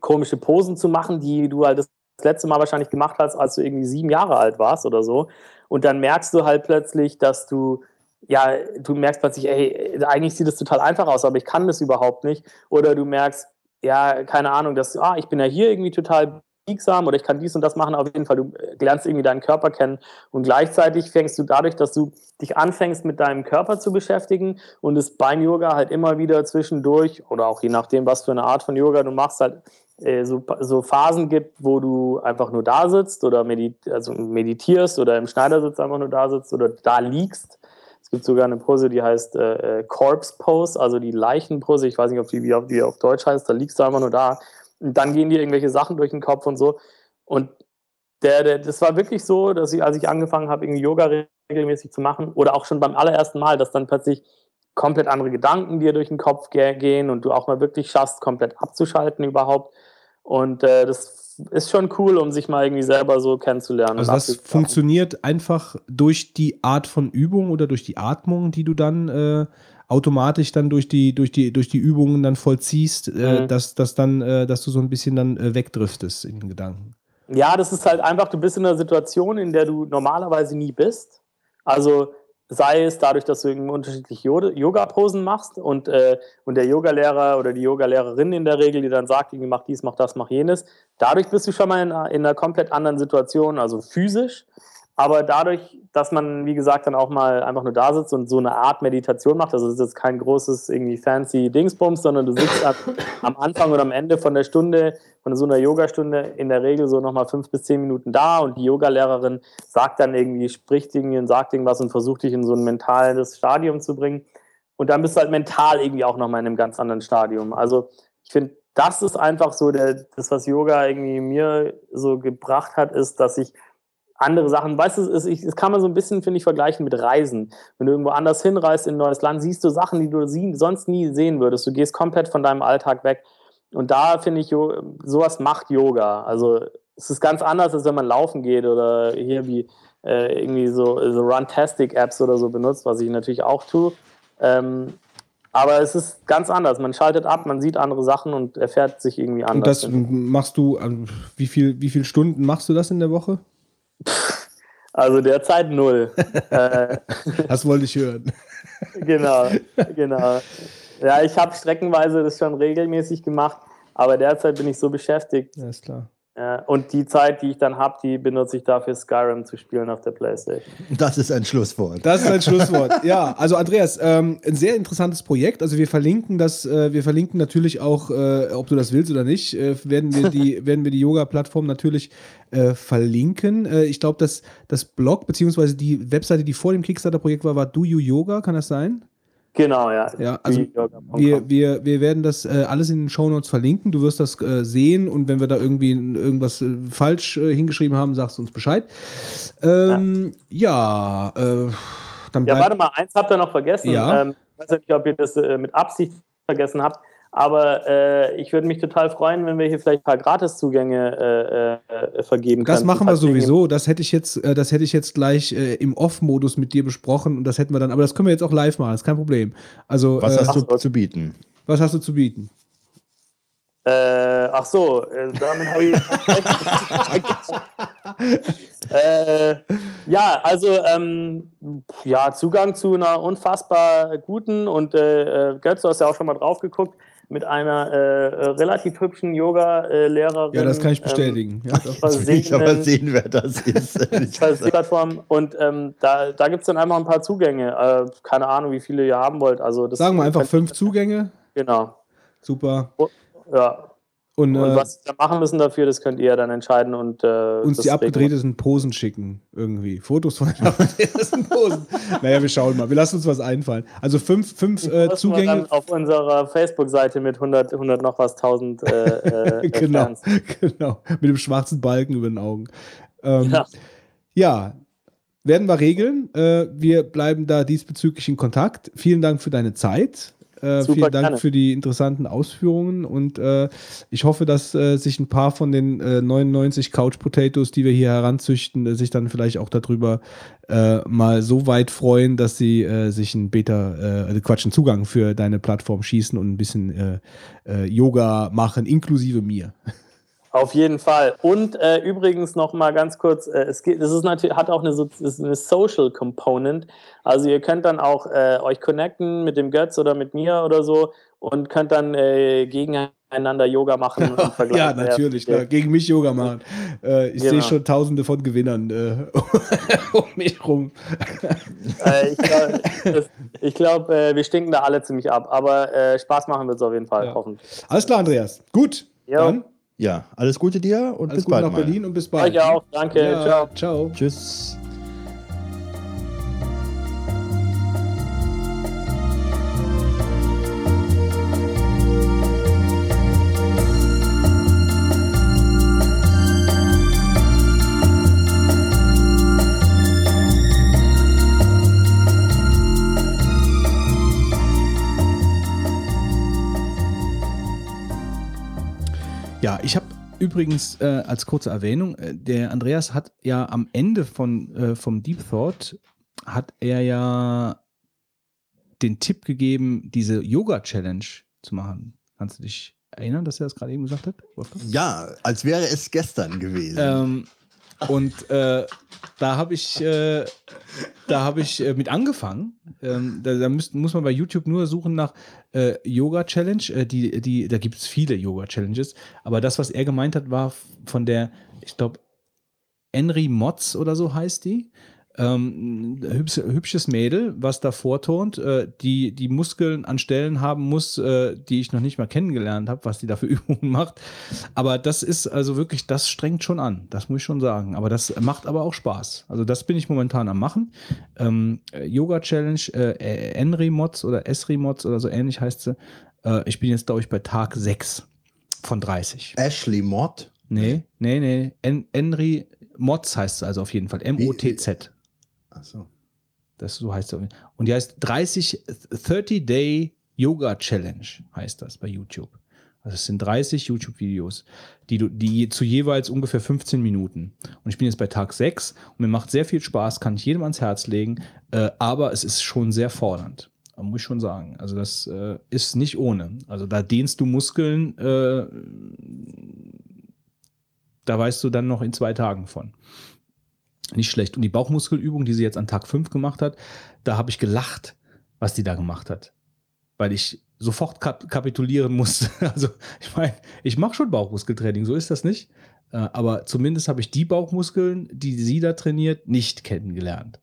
komische Posen zu machen, die du halt das letzte Mal wahrscheinlich gemacht hast, als du irgendwie sieben Jahre alt warst oder so. Und dann merkst du halt plötzlich, dass du, ja, du merkst plötzlich, ey, eigentlich sieht das total einfach aus, aber ich kann das überhaupt nicht. Oder du merkst, ja, keine Ahnung, dass, ah, ich bin ja hier irgendwie total biegsam oder ich kann dies und das machen. Auf jeden Fall, du lernst irgendwie deinen Körper kennen und gleichzeitig fängst du dadurch, dass du dich anfängst mit deinem Körper zu beschäftigen und das Bein-Yoga halt immer wieder zwischendurch oder auch je nachdem, was für eine Art von Yoga du machst, halt äh, so, so Phasen gibt, wo du einfach nur da sitzt oder medit also meditierst oder im Schneidersitz einfach nur da sitzt oder da liegst. Es gibt sogar eine Pose, die heißt äh, äh, Corpse Pose, also die Leichenpose. Ich weiß nicht, ob die, wie, auf- wie auf Deutsch heißt. Da liegst du einfach nur da. Und dann gehen dir irgendwelche Sachen durch den Kopf und so. Und der, der, das war wirklich so, dass ich, als ich angefangen habe, irgendwie Yoga regelmäßig zu machen, oder auch schon beim allerersten Mal, dass dann plötzlich komplett andere Gedanken dir durch den Kopf ge gehen und du auch mal wirklich schaffst, komplett abzuschalten überhaupt. Und äh, das ist schon cool, um sich mal irgendwie selber so kennenzulernen. Also das funktioniert einfach durch die Art von Übung oder durch die Atmung, die du dann äh, automatisch dann durch die, durch die, durch die Übungen dann vollziehst, äh, Mhm. dass, dass dann, äh, dass du so ein bisschen dann äh, wegdriftest in den Gedanken. Ja, das ist halt einfach, du bist in einer Situation, in der du normalerweise nie bist. Also sei es dadurch, dass du unterschiedliche Yo- Yoga-Posen machst und, äh, und der Yogalehrer oder die Yogalehrerin in der Regel, die dann sagt, irgendwie mach dies, mach das, mach jenes. Dadurch bist du schon mal in in einer komplett anderen Situation, also physisch. Aber dadurch, dass man, wie gesagt, dann auch mal einfach nur da sitzt und so eine Art Meditation macht, also es ist jetzt kein großes irgendwie fancy Dingsbums, sondern du sitzt am, [laughs] Anfang oder am Ende von der Stunde, von so einer Yogastunde in der Regel so nochmal fünf bis zehn Minuten da und die Yogalehrerin sagt dann irgendwie, spricht irgendwie und sagt irgendwas und versucht dich in so ein mentales Stadium zu bringen. Und dann bist du halt mental irgendwie auch nochmal in einem ganz anderen Stadium. Also ich finde, das ist einfach so der, das, was Yoga irgendwie mir so gebracht hat, ist, dass ich andere Sachen, weißt du, es, das kann man so ein bisschen, finde ich, vergleichen mit Reisen. Wenn du irgendwo anders hinreist in ein neues Land, siehst du Sachen, die du sie, sonst nie sehen würdest. Du gehst komplett von deinem Alltag weg. Und da finde ich, sowas macht Yoga. Also es ist ganz anders, als wenn man laufen geht oder hier wie äh, irgendwie so, so Runtastic-Apps oder so benutzt, was ich natürlich auch tue. Ähm, aber es ist ganz anders. Man schaltet ab, man sieht andere Sachen und erfährt sich irgendwie Und anders. das machst du, wie viel, wie viele Stunden machst du das in der Woche? [laughs] Also derzeit null. [laughs] äh, Das wollte ich hören. [laughs] genau, genau. Ja, ich habe streckenweise das schon regelmäßig gemacht, aber derzeit bin ich so beschäftigt. Ja, ist klar. Äh, und die Zeit, die ich dann habe, die benutze ich dafür, Skyrim zu spielen auf der Playstation. Das ist ein Schlusswort. Das ist ein Schlusswort. [laughs] Ja, also Andreas, ähm, ein sehr interessantes Projekt. Also wir verlinken das, äh, wir verlinken natürlich auch, äh, ob du das willst oder nicht, äh, werden wir die, [laughs] werden wir die Yoga-Plattform natürlich äh, verlinken. Äh, ich glaube, dass das Blog beziehungsweise die Webseite, die vor dem Kickstarter-Projekt war, war Do You Yoga, kann das sein? Genau, ja. Ja, also. Wir, wir, wir werden das äh, alles in den Shownotes verlinken. Du wirst das äh, sehen und wenn wir da irgendwie irgendwas äh, falsch äh, hingeschrieben haben, sagst du uns Bescheid. Ähm, ja, äh, dann Ja, warte mal, eins habt ihr noch vergessen. Ja. Ähm, ich weiß nicht, ob ihr das äh, mit Absicht vergessen habt, aber äh, ich würde mich total freuen, wenn wir hier vielleicht ein paar Gratiszugänge äh, äh, vergeben Das könnten. machen wir sowieso. Das hätte ich jetzt, äh, das hätte ich jetzt gleich äh, im Off-Modus mit dir besprochen und das hätten wir dann, aber das können wir jetzt auch live machen, das ist kein Problem. Also, Was äh, hast du so. zu bieten? was hast du zu bieten? Äh, ach so, äh, damit habe ich. [laughs] äh, ja, also ähm, ja, Zugang zu einer unfassbar guten und Götz, du hast ja auch schon mal drauf geguckt, mit einer äh, äh, relativ hübschen Yoga-Lehrerin. Ja, das kann ich ähm, bestätigen. ja. Jetzt will [laughs] ich aber sehen, wer das ist. [laughs] Plattform und ähm, da, da gibt es dann einfach ein paar Zugänge. Äh, keine Ahnung, wie viele ihr haben wollt. Also das Sagen wir einfach fünf Zugänge. Genau. Super. Ja. Und, Und äh, was wir da machen müssen dafür, das könnt ihr dann entscheiden und äh, uns die abgedrehtesten Posen schicken. Irgendwie. Fotos von den [laughs] abgedrehtesten Posen. naja, wir schauen mal. Wir lassen uns was einfallen. Also fünf, fünf äh, wir Zugänge. Dann auf unserer Facebook-Seite mit 100, 100 noch was 1000 [laughs] äh, äh, genau, Fans. genau. Mit dem schwarzen Balken über den Augen. Ähm, Ja. ja, werden wir regeln. Äh, wir bleiben da diesbezüglich in Kontakt. Vielen Dank für deine Zeit. Äh, Super vielen Dank gerne. für die interessanten Ausführungen und äh, ich hoffe, dass äh, sich ein paar von den äh, 99 Couch Potatoes, die wir hier heranzüchten, äh, sich dann vielleicht auch darüber äh, mal so weit freuen, dass sie äh, sich einen Beta, äh, also Quatsch, einen Zugang für deine Plattform schießen und ein bisschen äh, äh, Yoga machen, inklusive mir. Auf jeden Fall. Und äh, übrigens noch mal ganz kurz, äh, es geht, das ist natürlich, hat auch eine, so- eine Social Component. Also ihr könnt dann auch äh, euch connecten mit dem Götz oder mit mir oder so und könnt dann äh, gegeneinander Yoga machen. [laughs] Ja, natürlich, klar. Gegen mich Yoga machen. Äh, ich Genau. sehe schon tausende von Gewinnern äh, [laughs] um mich rum. Äh, ich glaube, glaub, äh, wir stinken da alle ziemlich ab, aber äh, Spaß machen wird es auf jeden Fall, Ja. hoffentlich. Alles klar, Andreas. Gut. Jo. Dann Ja, alles Gute dir und alles bis Gute bald nach mal. Berlin und bis bald. Euch auch, danke, Ja, ciao. ciao. Tschüss. Übrigens äh, als kurze Erwähnung, äh, der Andreas hat ja am Ende von, äh, vom Deep Thought, hat er ja den Tipp gegeben, diese Yoga-Challenge zu machen. Kannst du dich erinnern, dass er das gerade eben gesagt hat? Ja, als wäre es gestern gewesen. Ähm, und äh, da habe ich, äh, da habe ich äh, mit angefangen. Ähm, da da müsst, muss man bei YouTube nur suchen nach äh, Yoga Challenge. Äh, die, die, da gibt es viele Yoga Challenges. Aber das, was er gemeint hat, war von der, ich glaube, Henry Motz oder so heißt die. Ähm, ein hübsch, hübsches Mädel, was da vorturnt, äh, die die Muskeln an Stellen haben muss, äh, die ich noch nicht mal kennengelernt habe, was die da für [laughs] Übungen macht. Aber das ist also wirklich, das strengt schon an, das muss ich schon sagen. Aber das macht aber auch Spaß. Also das bin ich momentan am machen. Ähm, äh, Yoga Challenge, äh, Enri Mods oder Esri Mods oder so ähnlich heißt sie. Äh, ich bin jetzt, glaube ich, bei Tag 6 von 30. Ashley Mott. Nee, nee, nee. En Enri Mods heißt sie also auf jeden Fall. M-O-T-Z. Achso. Das so heißt es. Und die heißt 30, 30 Day Yoga Challenge heißt das bei YouTube. Also es sind 30 YouTube-Videos, die, die zu jeweils ungefähr 15 Minuten. Und ich bin jetzt bei Tag 6 und mir macht sehr viel Spaß, kann ich jedem ans Herz legen, äh, aber es ist schon sehr fordernd. Muss ich schon sagen. Also das äh, ist nicht ohne. Also da dehnst du Muskeln, äh, da weißt du dann noch in zwei Tagen von. Nicht schlecht. Und die Bauchmuskelübung, die sie jetzt an Tag 5 gemacht hat, da habe ich gelacht, was die da gemacht hat. Weil ich sofort kap kapitulieren musste. [laughs] Also, ich meine, ich mache schon Bauchmuskeltraining, so ist das nicht. Äh, aber zumindest habe ich die Bauchmuskeln, die sie da trainiert, nicht kennengelernt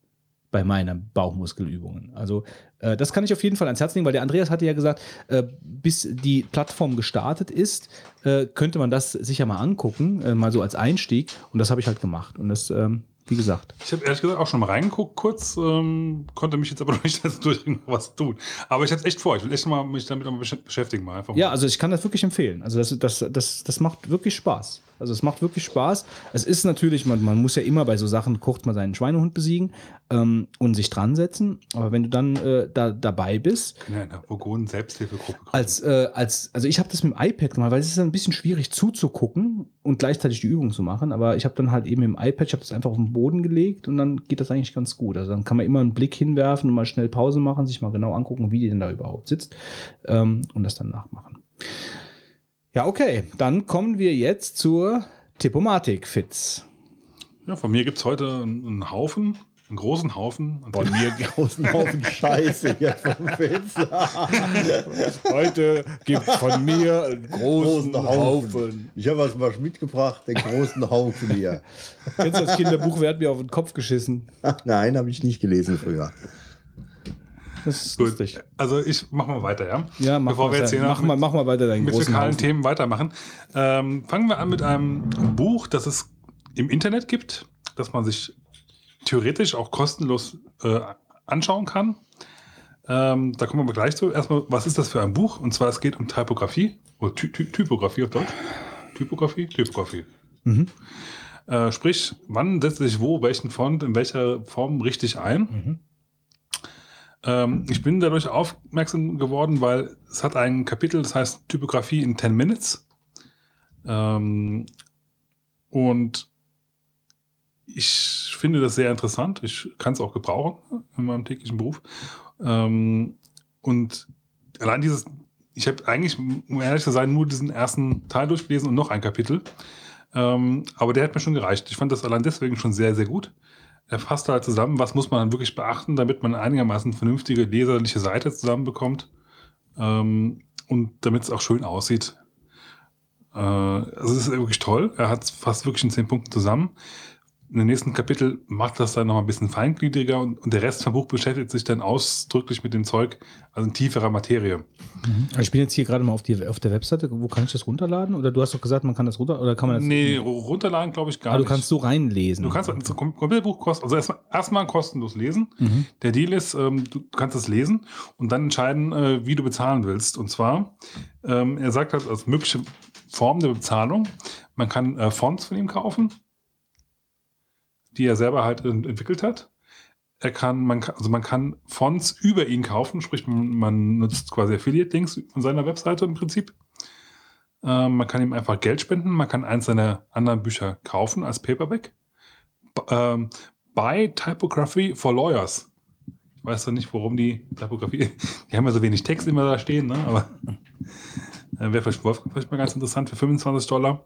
bei meinen Bauchmuskelübungen. Also äh, das kann ich auf jeden Fall ans Herz legen, weil der Andreas hatte ja gesagt, äh, bis die Plattform gestartet ist, äh, könnte man das sicher mal angucken, äh, mal so als Einstieg. Und das habe ich halt gemacht. Und das, ähm, wie gesagt. Ich habe ehrlich gesagt auch schon mal reingeguckt, kurz, ähm, konnte mich jetzt aber [laughs] noch nicht dazu durchbringen, was tun. Aber ich hatte echt vor, ich will echt mal mich damit mal besch- beschäftigen. Mal einfach Ja, mal. also ich kann das wirklich empfehlen. Also das, das, das, das macht wirklich Spaß. Also es macht wirklich Spaß. Es ist natürlich, man, man muss ja immer bei so Sachen kurz mal seinen Schweinehund besiegen ähm, und sich dran setzen. Aber wenn du dann äh, da dabei bist, ja, in der Vogonen Selbsthilfegruppe. als, äh, als, also ich habe das mit dem iPad gemacht, weil es ist ein bisschen schwierig zuzugucken und gleichzeitig die Übung zu machen. Aber ich habe dann halt eben im iPad, ich habe das einfach auf den Boden gelegt und dann geht das eigentlich ganz gut. Also dann kann man immer einen Blick hinwerfen und mal schnell Pause machen, sich mal genau angucken, wie die denn da überhaupt sitzt ähm, und das dann nachmachen. Ja, okay, dann kommen wir jetzt zur Tippomatik, Fitz. Ja, von mir gibt es heute einen, Haufen, einen großen Haufen. Von mir [laughs] Großen Haufen [laughs] Scheiße hier vom Fitz. [laughs] Heute gibt von mir einen Großen Haufen. Ich habe was mal mitgebracht, den großen Haufen hier. Kennst du das Kinderbuch, wer hat mir auf den Kopf geschissen? Nein, habe ich nicht gelesen früher. Das ist Gut. lustig. Also ich mach mal weiter, ja? Ja, mach, Bevor mal, wir jetzt hier mach, noch mal, mit, mach mal weiter deinen mit großen lokalen Haufen. Themen weitermachen. Ähm, fangen wir an mit einem Buch, das es im Internet gibt, das man sich theoretisch auch kostenlos äh, anschauen kann. Ähm, da kommen wir gleich zu. Erstmal, was ist das für ein Buch? Und zwar, es geht um Typografie oder Ty Ty Typografie auf Deutsch. Typografie? Typografie. Mhm. Äh, sprich, wann setze ich wo, welchen Font, in welcher Form richtig ein? Mhm. Ähm, ich bin dadurch aufmerksam geworden, weil es hat ein Kapitel, das heißt Typografie in 10 Minutes. Ähm, und ich finde das sehr interessant. Ich kann es auch gebrauchen in meinem täglichen Beruf. Ähm, und allein dieses, ich habe eigentlich, um ehrlich zu sein, nur diesen ersten Teil durchgelesen und noch ein Kapitel. Ähm, aber der hat mir schon gereicht. Ich fand das allein deswegen schon sehr, sehr gut. Er fasst halt zusammen, was muss man dann wirklich beachten, damit man einigermaßen vernünftige leserliche Seite zusammenbekommt ähm, und damit es auch schön aussieht. Äh, also es ist wirklich toll. Er hat fast wirklich in zehn Punkten zusammen. In den nächsten Kapitel macht das dann noch ein bisschen feingliedriger und, und der Rest vom Buch beschäftigt sich dann ausdrücklich mit dem Zeug, also in tieferer Materie. Also Ich bin jetzt hier gerade mal auf, die, auf der Webseite. Wo kann ich das runterladen? Oder du hast doch gesagt, man kann das runter oder kann man das? Nee, runterladen glaube ich gar Ah, du nicht. kannst so reinlesen. Du kannst das kom- komplette Buch kosten, also erstmal erstmal kostenlos lesen. Mhm. Der Deal ist, ähm, du kannst es lesen und dann entscheiden, äh, wie du bezahlen willst. Und zwar, ähm, er sagt halt als mögliche Form der Bezahlung, man kann äh, Fonts von ihm kaufen, die er selber halt ent entwickelt hat. Er kann, man kann, also man kann Fonts über ihn kaufen, sprich man, nutzt quasi Affiliate-Links von seiner Webseite im Prinzip. Ähm, man kann ihm einfach Geld spenden, man kann eins seiner anderen Bücher kaufen als Paperback. B ähm, Buy Typography for Lawyers. Ich weiß ja nicht, warum die Typografie, [laughs] die haben ja so wenig Text immer da stehen, ne? aber äh, wäre vielleicht, vielleicht mal ganz interessant für 25 Dollar.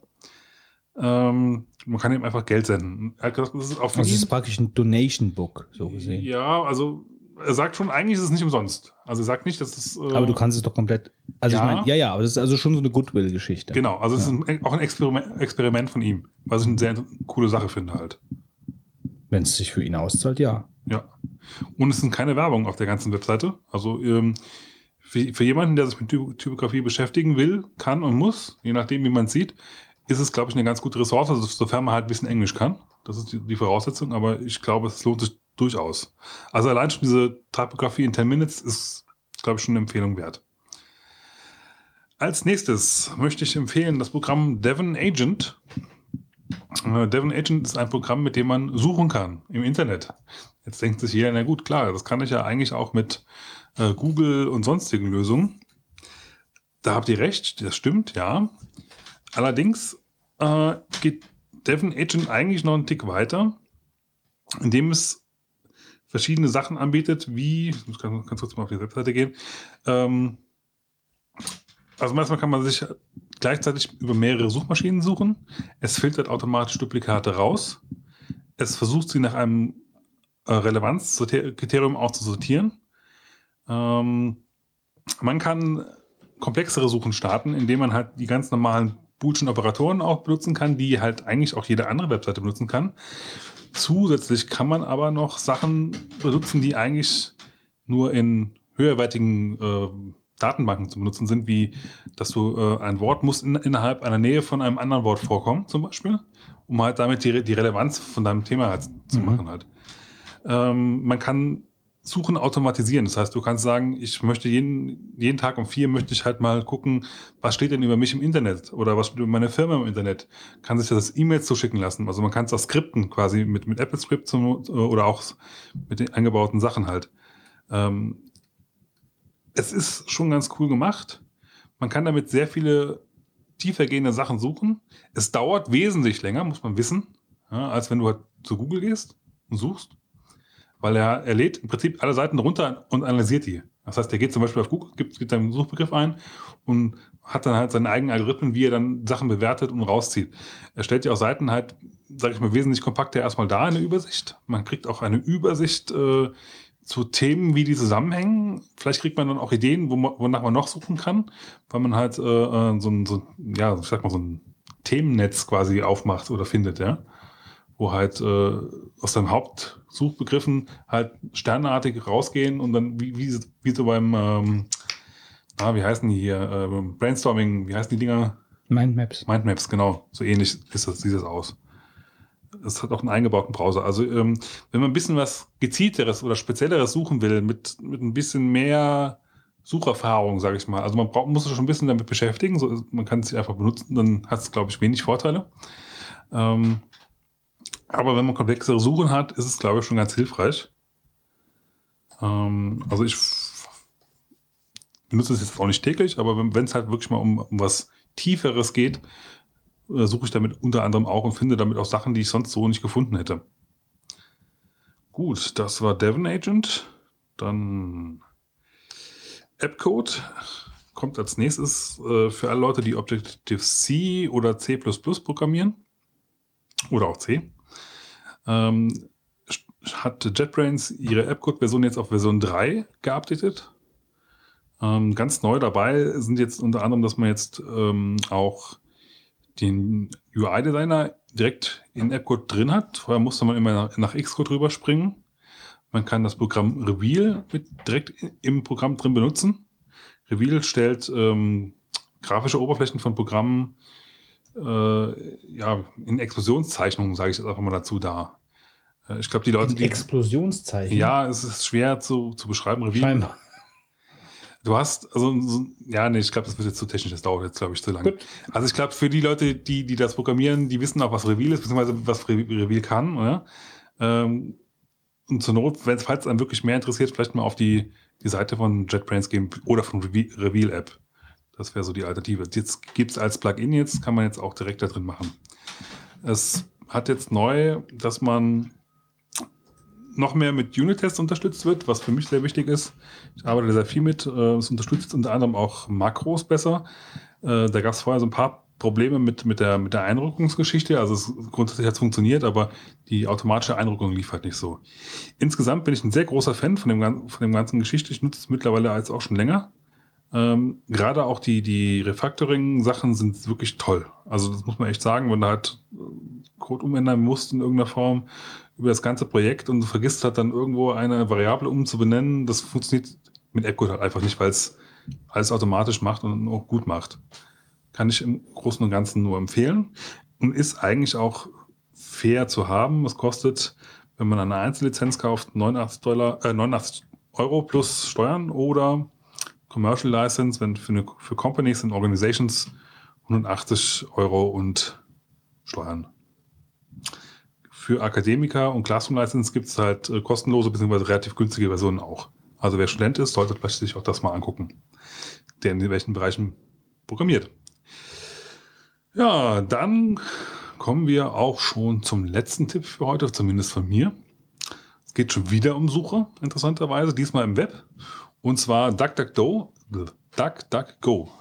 Ähm, man kann ihm einfach Geld senden. Er hat gesagt, das ist für Also es ist praktisch ein Donation-Book, so gesehen. Ja, also er sagt schon, eigentlich ist es nicht umsonst. Also er sagt nicht, dass es. äh, Aber du kannst es doch komplett. Also Ja. ich meine, ja, ja, aber das ist also schon so eine Goodwill-Geschichte. Genau, also es ist ein, auch ein Experiment, Experiment von ihm, was ich eine sehr coole Sache finde halt. Wenn es sich für ihn auszahlt, ja. Ja. Und es sind keine Werbung auf der ganzen Webseite. Also ähm, für, für jemanden, der sich mit Typ Typografie beschäftigen will, kann und muss, je nachdem, wie man es sieht, ist es, glaube ich, eine ganz gute Ressource, also sofern man halt ein bisschen Englisch kann. Das ist die, die Voraussetzung, aber ich glaube, es lohnt sich durchaus. Also allein schon diese Typografie in 10 Minutes ist, glaube ich, schon eine Empfehlung wert. Als nächstes möchte ich empfehlen das Programm Devon Agent. Äh, Devon Agent ist ein Programm, mit dem man suchen kann im Internet. Jetzt denkt sich jeder, na gut, klar, das kann ich ja eigentlich auch mit äh, Google und sonstigen Lösungen. Da habt ihr recht, das stimmt, ja. Allerdings äh, geht Devon Agent eigentlich noch einen Tick weiter, indem es verschiedene Sachen anbietet, wie, ich muss ganz, kurz mal auf die Webseite gehen. Ähm, also manchmal kann man sich gleichzeitig über mehrere Suchmaschinen suchen. Es filtert automatisch Duplikate raus. es versucht sie nach einem äh, Relevanzkriterium auch zu sortieren. Ähm, man kann komplexere Suchen starten, indem man halt die ganz normalen Boolschen Operatoren auch benutzen kann, die halt eigentlich auch jede andere Webseite benutzen kann. Zusätzlich kann man aber noch Sachen benutzen, die eigentlich nur in höherwertigen äh, Datenbanken zu benutzen sind, wie dass du äh, ein Wort muss in, innerhalb einer Nähe von einem anderen Wort vorkommen, zum Beispiel, um halt damit die, die Relevanz von deinem Thema halt zu Mhm. machen halt. Ähm, man kann Suchen automatisieren. Das heißt, du kannst sagen, ich möchte jeden, jeden Tag um vier möchte ich halt mal gucken, was steht denn über mich im Internet oder was steht über meine Firma im Internet. Kann sich das E-Mails zuschicken lassen. Also man kann es auch skripten quasi mit, mit Apple Script zum, oder auch mit den eingebauten Sachen halt. Ähm, es ist schon ganz cool gemacht. Man kann damit sehr viele tiefergehende Sachen suchen. Es dauert wesentlich länger, muss man wissen, ja, als wenn du halt zu Google gehst und suchst. Weil er, er lädt im Prinzip alle Seiten runter und analysiert die. Das heißt, er geht zum Beispiel auf Google, gibt, gibt einen Suchbegriff ein und hat dann halt seine eigenen Algorithmen, wie er dann Sachen bewertet und rauszieht. Er stellt ja auch Seiten halt, sage ich mal, wesentlich kompakter erstmal da in der Übersicht. Man kriegt auch eine Übersicht äh, zu Themen, wie die zusammenhängen. Vielleicht kriegt man dann auch Ideen, wo man, wonach man noch suchen kann, weil man halt äh, äh, so, ein, so, ja, ich sag mal, so ein Themennetz quasi aufmacht oder findet, ja. Wo halt äh, aus den Hauptsuchbegriffen halt sternartig rausgehen und dann wie, wie, wie so beim, ähm, ah, wie heißen die hier, äh, Brainstorming, wie heißen die Dinger? Mindmaps. Mindmaps, genau. So ähnlich ist das, sieht das aus. Es hat auch einen eingebauten Browser. Also, ähm, wenn man ein bisschen was gezielteres oder spezielleres suchen will, mit, mit ein bisschen mehr Sucherfahrung, sage ich mal. Also, man braucht, muss sich schon ein bisschen damit beschäftigen. So, man kann es einfach benutzen, dann hat es, glaube ich, wenig Vorteile. Ähm, aber wenn man komplexere Suchen hat, ist es, glaube ich, schon ganz hilfreich. Ähm, also, ich benutze es jetzt auch nicht täglich, aber wenn es halt wirklich mal um, um was Tieferes geht, äh, suche ich damit unter anderem auch und finde damit auch Sachen, die ich sonst so nicht gefunden hätte. Gut, das war Devon Agent. Dann AppCode kommt als nächstes äh, für alle Leute, die Objective-C oder C programmieren. Oder auch C. Ähm, hat JetBrains ihre AppCode-Version jetzt auf Version 3 geupdatet. Ähm, ganz neu dabei sind jetzt unter anderem, dass man jetzt ähm, auch den UI-Designer direkt in AppCode drin hat. Vorher musste man immer nach, nach Xcode rüberspringen. Man kann das Programm Reveal mit direkt im Programm drin benutzen. Reveal stellt ähm, grafische Oberflächen von Programmen äh, ja, in Explosionszeichnungen, sage ich jetzt einfach mal dazu, dar. Äh, ich glaube, die Leute, die. Explosionszeichen. Ja, es ist schwer zu, zu beschreiben. Reveal. Scheinbar. Du hast, also, so, ja, nee, ich glaube, das wird jetzt zu technisch, das dauert jetzt, glaube ich, zu lange. Gut. Also ich glaube, für die Leute, die, die das programmieren, die wissen auch, was Reveal ist, beziehungsweise was Re- Reveal kann, oder? Ähm, und zur Not, wenn es falls einen wirklich mehr interessiert, vielleicht mal auf die, die Seite von JetBrains gehen oder von Reveal, Reveal App. Das wäre so die Alternative. Jetzt gibt es als Plugin jetzt, kann man jetzt auch direkt da drin machen. Es hat jetzt neu, dass man noch mehr mit Unit-Tests unterstützt wird, was für mich sehr wichtig ist. Ich arbeite sehr viel mit. äh, Es unterstützt unter anderem auch Makros besser. Äh, Da gab es vorher so ein paar Probleme mit, mit, der, mit der Einrückungsgeschichte. Also es, grundsätzlich hat es funktioniert, aber die automatische Einrückung lief halt nicht so. Insgesamt bin ich ein sehr großer Fan von dem, von dem ganzen Geschichte. Ich nutze es mittlerweile als auch schon länger. Ähm, Gerade auch die, die Refactoring-Sachen sind wirklich toll. Also das muss man echt sagen, wenn du halt äh, Code umändern musst in irgendeiner Form über das ganze Projekt und du vergisst halt dann irgendwo eine Variable umzubenennen, das funktioniert mit AppCode halt einfach nicht, weil es alles automatisch macht und auch gut macht. Kann ich im Großen und Ganzen nur empfehlen und ist eigentlich auch fair zu haben. Es kostet, wenn man eine Einzellizenz kauft, 89, Dollar, äh, 89 Euro plus Steuern oder Commercial License, wenn für, eine, für Companies und Organizations 180 Euro und Steuern. Für Akademiker und Classroom License gibt es halt äh, kostenlose bzw. relativ günstige Versionen auch. Also wer Student ist, sollte vielleicht sich auch das mal angucken, der in welchen Bereichen programmiert. Ja, dann kommen wir auch schon zum letzten Tipp für heute, zumindest von mir. Es geht schon wieder um Suche, interessanterweise, diesmal im Web. Und zwar DuckDuckGo, DuckDuckGo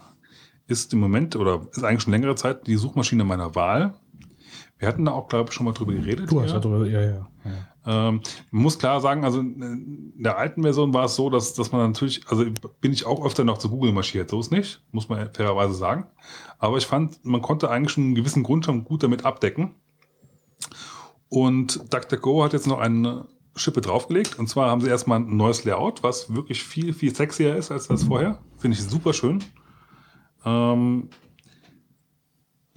ist im Moment oder ist eigentlich schon längere Zeit die Suchmaschine meiner Wahl. Wir hatten da auch, glaube ich, schon mal drüber geredet. Du hast darüber, ja, ja. ja. Ähm, man muss klar sagen, also in der alten Version war es so, dass, dass man natürlich, also bin ich auch öfter noch zu Google marschiert, so ist nicht, muss man fairerweise sagen. Aber ich fand, man konnte eigentlich schon einen gewissen Grundschirm gut damit abdecken. Und DuckDuckGo hat jetzt noch eine Schippe draufgelegt. Und zwar haben sie erstmal ein neues Layout, was wirklich viel, viel sexier ist als das vorher. Finde ich super schön. Ähm,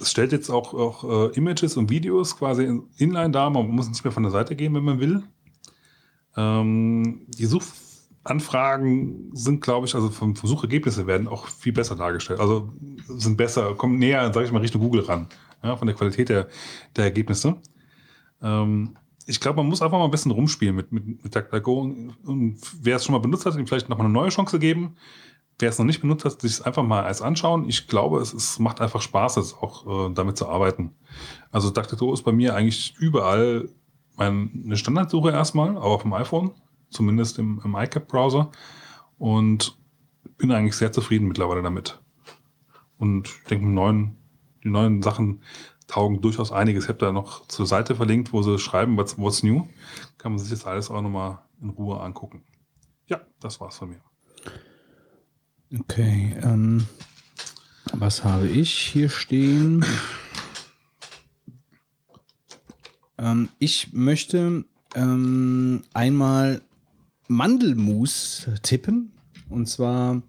es stellt jetzt auch, auch äh, Images und Videos quasi in, inline dar. Man muss nicht mehr von der Seite gehen, wenn man will. Ähm, die Suchanfragen sind, glaube ich, also vom, vom Suchergebnisse werden auch viel besser dargestellt. Also sind besser, kommen näher, sage ich mal, Richtung Google ran. Ja, von der Qualität der, der Ergebnisse. Ähm, ich glaube, man muss einfach mal ein bisschen rumspielen mit, mit, mit DuckDuckGo. Und, wer es schon mal benutzt hat, ihm vielleicht noch mal eine neue Chance geben. Wer es noch nicht benutzt hat, sich es einfach mal als anschauen. Ich glaube, es, es macht einfach Spaß, es auch äh, damit zu arbeiten. Also DuckDuckGo ist bei mir eigentlich überall mein, eine Standardsuche erstmal, aber auf dem iPhone, zumindest im, im iCap-Browser. Und bin eigentlich sehr zufrieden mittlerweile damit. Und ich denke, neuen, die neuen Sachen taugen durchaus einiges. Ich habe da noch zur Seite verlinkt, wo sie schreiben, what's, what's new. Kann man sich das alles auch nochmal in Ruhe angucken. Ja, das war's von mir. Okay, ähm, was habe ich hier stehen? Ähm, ich möchte ähm, einmal Mandelmus tippen. Und zwar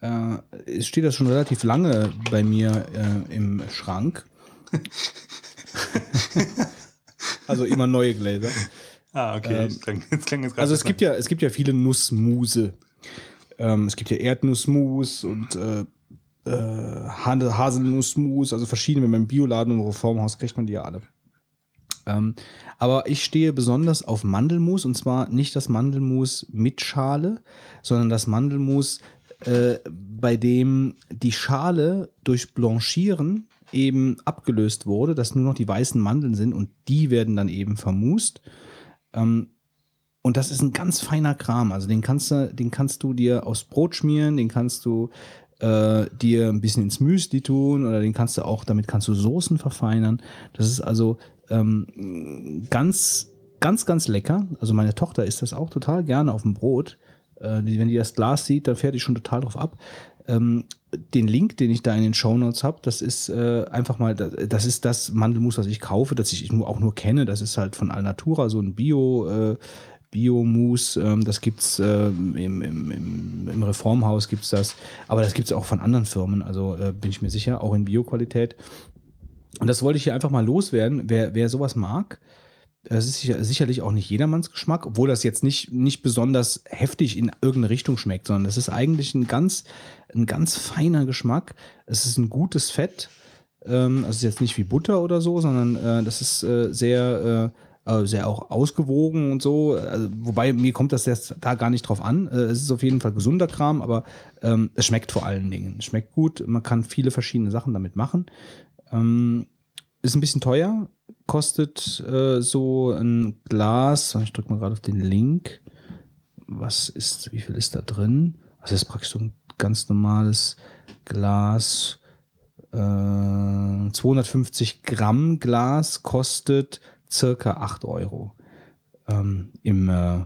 äh, steht das schon relativ lange bei mir äh, im Schrank. [laughs] also immer neue Gläser. Ah, okay. das klang, klang Also es gibt ja, es gibt ja viele Nussmuse. Ähm, es gibt ja Erdnussmus und äh, äh, Ha- Haselnussmus, also verschiedene. Wenn man im Bioladen und Reformhaus kriegt man die ja alle. Ähm, aber ich stehe besonders auf Mandelmus und zwar nicht das Mandelmus mit Schale, sondern das Mandelmus, äh, bei dem die Schale durch Blanchieren eben abgelöst wurde, dass nur noch die weißen Mandeln sind und die werden dann eben vermust. Ähm, und das ist ein ganz feiner Kram. Also den kannst du, den kannst du dir aufs Brot schmieren, den kannst du äh, dir ein bisschen ins Müsli tun oder den kannst du auch, damit kannst du Soßen verfeinern. Das ist also ähm, ganz, ganz, ganz lecker. Also meine Tochter isst das auch total gerne auf dem Brot. Äh, wenn die das Glas sieht, dann fährt die schon total drauf ab. Ähm, den Link, den ich da in den Shownotes habe, das ist äh, einfach mal, das, ist das Mandelmus, was ich kaufe, das ich nur, auch nur kenne. Das ist halt von Alnatura, so ein Bio, äh, Biomus, ähm, das gibt's äh, im, im, im, im Reformhaus gibt's das, aber das gibt's auch von anderen Firmen, also äh, bin ich mir sicher, auch in Bioqualität. Und das wollte ich hier einfach mal loswerden. Wer, wer sowas mag, das ist sicher, sicherlich auch nicht jedermanns Geschmack, obwohl das jetzt nicht, nicht besonders heftig in irgendeine Richtung schmeckt, sondern das ist eigentlich ein ganz, ein ganz feiner Geschmack. Es ist ein gutes Fett. Ähm, also jetzt nicht wie Butter oder so, sondern äh, das ist äh, sehr, äh, äh, sehr auch ausgewogen und so. Also, wobei mir kommt das jetzt da gar nicht drauf an. Äh, es ist auf jeden Fall gesunder Kram, aber ähm, es schmeckt vor allen Dingen. Es schmeckt gut. Man kann viele verschiedene Sachen damit machen. Ähm, ist ein bisschen teuer, kostet äh, so ein Glas, ich drücke mal gerade auf den Link. Was ist, wie viel ist da drin? Das ist praktisch so ein ganz normales Glas. Äh, 250 Gramm Glas kostet circa 8 Euro ähm, im, äh,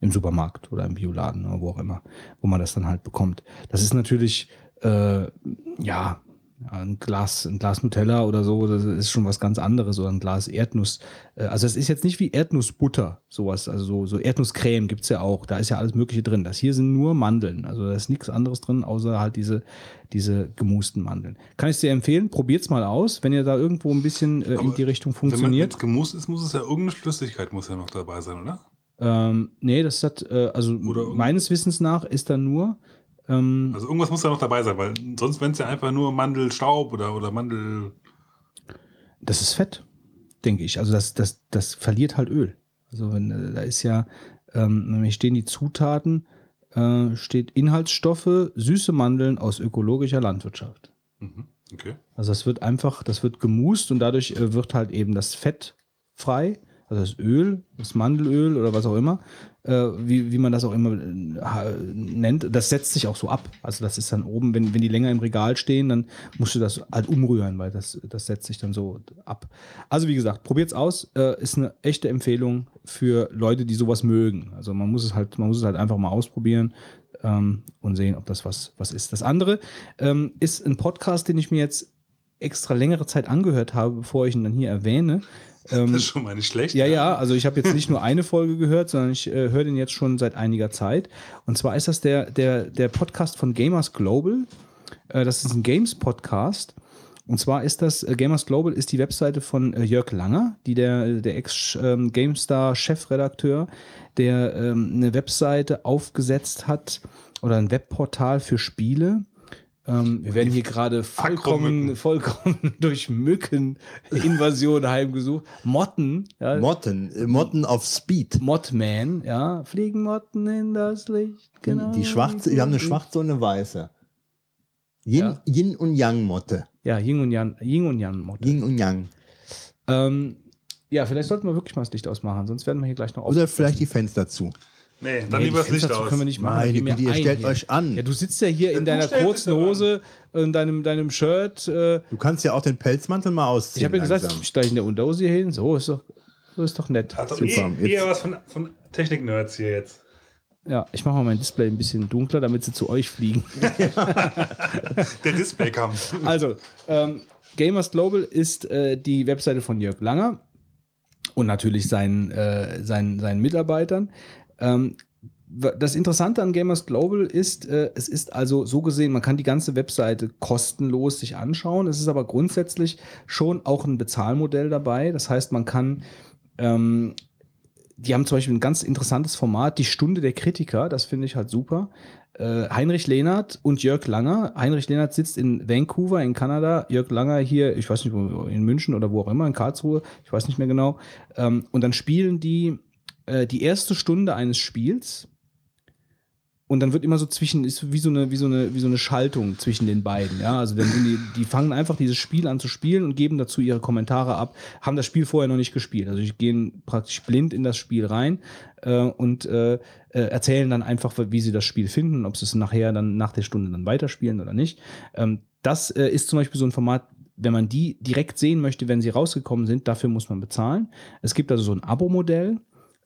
im Supermarkt oder im Bioladen oder wo auch immer, wo man das dann halt bekommt. Das ist natürlich, äh, ja, ein Glas, ein Glas Nutella oder so, das ist schon was ganz anderes oder ein Glas Erdnuss. Äh, Also es ist jetzt nicht wie Erdnussbutter, sowas, also so, so Erdnusscreme gibt's ja auch, da ist ja alles mögliche drin. Das hier sind nur Mandeln, also da ist nichts anderes drin, außer halt diese, diese gemusten Mandeln. Kann ich dir empfehlen, probiert's mal aus, wenn ihr da irgendwo ein bisschen äh, in die Richtung Wenn man funktioniert. jetzt gemusst ist, muss es ja irgendeine Flüssigkeit muss ja noch dabei sein, oder? Ähm, nee, das hat, äh, also meines Wissens nach ist da nur, ähm, Also irgendwas muss ja noch dabei sein, weil sonst wenn es ja einfach nur Mandelstaub oder, oder Mandel. Das ist Fett, denke ich. Also das, das, das verliert halt Öl. Also wenn, äh, da ist ja, ähm, nämlich stehen die Zutaten, äh, steht Inhaltsstoffe, süße Mandeln aus ökologischer Landwirtschaft. Mhm. Okay. Also das wird einfach, das wird gemust und dadurch äh, wird halt eben das Fett frei, also das Öl, das Mandelöl oder was auch immer, wie, wie man das auch immer äh, nennt, das setzt sich auch so ab. Also das ist dann oben, wenn, wenn die länger im Regal stehen, dann musst du das halt umrühren, weil das, das setzt sich dann so ab. Also wie gesagt, probiert's aus, äh, ist eine echte Empfehlung für Leute, die sowas mögen. Also man muss es halt, man muss es halt einfach mal ausprobieren ähm, und sehen, ob das was, was ist. Das andere ähm, ist ein Podcast, den ich mir jetzt extra längere Zeit angehört habe, bevor ich ihn dann hier erwähne. Ähm, Das ist schon mal nicht schlecht. ja, ja, also ich habe jetzt nicht nur eine Folge gehört, sondern ich äh, höre den jetzt schon seit einiger Zeit. Und zwar ist das der, der, der Podcast von Gamers Global. Äh, das ist ein Games-Podcast. Und zwar ist das, äh, Gamers Global ist die Webseite von äh, Jörg Langer, die der, der Ex-GameStar-Chefredakteur, der ähm, eine Webseite aufgesetzt hat oder ein Webportal für Spiele. Ähm, wir werden hier gerade vollkommen, vollkommen [laughs] durch Mückeninvasion heimgesucht. Motten, ja, Motten, äh, Motten auf Speed. Mottman, ja, fliegen Motten in das Licht, genau. Die schwarze, wir haben eine schwarze und eine weiße. Yin, Ja. Yin und Yang Motte. Ja, Ying und Yang, Ying und Yang Motte. Yin und Yang. Ähm, ja, vielleicht sollten wir wirklich mal das Licht ausmachen, sonst werden wir hier gleich noch Oder vielleicht die Fenster zu. Nee, dann Nee, lieber das Licht Fenster zu aus. können wir nicht machen. Meine Güte, ihr stellt hier. euch an. Ja, du sitzt ja hier in du deiner kurzen. Hose, in deinem, deinem Shirt. Äh, Du kannst ja auch den Pelzmantel mal ausziehen. ich habe ja gesagt, ich steige in der Unterhose hier hin. So ist doch, so ist doch nett. Hat doch Super, eh, eher was von, von Technik-Nerds hier jetzt. Ja, ich mache mal mein Display ein bisschen dunkler, damit sie zu euch fliegen. [laughs] Der Displaykampf. Also, ähm, Gamers Global ist äh, die Webseite von Jörg Langer und natürlich seinen, äh, seinen, seinen Mitarbeitern. Ähm, das Interessante an Gamers Global ist, äh, es ist also so gesehen, man kann die ganze Webseite kostenlos sich anschauen. Es ist aber grundsätzlich schon auch ein Bezahlmodell dabei. Das heißt, man kann ähm, die haben zum Beispiel ein ganz interessantes Format, die Stunde der Kritiker, das finde ich halt super. Äh, Heinrich Lehnert und Jörg Langer. Heinrich Lehnert sitzt in Vancouver in Kanada, Jörg Langer hier, ich weiß nicht, in München oder wo auch immer, in Karlsruhe, ich weiß nicht mehr genau. Ähm, und dann spielen die äh, die erste Stunde eines Spiels und dann wird immer so zwischen, ist wie so eine, wie so eine, wie so eine Schaltung zwischen den beiden. Ja, also dann die, die fangen einfach dieses Spiel an zu spielen und geben dazu ihre Kommentare ab, haben das Spiel vorher noch nicht gespielt. Also die gehen praktisch blind in das Spiel rein äh, und äh, äh, erzählen dann einfach, wie sie das Spiel finden, ob sie es nachher dann nach der Stunde dann weiterspielen oder nicht. Ähm, das äh, ist zum Beispiel so ein Format, wenn man die direkt sehen möchte, wenn sie rausgekommen sind, dafür muss man bezahlen. Es gibt also so ein Abo-Modell.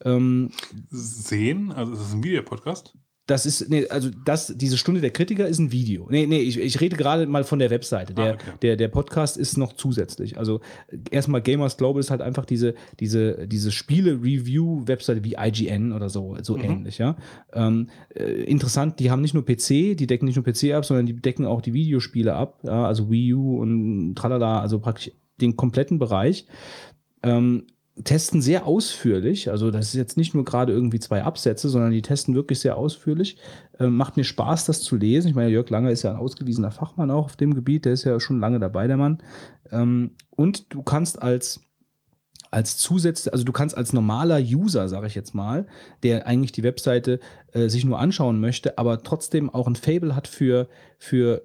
Ähm, Sehen? Also ist das ein Videopodcast? das ist, nee, also das, diese Stunde der Kritiker ist ein Video. Nee, nee, ich, ich rede gerade mal von der Webseite. Der, Ah, okay. der, der Podcast ist noch zusätzlich. Also erstmal Gamers Global ist halt einfach diese, diese, diese Spiele-Review-Webseite wie IGN oder so, so Mhm. ähnlich, ja. Ähm, äh, interessant, die haben nicht nur PC, die decken nicht nur PC ab, sondern die decken auch die Videospiele ab, ja, also Wii U und tralala, also praktisch den kompletten Bereich. Ähm, testen sehr ausführlich. Also das ist jetzt nicht nur gerade irgendwie zwei Absätze, sondern die testen wirklich sehr ausführlich. Ähm, macht mir Spaß, das zu lesen. Ich meine, Jörg Langer ist ja ein ausgewiesener Fachmann auch auf dem Gebiet. Der ist ja schon lange dabei, der Mann. Ähm, und du kannst als als Zusatz, also du kannst als normaler User, sage ich jetzt mal, der eigentlich die Webseite äh, sich nur anschauen möchte, aber trotzdem auch ein Fable hat für, für,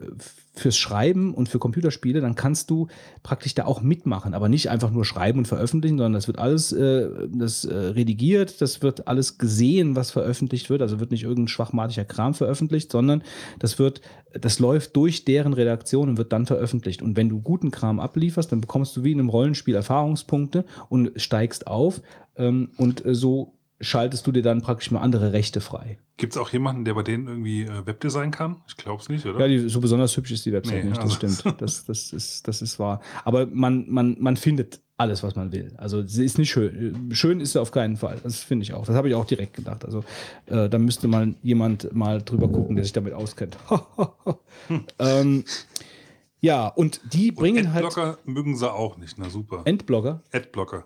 fürs Schreiben und für Computerspiele, dann kannst du praktisch da auch mitmachen, aber nicht einfach nur schreiben und veröffentlichen, sondern das wird alles äh, das, äh, redigiert, das wird alles gesehen, was veröffentlicht wird, also wird nicht irgendein schwachmatiger Kram veröffentlicht, sondern das wird, das läuft durch deren Redaktion und wird dann veröffentlicht. Und wenn du guten Kram ablieferst, dann bekommst du wie in einem Rollenspiel Erfahrungspunkte und steigst auf ähm, und äh, so schaltest du dir dann praktisch mal andere Rechte frei. Gibt es auch jemanden, der bei denen irgendwie äh, Webdesign kann? Ich glaube es nicht, oder? Ja, die, so besonders hübsch ist die Website Nee, nicht, das also- stimmt. [laughs] Das, das, ist, das ist wahr. Aber man, man, man findet alles, was man will. Also sie ist nicht schön. Schön ist sie auf keinen Fall. Das finde ich auch. Das habe ich auch direkt gedacht. Also äh, da müsste mal jemand mal drüber gucken, der sich damit auskennt. [laughs] ähm, ja, und die bringen halt Adblocker mögen sie auch nicht, na super. Endblogger. Adblocker.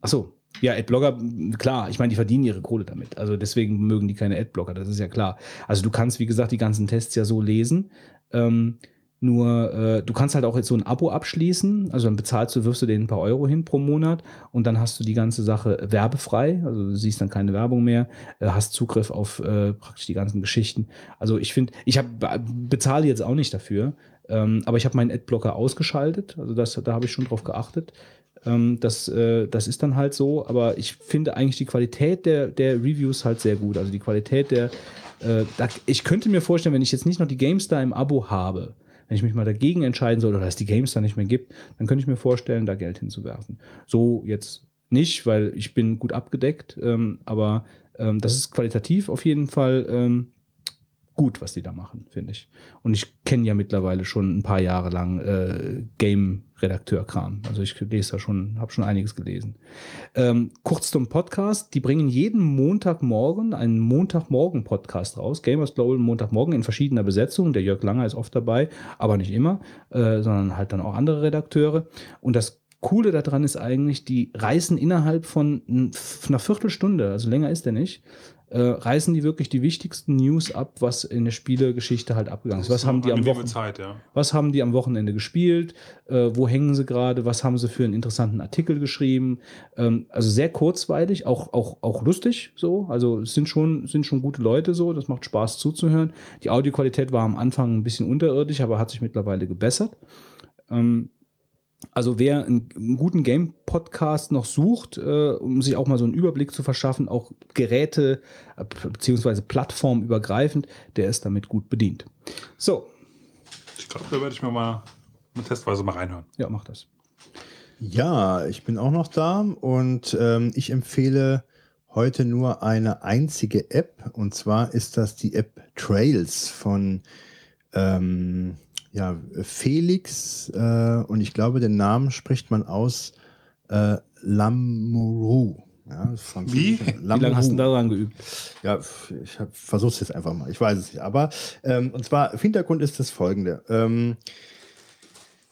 Achso, ja, Adblogger, m, klar, ich meine, die verdienen ihre Kohle damit. Also deswegen mögen die keine Adblocker, das ist ja klar. Also du kannst, wie gesagt, die ganzen Tests ja so lesen. Ähm, nur, äh, du kannst halt auch jetzt so ein Abo abschließen. Also dann bezahlst du, wirfst du denen ein paar Euro hin pro Monat und dann hast du die ganze Sache werbefrei. Also du siehst dann keine Werbung mehr, äh, hast Zugriff auf äh, praktisch die ganzen Geschichten. Also ich finde, ich habe bezahle jetzt auch nicht dafür, ähm, aber ich habe meinen Adblocker ausgeschaltet. Also das, da habe ich schon drauf geachtet. Ähm, das, äh, das ist dann halt so, aber ich finde eigentlich die Qualität der, der Reviews halt sehr gut. Also die Qualität der, äh, da, ich könnte mir vorstellen, wenn ich jetzt nicht noch die GameStar im Abo habe, wenn ich mich mal dagegen entscheiden soll oder es die GameStar nicht mehr gibt, dann könnte ich mir vorstellen, da Geld hinzuwerfen. So jetzt nicht, weil ich bin gut abgedeckt, ähm, aber ähm, das ist qualitativ auf jeden Fall ähm, gut, was die da machen, finde ich. Und ich kenne ja mittlerweile schon ein paar Jahre lang äh, Game-Redakteur-Kram. Also ich lese da schon, habe schon einiges gelesen. Ähm, kurz zum Podcast. Die bringen jeden Montagmorgen einen Montagmorgen-Podcast raus. Gamers Global Montagmorgen in verschiedener Besetzung. Der Jörg Langer ist oft dabei, aber nicht immer, äh, sondern halt dann auch andere Redakteure. Und das Coole daran ist eigentlich, die reißen innerhalb von einer Viertelstunde, also länger ist der nicht, äh, reißen die wirklich die wichtigsten News ab, was in der Spielegeschichte halt abgegangen ist. Was haben die am? Zeit, ja. Was haben die am Wochenende gespielt? Äh, wo hängen sie gerade? Was haben sie für einen interessanten Artikel geschrieben? Ähm, also sehr kurzweilig, auch, auch, auch lustig so. Also es sind schon, sind schon gute Leute so. Das macht Spaß zuzuhören. Die Audioqualität war am Anfang ein bisschen unterirdisch, aber hat sich mittlerweile gebessert. Ähm, also wer einen, guten Game-Podcast noch sucht, äh, um sich auch mal so einen Überblick zu verschaffen, auch Geräte äh, beziehungsweise plattformübergreifend, der ist damit gut bedient. So, Ich glaube, da werde ich mir mal eine testweise mal reinhören. ja, mach das. Ja, ich bin auch noch da und ähm, ich empfehle heute nur eine einzige App und zwar ist das die App Trails von ähm, ja, Felix äh, und ich glaube, den Namen spricht man aus äh, Lamoureux. Ja, französisch. Wie lange hast du daran geübt? Ja, ich versuche es jetzt einfach mal. Ich weiß es nicht. Aber ähm, und zwar Hintergrund ist das folgende. Ähm,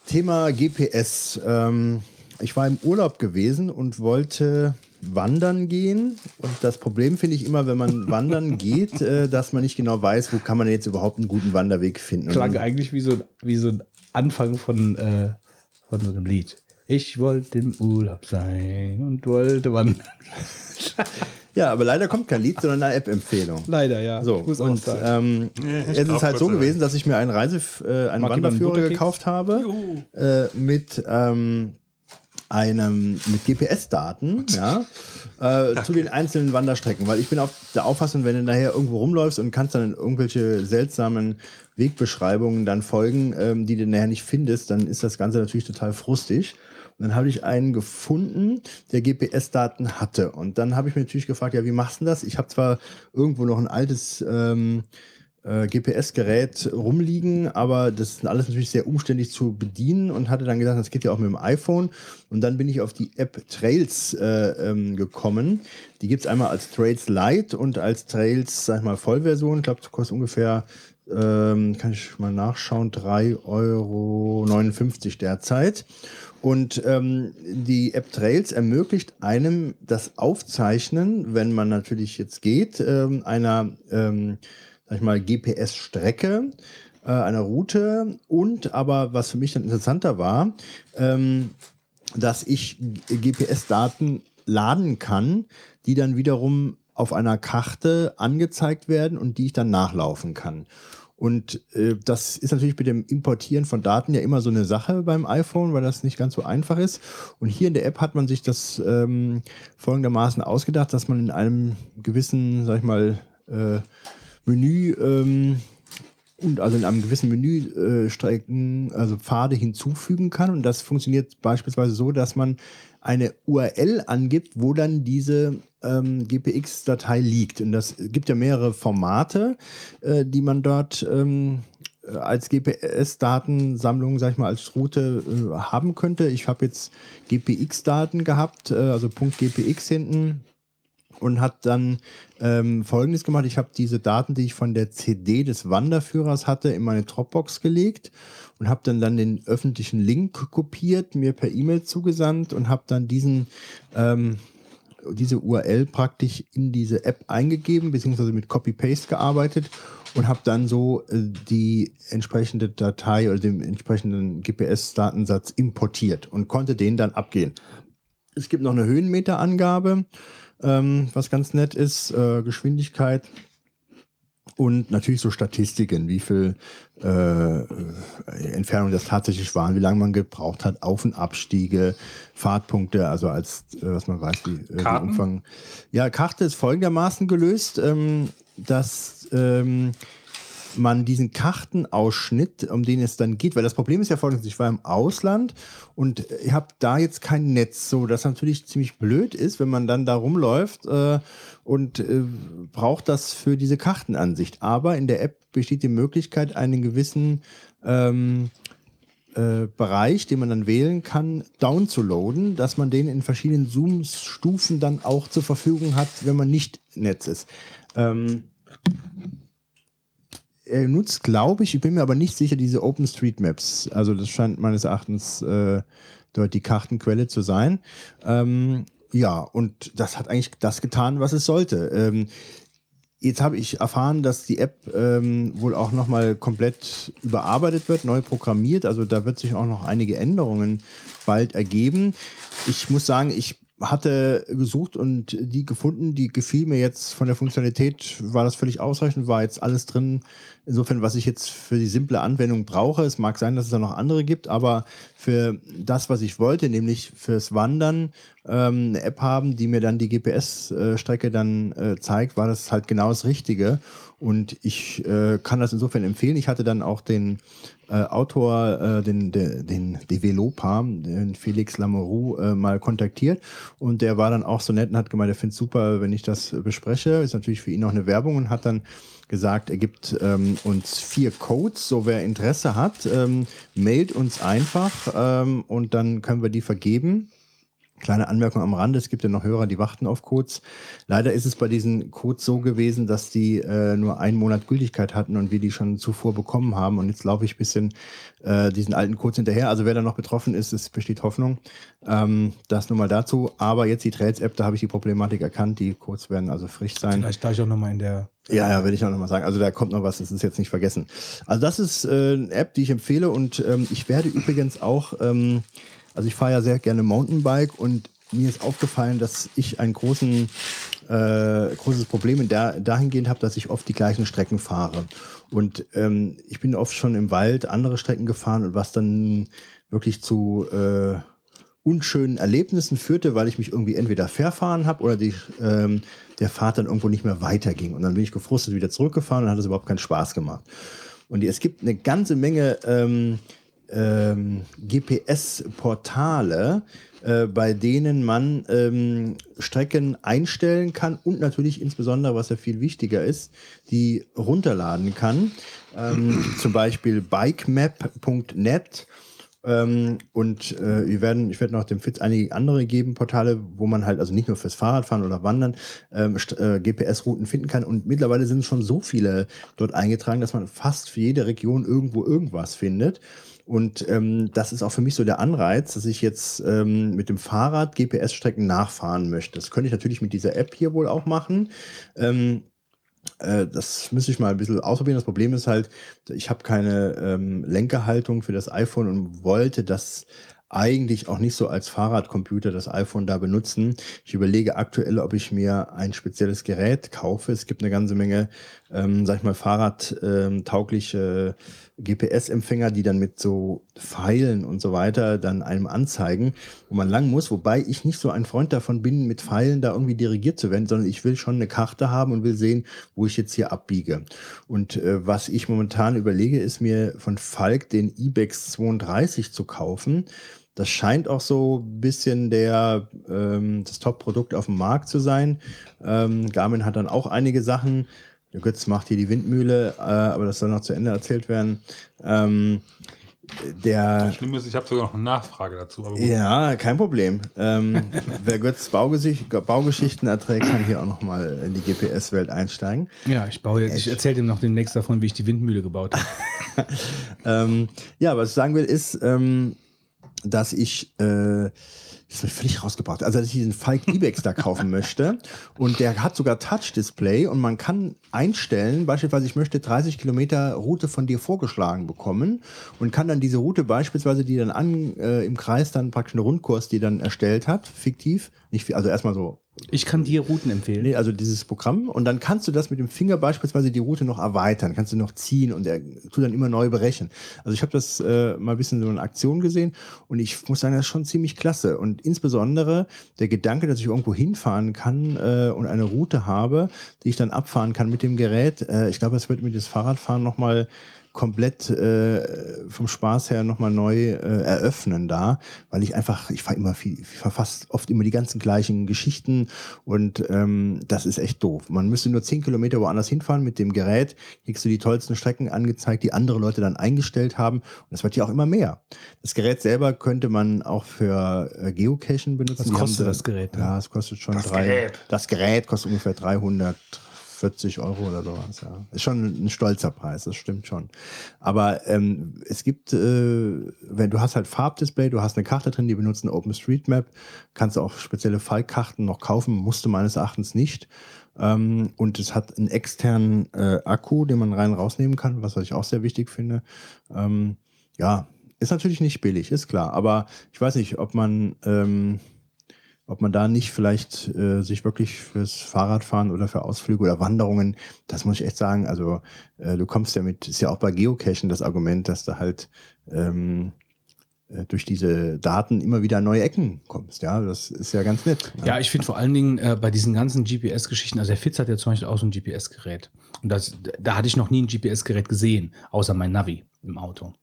Thema GPS. Ähm, ich war im Urlaub gewesen und wollte wandern gehen. Und das Problem finde ich immer, wenn man [laughs] wandern geht, äh, dass man nicht genau weiß, wo kann man jetzt überhaupt einen guten Wanderweg finden. Klang dann- eigentlich wie so, wie so ein Anfang von, äh, von so einem Lied. Ich wollte im Urlaub sein und wollte wandern. [laughs] ja, aber leider kommt kein Lied, sondern eine App-Empfehlung. Leider, ja. So, Ich muss auch und ähm, es ist halt so gewesen, dass ich mir einen Reise, äh, einen Wanderführer gekauft habe äh, mit ähm, einem mit GPS-Daten, ja, äh, zu den einzelnen Wanderstrecken, weil ich bin auf der Auffassung, wenn du nachher irgendwo rumläufst und kannst dann irgendwelche seltsamen Wegbeschreibungen dann folgen, ähm, die du nachher nicht findest, dann ist das Ganze natürlich total frustig. Und dann habe ich einen gefunden, der GPS-Daten hatte. Und dann habe ich mir natürlich gefragt, ja, wie machst du das? Ich habe zwar irgendwo noch ein altes ähm, äh, GPS-Gerät rumliegen, aber das ist alles natürlich sehr umständlich zu bedienen und hatte dann gedacht, das geht ja auch mit dem iPhone. Und dann bin ich auf die App Trails äh, ähm, gekommen. Die gibt es einmal als Trails Lite und als Trails, sag ich mal, Vollversion. Ich glaube, das kostet ungefähr, ähm, kann ich mal nachschauen, 3,59 Euro derzeit. Und ähm, die App Trails ermöglicht einem das Aufzeichnen, wenn man natürlich jetzt geht, ähm, einer ähm, sag ich mal, GPS-Strecke, äh, einer Route und aber, was für mich dann interessanter war, ähm, dass ich GPS-Daten laden kann, die dann wiederum auf einer Karte angezeigt werden und die ich dann nachlaufen kann. Und äh, das ist natürlich mit dem Importieren von Daten ja immer so eine Sache beim iPhone, weil das nicht ganz so einfach ist. Und hier in der App hat man sich das ähm, folgendermaßen ausgedacht, dass man in einem gewissen, sag ich mal, äh, Menü ähm, und also in einem gewissen Menü äh, Strecken, also Pfade hinzufügen kann. Und das funktioniert beispielsweise so, dass man eine URL angibt, wo dann diese ähm, GPX-Datei liegt. Und das gibt ja mehrere Formate, äh, die man dort ähm, äh, als GPS-Datensammlung, sag ich mal, als Route äh, haben könnte. Ich habe jetzt GPX-Daten gehabt, äh, also .gpx hinten und hat dann ähm, Folgendes gemacht. Ich habe diese Daten, die ich von der CD des Wanderführers hatte, in meine Dropbox gelegt und habe dann dann den öffentlichen Link kopiert, mir per E-Mail zugesandt und habe dann diesen ähm, diese URL praktisch in diese App eingegeben, beziehungsweise mit Copy-Paste gearbeitet und habe dann so äh, die entsprechende Datei oder den entsprechenden GPS-Datensatz importiert und konnte den dann abgehen. Es gibt noch eine Höhenmeterangabe, ähm, was ganz nett ist, äh, Geschwindigkeit Und natürlich so Statistiken, wie viel äh, Entfernung das tatsächlich waren, wie lange man gebraucht hat, Auf- und Abstiege, Fahrtpunkte, also als, äh, was man weiß, wie, äh, Karten? Umfang. Ja, Karte ist folgendermaßen gelöst, ähm, dass ähm, man diesen Kartenausschnitt, um den es dann geht, weil das Problem ist ja folgendes, ich war im Ausland und ich habe da jetzt kein Netz, so das natürlich ziemlich blöd ist, wenn man dann da rumläuft äh, und äh, braucht das für diese Kartenansicht. Aber in der App besteht die Möglichkeit, einen gewissen ähm, äh, Bereich, den man dann wählen kann, downzuladen, dass man den in verschiedenen Zoom-Stufen dann auch zur Verfügung hat, wenn man nicht Netz ist. Ähm, er nutzt, glaube ich, ich bin mir aber nicht sicher, diese OpenStreetMaps. Also das scheint meines Erachtens äh, dort die Kartenquelle zu sein. Ähm, ja, und das hat eigentlich das getan, was es sollte. Ähm, jetzt habe ich erfahren, dass die App ähm, wohl auch nochmal komplett überarbeitet wird, neu programmiert. Also da wird sich auch noch einige Änderungen bald ergeben. Ich muss sagen, ich hatte gesucht und die gefunden, die gefiel mir jetzt von der Funktionalität, war das völlig ausreichend, war jetzt alles drin. Insofern, was ich jetzt für die simple Anwendung brauche, es mag sein, dass es da noch andere gibt, aber für das, was ich wollte, nämlich fürs Wandern, ähm, eine App haben, die mir dann die GPS-Strecke dann äh, zeigt, war das halt genau das Richtige. Und ich äh, kann das insofern empfehlen. Ich hatte dann auch den äh, Autor, äh, den, den, den Developer, den Felix Lamoureux, äh, mal kontaktiert. Und der war dann auch so nett und hat gemeint, er findet super, wenn ich das bespreche. Ist natürlich für ihn auch eine Werbung und hat dann gesagt, er gibt ähm, uns vier Codes, so wer Interesse hat, ähm, mailt uns einfach ähm, und dann können wir die vergeben. Kleine Anmerkung am Rande, es gibt ja noch Hörer, die warten auf Codes. Leider ist es bei diesen Codes so gewesen, dass die äh, nur einen Monat Gültigkeit hatten und wir die schon zuvor bekommen haben. Und jetzt laufe ich ein bisschen äh, diesen alten Codes hinterher. Also wer da noch betroffen ist, es besteht Hoffnung. Ähm, das nur mal dazu. Aber jetzt die Trails-App, da habe ich die Problematik erkannt. Die Codes werden also frisch sein. Vielleicht gleich auch nochmal in der. Ja, ja, werde ich auch nochmal sagen. Also da kommt noch was, das ist jetzt nicht vergessen. Also das ist äh, eine App, die ich empfehle und ähm, ich werde übrigens auch, ähm, also ich fahre ja sehr gerne Mountainbike und mir ist aufgefallen, dass ich einen großen, äh, großes Problem der, dahingehend habe, dass ich oft die gleichen Strecken fahre. Und ähm, ich bin oft schon im Wald andere Strecken gefahren und was dann wirklich zu äh, unschönen Erlebnissen führte, weil ich mich irgendwie entweder verfahren habe oder die, ähm, der Fahrt dann irgendwo nicht mehr weiterging. Und dann bin ich gefrustet wieder zurückgefahren und hat es überhaupt keinen Spaß gemacht. Und es gibt eine ganze Menge ähm, ähm, GPS-Portale, äh, bei denen man ähm, Strecken einstellen kann und natürlich insbesondere, was ja viel wichtiger ist, die runterladen kann. Ähm, [clears throat] zum Beispiel bikemap.net. Ähm, und äh, wir werden, ich werde noch dem Fitz einige andere geben, Portale, wo man halt also nicht nur fürs Fahrradfahren oder Wandern ähm, äh, GPS-Routen finden kann. Und mittlerweile sind schon so viele dort eingetragen, dass man fast für jede Region irgendwo irgendwas findet. Und ähm, das ist auch für mich so der Anreiz, dass ich jetzt ähm, mit dem Fahrrad GPS-Strecken nachfahren möchte. Das könnte ich natürlich mit dieser App hier wohl auch machen. Ähm, äh, das müsste ich mal ein bisschen ausprobieren. Das Problem ist halt, ich habe keine ähm, Lenkerhaltung für das iPhone und wollte das eigentlich auch nicht so als Fahrradcomputer das iPhone da benutzen. Ich überlege aktuell, ob ich mir ein spezielles Gerät kaufe. Es gibt eine ganze Menge, ähm, sag ich mal, fahrradtaugliche GPS-Empfänger, die dann mit so Pfeilen und so weiter dann einem anzeigen, wo man lang muss. Wobei ich nicht so ein Freund davon bin, mit Pfeilen da irgendwie dirigiert zu werden, sondern ich will schon eine Karte haben und will sehen, wo ich jetzt hier abbiege. Und äh, was ich momentan überlege, ist mir von Falk den IBEX 32 zu kaufen. Das scheint auch so ein bisschen der, ähm, das Top-Produkt auf dem Markt zu sein. Ähm, Garmin hat dann auch einige Sachen. Der Götz macht hier die Windmühle, äh, aber das soll noch zu Ende erzählt werden. Ähm, der, Schlimm ist, ich habe sogar noch eine Nachfrage dazu. Aber gut. ja, kein Problem. Ähm, [laughs] wer Götz Baugesicht, Baugeschichten erträgt, kann hier auch noch mal in die GPS-Welt einsteigen. Ja, ich baue jetzt, ich erzähle dem noch demnächst davon, wie ich die Windmühle gebaut habe. [laughs] Ähm, ja, was ich sagen will, ist, ähm, dass ich äh, das wird völlig rausgebracht. Also, dass ich diesen Falk Ibex da kaufen möchte. Und der hat sogar Touch-Display und man kann einstellen, beispielsweise, ich möchte 30 Kilometer Route von dir vorgeschlagen bekommen und kann dann diese Route beispielsweise, die dann an, äh, im Kreis dann praktisch eine Rundkurs, die dann erstellt hat, fiktiv, nicht, also erstmal so Ich kann dir Routen empfehlen. Nee, also dieses Programm und dann kannst du das mit dem Finger beispielsweise die Route noch erweitern, kannst du noch ziehen und er tut dann immer neu berechnen. Also ich habe das äh, mal ein bisschen so in Aktion gesehen und ich muss sagen, das ist schon ziemlich klasse und insbesondere der Gedanke, dass ich irgendwo hinfahren kann äh, und eine Route habe, die ich dann abfahren kann mit dem Gerät. Äh, ich glaube, das wird mir das Fahrradfahren nochmal komplett äh, vom Spaß her nochmal neu äh, eröffnen da, weil ich einfach, ich fahre immer viel, ich fast oft immer die ganzen gleichen Geschichten und ähm, das ist echt doof. Man müsste nur zehn Kilometer woanders hinfahren mit dem Gerät, kriegst du die tollsten Strecken angezeigt, die andere Leute dann eingestellt haben und das wird ja auch immer mehr. Das Gerät selber könnte man auch für äh, Geocachen benutzen. Was kostet das Gerät? Ja, es kostet schon Das drei. Gerät. Das Gerät kostet ungefähr 340 Euro oder sowas. Ja. Ist schon ein stolzer Preis, das stimmt schon. Aber ähm, es gibt, äh, wenn du hast halt Farbdisplay, du hast eine Karte drin, die benutzen OpenStreetMap, kannst du auch spezielle Fallkarten noch kaufen, musst du meines Erachtens nicht. Ähm, und es hat einen externen äh, Akku, den man rein rausnehmen kann, was ich auch sehr wichtig finde. Ähm, ja, ist natürlich nicht billig, ist klar. Aber ich weiß nicht, ob man ähm, ob man da nicht vielleicht äh, sich wirklich fürs Fahrradfahren oder für Ausflüge oder Wanderungen, das muss ich echt sagen, also äh, du kommst ja mit, ist ja auch bei Geocachen das Argument, dass du halt ähm, äh, durch diese Daten immer wieder neue Ecken kommst, ja, das ist ja ganz nett. Ja, ich finde vor allen Dingen äh, bei diesen ganzen GPS-Geschichten, also der Fitz hat ja zum Beispiel auch so ein GPS-Gerät. Und das, da hatte ich noch nie ein GPS-Gerät gesehen, außer mein Navi im Auto.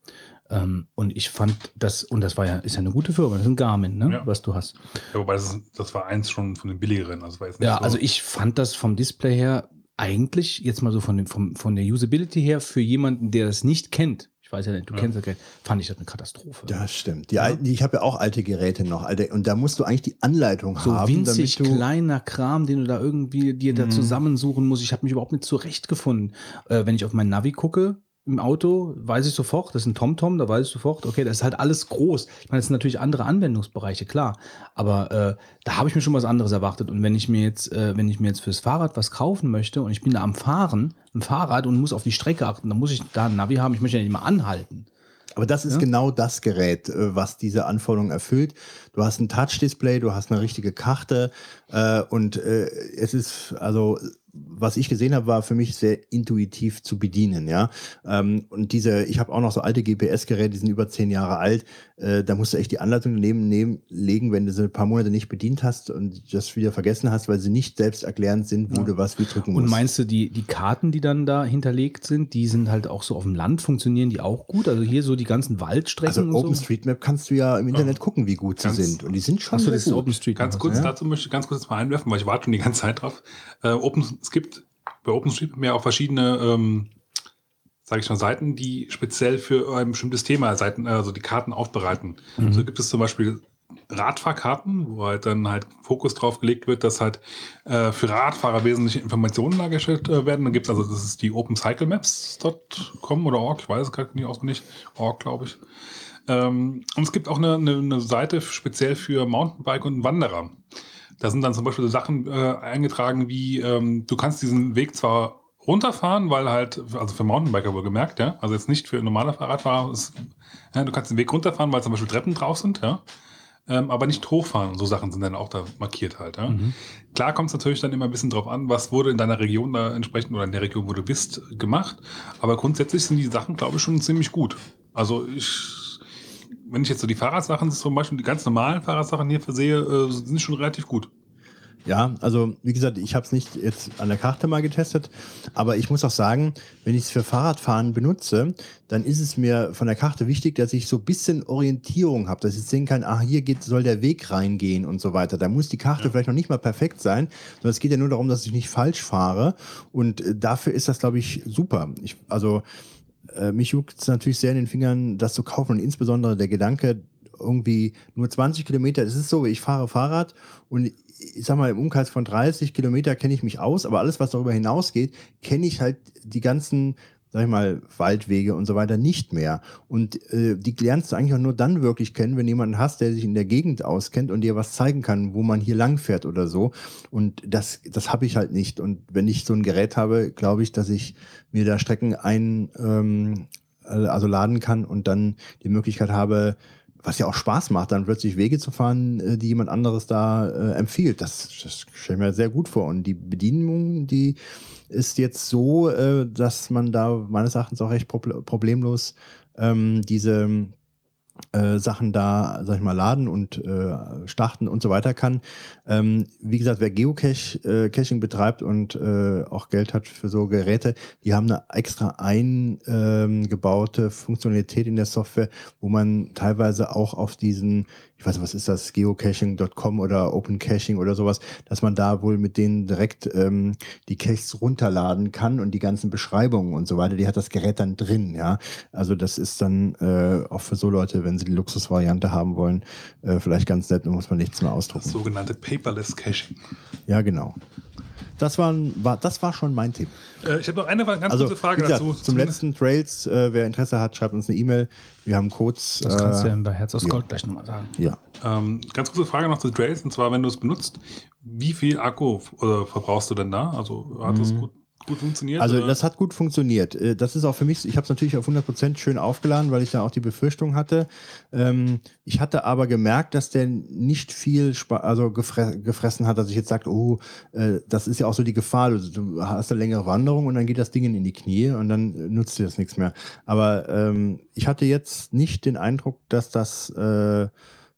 Ähm, und ich fand das, und das war ja, ist ja eine gute Firma, das ist ein Garmin, ne, Ja. was du hast. Ja, wobei das, ist- das war eins schon von den billigeren. Also war jetzt nicht Ja, so, also ich fand das vom Display her eigentlich, jetzt mal so von, dem, vom, von der Usability her, für jemanden, der das nicht kennt, ich weiß ja nicht, du Ja. kennst das Gerät, fand ich das eine Katastrophe. Das stimmt. Die alten, ich habe ja auch alte Geräte noch, alte, und da musst du eigentlich die Anleitung so haben, winzig damit du kleiner Kram, den du da irgendwie dir da Mhm. zusammensuchen musst. Ich habe mich überhaupt nicht zurechtgefunden. Äh, wenn ich auf mein Navi gucke im Auto, weiß ich sofort, das ist ein TomTom, da weiß ich sofort, okay, das ist halt alles groß. Ich meine, das sind natürlich andere Anwendungsbereiche, klar. Aber äh, da habe ich mir schon was anderes erwartet. Und wenn ich mir jetzt, äh, wenn ich mir jetzt fürs Fahrrad was kaufen möchte und ich bin da am Fahren, im Fahrrad und muss auf die Strecke achten, dann muss ich da ein Navi haben, ich möchte ja nicht mal anhalten. Aber das ist Ja? genau das Gerät, äh, was diese Anforderungen erfüllt. Du hast ein Touch-Display, du hast eine richtige Karte äh, und äh, es ist also was ich gesehen habe, war für mich sehr intuitiv zu bedienen, ja. Ähm, und diese, ich habe auch noch so alte GPS-Geräte, die sind über zehn Jahre alt. Äh, da musst du echt die Anleitung daneben nehmen, legen, wenn du sie ein paar Monate nicht bedient hast und das wieder vergessen hast, weil sie nicht selbst erklärend sind, wo Ja. du was wie drücken Und musst. meinst du, die, die Karten, die dann da hinterlegt sind, die sind halt auch so auf dem Land, funktionieren die auch gut? Also hier so die ganzen Waldstrecken also und so? OpenStreetMap kannst du ja im Internet gucken, wie gut sie Ganz- sind. Und die sind schon Achso, das ist gut. OpenStreet. Ganz kurz ja. dazu möchte ich ganz kurz mal einwerfen, weil ich warte schon die ganze Zeit drauf. Äh, Open, es gibt bei OpenStreetMap ja auch verschiedene, ähm, sage ich mal, Seiten, die speziell für ein bestimmtes Thema Seiten, also die Karten aufbereiten. Mhm. So gibt es zum Beispiel Radfahrkarten, wo halt dann halt Fokus drauf gelegt wird, dass halt äh, für Radfahrer wesentliche Informationen dargestellt äh, werden. Dann gibt es also, das ist die opencyclemaps.com oder org, ich weiß es gerade nicht auswendig, org glaube ich. Ähm, und es gibt auch eine, eine, eine Seite speziell für Mountainbike und Wanderer. Da sind dann zum Beispiel so Sachen äh, eingetragen wie, ähm, du kannst diesen Weg zwar runterfahren, weil halt, also für Mountainbiker wohl gemerkt, ja, also jetzt nicht für normale Fahrradfahrer, ist, ja, du kannst den Weg runterfahren, weil zum Beispiel Treppen drauf sind, ja, ähm, aber nicht hochfahren. So Sachen sind dann auch da markiert halt, ja. Mhm. Klar kommt es natürlich dann immer ein bisschen drauf an, was wurde in deiner Region da entsprechend oder in der Region, wo du bist, gemacht. Aber grundsätzlich sind die Sachen, glaube ich, schon ziemlich gut. Also ich, wenn ich jetzt so die Fahrradsachen, zum Beispiel die ganz normalen Fahrradsachen hier versehe, äh, sind schon relativ gut. Ja, also wie gesagt, ich habe es nicht jetzt an der Karte mal getestet, aber ich muss auch sagen, wenn ich es für Fahrradfahren benutze, dann ist es mir von der Karte wichtig, dass ich so ein bisschen Orientierung habe, dass ich sehen kann, ah, hier geht, soll der Weg reingehen und so weiter. Da muss die Karte vielleicht noch nicht mal perfekt sein, sondern es geht ja nur darum, dass ich nicht falsch fahre und äh, dafür ist das, glaube ich, super. Ich, also äh, mich juckt es natürlich sehr in den Fingern, das zu kaufen. Und insbesondere der Gedanke, irgendwie nur 20 Kilometer, es ist so, ich fahre Fahrrad und ich sag mal, im Umkreis von 30 Kilometer kenne ich mich aus, aber alles, was darüber hinausgeht, kenne ich halt die ganzen, sag ich mal, Waldwege und so weiter nicht mehr. Und äh, die lernst du eigentlich auch nur dann wirklich kennen, wenn jemanden hast, der sich in der Gegend auskennt und dir was zeigen kann, wo man hier lang fährt oder so. Und das, das habe ich halt nicht. Und wenn ich so ein Gerät habe, glaube ich, dass ich mir da Strecken ein, ähm, also laden kann und dann die Möglichkeit habe, was ja auch Spaß macht, dann plötzlich Wege zu fahren, äh, die jemand anderes da äh, empfiehlt. Das, das stelle ich mir sehr gut vor. Und die Bedienung, die ist jetzt so, äh, dass man da meines Erachtens auch recht proble- problemlos ähm, diese äh, Sachen da, sag ich mal, laden und äh, starten und so weiter kann. Ähm, wie gesagt, wer Geocache, äh, betreibt und äh, auch Geld hat für so Geräte, die haben eine extra eingebaute Funktionalität in der Software, wo man teilweise auch auf diesen, ich weiß nicht, was ist das, geocaching.com oder Open Caching oder sowas, dass man da wohl mit denen direkt ähm, die Caches runterladen kann und die ganzen Beschreibungen und so weiter, die hat das Gerät dann drin, ja. Also das ist dann äh, auch für so Leute, wenn sie die Luxusvariante haben wollen, äh, vielleicht ganz nett, dann muss man nichts mehr Das ausdrucken. sogenannte Paperless Caching. Ja, genau. Das war, war, das war schon mein Tipp. Äh, ich habe noch eine ganz Also, kurze Frage gesagt, dazu. zum letzten Trails, äh, wer Interesse hat, schreibt uns eine E-Mail. Wir haben Codes. Das kannst du ja äh, bei Herz aus ja. Gold gleich nochmal sagen. ja. Ähm, ganz kurze Frage noch zu Trails, und zwar, wenn du es benutzt, wie viel Akku äh, verbrauchst du denn da? Also hat das gut, gut funktioniert? Also oder? das hat gut funktioniert. Äh, Das ist auch für mich, ich habe es natürlich auf 100% schön aufgeladen, weil ich da auch die Befürchtung hatte. Ähm, ich hatte aber gemerkt, dass der nicht viel Spa also gefre gefressen hat, dass ich jetzt sage, oh, äh, das ist ja auch so die Gefahr, du, hast eine längere Wanderung und dann geht das Ding in die Knie und dann äh, nutzt dir das nichts mehr. Aber ähm, ich hatte jetzt nicht den Eindruck, dass das äh,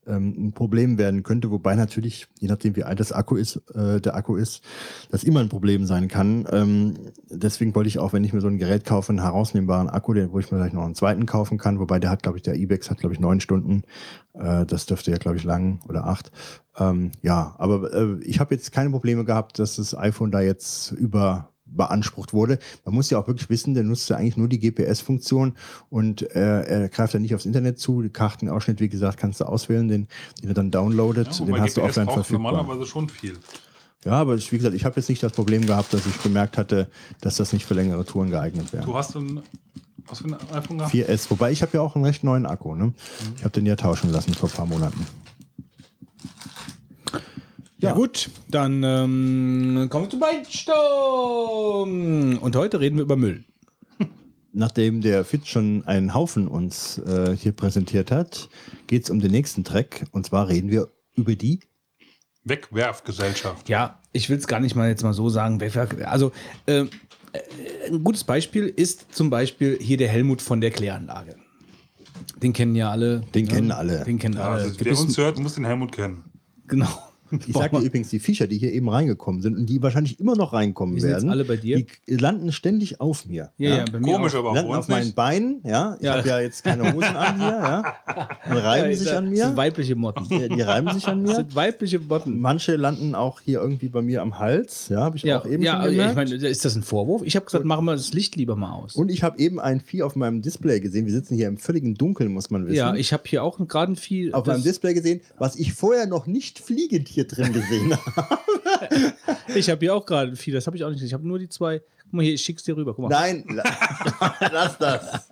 ein Problem werden könnte, wobei natürlich, je nachdem wie alt das Akku ist, äh, der Akku ist, das immer ein Problem sein kann. Ähm, deswegen wollte ich auch, wenn ich mir so ein Gerät kaufe, einen herausnehmbaren Akku, den, wo ich mir vielleicht noch einen zweiten kaufen kann, wobei der hat, glaube ich, der Ibex hat, glaube ich, neun Stunden. Äh, das dürfte ja, glaube ich, lang oder acht. Ähm, ja, aber äh, ich habe jetzt keine Probleme gehabt, dass das iPhone da jetzt über beansprucht wurde. Man muss ja auch wirklich wissen, der nutzt ja eigentlich nur die GPS-Funktion und äh, er greift ja nicht aufs Internet zu. Den Kartenausschnitt, wie gesagt, kannst du auswählen, den, den er dann downloadet. ja, den hast du GPS offline braucht verfügbar. normalerweise schon viel. Ja, aber ich, wie gesagt, ich habe jetzt nicht das Problem gehabt, dass ich bemerkt hatte, dass das nicht für längere Touren geeignet wäre. Du hast ein, was für ein iPhone gehabt? 4S, wobei ich habe ja auch einen recht neuen Akku. Ne? Ich habe den ja tauschen lassen vor ein paar Monaten. Ja, gut, dann ähm, kommen wir zum Beichtstumm. Und heute reden wir über Müll. [laughs] Nachdem der Fitz schon einen Haufen uns äh, hier präsentiert hat, geht es um den nächsten Track. Und zwar reden wir über die Wegwerfgesellschaft. Ja, ich will es gar nicht mal jetzt mal so sagen. Also, ähm, äh, ein gutes Beispiel ist zum Beispiel hier der Helmut von der Kläranlage. Den kennen ja alle. Den ne? kennen alle. Den kennen Ja, alle. also, wer uns hört, muss den Helmut kennen. genau. Ich sage dir übrigens, die Viecher, die hier eben reingekommen sind und die wahrscheinlich immer noch reinkommen Die sind werden, alle bei dir? die landen ständig auf mir. Ja, ja, bei mir Komisch, auch. aber auch landen auf meinen nicht. Beinen, ja. Ich Ja. habe ja jetzt keine Hosen an hier, ja. Und reiben Ja, sich das an sind mir. weibliche Motten. Ja, Die reiben sich an Das mir. sind weibliche Motten. Manche landen auch hier irgendwie bei mir am Hals, ja, habe ich Ja, auch eben ja schon ich gemerkt. meine, ist das ein Vorwurf? Ich habe gesagt, machen wir das Licht lieber mal aus. und ich habe eben ein Vieh auf meinem Display gesehen. Wir sitzen hier im völligen Dunkeln, muss man wissen. ja, ich habe hier auch gerade ein viel. auf das- meinem Display gesehen, was ich vorher noch nicht fliegend hier drin gesehen [laughs] habe. Ich habe hier auch gerade ein viel, das habe ich auch nicht. Ich habe nur die zwei. Guck mal hier, ich schick's dir rüber. Guck mal. Nein, la- [laughs] lass das.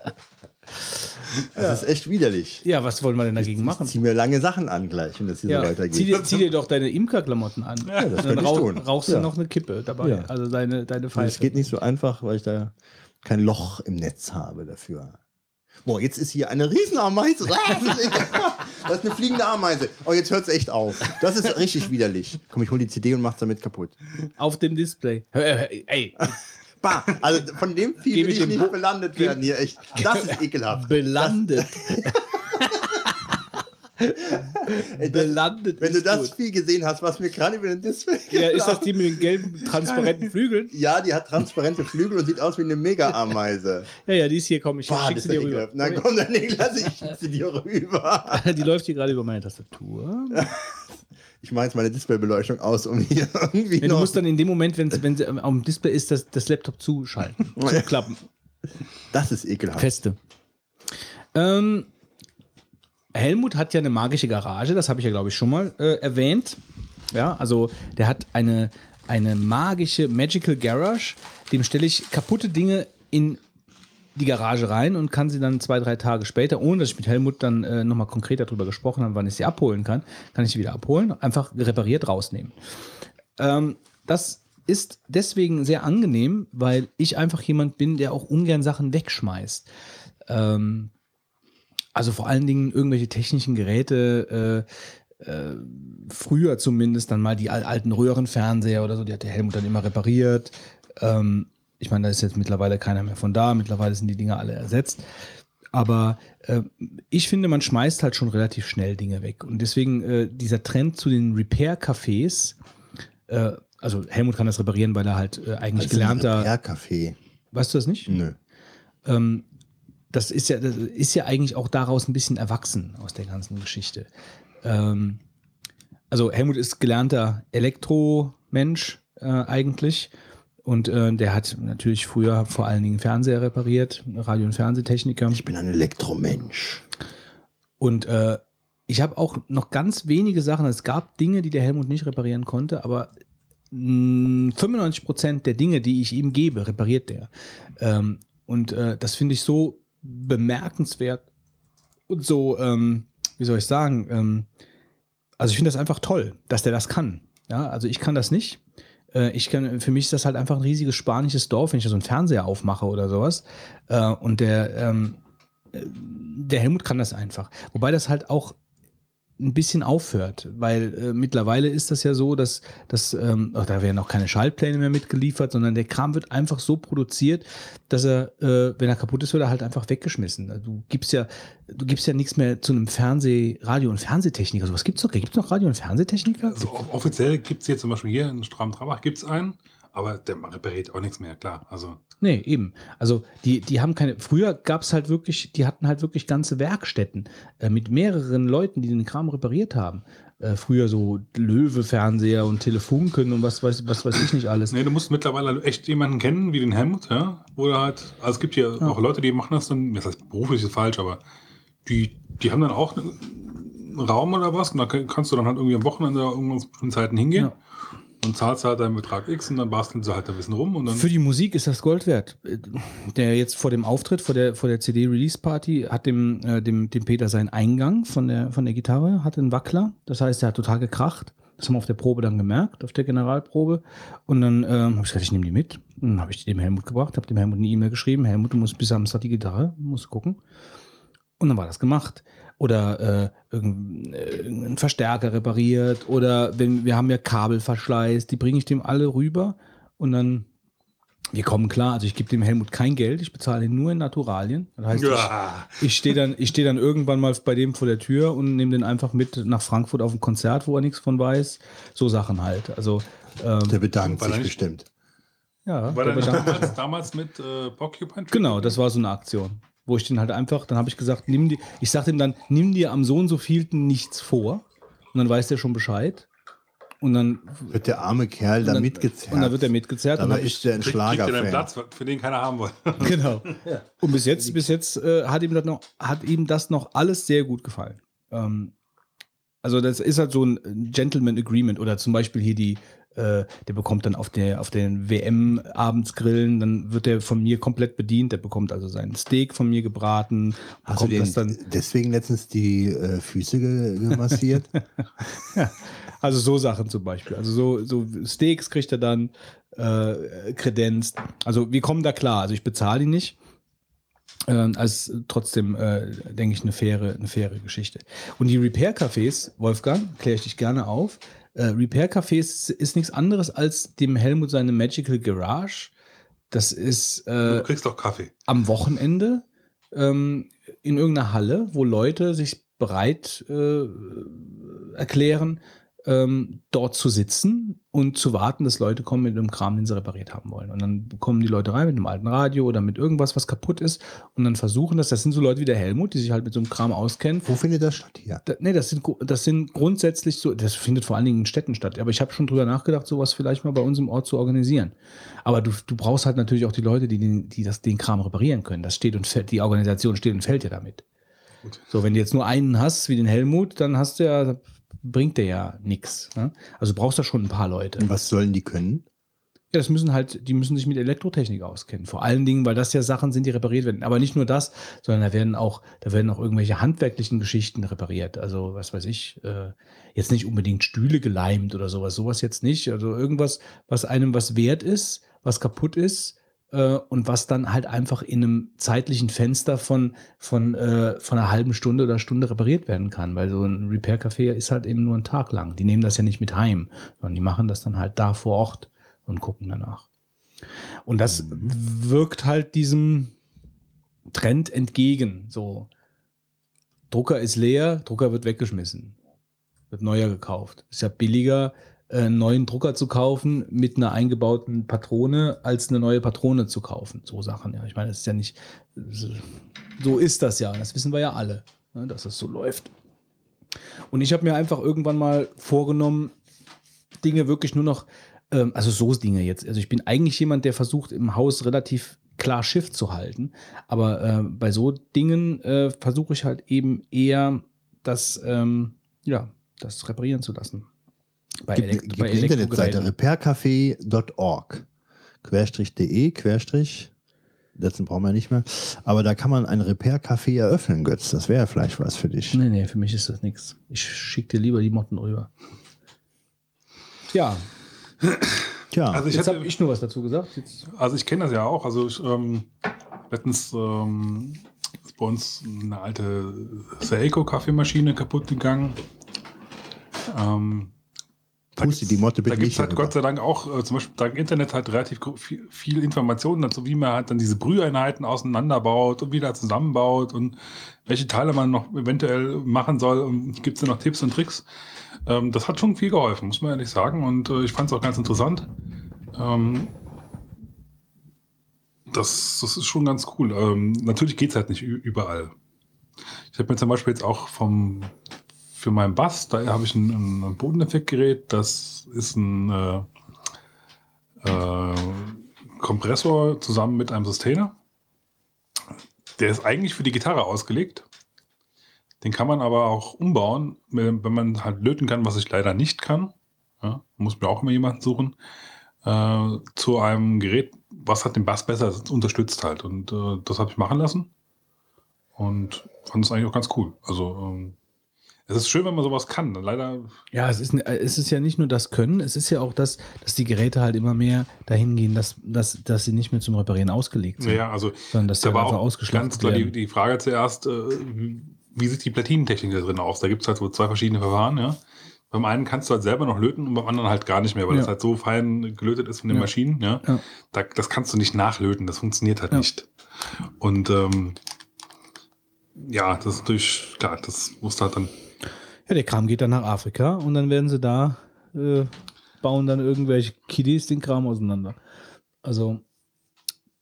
Das ist echt widerlich. Ja, was wollen wir denn dagegen machen? Ich zieh mir lange Sachen an gleich, wenn das hier so Ja, weitergeht. zieh, dir, zieh dir doch deine Imkerklamotten an. Ja, das dann rauch, tun. rauchst Ja. du noch eine Kippe dabei. Ja. Also deine, deine Pfeife. es geht nicht so einfach, weil ich da kein Loch im Netz habe dafür. Boah, jetzt ist hier eine Riesenameise. [laughs] Das ist eine fliegende Ameise. Oh, jetzt hört es echt auf. Das ist richtig widerlich. Komm, ich hol die CD und mach's damit kaputt. Auf dem Display. Ey, Bah, also von dem Vieh will ich nicht Bo- belandet werden hier. Echt. Das ist ekelhaft. belandet. Ey, das, belandet. wenn du das gut. Vieh gesehen hast, was mir gerade über den Display Ja, ist das die mit den gelben, [laughs] transparenten Flügeln? Ja, die hat transparente Flügel und sieht aus wie eine Mega-Ameise. Ja, ja, die ist hier. Komm, ich Boah, schick sie dir rüber. Na komm, dann [laughs] lass ich schick sie dir rüber. [laughs] Die läuft hier gerade über meine Tastatur. Ich mache jetzt meine Displaybeleuchtung aus, um hier irgendwie Ja, du musst dann in dem Moment, wenn sie dem Display ist, das, das Laptop zuschalten. Zuklappen. das ist ekelhaft. Feste. Ähm, Helmut hat ja eine magische Garage, das habe ich ja, glaube ich, schon mal äh, erwähnt. Ja, also der hat eine, eine magische Magical Garage. Dem stelle ich kaputte Dinge in die Garage rein und kann sie dann zwei, drei Tage später, ohne dass ich mit Helmut dann äh, nochmal konkret darüber gesprochen habe, wann ich sie abholen kann, kann ich sie wieder abholen, einfach repariert rausnehmen. Ähm, das ist deswegen sehr angenehm, weil ich einfach jemand bin, der auch ungern Sachen wegschmeißt. Ähm, Also vor allen Dingen irgendwelche technischen Geräte, äh, äh, früher zumindest dann mal die al- alten Röhrenfernseher oder so, die hat der Helmut dann immer repariert. Ähm, ich meine, da ist jetzt mittlerweile keiner mehr von da, mittlerweile sind die Dinger alle ersetzt. Aber äh, ich finde, man schmeißt halt schon relativ schnell Dinge weg. Und deswegen äh, dieser Trend zu den Repair-Cafés, äh, also Helmut kann das reparieren, weil er halt äh, eigentlich gelernter. Café. Weißt du das nicht? Nö. ähm, das ist ja, das ist ja eigentlich auch daraus ein bisschen erwachsen aus der ganzen Geschichte. Ähm, also Helmut ist gelernter Elektromensch äh, eigentlich. Und äh, der hat natürlich früher vor allen Dingen Fernseher repariert, Radio- und Fernsehtechniker. Ich bin ein Elektromensch. Und äh, ich habe auch noch ganz wenige Sachen. Es gab Dinge, die der Helmut nicht reparieren konnte, aber mh, 95 Prozent der Dinge, die ich ihm gebe, repariert der. Ähm, und äh, das finde ich so bemerkenswert und so, ähm, wie soll ich sagen, ähm, also ich finde das einfach toll, dass der das kann. Ja, also ich kann das nicht. Äh, Ich kann, für mich ist das halt einfach ein riesiges spanisches Dorf, wenn ich da so einen Fernseher aufmache oder sowas. Äh, Und der, ähm, der Helmut kann das einfach. Wobei das halt auch ein bisschen aufhört, weil äh, mittlerweile ist das ja so, dass, dass ähm, ach, da werden auch keine Schaltpläne mehr mitgeliefert, sondern der Kram wird einfach so produziert, dass er, äh, wenn er kaputt ist, wird er halt einfach weggeschmissen. Also Du gibst ja, du gibst ja nichts mehr zu einem Fernseh, Radio- und Fernsehtechniker. Sowas gibt's doch. Gibt's noch Radio- und Fernsehtechniker? Also off- offiziell gibt es hier zum Beispiel hier in Strahm-Trabach gibt es einen, aber der repariert auch nichts mehr, klar. Also Nee, eben. Also die, die haben keine. Früher gab es halt wirklich, die hatten halt wirklich ganze Werkstätten äh, mit mehreren Leuten, die den Kram repariert haben. Äh, früher so Löwe-Fernseher und Telefunken und was weiß, was weiß ich nicht alles. Nee, du musst mittlerweile echt jemanden kennen, wie den Helmut, ja. Oder halt, also es gibt hier auch Leute, die machen das dann, das heißt beruflich ist falsch, aber die, die haben dann auch einen Raum oder was und da kann- kannst du dann halt irgendwie am Wochenende irgendwann zu bestimmten Zeiten hingehen Ja. Und zahlst halt deinen Betrag X und dann basteln sie halt ein bisschen rum und dann. Für die Musik ist das Gold wert. Der jetzt vor dem Auftritt, vor der, vor der CD-Release-Party, hat dem, äh, dem, dem Peter seinen Eingang von der, von der Gitarre, hatte einen Wackler. Das heißt, er hat total gekracht. Das haben wir auf der Probe dann gemerkt, auf der Generalprobe. Und dann ähm, habe ich gesagt, ich nehme die mit. Und dann habe ich die dem Helmut gebracht, habe dem Helmut eine E-Mail geschrieben. Helmut, du musst bis Samstag die Gitarre, musst gucken. Und dann war das gemacht. Oder äh, irgendein äh, irgendein Verstärker repariert. Oder wenn wir haben ja Kabelverschleiß, die bringe ich dem alle rüber. Und dann, wir kommen klar, also ich gebe dem Helmut kein Geld, ich bezahle ihn nur in Naturalien. Das heißt, ja, ich, ich stehe dann, ich steh dann irgendwann mal bei dem vor der Tür und nehme den einfach mit nach Frankfurt auf ein Konzert, wo er nichts von weiß. So Sachen halt. Also, ähm, Der bedankt sich nicht- bestimmt. ja. war der damals, damals mit äh, Porcupine? Genau, das war so eine Aktion. Wo ich den halt einfach, dann habe ich gesagt, nimm die, ich sagte ihm dann, nimm dir am so und so vielten nichts vor. Und dann weiß der schon Bescheid. Und dann, Wird der arme Kerl und da dann, mitgezerrt. und dann wird er mitgezerrt. Ich, ist der ein Krieg, kriegt er Schlagerfan. Platz, für den keiner haben wollte. [laughs] genau. Und bis jetzt, bis jetzt äh, hat, ihm das noch, hat ihm das noch alles sehr gut gefallen. Ähm, also das ist halt so ein Gentleman Agreement oder zum Beispiel hier die, äh, der bekommt dann auf der auf den WM abends grillen, dann wird der von mir komplett bedient. Der bekommt also sein Steak von mir gebraten, Hast du den dann deswegen letztens die äh, Füße ge gemassiert? [laughs] Also so Sachen zum Beispiel. Also so, so Steaks kriegt er dann äh, kredenzt. Also wir kommen da klar. Also ich bezahle ihn nicht. Ähm, als trotzdem, äh, denke ich, eine faire, eine faire Geschichte. Und die Repair-Cafés, Wolfgang, kläre ich dich gerne auf. Äh, Repair-Cafés ist nichts anderes als dem Helmut seine Magical Garage. Das ist äh, du kriegst doch Kaffee. am Wochenende ähm, in irgendeiner Halle, wo Leute sich bereit äh, erklären, ähm, dort zu sitzen und zu warten, dass Leute kommen mit einem Kram, den sie repariert haben wollen. Und dann kommen die Leute rein mit einem alten Radio oder mit irgendwas, was kaputt ist und dann versuchen das. Das sind so Leute wie der Helmut, die sich halt mit so einem Kram auskennen. Wo findet das statt hier? Da, nee, das sind, das sind grundsätzlich so, das findet vor allen Dingen in Städten statt. Aber ich habe schon drüber nachgedacht, sowas vielleicht mal bei uns im Ort zu organisieren. Aber du, du brauchst halt natürlich auch die Leute, die den, die das, den Kram reparieren können. Das steht und fällt, die Organisation steht und fällt ja damit. Gut. So, wenn du jetzt nur einen hast, wie den Helmut, dann hast du ja, bringt der ja nichts. Ne? Also brauchst du schon ein paar Leute. Und was sollen die können? Ja, das müssen halt, die müssen sich mit Elektrotechnik auskennen. Vor allen Dingen, weil das ja Sachen sind, die repariert werden. Aber nicht nur das, sondern da werden auch, da werden auch irgendwelche handwerklichen Geschichten repariert. Also, was weiß ich, äh, jetzt nicht unbedingt Stühle geleimt oder sowas, sowas jetzt nicht. Also irgendwas, was einem was wert ist, was kaputt ist, äh, und was dann halt einfach in einem zeitlichen Fenster von, von, äh, von einer halben Stunde oder Stunde repariert werden kann. Weil so ein Repair-Café ist halt eben nur einen Tag lang. Die nehmen das ja nicht mit heim, sondern die machen das dann halt da vor Ort und gucken danach. Und das wirkt halt diesem Trend entgegen. So, Drucker ist leer, Drucker wird weggeschmissen. Wird neuer gekauft. Ist ja billiger, einen neuen Drucker zu kaufen mit einer eingebauten Patrone, als eine neue Patrone zu kaufen. So Sachen, ja. Ich meine, das ist ja nicht. So ist das ja. Das wissen wir ja alle, ne, dass es so läuft. Und ich habe mir einfach irgendwann mal vorgenommen, Dinge wirklich nur noch, ähm, also so Dinge jetzt. Also ich bin eigentlich jemand, der versucht, im Haus relativ klar Schiff zu halten. Aber äh, bei so Dingen äh, versuche ich halt eben eher das, ähm, ja, das reparieren zu lassen. Bei, Gibt, Elekt gibt bei eine Internetseite repaircafé.org. Querstrich de, Querstrich. Letzten brauchen wir nicht mehr. Aber da kann man ein Repair-Café eröffnen, Götz. Das wäre vielleicht was für dich. Nee, nee, für mich ist das nichts. Ich schicke dir lieber die Motten rüber. Ja, Tja, Also ich jetzt hätte, habe ich nur was dazu gesagt. Jetzt, Also ich kenne das ja auch. Also ich, ähm, letztens ähm, ist bei uns eine alte Seiko-Kaffeemaschine kaputt gegangen. Ähm, da gibt's- die Motte Da bitte gibt nicht es halt. Gott sei Dank auch, äh, zum Beispiel dank Internet halt relativ viel, viel Informationen dazu, wie man halt dann diese Brüheinheiten auseinanderbaut und wieder zusammenbaut und welche Teile man noch eventuell machen soll und gibt es da noch Tipps und Tricks. Ähm, das hat schon viel geholfen, muss man ehrlich sagen und äh, ich fand es auch ganz interessant. Ähm, das, das ist schon ganz cool. Ähm, natürlich geht es halt nicht überall. Ich habe mir zum Beispiel jetzt auch vom für meinen Bass, da habe ich ein, ein Bodeneffektgerät, das ist ein äh, äh, Kompressor zusammen mit einem Sustainer. Der ist eigentlich für die Gitarre ausgelegt. Den kann man aber auch umbauen, wenn man halt löten kann, was ich leider nicht kann. Ja, muss mir auch immer jemanden suchen. Äh, zu einem Gerät, was halt den Bass besser unterstützt halt. Und äh, das habe ich machen lassen. Und fand es eigentlich auch ganz cool. Also ähm, es ist schön, wenn man sowas kann. Leider ja, es ist, es ist ja nicht nur das Können, es ist ja auch das, dass die Geräte halt immer mehr dahin gehen, dass, dass, dass sie nicht mehr zum Reparieren ausgelegt sind. Ja, also Sondern dass da sie war einfach auch ganz klar die, die Frage zuerst, äh, wie sieht die Platinentechnik da drin aus? Da gibt es halt so zwei verschiedene Verfahren, ja. Beim einen kannst du halt selber noch löten und beim anderen halt gar nicht mehr, weil Ja. das halt so fein gelötet ist von den Ja. Maschinen, ja. Ja. Da, das kannst du nicht nachlöten, das funktioniert halt nicht. Und ähm, ja, das ist natürlich, klar, das musst du halt dann Ja, der Kram geht dann nach Afrika und dann werden sie da, äh, bauen dann irgendwelche Kiddies den Kram auseinander. Also,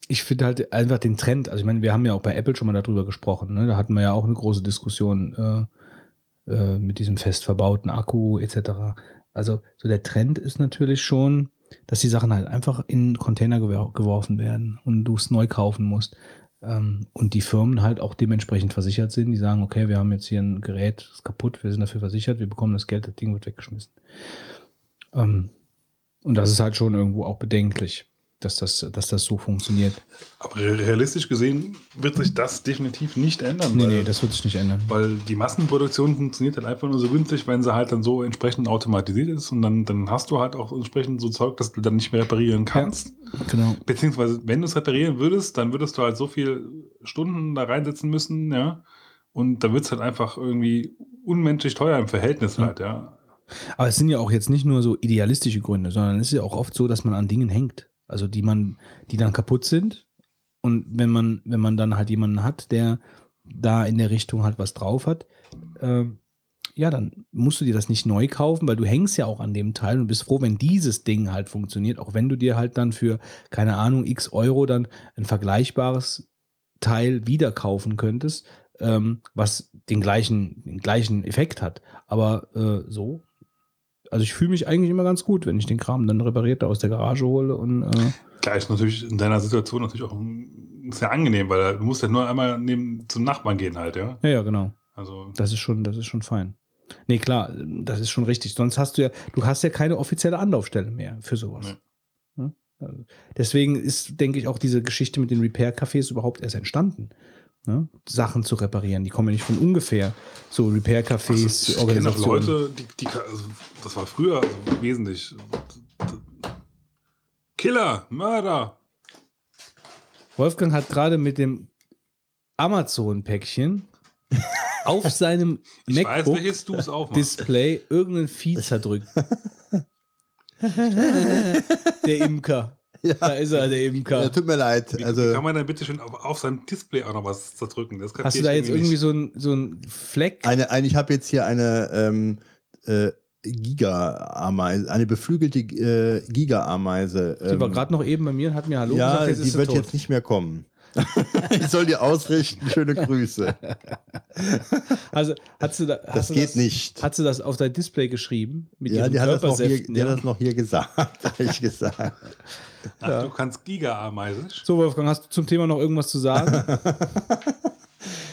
ich finde halt einfach den Trend, also ich meine, wir haben ja auch bei Apple schon mal darüber gesprochen, ne? da hatten wir ja auch eine große Diskussion äh, äh, mit diesem fest verbauten Akku etc. Also, so der Trend ist natürlich schon, dass die Sachen halt einfach in Container gewor- geworfen werden und du es neu kaufen musst. Ähm, und die Firmen halt auch dementsprechend versichert sind. Die sagen, okay, wir haben jetzt hier ein Gerät, das ist kaputt, wir sind dafür versichert, wir bekommen das Geld, das Ding wird weggeschmissen. Ähm, und das ist halt schon irgendwo auch bedenklich, dass das, dass das so funktioniert. Aber realistisch gesehen wird sich das definitiv nicht ändern. Nee, weil, nee, das wird sich nicht ändern. weil die Massenproduktion funktioniert halt einfach nur so günstig, wenn sie halt dann so entsprechend automatisiert ist und dann, dann hast du halt auch entsprechend so Zeug, dass du dann nicht mehr reparieren kannst. Genau. Beziehungsweise, wenn du es reparieren würdest, dann würdest du halt so viel Stunden da reinsetzen müssen, ja. Und dann wird es halt einfach irgendwie unmenschlich teuer im Verhältnis Ja. halt, ja. Aber es sind ja auch jetzt nicht nur so idealistische Gründe, sondern es ist ja auch oft so, dass man an Dingen hängt. Also die man, die dann kaputt sind. Und wenn man, wenn man dann halt jemanden hat, der da in der Richtung halt was drauf hat, ähm, ja, dann musst du dir das nicht neu kaufen, weil du hängst ja auch an dem Teil und bist froh, wenn dieses Ding halt funktioniert, auch wenn du dir halt dann für, keine Ahnung, x Euro dann ein vergleichbares Teil wieder kaufen könntest, ähm, was den gleichen, den gleichen Effekt hat. Aber äh, so, also ich fühle mich eigentlich immer ganz gut, wenn ich den Kram dann repariert aus der Garage hole und äh, Klar, ist natürlich in deiner Situation natürlich auch sehr angenehm, weil du musst ja nur einmal neben zum Nachbarn gehen halt, ja. ja, ja, genau. Also, Das ist schon, das ist schon fein. Nee, klar, das ist schon richtig. Sonst hast du ja, du hast ja keine offizielle Anlaufstelle mehr für sowas. Ja? Also Deswegen ist, denke ich, auch diese Geschichte mit den Repair-Cafés überhaupt erst entstanden. Ne? Sachen zu reparieren. Die kommen ja nicht von ungefähr. So Repair-Cafés, Also, ich kenne auch Organisationen. Leute, die, die also, das war früher also wesentlich. Killer, Mörder. Wolfgang hat gerade mit dem Amazon-Päckchen [laughs] auf seinem Ich weiß, MacBook welches du es aufmachst. Display irgendein Vieh zerdrückt. [laughs] der Imker. Da ist er, der Ja, Imker. tut mir leid. Wie, Also, wie kann man dann bitte schön auf, auf seinem Display auch noch was zerdrücken? Das Hast du da jetzt irgendwie nicht. so ein, so ein Fleck? eine, eine, ich habe jetzt hier eine ähm, äh, Giga-Ameise, eine beflügelte äh, Giga-Ameise. Die war ähm, gerade noch eben bei mir und hat mir Hallo ja, gesagt, jetzt ist die sie wird tot. jetzt nicht mehr kommen. [laughs] ich soll dir ausrichten, schöne Grüße. [laughs] Also, hast du da, Das hast du geht nicht. Hast du das auf dein Display geschrieben? Mit Ja, die hat, das noch hier, die ja? hat das noch hier gesagt, [laughs] habe ich gesagt. Ach, du kannst Giga-Ameise. So, Wolfgang, hast du zum Thema noch irgendwas zu sagen? [laughs]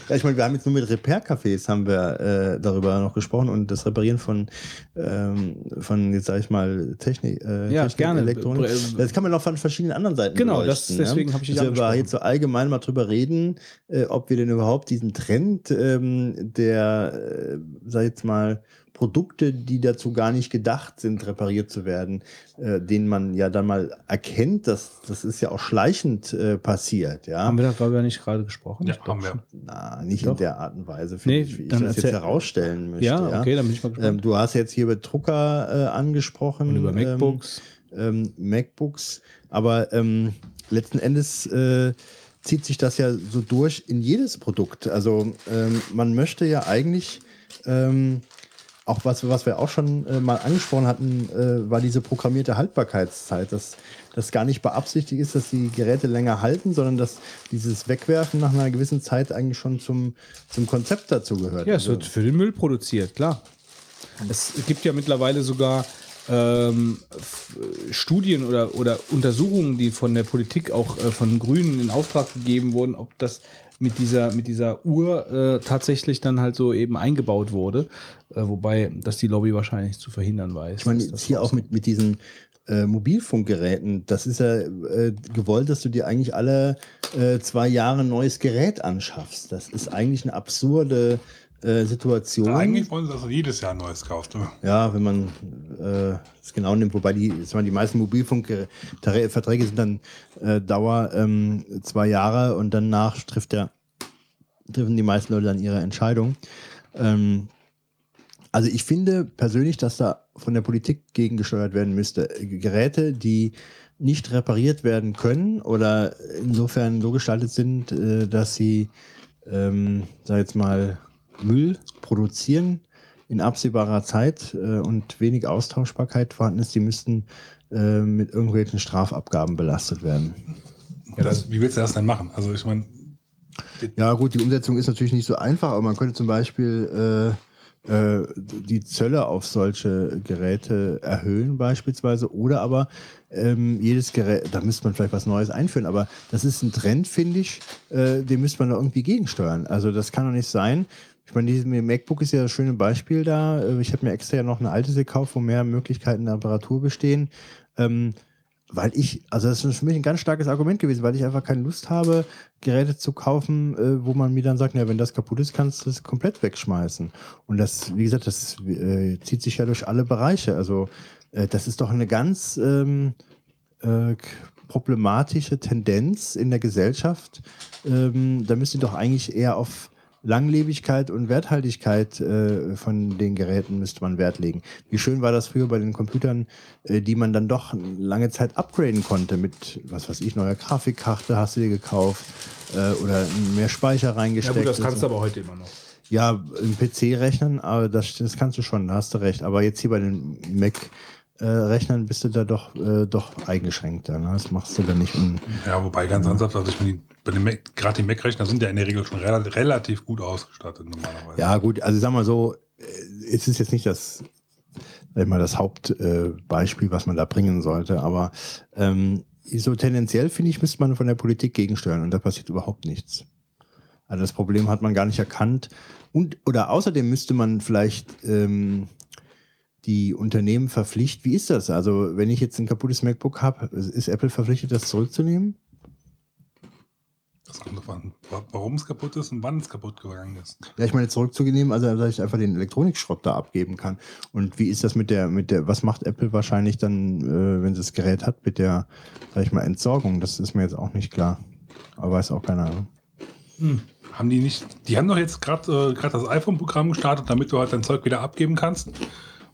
Ja, ich meine, wir haben jetzt nur mit Repair-Cafés haben wir äh, darüber noch gesprochen und das Reparieren von, ähm, von jetzt sag ich mal, Technik, äh, Ja, Technik gerne. Elektronik. Bre- Das kann man auch von verschiedenen anderen Seiten Genau, das- beleuchten, deswegen ne? habe ich dich Dass wir jetzt so allgemein mal drüber reden, äh, ob wir denn überhaupt diesen Trend ähm, der, äh, sag ich jetzt mal, Produkte, die dazu gar nicht gedacht sind, repariert zu werden, äh, den man ja dann mal erkennt, dass das ist ja auch schleichend äh, passiert, ja. Haben wir darüber nicht gerade gesprochen? Ja, haben wir. Na, nicht Doch. in der Art und Weise, Nee, finde ich, wie ich das jetzt herausstellen möchte. Ja, okay, dann bin ich mal gespannt. Ähm, du hast jetzt hier über Drucker äh, angesprochen. und über MacBooks. Ähm, ähm, MacBooks. Aber ähm, letzten Endes äh, zieht sich das ja so durch in jedes Produkt. Also ähm, man möchte ja eigentlich ähm, auch was, was wir auch schon äh, mal angesprochen hatten, äh, war diese programmierte Haltbarkeitszeit, dass das gar nicht beabsichtigt ist, dass die Geräte länger halten, sondern dass dieses Wegwerfen nach einer gewissen Zeit eigentlich schon zum, zum Konzept dazu gehört. Ja, es Also- wird für den Müll produziert, klar. Es gibt ja mittlerweile sogar ähm, Studien oder, oder Untersuchungen, die von der Politik auch äh, von Grünen in Auftrag gegeben wurden, ob das mit dieser, mit dieser Uhr äh, tatsächlich dann halt so eben eingebaut wurde. Äh, wobei das die Lobby wahrscheinlich zu verhindern weiß. Ich meine, jetzt das hier auch mit, mit diesen äh, Mobilfunkgeräten, das ist ja äh, gewollt, dass du dir eigentlich alle äh, zwei Jahre ein neues Gerät anschaffst. Das ist eigentlich eine absurde äh, Situation. Eigentlich wollen sie, dass er jedes Jahr ein neues kauft. oder? Ja, wenn man äh, es genau nimmt, wobei die, meine, die meisten Mobilfunkverträge sind dann äh, Dauer ähm, zwei Jahre und danach trifft der, treffen die meisten Leute dann ihre Entscheidung. Ähm, also ich finde persönlich, dass da von der Politik gegengesteuert werden müsste. Geräte, die nicht repariert werden können oder insofern so gestaltet sind, äh, dass sie, ähm, sag jetzt mal, Müll produzieren in absehbarer Zeit äh, und wenig Austauschbarkeit vorhanden ist, die müssten äh, mit irgendwelchen Strafabgaben belastet werden. Ja, das, wie willst du das denn machen? Also ich meine, Ja, gut, die Umsetzung ist natürlich nicht so einfach, aber man könnte zum Beispiel äh, äh, die Zölle auf solche Geräte erhöhen, beispielsweise, oder aber ähm, jedes Gerät, da müsste man vielleicht was Neues einführen, aber das ist ein Trend, finde ich, äh, den müsste man da irgendwie gegensteuern. Also, das kann doch nicht sein. Ich meine, dieses MacBook ist ja das schöne Beispiel da. Äh, Ich habe mir extra ja noch eine alte gekauft, wo mehr Möglichkeiten der Reparatur bestehen. Ähm, weil ich, also das ist für mich ein ganz starkes Argument gewesen, weil ich einfach keine Lust habe, Geräte zu kaufen, äh, wo man mir dann sagt, ja, wenn das kaputt ist, kannst du das komplett wegschmeißen. Und das, wie gesagt, das äh, zieht sich ja durch alle Bereiche. Also äh, das ist doch eine ganz ähm, äh, problematische Tendenz in der Gesellschaft. Ähm, da müsste doch eigentlich eher auf Langlebigkeit und Werthaltigkeit äh, von den Geräten müsste man Wert legen. Wie schön war das früher bei den Computern, äh, die man dann doch lange Zeit upgraden konnte mit, was weiß ich, neuer Grafikkarte hast du dir gekauft äh, oder mehr Speicher Ja reingesteckt. gut, das kannst so. du aber heute immer noch. Ja, im PC rechnen, aber das, das kannst du schon, da hast du recht. Aber jetzt hier bei den Mac-Rechnern bist du da doch, äh, doch eingeschränkt. Ne? Das machst du dann nicht. Un ja, wobei ganz ernsthaft, also ich meine, die- bei den Mac, gerade die Mac-Rechner sind ja in der Regel schon rela relativ gut ausgestattet normalerweise. ja, gut, also sag mal so, äh, es ist jetzt nicht das, mal, das Hauptbeispiel, äh, was man da bringen sollte, aber ähm, so tendenziell, finde ich, müsste man von der Politik gegensteuern und da passiert überhaupt nichts. Also das Problem hat man gar nicht erkannt. Und oder außerdem müsste man vielleicht ähm, die Unternehmen verpflichten. Wie ist das? Also wenn ich jetzt ein kaputtes MacBook habe, ist Apple verpflichtet, das zurückzunehmen? Das andere war, wa- warum es kaputt ist und wann es kaputt gegangen ist. Ja, ich meine zurückzunehmen, also dass ich einfach den Elektronikschrott da abgeben kann. Und wie ist das mit der, mit der, was macht Apple wahrscheinlich dann, äh, wenn sie das Gerät hat, mit der, sag ich mal, Entsorgung? Das ist mir jetzt auch nicht klar. Aber weiß auch keine Ahnung. Haben die nicht, die haben doch jetzt gerade äh, grad das iPhone-Programm gestartet, damit du halt dein Zeug wieder abgeben kannst.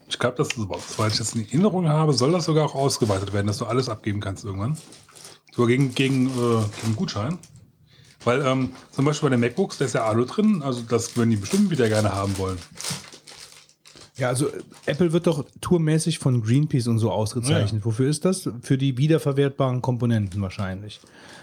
Ich glaube, dass, soweit ich das in Erinnerung habe, soll das sogar auch ausgeweitet werden, dass du alles abgeben kannst irgendwann. Sogar gegen, gegen, äh, gegen Gutschein. Weil ähm, zum Beispiel bei den MacBooks, da ist ja Alu drin, also das würden die bestimmt wieder gerne haben wollen. Ja, also äh, Apple wird doch tourmäßig von Greenpeace und so ausgezeichnet. Wofür ist das? Für die wiederverwertbaren Komponenten wahrscheinlich.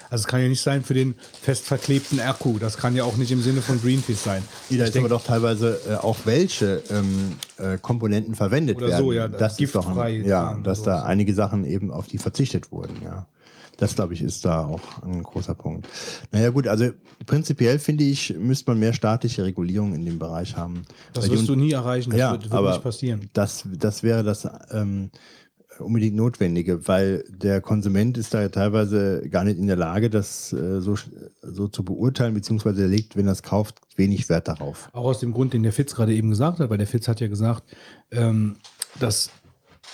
Also es kann ja nicht sein für den fest verklebten Akku. Das kann ja auch nicht im Sinne von Greenpeace sein. Da Ich ist denk- aber doch teilweise äh, auch welche ähm, äh, Komponenten verwendet Oder werden. so, ja, das ist doch, giftfrei ein- ja, dass da einige Sachen eben auf die verzichtet wurden, ja. Das, glaube ich, ist da auch ein großer Punkt. Naja gut, also prinzipiell finde ich, müsste man mehr staatliche Regulierung in dem Bereich haben. Das wirst du nie erreichen. Das Ja, wird, wird aber- nicht passieren. das, das wäre das ähm, unbedingt Notwendige, weil der Konsument ist da ja teilweise gar nicht in der Lage, das äh, so, so zu beurteilen, beziehungsweise er legt, wenn er es kauft, wenig Wert darauf. Auch aus dem Grund, den der Fitz gerade eben gesagt hat, weil der Fitz hat ja gesagt, ähm, dass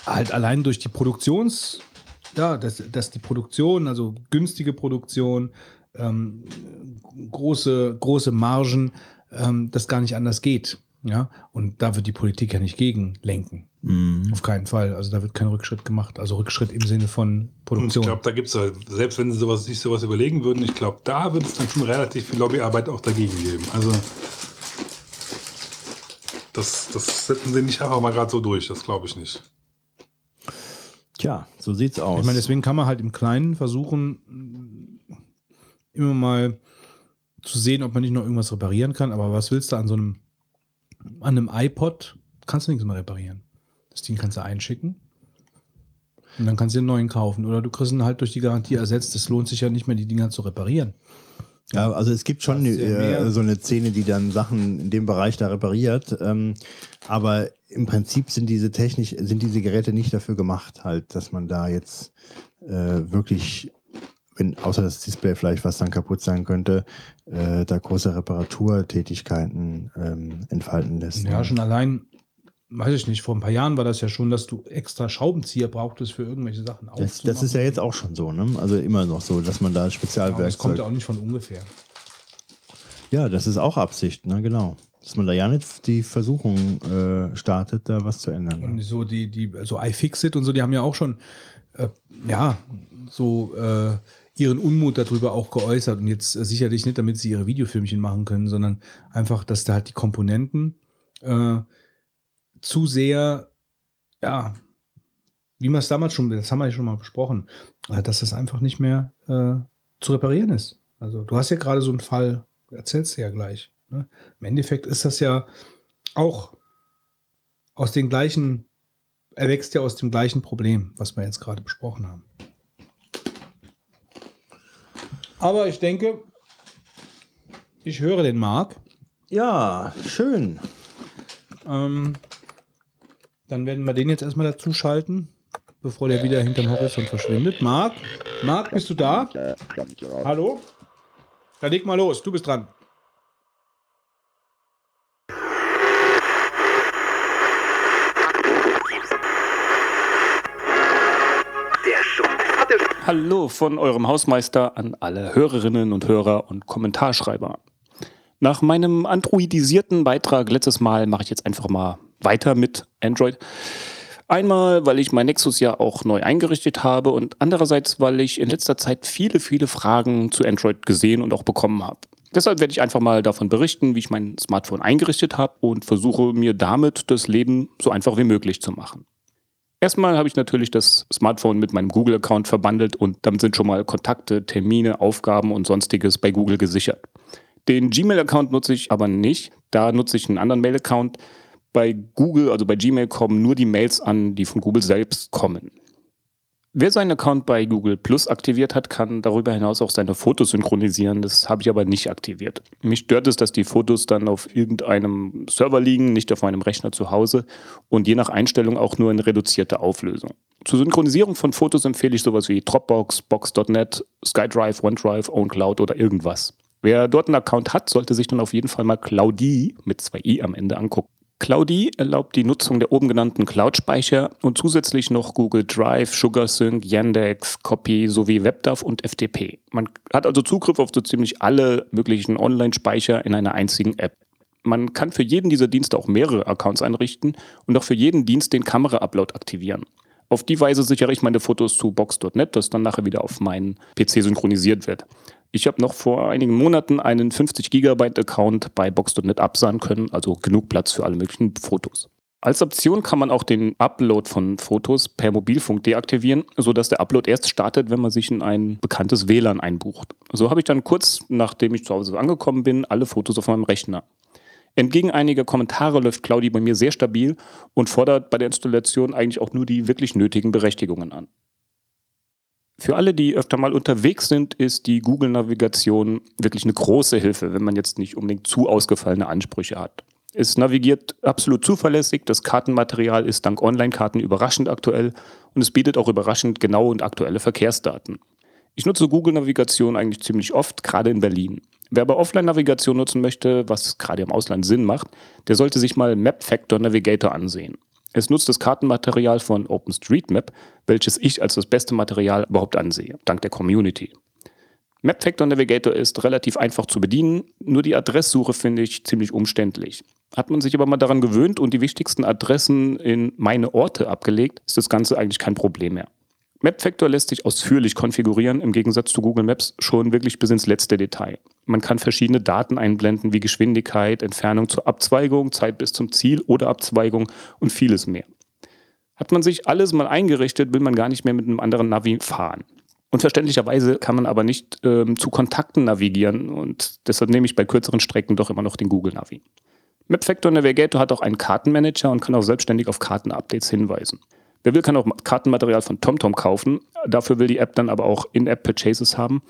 halt allein durch die Produktions, ja, dass, dass die Produktion, also günstige Produktion, ähm, große, große Margen, ähm, das gar nicht anders geht. Ja, und da wird die Politik ja nicht gegen lenken. Auf keinen Fall. Also da wird kein Rückschritt gemacht. Also Rückschritt im Sinne von Und ich Produktion. glaube, da gibt es halt, selbst wenn sie sowas, sich sowas überlegen würden, ich glaube, da wird es dann schon relativ viel Lobbyarbeit auch dagegen geben. Also das, das setzen sie nicht einfach mal gerade so durch, das glaube ich nicht. Tja, so sieht's aus. Ich meine, deswegen kann man halt im Kleinen versuchen, immer mal zu sehen, ob man nicht noch irgendwas reparieren kann. Aber was willst du an so einem, an einem iPod? Kannst du nichts mehr reparieren. Das Ding kannst du einschicken. Und dann kannst du einen neuen kaufen. Oder du kriegst ihn halt durch die Garantie ersetzt. Es lohnt sich ja nicht mehr, die Dinger zu reparieren. Ja, also es gibt schon äh, so eine Szene, die dann Sachen in dem Bereich da repariert. Ähm, aber im Prinzip sind diese technisch, sind diese Geräte nicht dafür gemacht, halt, dass man da jetzt äh, wirklich, wenn, außer das Display vielleicht, was dann kaputt sein könnte, äh, da große Reparaturtätigkeiten ähm, entfalten lässt. Ja, schon allein, weiß ich nicht, vor ein paar Jahren war das ja schon, dass du extra Schraubenzieher brauchtest für irgendwelche Sachen Das, das ist ja jetzt auch schon so, ne? Also immer noch so, dass man da Aber das kommt ja Spezialwerkzeug. auch nicht von ungefähr. Ja, das ist auch Absicht, ne? Genau. Dass man da ja nicht die Versuchung äh, startet, da was zu ändern. Und Ne? so die, die, so iFixit und so, die haben ja auch schon, äh, ja, so äh, ihren Unmut darüber auch geäußert. Und jetzt äh, sicherlich nicht, damit sie ihre Videofilmchen machen können, sondern einfach, dass da halt die Komponenten äh, zu sehr, ja, wie man es damals schon, das haben wir ja schon mal besprochen, äh, dass das einfach nicht mehr äh, zu reparieren ist. Also du hast ja gerade so einen Fall, erzählst du ja gleich. Ne? Im Endeffekt ist das ja auch aus den gleichen, erwächst ja aus dem gleichen Problem, was wir jetzt gerade besprochen haben. Aber ich denke, ich höre den Marc. Ja, schön. Ähm, dann werden wir den jetzt erstmal dazu schalten, bevor der wieder hinterm Horizont verschwindet. Marc, Marc, bist du da? Hallo? Dann leg mal los, du bist dran. Hallo von eurem Hausmeister an alle Hörerinnen und Hörer und Kommentarschreiber. Nach meinem androidisierten Beitrag letztes Mal mache ich jetzt einfach mal weiter mit Android. Einmal, weil ich mein Nexus ja auch neu eingerichtet habe und andererseits, weil ich in letzter Zeit viele, viele Fragen zu Android gesehen und auch bekommen habe. Deshalb werde ich einfach mal davon berichten, wie ich mein Smartphone eingerichtet habe und versuche mir damit das Leben so einfach wie möglich zu machen. Erstmal habe ich natürlich das Smartphone mit meinem Google-Account verbandelt und damit sind schon mal Kontakte, Termine, Aufgaben und sonstiges bei Google gesichert. Den Gmail-Account nutze ich aber nicht. Da nutze ich einen anderen Mail-Account. Bei Google, also bei Gmail, kommen nur die Mails an, die von Google selbst kommen. Wer seinen Account bei Google Plus aktiviert hat, kann darüber hinaus auch seine Fotos synchronisieren. Das habe ich aber nicht aktiviert. Mich stört es, dass die Fotos dann auf irgendeinem Server liegen, nicht auf meinem Rechner zu Hause und je nach Einstellung auch nur in reduzierter Auflösung. Zur Synchronisierung von Fotos empfehle ich sowas wie Dropbox, Box.net, SkyDrive, OneDrive, OwnCloud oder irgendwas. Wer dort einen Account hat, sollte sich dann auf jeden Fall mal Cloudi mit zwei i am Ende angucken. Cloudy erlaubt die Nutzung der oben genannten Cloud-Speicher und zusätzlich noch Google Drive, SugarSync, Yandex, Copy sowie WebDAV und FTP. Man hat also Zugriff auf so ziemlich alle möglichen Online-Speicher in einer einzigen App. Man kann für jeden dieser Dienste auch mehrere Accounts einrichten und auch für jeden Dienst den Kamera-Upload aktivieren. Auf die Weise sichere ich meine Fotos zu Box.net, das dann nachher wieder auf meinen PC synchronisiert wird. Ich habe noch vor einigen Monaten einen 50 Gigabyte Account bei Box.net absahen können, also genug Platz für alle möglichen Fotos. Als Option kann man auch den Upload von Fotos per Mobilfunk deaktivieren, sodass der Upload erst startet, wenn man sich in ein bekanntes WLAN einbucht. So habe ich dann kurz nachdem ich zu Hause angekommen bin, alle Fotos auf meinem Rechner. Entgegen einiger Kommentare läuft Claudi bei mir sehr stabil und fordert bei der Installation eigentlich auch nur die wirklich nötigen Berechtigungen an. Für alle, die öfter mal unterwegs sind, ist die Google-Navigation wirklich eine große Hilfe, wenn man jetzt nicht unbedingt zu ausgefallene Ansprüche hat. Es navigiert absolut zuverlässig, das Kartenmaterial ist dank Online-Karten überraschend aktuell und es bietet auch überraschend genaue und aktuelle Verkehrsdaten. Ich nutze Google-Navigation eigentlich ziemlich oft, gerade in Berlin. Wer aber Offline-Navigation nutzen möchte, was gerade im Ausland Sinn macht, der sollte sich mal Map Factor Navigator ansehen. Es nutzt das Kartenmaterial von OpenStreetMap, welches ich als das beste Material überhaupt ansehe, dank der Community. MapFactor Navigator ist relativ einfach zu bedienen, nur die Adresssuche finde ich ziemlich umständlich. Hat man sich aber mal daran gewöhnt und die wichtigsten Adressen in meine Orte abgelegt, ist das Ganze eigentlich kein Problem mehr. MapFactor lässt sich ausführlich konfigurieren, im Gegensatz zu Google Maps schon wirklich bis ins letzte Detail. Man kann verschiedene Daten einblenden, wie Geschwindigkeit, Entfernung zur Abzweigung, Zeit bis zum Ziel oder Abzweigung und vieles mehr. Hat man sich alles mal eingerichtet, will man gar nicht mehr mit einem anderen Navi fahren. Und verständlicherweise kann man aber nicht ähm, zu Kontakten navigieren und deshalb nehme ich bei kürzeren Strecken doch immer noch den Google Navi. MapFactor Navigator hat auch einen Kartenmanager und kann auch selbstständig auf Kartenupdates hinweisen. Wer will, kann auch Kartenmaterial von TomTom kaufen. Dafür will die App dann aber auch In-App-Purchases haben.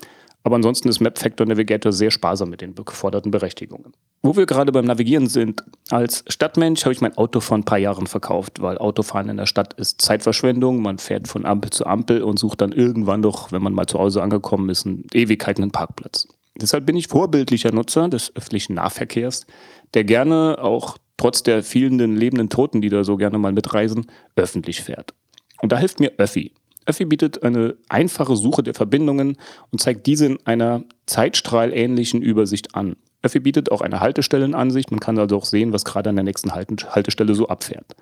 Aber ansonsten ist MapFactor Navigator sehr sparsam mit den geforderten Berechtigungen. Wo wir gerade beim Navigieren sind, als Stadtmensch habe ich mein Auto vor ein paar Jahren verkauft, weil Autofahren in der Stadt ist Zeitverschwendung. Man fährt von Ampel zu Ampel und sucht dann irgendwann doch, wenn man mal zu Hause angekommen ist, in Ewigkeiten einen Parkplatz. Deshalb bin ich vorbildlicher Nutzer des öffentlichen Nahverkehrs, der gerne auch trotz der vielen lebenden Toten, die da so gerne mal mitreisen, öffentlich fährt. Und da hilft mir Öffi. Öffi bietet eine einfache Suche der Verbindungen und zeigt diese in einer zeitstrahlähnlichen Übersicht an. Öffi bietet auch eine Haltestellenansicht, man kann also auch sehen, was gerade an der nächsten Haltestelle so abfährt.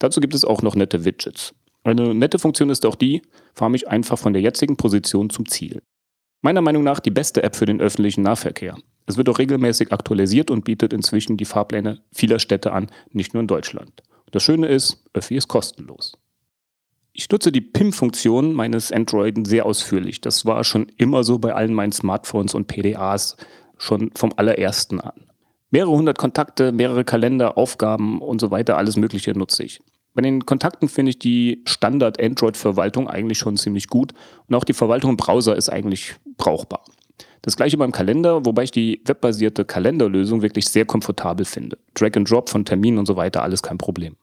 Dazu gibt es auch noch nette Widgets. Eine nette Funktion ist auch die, fahre mich einfach von der jetzigen Position zum Ziel. Meiner Meinung nach die beste App für den öffentlichen Nahverkehr. Es wird auch regelmäßig aktualisiert und bietet inzwischen die Fahrpläne vieler Städte an, nicht nur in Deutschland. Das Schöne ist, Öffi ist kostenlos. Ich nutze die PIM-Funktion meines Android sehr ausführlich. Das war schon immer so bei allen meinen Smartphones und PDAs, schon vom allerersten an. Mehrere hundert Kontakte, mehrere Kalender, Aufgaben und so weiter, alles Mögliche nutze ich. Bei den Kontakten finde ich die Standard-Android-Verwaltung eigentlich schon ziemlich gut und auch die Verwaltung im Browser ist eigentlich brauchbar. Das gleiche beim Kalender, wobei ich die webbasierte Kalenderlösung wirklich sehr komfortabel finde. Drag and Drop von Terminen und so weiter, alles kein Problem.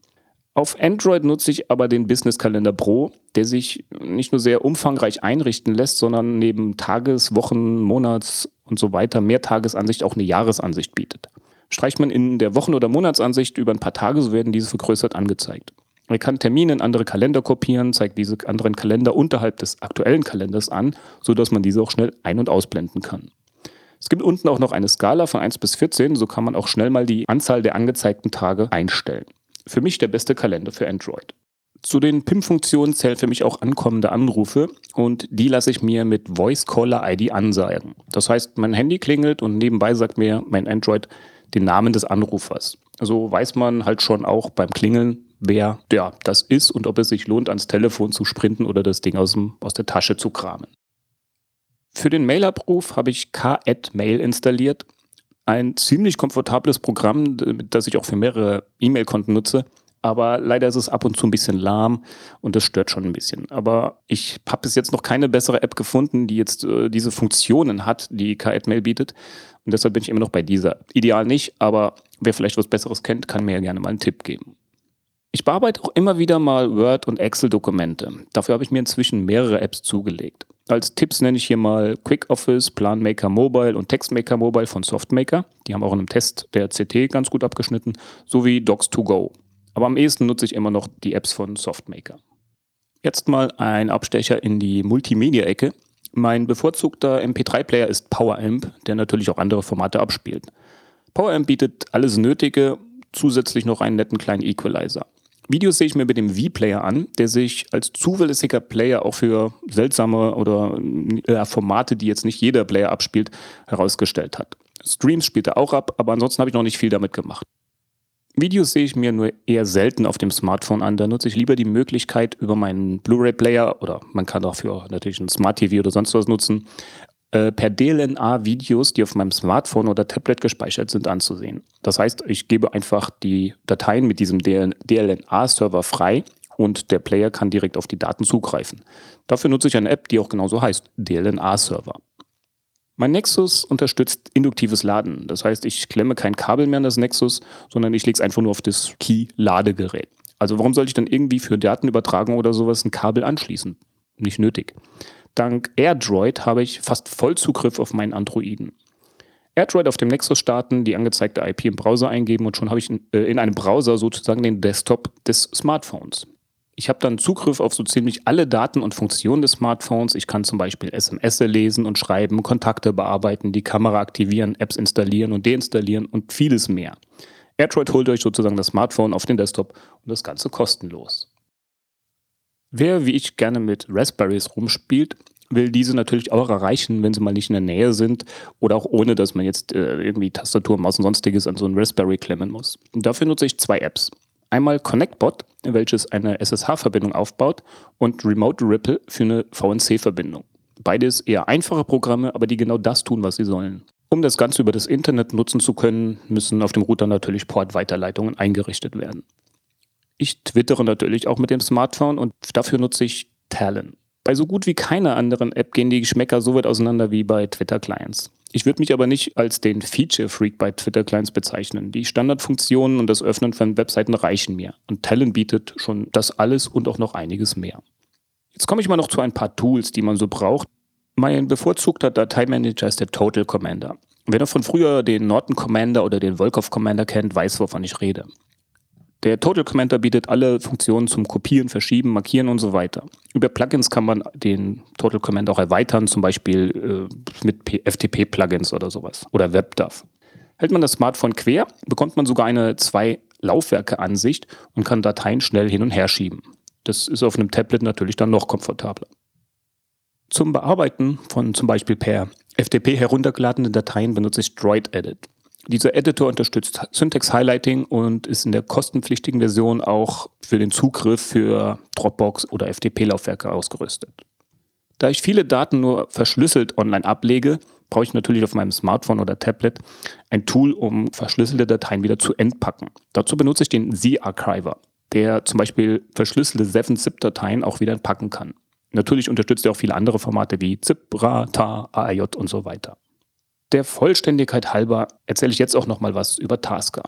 Auf Android nutze ich aber den Business Kalender Pro, der sich nicht nur sehr umfangreich einrichten lässt, sondern neben Tages-, Wochen-, Monats- und so weiter mehr Tagesansicht auch eine Jahresansicht bietet. Streicht man in der Wochen- oder Monatsansicht über ein paar Tage, so werden diese vergrößert angezeigt. Man kann Termine in andere Kalender kopieren, zeigt diese anderen Kalender unterhalb des aktuellen Kalenders an, sodass man diese auch schnell ein- und ausblenden kann. Es gibt unten auch noch eine Skala von 1 bis 14, so kann man auch schnell mal die Anzahl der angezeigten Tage einstellen. Für mich der beste Kalender für Android. Zu den PIM-Funktionen zählen für mich auch ankommende Anrufe und die lasse ich mir mit Voice Caller ID ansagen. Das heißt, mein Handy klingelt und nebenbei sagt mir mein Android den Namen des Anrufers. Also weiß man halt schon auch beim Klingeln, wer ja, das ist und ob es sich lohnt, ans Telefon zu sprinten oder das Ding aus, dem, aus der Tasche zu kramen. Für den Mailabruf habe ich K-Mail installiert. Ein ziemlich komfortables Programm, das ich auch für mehrere E-Mail-Konten nutze. Aber leider ist es ab und zu ein bisschen lahm und das stört schon ein bisschen. Aber ich habe bis jetzt noch keine bessere App gefunden, die jetzt äh, diese Funktionen hat, die K-Mail bietet. Und deshalb bin ich immer noch bei dieser. Ideal nicht, aber wer vielleicht was Besseres kennt, kann mir ja gerne mal einen Tipp geben. Ich bearbeite auch immer wieder mal Word- und Excel-Dokumente. Dafür habe ich mir inzwischen mehrere Apps zugelegt. Als Tipps nenne ich hier mal Quick Office, Planmaker Mobile und Textmaker Mobile von Softmaker. Die haben auch in einem Test der CT ganz gut abgeschnitten, sowie Docs2Go. Aber am ehesten nutze ich immer noch die Apps von Softmaker. Jetzt mal ein Abstecher in die Multimedia-Ecke. Mein bevorzugter MP3-Player ist PowerAmp, der natürlich auch andere Formate abspielt. PowerAmp bietet alles Nötige, zusätzlich noch einen netten kleinen Equalizer. Videos sehe ich mir mit dem V-Player an, der sich als zuverlässiger Player auch für seltsame oder äh, Formate, die jetzt nicht jeder Player abspielt, herausgestellt hat. Streams spielt er auch ab, aber ansonsten habe ich noch nicht viel damit gemacht. Videos sehe ich mir nur eher selten auf dem Smartphone an. Da nutze ich lieber die Möglichkeit, über meinen Blu-ray-Player oder man kann dafür natürlich ein Smart TV oder sonst was nutzen, äh, per DLNA Videos, die auf meinem Smartphone oder Tablet gespeichert sind, anzusehen. Das heißt, ich gebe einfach die Dateien mit diesem DLNA-Server frei und der Player kann direkt auf die Daten zugreifen. Dafür nutze ich eine App, die auch genauso heißt, DLNA-Server. Mein Nexus unterstützt induktives Laden. Das heißt, ich klemme kein Kabel mehr an das Nexus, sondern ich lege es einfach nur auf das Key-Ladegerät. Also warum sollte ich dann irgendwie für Datenübertragung oder sowas ein Kabel anschließen? Nicht nötig. Dank AirDroid habe ich fast Vollzugriff auf meinen Androiden. AirDroid auf dem Nexus starten, die angezeigte IP im Browser eingeben und schon habe ich in, äh, in einem Browser sozusagen den Desktop des Smartphones. Ich habe dann Zugriff auf so ziemlich alle Daten und Funktionen des Smartphones. Ich kann zum Beispiel SMS lesen und schreiben, Kontakte bearbeiten, die Kamera aktivieren, Apps installieren und deinstallieren und vieles mehr. AirDroid holt euch sozusagen das Smartphone auf den Desktop und das Ganze kostenlos. Wer wie ich gerne mit Raspberries rumspielt, will diese natürlich auch erreichen, wenn sie mal nicht in der Nähe sind oder auch ohne, dass man jetzt äh, irgendwie Tastatur, Maus und sonstiges an so einen Raspberry klemmen muss. Und dafür nutze ich zwei Apps. Einmal ConnectBot, welches eine SSH-Verbindung aufbaut, und Remote Ripple für eine VNC-Verbindung. Beides eher einfache Programme, aber die genau das tun, was sie sollen. Um das Ganze über das Internet nutzen zu können, müssen auf dem Router natürlich Portweiterleitungen eingerichtet werden. Ich twittere natürlich auch mit dem Smartphone und dafür nutze ich Talon. Bei so gut wie keiner anderen App gehen die Geschmäcker so weit auseinander wie bei Twitter-Clients. Ich würde mich aber nicht als den Feature-Freak bei Twitter-Clients bezeichnen. Die Standardfunktionen und das Öffnen von Webseiten reichen mir. Und Talon bietet schon das alles und auch noch einiges mehr. Jetzt komme ich mal noch zu ein paar Tools, die man so braucht. Mein bevorzugter Dateimanager ist der Total Commander. Wer noch von früher den Norton Commander oder den Volkov Commander kennt, weiß, wovon ich rede. Der Total Commander bietet alle Funktionen zum Kopieren, Verschieben, Markieren und so weiter. Über Plugins kann man den Total Commander auch erweitern, zum Beispiel äh, mit FTP-Plugins oder sowas oder WebDAV. Hält man das Smartphone quer, bekommt man sogar eine Zwei-Laufwerke-Ansicht und kann Dateien schnell hin und her schieben. Das ist auf einem Tablet natürlich dann noch komfortabler. Zum Bearbeiten von zum Beispiel per FTP heruntergeladenen Dateien benutze ich Droid Edit. Dieser Editor unterstützt Syntax Highlighting und ist in der kostenpflichtigen Version auch für den Zugriff für Dropbox oder FTP-Laufwerke ausgerüstet. Da ich viele Daten nur verschlüsselt online ablege, brauche ich natürlich auf meinem Smartphone oder Tablet ein Tool, um verschlüsselte Dateien wieder zu entpacken. Dazu benutze ich den Z-Archiver, der zum Beispiel verschlüsselte 7-Zip-Dateien auch wieder entpacken kann. Natürlich unterstützt er auch viele andere Formate wie ZIP, RA, TAR, AIJ und so weiter. Der Vollständigkeit halber erzähle ich jetzt auch noch mal was über Tasker.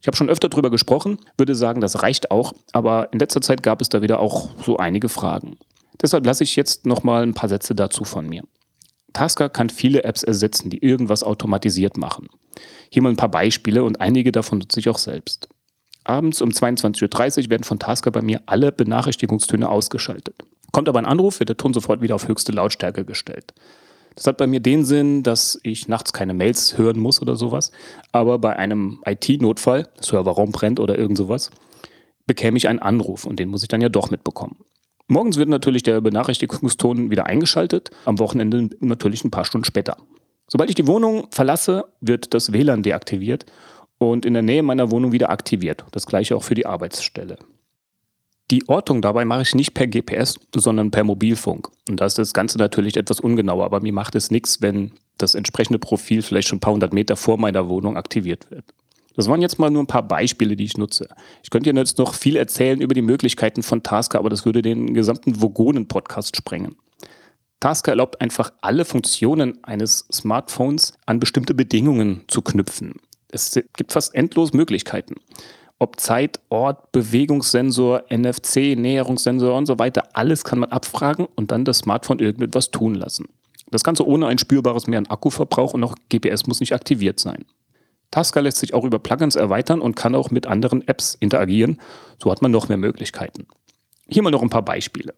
Ich habe schon öfter darüber gesprochen, würde sagen, das reicht auch, aber in letzter Zeit gab es da wieder auch so einige Fragen. Deshalb lasse ich jetzt noch mal ein paar Sätze dazu von mir. Tasker kann viele Apps ersetzen, die irgendwas automatisiert machen. Hier mal ein paar Beispiele und einige davon nutze ich auch selbst. Abends um 22.30 Uhr werden von Tasker bei mir alle Benachrichtigungstöne ausgeschaltet. Kommt aber ein Anruf, wird der Ton sofort wieder auf höchste Lautstärke gestellt. Das hat bei mir den Sinn, dass ich nachts keine Mails hören muss oder sowas. Aber bei einem IT-Notfall, Serverraum brennt oder irgend sowas, bekäme ich einen Anruf und den muss ich dann ja doch mitbekommen. Morgens wird natürlich der Benachrichtigungston wieder eingeschaltet, am Wochenende natürlich ein paar Stunden später. Sobald ich die Wohnung verlasse, wird das WLAN deaktiviert und in der Nähe meiner Wohnung wieder aktiviert. Das gleiche auch für die Arbeitsstelle. Die Ortung dabei mache ich nicht per GPS, sondern per Mobilfunk. Und da ist das Ganze natürlich etwas ungenauer, aber mir macht es nichts, wenn das entsprechende Profil vielleicht schon ein paar hundert Meter vor meiner Wohnung aktiviert wird. Das waren jetzt mal nur ein paar Beispiele, die ich nutze. Ich könnte Ihnen jetzt noch viel erzählen über die Möglichkeiten von Tasker, aber das würde den gesamten Vogonen-Podcast sprengen. Tasker erlaubt einfach alle Funktionen eines Smartphones an bestimmte Bedingungen zu knüpfen. Es gibt fast endlos Möglichkeiten. Ob Zeit, Ort, Bewegungssensor, NFC, Näherungssensor und so weiter. Alles kann man abfragen und dann das Smartphone irgendetwas tun lassen. Das Ganze ohne ein spürbares Mehr an Akkuverbrauch und auch GPS muss nicht aktiviert sein. Tasker lässt sich auch über Plugins erweitern und kann auch mit anderen Apps interagieren. So hat man noch mehr Möglichkeiten. Hier mal noch ein paar Beispiele.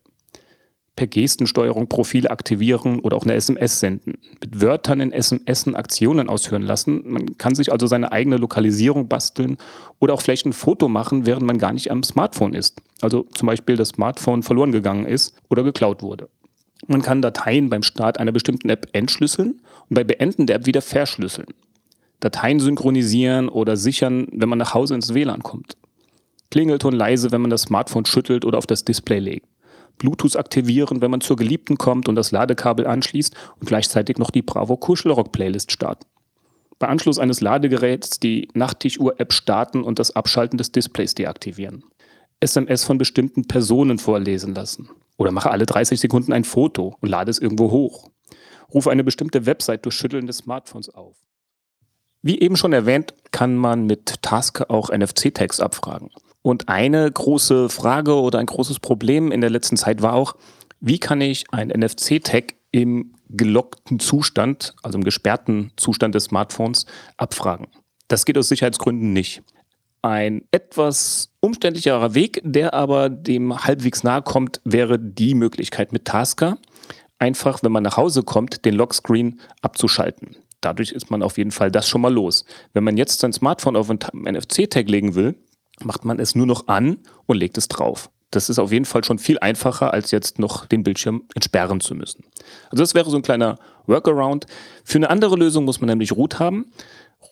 Per Gestensteuerung Profile aktivieren oder auch eine SMS senden. Mit Wörtern in SMS Aktionen ausführen lassen. Man kann sich also seine eigene Lokalisierung basteln oder auch vielleicht ein Foto machen, während man gar nicht am Smartphone ist. Also zum Beispiel das Smartphone verloren gegangen ist oder geklaut wurde. Man kann Dateien beim Start einer bestimmten App entschlüsseln und bei Beenden der App wieder verschlüsseln. Dateien synchronisieren oder sichern, wenn man nach Hause ins WLAN kommt. Klingelton leise, wenn man das Smartphone schüttelt oder auf das Display legt. Bluetooth aktivieren, wenn man zur Geliebten kommt und das Ladekabel anschließt und gleichzeitig noch die Bravo Kuschelrock Playlist starten. Bei Anschluss eines Ladegeräts die Nachttichuhr-App starten und das Abschalten des Displays deaktivieren. SMS von bestimmten Personen vorlesen lassen. Oder mache alle 30 Sekunden ein Foto und lade es irgendwo hoch. Rufe eine bestimmte Website durch Schütteln des Smartphones auf. Wie eben schon erwähnt, kann man mit Tasker auch NFC-Tags abfragen. Und eine große Frage oder ein großes Problem in der letzten Zeit war auch, wie kann ich ein NFC-Tag im gelockten Zustand, also im gesperrten Zustand des Smartphones, abfragen? Das geht aus Sicherheitsgründen nicht. Ein etwas umständlicherer Weg, der aber dem halbwegs nahe kommt, wäre die Möglichkeit mit Tasker, einfach, wenn man nach Hause kommt, den Lockscreen abzuschalten. Dadurch ist man auf jeden Fall das schon mal los. Wenn man jetzt sein Smartphone auf einen NFC-Tag legen will, macht man es nur noch an und legt es drauf. Das ist auf jeden Fall schon viel einfacher, als jetzt noch den Bildschirm entsperren zu müssen. Also das wäre so ein kleiner Workaround. Für eine andere Lösung muss man nämlich Root haben.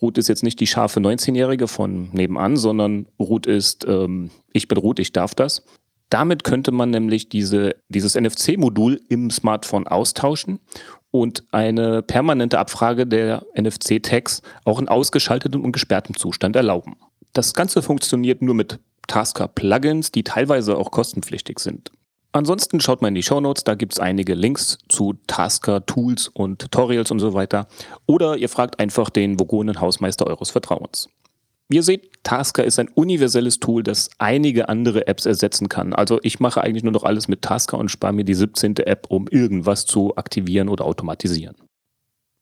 Ruth ist jetzt nicht die scharfe 19-Jährige von nebenan, sondern Ruth ist, ähm, ich bin Ruth, ich darf das. Damit könnte man nämlich diese, dieses NFC-Modul im Smartphone austauschen und eine permanente Abfrage der NFC-Tags auch in ausgeschaltetem und gesperrtem Zustand erlauben. Das Ganze funktioniert nur mit Tasker-Plugins, die teilweise auch kostenpflichtig sind. Ansonsten schaut mal in die Shownotes, da gibt es einige Links zu Tasker, Tools und Tutorials und so weiter. Oder ihr fragt einfach den vogonen Hausmeister eures Vertrauens. Wie ihr seht, Tasker ist ein universelles Tool, das einige andere Apps ersetzen kann. Also ich mache eigentlich nur noch alles mit Tasker und spare mir die 17. App, um irgendwas zu aktivieren oder automatisieren.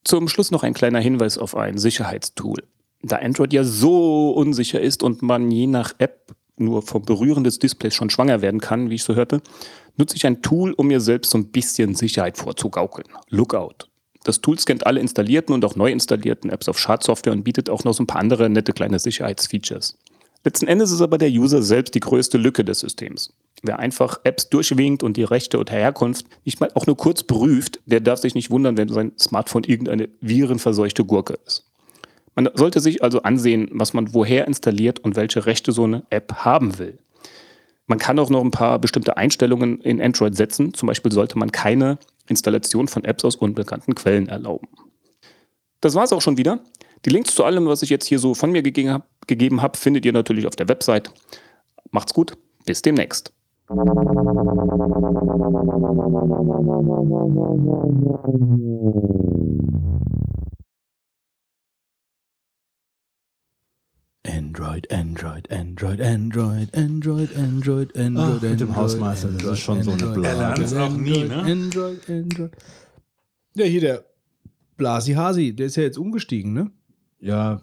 Zum Schluss noch ein kleiner Hinweis auf ein Sicherheitstool. Da Android ja so unsicher ist und man je nach App nur vom Berühren des Displays schon schwanger werden kann, wie ich so hörte, nutze ich ein Tool, um mir selbst so ein bisschen Sicherheit vorzugaukeln. Lookout. Das Tool scannt alle installierten und auch neu installierten Apps auf Schadsoftware und bietet auch noch so ein paar andere nette kleine Sicherheitsfeatures. Letzten Endes ist aber der User selbst die größte Lücke des Systems. Wer einfach Apps durchwinkt und die Rechte oder Herkunft nicht mal auch nur kurz prüft, der darf sich nicht wundern, wenn sein Smartphone irgendeine virenverseuchte Gurke ist. Man sollte sich also ansehen, was man woher installiert und welche Rechte so eine App haben will. Man kann auch noch ein paar bestimmte Einstellungen in Android setzen. Zum Beispiel sollte man keine Installation von Apps aus unbekannten Quellen erlauben. Das war es auch schon wieder. Die Links zu allem, was ich jetzt hier so von mir gegeben habe, gegeben hab, findet ihr natürlich auf der Website. Macht's gut, bis demnächst. [laughs] Android, Android, Android, Android, Android, Android, Android, Ach, mit dem Hausmeister, das ist schon so eine Android, Blase. Er lernt es auch nie, ne? Android, Android. Ja, hier der Blasi Hasi, der ist ja jetzt umgestiegen, ne? Ja,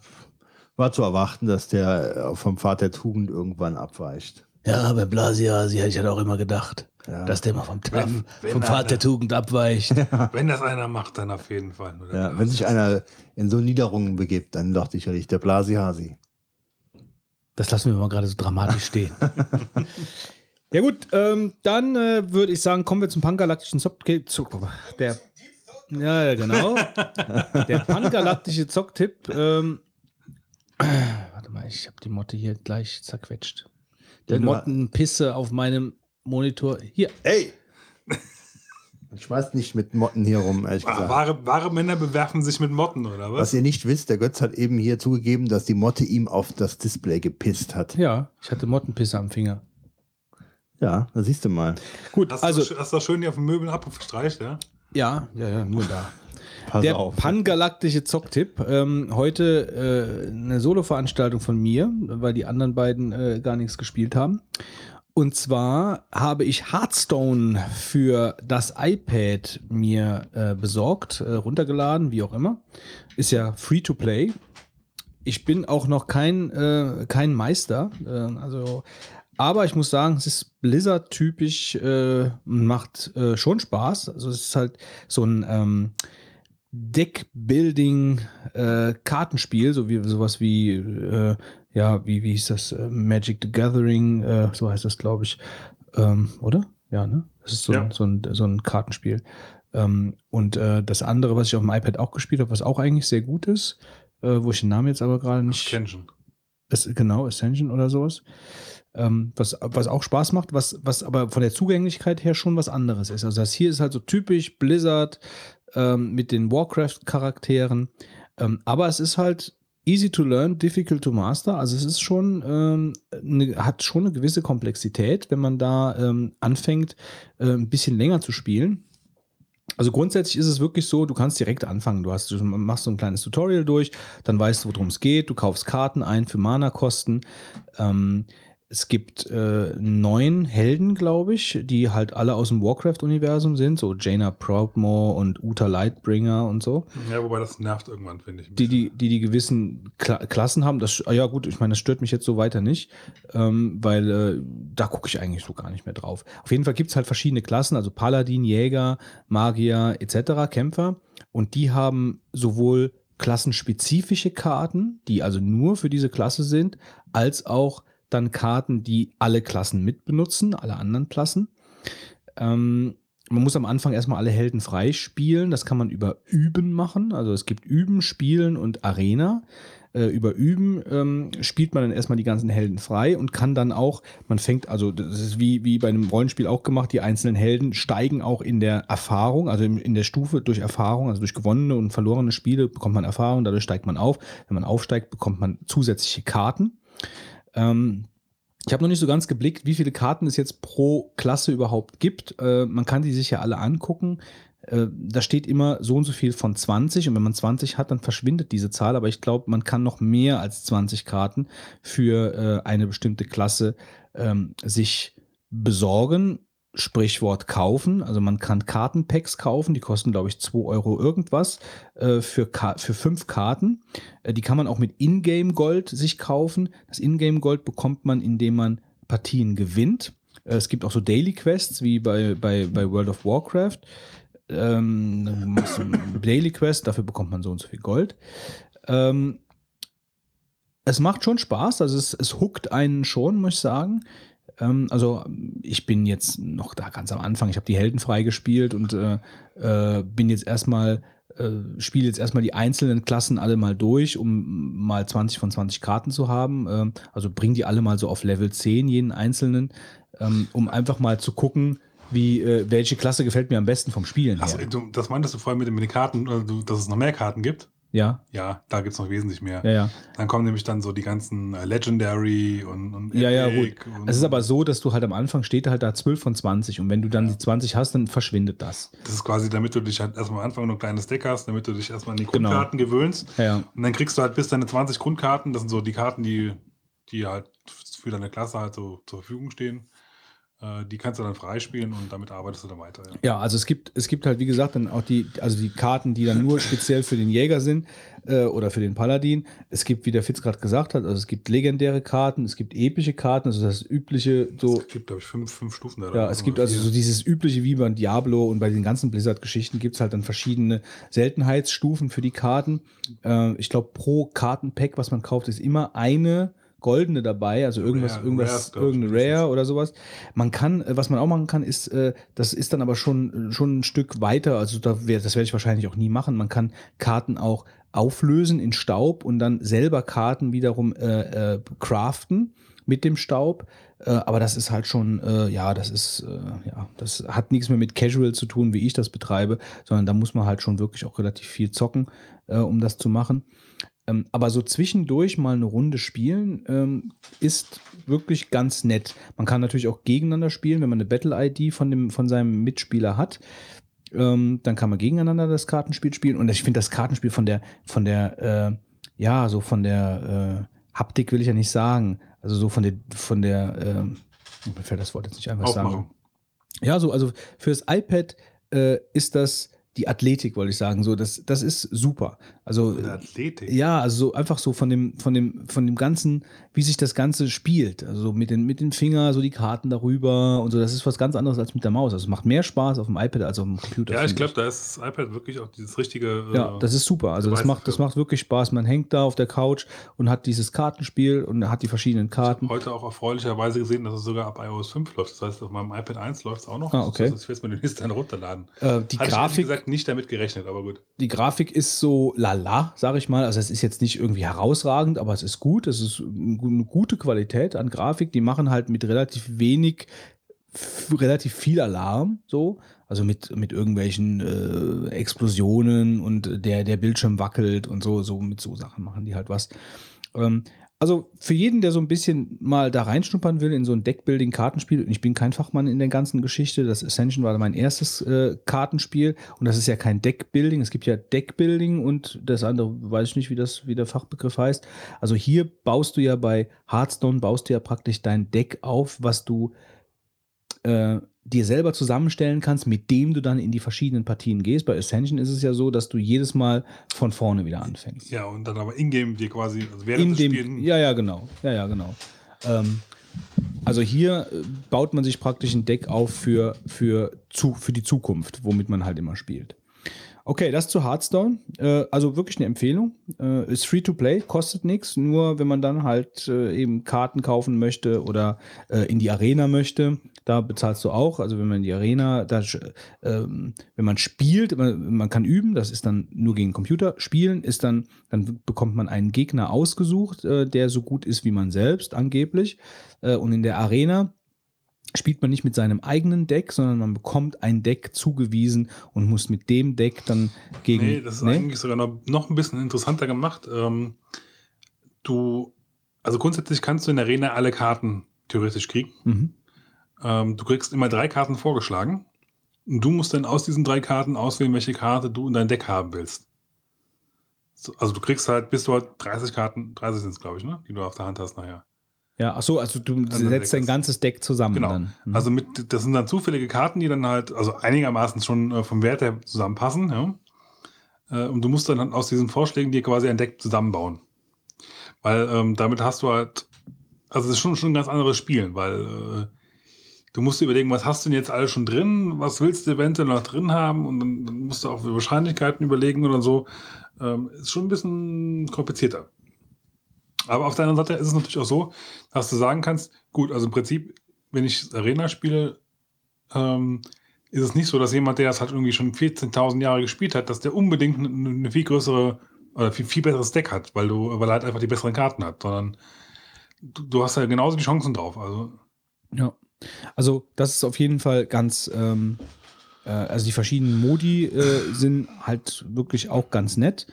war zu erwarten, dass der vom Pfad der Tugend irgendwann abweicht. Ja, aber Blasiasi hätte ich halt auch immer gedacht, Ja. dass der mal vom, Wenn- wenn vom Pfad der Tugend abweicht. [laughs] Wenn das einer macht, dann auf jeden Fall. Oder? Ja, wenn sich einer in so Niederungen begibt, dann doch sicherlich der Blasi Hasi. Das lassen wir mal gerade so dramatisch stehen. [laughs] Ja gut, ähm, dann äh, würde ich sagen, kommen wir zum pangalaktischen Zocktipp. Zu, der, ja, ja, genau. [laughs] der pangalaktische Zocktipp. Ähm, [clears throat] warte mal, ich habe die Motte hier gleich zerquetscht. Du- Mottenpisse auf meinem Monitor. Hier. Ey! Ich schmeiß nicht mit Motten hier rum, ehrlich gesagt. Wahre, wahre Männer bewerfen sich mit Motten, oder was? Was ihr nicht wisst, der Götz hat eben hier zugegeben, dass die Motte ihm auf das Display gepisst hat. Ja, ich hatte Mottenpisse am Finger. Ja, da siehst du mal. Gut, Hast, also du, hast du schön die auf den Möbeln abgestreicht, ja? Ja, ja, ja, nur da. Pass Der auf. pangalaktische Zocktipp. Ähm, heute äh, eine Solo-Veranstaltung von mir, weil die anderen beiden äh, gar nichts gespielt haben. Und zwar habe ich Hearthstone für das iPad mir äh, besorgt, äh, runtergeladen, wie auch immer. Ist ja free to play. Ich bin auch noch kein, äh, kein Meister. Äh, also, aber ich muss sagen, es ist Blizzard-typisch, äh, macht äh, schon Spaß. Also es ist halt so ein ähm, Deckbuilding äh, so wie sowas wie äh, ja, wie wie hieß das äh, Magic the Gathering, äh, so heißt das, glaube ich, ähm, oder? Ja, ne? Das ist so, Ja. ein, so ein so ein Kartenspiel. Ähm, und äh, das andere, was ich auf dem iPad auch gespielt habe, was auch eigentlich sehr gut ist, äh, wo ich den Namen jetzt aber gerade nicht Ascension. es, genau, Ascension oder sowas. Ähm, was, was auch Spaß macht, was, was aber von der Zugänglichkeit her schon was anderes ist. Also das hier ist halt so typisch Blizzard ähm, mit den Warcraft-Charakteren. Ähm, aber es ist halt easy to learn, difficult to master. Also es ist schon, ähm, ne, hat schon eine gewisse Komplexität, wenn man da ähm, anfängt, äh, ein bisschen länger zu spielen. Also grundsätzlich ist es wirklich so, du kannst direkt anfangen. Du, hast, du machst so ein kleines Tutorial durch, dann weißt du, worum es geht. Du kaufst Karten ein für Mana-Kosten. Ähm, es gibt äh, neun Helden, glaube ich, die halt alle aus dem Warcraft-Universum sind, so Jaina Proudmore und Uta Lightbringer und so Ja, wobei das nervt irgendwann, finde ich. die, die, die, die gewissen Kla Klassen haben. Das, ah ja, gut, ich meine, das stört mich jetzt so weiter nicht, ähm, weil äh, da gucke ich eigentlich so gar nicht mehr drauf. Auf jeden Fall gibt's halt verschiedene Klassen, also Paladin, Jäger, Magier etc., Kämpfer. Und die haben sowohl klassenspezifische Karten, die also nur für diese Klasse sind, als auch dann Karten, die alle Klassen mitbenutzen, alle anderen Klassen. Ähm, man muss am Anfang erstmal alle Helden freispielen. Das kann man über Üben machen. Also es gibt Üben, Spielen und Arena. Äh, über Üben ähm, spielt man dann erstmal die ganzen Helden frei und kann dann auch, man fängt, also das ist wie, wie bei einem Rollenspiel auch gemacht, die einzelnen Helden steigen auch in der Erfahrung, also in, in der Stufe durch Erfahrung, also durch gewonnene und verlorene Spiele bekommt man Erfahrung, dadurch steigt man auf. Wenn man aufsteigt, bekommt man zusätzliche Karten. Ähm, ich habe noch nicht so ganz geblickt, wie viele Karten es jetzt pro Klasse überhaupt gibt. Äh, man kann die sich ja alle angucken. Äh, da steht immer so und so viel von 20 und wenn man 20 hat, dann verschwindet diese Zahl. Aber ich glaube, man kann noch mehr als 20 Karten für äh, eine bestimmte Klasse ähm, sich besorgen. Sprichwort kaufen. Also man kann Kartenpacks kaufen, die kosten, glaube ich, 2 Euro irgendwas äh, für, für fünf Karten. Äh, die kann man auch mit Ingame-Gold sich kaufen. Das Ingame-Gold bekommt man, indem man Partien gewinnt. Äh, es gibt auch so Daily Quests wie bei, bei, bei World of Warcraft. Ähm, Daily Quest, dafür bekommt man so und so viel Gold. Ähm, es macht schon Spaß, also es, es huckt einen schon, muss ich sagen. Ähm, also ich bin jetzt noch da ganz am Anfang. Ich habe die Helden freigespielt und äh, äh, bin jetzt erstmal, äh, spiele jetzt erstmal die einzelnen Klassen alle mal durch, um mal 20 von 20 Karten zu haben. Ähm, also bring die alle mal so auf Level 10, jeden einzelnen, ähm, um einfach mal zu gucken, wie, äh, welche Klasse gefällt mir am besten vom Spielen her. du, das meintest du vorhin mit den, Karten, dass es noch mehr Karten gibt? Ja, Ja, da gibt es noch wesentlich mehr. ja, ja. Dann kommen nämlich dann so die ganzen äh, Legendary und, und Ja, ja, gut. Epic und- Es ist aber so, dass du halt am Anfang steht halt da 12 von 20 und wenn du dann die 20 hast, dann verschwindet das. Das ist quasi, damit du dich halt erstmal am Anfang nur ein kleines Deck hast, damit du dich erstmal an die Genau. Grundkarten gewöhnst. Ja, ja. Und dann kriegst du halt bis deine 20 Grundkarten. Das sind so die Karten, die, die halt für deine Klasse halt so zur Verfügung stehen. Äh, die kannst du dann freispielen und damit arbeitest du dann weiter. Ja. Ja, also es gibt, es gibt halt, wie gesagt, dann auch die, also die Karten, die dann nur [laughs] speziell für den Jäger sind äh, oder für den Paladin. Es gibt, wie der Fitz gerade gesagt hat, also es gibt legendäre Karten, es gibt epische Karten, also das übliche, so, Es gibt, glaube ich, fünf, fünf Stufen da. ja, es gibt also so dieses übliche wie beim Diablo und bei den ganzen Blizzard-Geschichten gibt es halt dann verschiedene Seltenheitsstufen für die Karten. Äh, ich glaube, pro Kartenpack, was man kauft, ist immer eine goldene dabei, also irgendwas, Rare, irgendwas, ich, irgendeine. Rare oder sowas. Man kann, äh, was man auch machen kann, ist, äh, das ist dann aber schon, schon ein Stück weiter, also da wär, das werde ich wahrscheinlich auch nie machen. Man kann Karten auch auflösen in Staub und dann selber Karten wiederum äh, äh, craften mit dem Staub. Äh, aber das ist halt schon, äh, ja, das ist, äh, ja, das hat nichts mehr mit Casual zu tun, wie ich das betreibe, sondern da muss man halt schon wirklich auch relativ viel zocken, äh, um das zu machen. Ähm, aber so zwischendurch mal eine Runde spielen ähm, ist wirklich ganz nett. Man kann natürlich auch gegeneinander spielen, wenn man eine Battle-ID von, dem, von seinem Mitspieler hat. Ähm, dann kann man gegeneinander das Kartenspiel spielen. Und ich finde das Kartenspiel von der, von der, äh, ja, so von der äh, Haptik will ich ja nicht sagen. Also so von der, von der, äh, mir fällt das Wort jetzt nicht einfach sagen. Ja, so, also fürs iPad äh, ist das die Athletik, wollte ich sagen. So, das, das ist super. Also In der Athletik. ja, also so einfach so von dem, von dem, von dem Ganzen, wie sich das Ganze spielt. Also so mit den, mit den Fingern, so die Karten darüber und so. Das ist was ganz anderes als mit der Maus. Also es macht mehr Spaß auf dem iPad als auf dem Computer. Ja, ich glaube, da ist das iPad wirklich auch dieses richtige. äh, ja, das ist super. Also das macht, das macht wirklich Spaß. Man hängt da auf der Couch und hat dieses Kartenspiel und hat die verschiedenen Karten. heute auch erfreulicherweise gesehen, dass es sogar ab iOS 5 läuft. Das heißt, auf meinem iPad 1 läuft es auch noch. Ah, okay. Das heißt, ich werde es mir den nächsten dann runterladen. Äh, die Hatte ich Grafik, gesagt nicht damit gerechnet, aber gut. die Grafik ist so lala, sage ich mal. Also es ist jetzt nicht irgendwie herausragend, aber es ist gut. Es ist eine gute Qualität an Grafik. Die machen halt mit relativ wenig relativ viel Alarm, so, also mit, mit irgendwelchen äh, Explosionen und der, der Bildschirm wackelt und so, so mit so Sachen machen die halt was. Ähm, also für jeden, der so ein bisschen mal da reinschnuppern will in so ein Deckbuilding-Kartenspiel, und ich bin kein Fachmann in der ganzen Geschichte, das Ascension war mein erstes äh, Kartenspiel und das ist ja kein Deckbuilding, es gibt ja Deckbuilding und das andere weiß ich nicht, wie das, wie der Fachbegriff heißt. Also hier baust du ja bei Hearthstone, baust du ja praktisch dein Deck auf, was du äh, dir selber zusammenstellen kannst, mit dem du dann in die verschiedenen Partien gehst. Bei Ascension ist es ja so, dass du jedes Mal von vorne wieder anfängst. Ja, und dann aber in-game dir quasi, also während In des dem, Spielen, ja, ja, genau. Ja, ja, genau. Ähm, also hier äh, baut man sich praktisch ein Deck auf für, für, zu, für die Zukunft, womit man halt immer spielt. Okay, das zu Hearthstone. Äh, also wirklich eine Empfehlung. Äh, ist free to play, kostet nichts. Nur wenn man dann halt äh, eben Karten kaufen möchte oder in die Arena möchte, da bezahlst du auch. Also wenn man in die Arena, da, ähm, wenn man spielt, man, kann üben, das ist dann nur gegen Computer. Spielen ist dann, dann bekommt man einen Gegner ausgesucht, der so gut ist wie man selbst, angeblich. Und in der Arena spielt man nicht mit seinem eigenen Deck, sondern man bekommt ein Deck zugewiesen und muss mit dem Deck dann gegen. Nee, das ist Nee? eigentlich sogar noch, noch ein bisschen interessanter gemacht. Ähm, du, also grundsätzlich kannst du in der Arena alle Karten theoretisch kriegen. Mhm. Ähm, du kriegst immer drei Karten vorgeschlagen. Und du musst dann aus diesen drei Karten auswählen, welche Karte du in dein Deck haben willst. So, also du kriegst halt, bis du halt 30 Karten, 30 sind es, glaube ich, ne? Die du auf der Hand hast nachher. Ja, ach so, also du setzt dein ganzes Deck zusammen Genau. dann. Mhm. Also mit, das sind dann zufällige Karten, die dann halt, also einigermaßen schon äh, vom Wert her zusammenpassen, ja. Äh, und du musst dann aus diesen Vorschlägen dir quasi ein Deck zusammenbauen. Weil ähm, damit hast du halt, also es ist schon, schon ein ganz anderes Spielen, weil äh, du musst dir überlegen, was hast du denn jetzt alles schon drin, was willst du eventuell noch drin haben und dann, musst du auch Wahrscheinlichkeiten überlegen oder so. Ähm, ist schon ein bisschen komplizierter. Aber auf der anderen Seite ist es natürlich auch so, dass du sagen kannst, gut, also im Prinzip, wenn ich Arena spiele, ähm, ist es nicht so, dass jemand, der das halt irgendwie schon 14.000 Jahre gespielt hat, dass der unbedingt eine, eine viel größere oder viel, viel besseres Deck hat, weil du, weil er halt einfach die besseren Karten hat, sondern du, du hast ja genauso die Chancen drauf. Also Ja. Also, das ist auf jeden Fall ganz, ähm, äh, also die verschiedenen Modi äh, sind halt wirklich auch ganz nett.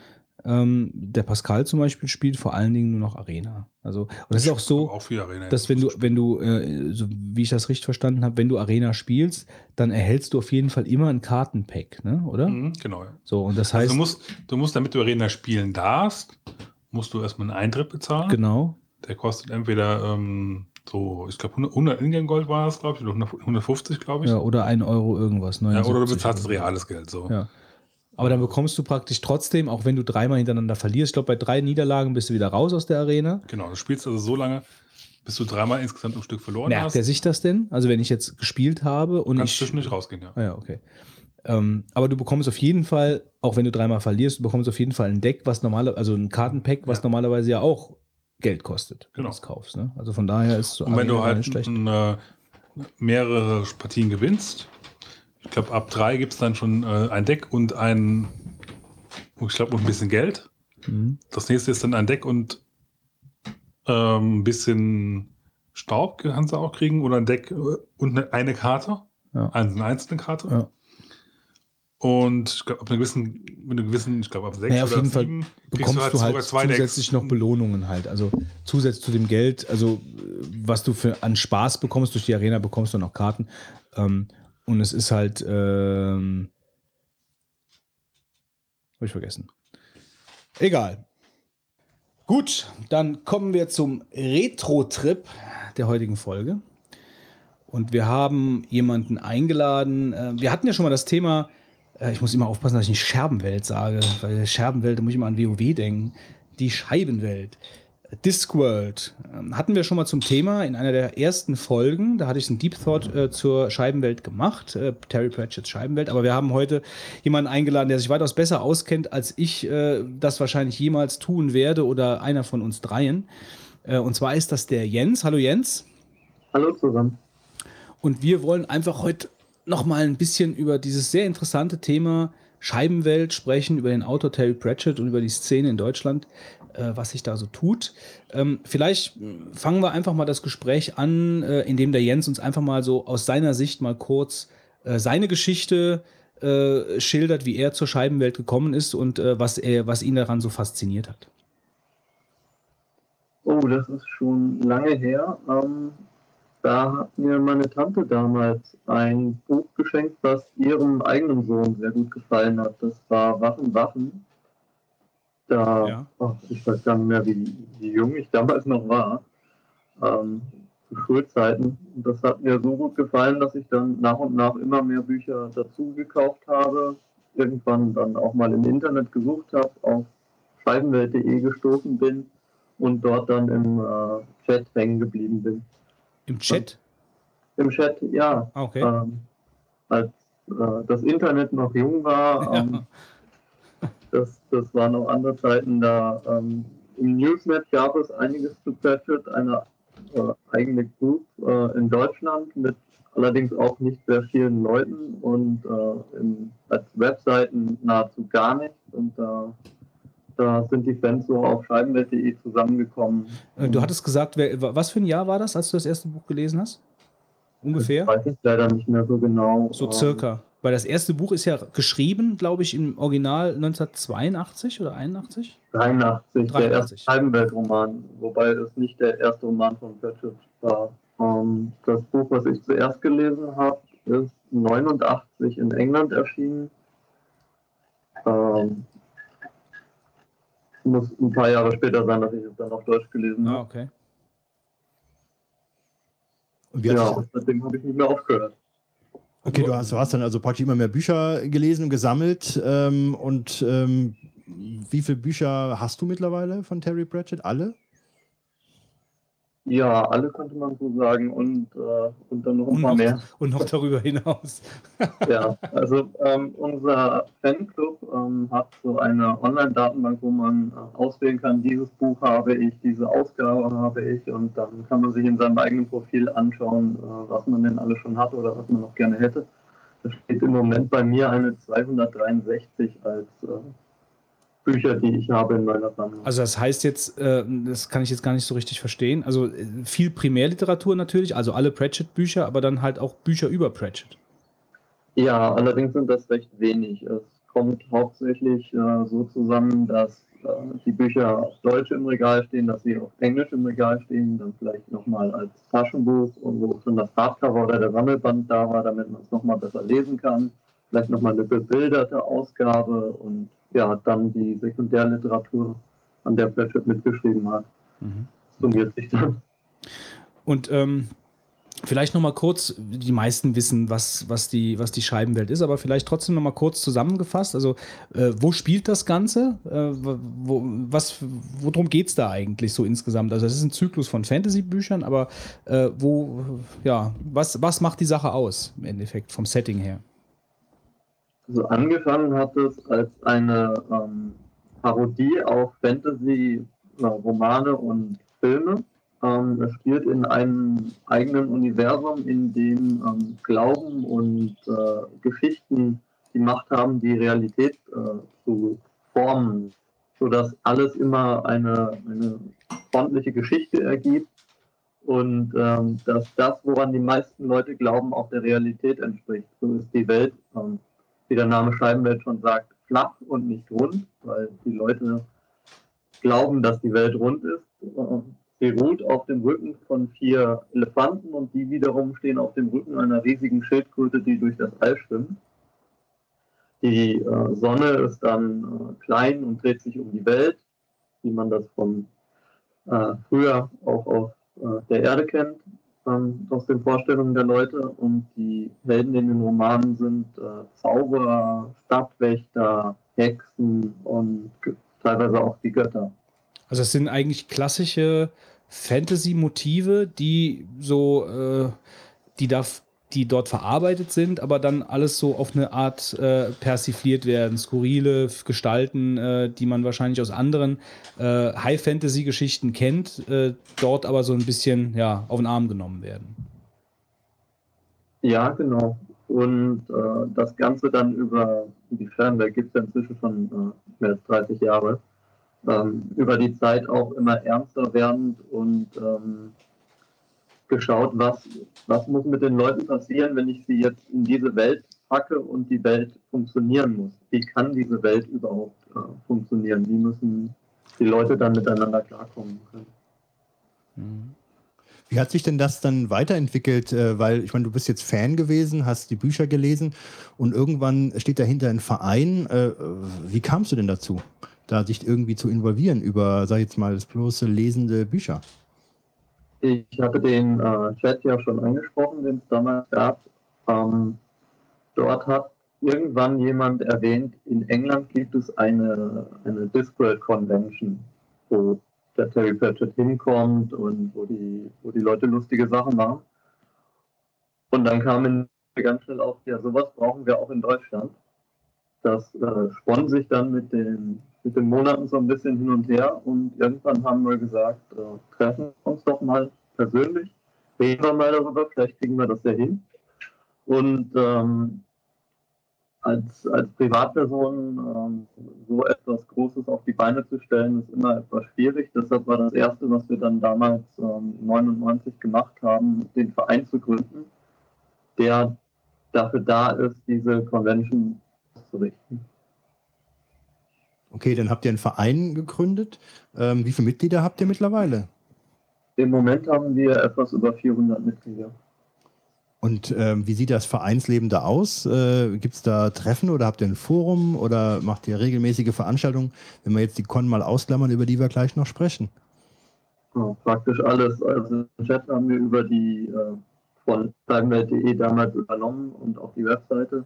Ähm, der Pascal zum Beispiel spielt vor allen Dingen nur noch Arena. Also, und das ist auch so, auch dass wenn du, wenn du, äh, so wie ich das richtig verstanden habe, wenn du Arena spielst, dann erhältst du auf jeden Fall immer ein Kartenpack, ne? Oder? Mhm, genau. So, und das Also heißt, du musst, du musst, damit du Arena spielen darfst, musst du erstmal einen Eintritt bezahlen. genau, Der kostet entweder ähm, so, ich glaube 100 Ingame-Gold war das, glaube ich, oder 100 150, glaube ich. ja, oder ein Euro irgendwas. Ja, oder du 79 bezahlst reales Geld. So. Ja. Aber dann bekommst du praktisch trotzdem, auch wenn du dreimal hintereinander verlierst, ich glaube, bei drei Niederlagen bist du wieder raus aus der Arena. Genau, du spielst also so lange, bis du dreimal insgesamt ein Stück verloren Merkt hast. er sich das denn? Also wenn ich jetzt gespielt habe und kannst ich. zwischendurch rausgehen, ja. Ah ja, okay. Ähm, aber du bekommst auf jeden Fall, auch wenn du dreimal verlierst, du bekommst auf jeden Fall ein Deck, was normale, also ein Kartenpack, was Ja. normalerweise ja auch Geld kostet, wenn Genau. du es kaufst. Ne? Also von daher ist so Und wenn du halt schlecht. äh, mehrere Partien gewinnst, ich glaube, ab drei gibt es dann schon äh, ein Deck und ein, ich glaube, ein bisschen Geld. Mhm. Das nächste ist dann ein Deck und ähm, ein bisschen Staub kannst du auch kriegen oder ein Deck äh, und eine, eine Karte. Ja. Eine einzelne Karte. Ja. Und ich glaube, ab einer gewissen, mit einer gewissen, ich glaube, ab sechs Naja, auf oder jeden Fall sieben bekommst du halt, sogar zwei zusätzlich Decks. noch Belohnungen halt. Also zusätzlich zu dem Geld, also äh, was du für an Spaß bekommst durch die Arena, bekommst du noch Karten. Ähm, und es ist halt, ähm, Habe ich vergessen. Egal. Gut, dann kommen wir zum Retro-Trip der heutigen Folge. Und wir haben jemanden eingeladen. Äh, Wir hatten ja schon mal das Thema, äh, ich muss immer aufpassen, dass ich nicht Scherbenwelt sage, weil Scherbenwelt, da muss ich immer an WoW denken. Die Scheibenwelt. Discworld ähm, hatten wir schon mal zum Thema in einer der ersten Folgen. Da hatte ich einen Deep Thought äh, zur Scheibenwelt gemacht, äh, Terry Pratchett's Scheibenwelt. Aber wir haben heute jemanden eingeladen, der sich weitaus besser auskennt, als ich äh, das wahrscheinlich jemals tun werde oder einer von uns dreien. Äh, und zwar ist das der Jens. Hallo Jens. Hallo zusammen. Und wir wollen einfach heute noch mal ein bisschen über dieses sehr interessante Thema Scheibenwelt sprechen, über den Autor Terry Pratchett und über die Szene in Deutschland, was sich da so tut. Ähm, vielleicht mh, fangen wir einfach mal das Gespräch an, äh, indem der Jens uns einfach mal so aus seiner Sicht mal kurz äh, seine Geschichte äh, schildert, wie er zur Scheibenwelt gekommen ist und äh, was, er, was ihn daran so fasziniert hat. Oh, das ist schon lange her. Ähm, da hat mir meine Tante damals ein Buch geschenkt, was ihrem eigenen Sohn sehr gut gefallen hat. Das war Wachen, Wachen. Da, Ja. oh, ich weiß gar nicht mehr, wie, wie jung ich damals noch war. Ähm, zu Schulzeiten. Und das hat mir so gut gefallen, dass ich dann nach und nach immer mehr Bücher dazu gekauft habe. Irgendwann dann auch mal im Internet gesucht habe, auf scheibenwelt.de gestoßen bin und dort dann im äh, Chat hängen geblieben bin. Im Chat? Im Chat, ja. Ah, okay. Ähm, als äh, das Internet noch jung war, [laughs] ähm, das, das waren noch andere Zeiten, da ähm, im Newsnet gab es einiges zu Pratchett, eine äh, eigene Group äh, in Deutschland mit allerdings auch nicht sehr vielen Leuten und äh, im, als Webseiten nahezu gar nicht. Und da da sind die Fans so auf scheibenwelt.de zusammengekommen. Äh, Du hattest gesagt, wer, was für ein Jahr war das, als du das erste Buch gelesen hast? Ungefähr? Ich weiß es leider nicht mehr so genau. So circa. Weil das erste Buch ist ja geschrieben, glaube ich, im Original 1982 oder 81? 83, der 83. erste Scheibenweltroman, wobei es nicht der erste Roman von Pratchett war. Ähm, das Buch, was ich zuerst gelesen habe, ist 89 in England erschienen. Ähm, muss ein paar Jahre später sein, dass ich es dann auf Deutsch gelesen Ah, habe. okay. Wie hat Ja, seitdem habe ich nicht mehr aufgehört. Okay, du hast, du hast dann also praktisch immer mehr Bücher gelesen und gesammelt. Ähm, und ähm, wie viele Bücher hast du mittlerweile von Terry Pratchett? Alle? Ja, alle könnte man so sagen und, äh, und dann noch ein Und paar noch, mehr. und noch darüber hinaus. [laughs] Ja, also ähm, unser Fanclub ähm, hat so eine Online-Datenbank, wo man äh, auswählen kann, dieses Buch habe ich, diese Ausgabe habe ich und dann kann man sich in seinem eigenen Profil anschauen, äh, was man denn alles schon hat oder was man noch gerne hätte. Da steht im Moment bei mir eine 263 als äh, Bücher, die ich habe in meiner Sammlung. Also das heißt jetzt, äh, das kann ich jetzt gar nicht so richtig verstehen. Also äh, viel Primärliteratur natürlich, also alle Pratchett-Bücher, aber dann halt auch Bücher über Pratchett. Ja, allerdings sind das recht wenig. Es kommt hauptsächlich äh, so zusammen, dass die Bücher auf Deutsch im Regal stehen, dass sie auf Englisch im Regal stehen, dann vielleicht nochmal als Taschenbuch und wo schon das Hardcover oder der Sammelband da war, damit man es nochmal besser lesen kann. Vielleicht nochmal eine bebilderte Ausgabe und ja, dann die Sekundärliteratur, an der Pratchett mitgeschrieben hat, summiert sich dann. Und ähm, vielleicht noch mal kurz, die meisten wissen, was, was, die, was die Scheibenwelt ist, aber vielleicht trotzdem noch mal kurz zusammengefasst. Also, äh, wo spielt das Ganze? Äh, wo, was, worum geht es da eigentlich so insgesamt? Also, es ist ein Zyklus von Fantasy-Büchern, aber äh, wo, ja, was, was macht die Sache aus im Endeffekt vom Setting her? Also angefangen hat es als eine ähm, Parodie auf Fantasy-Romane und Filme. Ähm, es spielt in einem eigenen Universum, in dem ähm, Glauben und äh, Geschichten die Macht haben, die Realität äh, zu formen, sodass alles immer eine, eine ordentliche Geschichte ergibt und ähm, dass das, woran die meisten Leute glauben, auch der Realität entspricht. So ist die Welt. Wie der Name Scheibenwelt schon sagt, flach und nicht rund, weil die Leute glauben, dass die Welt rund ist. Sie ruht auf dem Rücken von vier Elefanten und die wiederum stehen auf dem Rücken einer riesigen Schildkröte, die durch das All schwimmt. Die äh, Sonne ist dann äh, klein und dreht sich um die Welt, wie man das von äh, früher auch auf äh, der Erde kennt, ähm, aus den Vorstellungen der Leute. Und die Helden in den Romanen sind äh, Zauberer, Stadtwächter, Hexen und teilweise auch die Götter. Also es sind eigentlich klassische Fantasy-Motive, die so, äh, die da, die dort verarbeitet sind, aber dann alles so auf eine Art äh, persifliert werden. Skurrile Gestalten, äh, die man wahrscheinlich aus anderen äh, High-Fantasy-Geschichten kennt, äh, dort aber so ein bisschen ja, auf den Arm genommen werden. Ja, genau. Und äh, das Ganze dann über die Fernwelt gibt es inzwischen schon äh, mehr als 30 Jahre. Ähm, über die Zeit auch immer ernster werdend und ähm, geschaut, was, was muss mit den Leuten passieren, wenn ich sie jetzt in diese Welt packe und die Welt funktionieren muss. Wie kann diese Welt überhaupt äh, funktionieren? Wie müssen die Leute dann miteinander klarkommen können? Wie hat sich denn das dann weiterentwickelt? Äh, Weil ich meine, du bist jetzt Fan gewesen, hast die Bücher gelesen und irgendwann steht dahinter ein Verein. Äh, Wie kamst du denn dazu, da sich irgendwie zu involvieren über, sag ich jetzt mal, das bloße lesende Bücher? Ich hatte den äh, Chat ja schon angesprochen, den es damals gab. Ähm, dort hat irgendwann jemand erwähnt, in England gibt es eine, eine Discworld Convention, wo der Terry Pratchett hinkommt und wo die, wo die Leute lustige Sachen machen. Und dann kam in ganz schnell auf, ja, sowas brauchen wir auch in Deutschland. Das äh, sich dann mit den, mit den Monaten so ein bisschen hin und her und irgendwann haben wir gesagt, äh, treffen uns doch mal persönlich, reden wir mal darüber, vielleicht kriegen wir das ja hin. Und ähm, als, als Privatperson ähm, so etwas Großes auf die Beine zu stellen, ist immer etwas schwierig. Deshalb war das Erste, was wir dann damals ähm, 99 gemacht haben, den Verein zu gründen, der dafür da ist, diese Convention auszurichten. Okay, dann habt ihr einen Verein gegründet. Ähm, wie viele Mitglieder habt ihr mittlerweile? Im Moment haben wir etwas über 400 Mitglieder. Und ähm, wie sieht das Vereinsleben da aus? Äh, Gibt es da Treffen oder habt ihr ein Forum oder macht ihr regelmäßige Veranstaltungen? Wenn wir jetzt die Con mal ausklammern, über die wir gleich noch sprechen. Ja, praktisch alles. Also den Chat haben wir über die äh, von timelate.de damals übernommen und auch die Webseite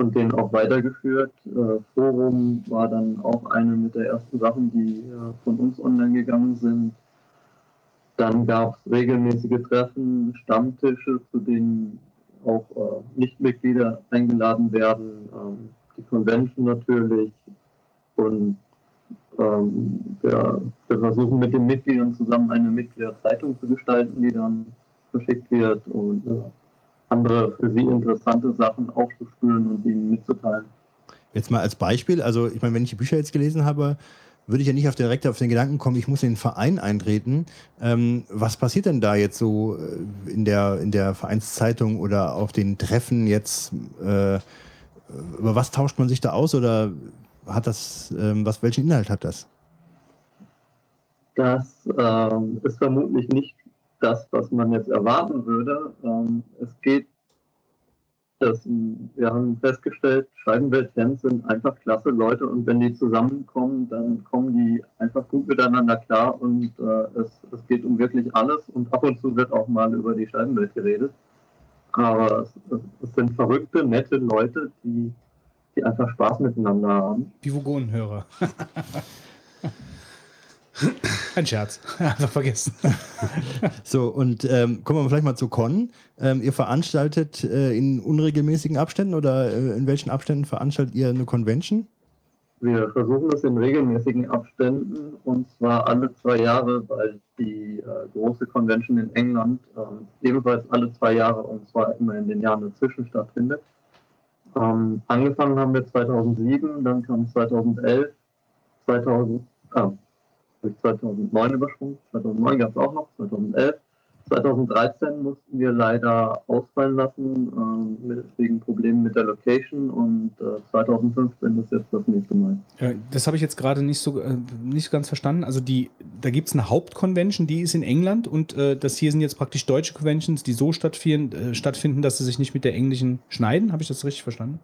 und den auch weitergeführt. Äh, Forum war dann auch eine mit der ersten Sachen, die äh, von uns online gegangen sind. Dann gab es regelmäßige Treffen, Stammtische, zu denen auch äh, Nichtmitglieder eingeladen werden. Ähm, die Convention natürlich. Und ähm, wir, wir versuchen mit den Mitgliedern zusammen eine Mitgliederzeitung zu gestalten, die dann verschickt wird und äh, andere für sie interessante Sachen aufzuspüren und ihnen mitzuteilen. Jetzt mal als Beispiel, also ich meine, wenn ich die Bücher jetzt gelesen habe, würde ich ja nicht auf direkt auf den Gedanken kommen, ich muss in den Verein eintreten. Ähm, was passiert denn da jetzt so äh, in der, in der Vereinszeitung oder auf den Treffen jetzt? Äh, über was tauscht man sich da aus oder hat das, ähm, was, welchen Inhalt hat das? Das ähm, ist vermutlich nicht das, was man jetzt erwarten würde. Ähm, es geht, das, wir haben festgestellt, Scheibenwelt-Fans sind einfach klasse Leute und wenn die zusammenkommen, dann kommen die einfach gut miteinander klar und äh, es, es geht um wirklich alles und ab und zu wird auch mal über die Scheibenwelt geredet. Aber es, es sind verrückte, nette Leute, die, die einfach Spaß miteinander haben. Pivogonenhörer. [laughs] Ein Scherz. [laughs] Einfach vergessen. So, und ähm, kommen wir vielleicht mal zu Con. Ähm, ihr veranstaltet äh, in unregelmäßigen Abständen oder äh, in welchen Abständen veranstaltet ihr eine Convention? Wir versuchen das in regelmäßigen Abständen und zwar alle zwei Jahre, weil die äh, große Convention in England ähm, ebenfalls alle zwei Jahre und zwar immer in den Jahren dazwischen stattfindet. Ähm, angefangen haben wir 2007, dann kam 2011, 2000, ah, ich 2009 übersprungen, 2009 gab es auch noch, 2011. 2013 mussten wir leider ausfallen lassen, mit, wegen Problemen mit der Location und äh, 2015 ist jetzt das nächste Mal. Äh, Das habe ich jetzt gerade nicht so äh, nicht ganz verstanden. Also die, da gibt es eine Hauptconvention, die ist in England und äh, das hier sind jetzt praktisch deutsche Conventions, die so stattfinden, äh, stattfinden, dass sie sich nicht mit der englischen schneiden. Habe ich das richtig verstanden?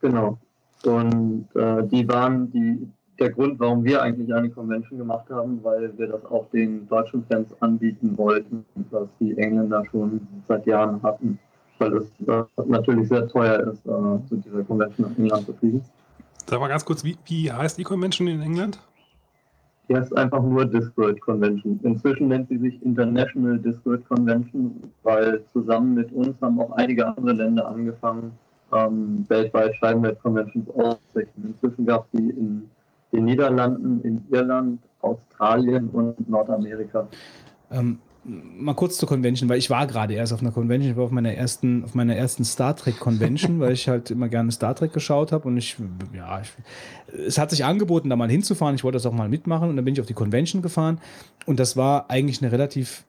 Genau. Und äh, die waren die, der Grund, warum wir eigentlich eine Convention gemacht haben, weil wir das auch den deutschen Fans anbieten wollten, was die Engländer schon seit Jahren hatten. Weil es äh, natürlich sehr teuer ist, äh, zu dieser Convention nach England zu fliegen. Sag mal ganz kurz, wie, wie heißt die Convention in England? Die heißt einfach nur Discworld Convention. Inzwischen nennt sie sich International Discworld Convention, weil zusammen mit uns haben auch einige andere Länder angefangen, ähm, weltweit Scheibenwelt-Conventions auszurichten. Inzwischen gab es die in den Niederlanden, in Irland, Australien und Nordamerika. Ähm, mal kurz zur Convention, weil ich war gerade erst auf einer Convention, ich war auf meiner ersten, auf meiner ersten Star Trek Convention, [laughs] weil ich halt immer gerne Star Trek geschaut habe und ich, ja, ich, es hat sich angeboten, da mal hinzufahren. Ich wollte das auch mal mitmachen und dann bin ich auf die Convention gefahren und das war eigentlich eine relativ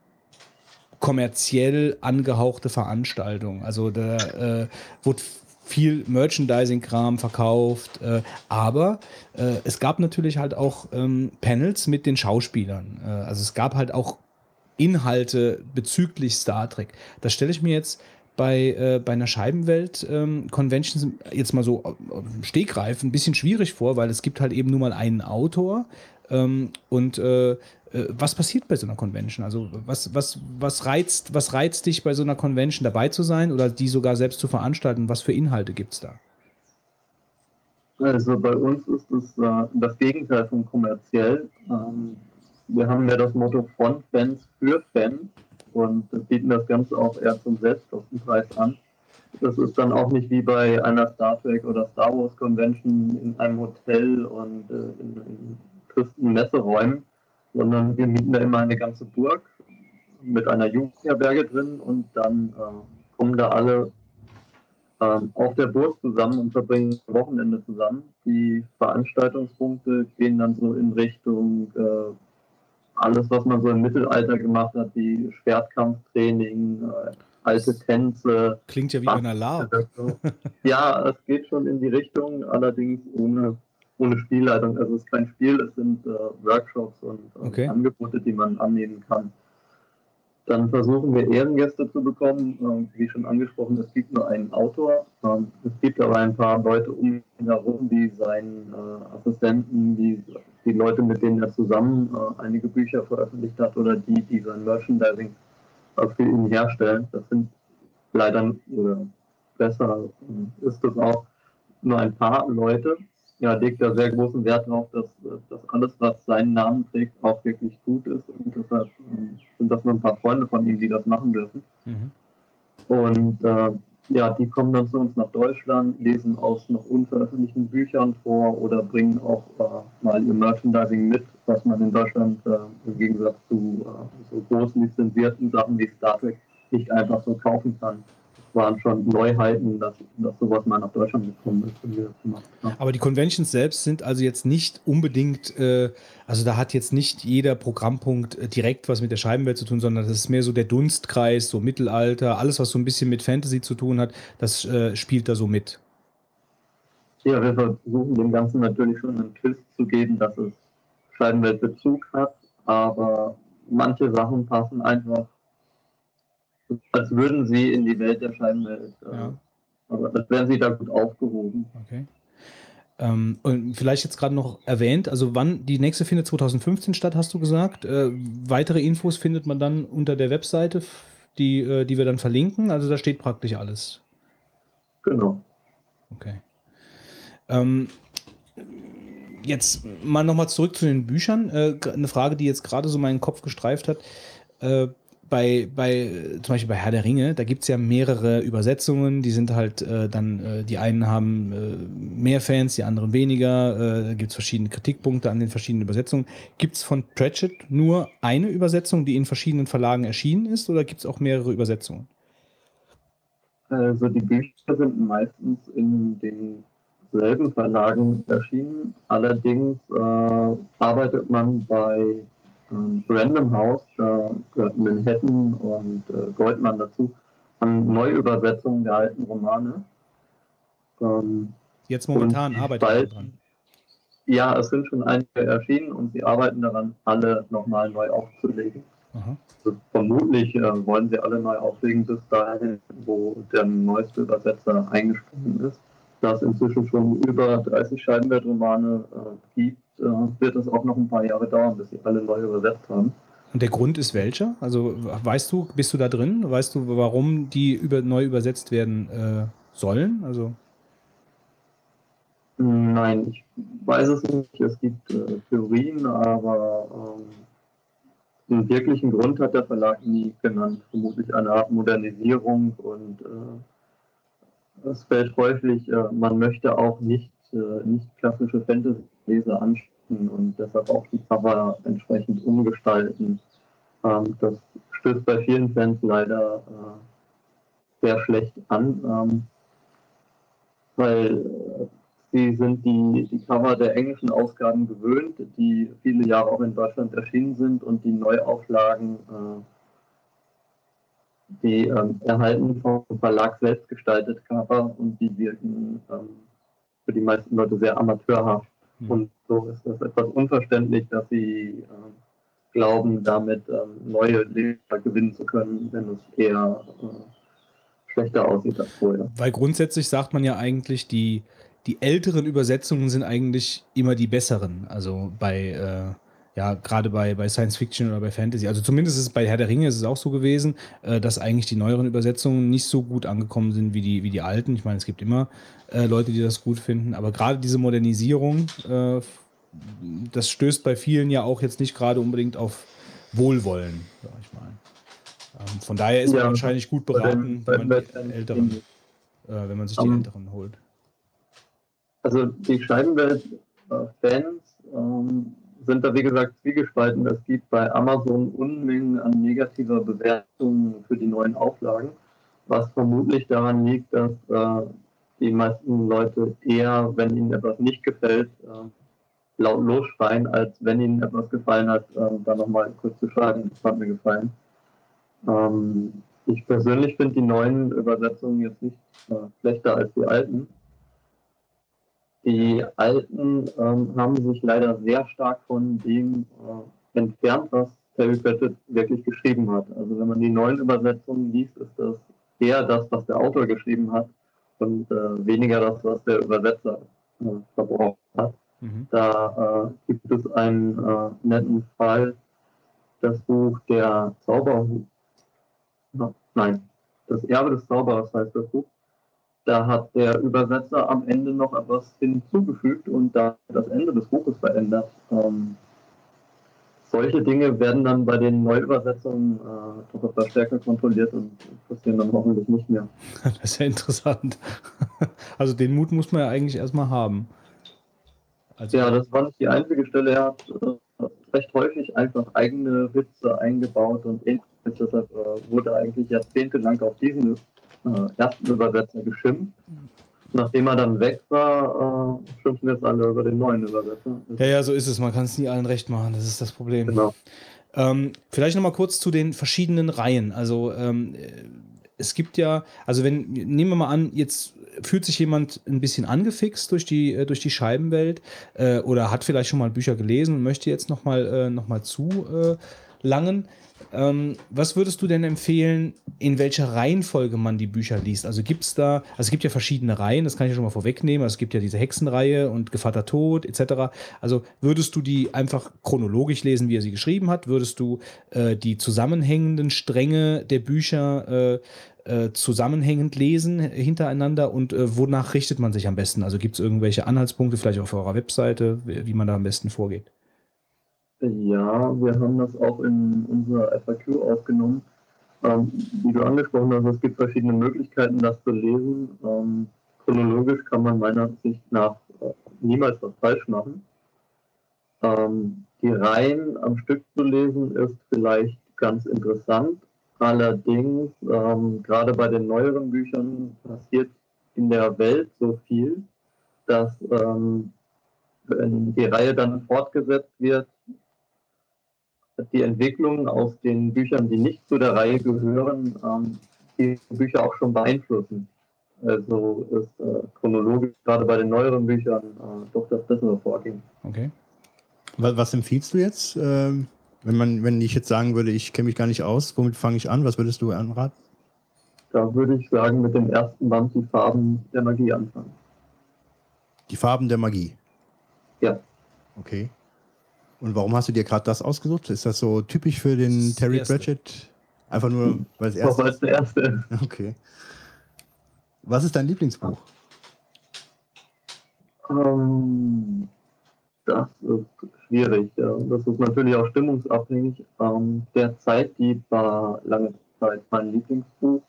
kommerziell angehauchte Veranstaltung. Also da äh, wurde viel Merchandising-Kram verkauft, äh, aber äh, es gab natürlich halt auch ähm, Panels mit den Schauspielern. Äh, also es gab halt auch Inhalte bezüglich Star Trek. Das stelle ich mir jetzt bei, äh, bei einer Scheibenwelt-Convention ähm, jetzt mal so äh, ein bisschen schwierig vor, weil es gibt halt eben nur mal einen Autor. Ähm, und äh, was passiert bei so einer Convention? Also was, was, was, reizt, was reizt dich bei so einer Convention dabei zu sein oder die sogar selbst zu veranstalten? Was für Inhalte gibt es da? Also bei uns ist es äh, das Gegenteil von kommerziell. Ähm, wir haben ja das Motto von Fans für Fans und bieten das Ganze auch eher zum Selbstkostenpreis an. Das ist dann auch nicht wie bei einer Star Trek oder Star Wars Convention in einem Hotel und äh, in, in tristen Messeräumen, sondern wir mieten da immer eine ganze Burg mit einer Jugendherberge drin und dann äh, kommen da alle äh, auf der Burg zusammen und verbringen ein Wochenende zusammen. Die Veranstaltungspunkte gehen dann so in Richtung äh, alles, was man so im Mittelalter gemacht hat, wie Schwertkampftraining, äh, alte Tänze. Klingt ja wie ein Alarm. [laughs] ja, es geht schon in die Richtung, allerdings ohne, ohne Spielleitung. Also es ist kein Spiel, es sind äh, Workshops und äh, Okay. Angebote, die man annehmen kann. Dann versuchen wir Ehrengäste zu bekommen. Ähm, wie schon angesprochen, es gibt nur einen Autor. Ähm, es gibt aber ein paar Leute um ihn herum, die seinen äh, Assistenten, die, die Leute, mit denen er zusammen äh, einige Bücher veröffentlicht hat oder die, die sein Merchandising für ihn herstellen. Das sind leider, oder besser äh, ist es auch, nur ein paar Leute. Ja, legt da sehr großen Wert darauf, dass, dass alles, was seinen Namen trägt, auch wirklich gut ist. Und deshalb äh, sind das nur ein paar Freunde von ihm, die das machen dürfen. Mhm. Und äh, ja, die kommen dann zu uns nach Deutschland, lesen aus noch unveröffentlichten Büchern vor oder bringen auch äh, mal ihr Merchandising mit, was man in Deutschland äh, im Gegensatz zu äh, so großen lizenzierten Sachen wie Star Trek nicht einfach so kaufen kann. Waren schon Neuheiten, dass, dass sowas mal nach Deutschland gekommen ist, wir das gemacht haben. Aber die Conventions selbst sind also jetzt nicht unbedingt, äh, also da hat jetzt nicht jeder Programmpunkt äh, direkt was mit der Scheibenwelt zu tun, sondern das ist mehr so der Dunstkreis, so Mittelalter, alles, was so ein bisschen mit Fantasy zu tun hat, das äh, spielt da so mit. Ja, wir versuchen dem Ganzen natürlich schon einen Twist zu geben, dass es Scheibenweltbezug hat, aber manche Sachen passen einfach, als würden sie in die Welt der Scheibenwelt. Äh, Ja. Aber als wären sie da gut aufgehoben. Okay. Ähm, und vielleicht jetzt gerade noch erwähnt, also wann die nächste findet 2015 statt, hast du gesagt. Äh, weitere Infos findet man dann unter der Webseite, die, äh, die wir dann verlinken. Also da steht praktisch alles. Genau. Okay. Ähm, jetzt mal nochmal zurück zu den Büchern. Äh, eine Frage, die jetzt gerade so meinen Kopf gestreift hat. Äh, bei, bei, zum Beispiel bei Herr der Ringe, da gibt es ja mehrere Übersetzungen, die sind halt äh, dann, äh, die einen haben äh, mehr Fans, die anderen weniger, äh, da gibt es verschiedene Kritikpunkte an den verschiedenen Übersetzungen. Gibt es von Pratchett nur eine Übersetzung, die in verschiedenen Verlagen erschienen ist, oder gibt es auch mehrere Übersetzungen? Also die Bücher sind meistens in denselben Verlagen erschienen. Allerdings äh, arbeitet man bei ähm, Random House, da gehört Manhattan und äh, Goldman dazu, an Neuübersetzungen der alten Romane. Ähm, Jetzt momentan Und arbeitet dran. ja, es sind schon einige erschienen und sie arbeiten daran, alle nochmal neu aufzulegen. Also vermutlich äh, wollen sie alle neu auflegen bis dahin, wo der neueste Übersetzer eingesprungen ist. Da es inzwischen schon über 30 Scheibenweltromane äh, gibt, äh, wird es auch noch ein paar Jahre dauern, bis sie alle neu übersetzt haben. Und der Grund ist welcher? Also weißt du, bist du da drin? Weißt du, warum die über, neu übersetzt werden äh, sollen? Also Nein, ich weiß es nicht. Es gibt äh, Theorien, aber ähm, einen wirklichen Grund hat der Verlag nie genannt. Vermutlich eine Art Modernisierung und äh, es fällt häufig, äh, man möchte auch nicht, äh, nicht klassische Fantasy-Leser ansprechen und deshalb auch die Cover entsprechend umgestalten. Ähm, das stößt bei vielen Fans leider äh, sehr schlecht an, ähm, weil Sie sind die, die Cover der englischen Ausgaben gewöhnt, die viele Jahre auch in Deutschland erschienen sind und die Neuauflagen, die ähm, erhalten vom Verlag selbst gestaltet Cover und die wirken ähm, für die meisten Leute sehr amateurhaft. Mhm. Und so ist es etwas unverständlich, dass sie äh, glauben, damit ähm, neue Leser gewinnen zu können, wenn es eher äh, schlechter aussieht als vorher. Weil grundsätzlich sagt man ja eigentlich, die, die älteren Übersetzungen sind eigentlich immer die besseren. Also bei, äh, ja, gerade bei, bei Science Fiction oder bei Fantasy. Also zumindest ist es bei Herr der Ringe ist es auch so gewesen, äh, dass eigentlich die neueren Übersetzungen nicht so gut angekommen sind wie die, wie die alten. Ich meine, es gibt immer äh, Leute, die das gut finden, aber gerade diese Modernisierung, äh, das stößt bei vielen ja auch jetzt nicht gerade unbedingt auf Wohlwollen, sag ich mal. Ähm, von daher ist man Ja, wahrscheinlich gut bei beraten, den- bei wenn man den älteren, äh, wenn man sich die Ähm, älteren holt. Also die Scheibenwelt-Fans ähm, sind da wie gesagt zwiegespalten. Es gibt bei Amazon Unmengen an negativer Bewertungen für die neuen Auflagen, was vermutlich daran liegt, dass äh, die meisten Leute eher, wenn ihnen etwas nicht gefällt, äh, laut losschreien, als wenn ihnen etwas gefallen hat, äh, dann nochmal kurz zu schreiben, das hat mir gefallen. Ähm, ich persönlich finde die neuen Übersetzungen jetzt nicht äh, schlechter als die alten. Die Alten ähm, haben sich leider sehr stark von dem äh, entfernt, was Terry Pratchett wirklich geschrieben hat. Also wenn man die neuen Übersetzungen liest, ist das eher das, was der Autor geschrieben hat und äh, weniger das, was der Übersetzer äh, verbraucht hat. Mhm. Da äh, gibt es einen äh, netten Fall, das Buch Der Zauberhut. Nein, das Erbe des Zauberers heißt das Buch. Da hat der Übersetzer am Ende noch etwas hinzugefügt und da das Ende des Buches verändert. Ähm, solche Dinge werden dann bei den Neuübersetzungen äh, doch etwas stärker kontrolliert und passieren dann hoffentlich nicht mehr. [laughs] Das ist ja interessant. Also den Mut muss man ja eigentlich erstmal haben. Also, Ja, das war nicht die einzige Stelle. Er hat äh, recht häufig einfach eigene Witze eingebaut und ähnliches. Deshalb äh, wurde eigentlich jahrzehntelang auf diesen äh, ersten Übersetzer geschimpft. Nachdem er dann weg war, äh, schimpfen jetzt alle über den neuen Übersetzer. ja, ja, so ist es. Man kann es nie allen recht machen. Das ist das Problem. Genau. Ähm, vielleicht noch mal kurz zu den verschiedenen Reihen. Also ähm, äh, es gibt ja, also wenn, nehmen wir mal an, jetzt fühlt sich jemand ein bisschen angefixt durch die, äh, durch die Scheibenwelt äh, oder hat vielleicht schon mal Bücher gelesen und möchte jetzt noch mal, äh, noch mal zu äh, langen. Ähm, was würdest du denn empfehlen, in welcher Reihenfolge man die Bücher liest? Also gibt es da, also es gibt ja verschiedene Reihen, das kann ich ja schon mal vorwegnehmen. Also es gibt ja diese Hexenreihe und Gevatter Tod etc. Also würdest du die einfach chronologisch lesen, wie er sie geschrieben hat? Würdest du äh, die zusammenhängenden Stränge der Bücher äh, äh, zusammenhängend lesen hintereinander und äh, wonach richtet man sich am besten? Also gibt es irgendwelche Anhaltspunkte, vielleicht auf eurer Webseite, wie wie man da am besten vorgeht? Ja, wir haben das auch in unserer FAQ aufgenommen. Ähm, wie du angesprochen hast, es gibt verschiedene Möglichkeiten, das zu lesen. Ähm, chronologisch kann man meiner Sicht nach äh, niemals was falsch machen. Ähm, die Reihen am Stück zu lesen ist vielleicht ganz interessant. Allerdings, ähm, gerade bei den neueren Büchern passiert in der Welt so viel, dass ähm, wenn die Reihe dann fortgesetzt wird, die Entwicklungen aus den Büchern, die nicht zu der Reihe gehören, ähm, die Bücher auch schon beeinflussen. Also ist äh, chronologisch gerade bei den neueren Büchern äh, doch das bessere Vorgehen. Okay. Was, was empfiehlst du jetzt? Ähm, wenn man, wenn ich jetzt sagen würde, ich kenne mich gar nicht aus, womit fange ich an? Was würdest du anraten? Da würde ich sagen, mit dem ersten Band die Farben der Magie anfangen. Die Farben der Magie. Ja. Okay. Und warum hast du dir gerade das ausgesucht? Ist das so typisch für den Das Terry erste. Pratchett? Einfach nur, weil es Auch erst als der erste. Okay. Was ist dein Lieblingsbuch? Ähm, das ist schwierig. Ja. Das ist natürlich auch stimmungsabhängig. Ähm, der Zeitdieb war lange Zeit mein Lieblingsbuch.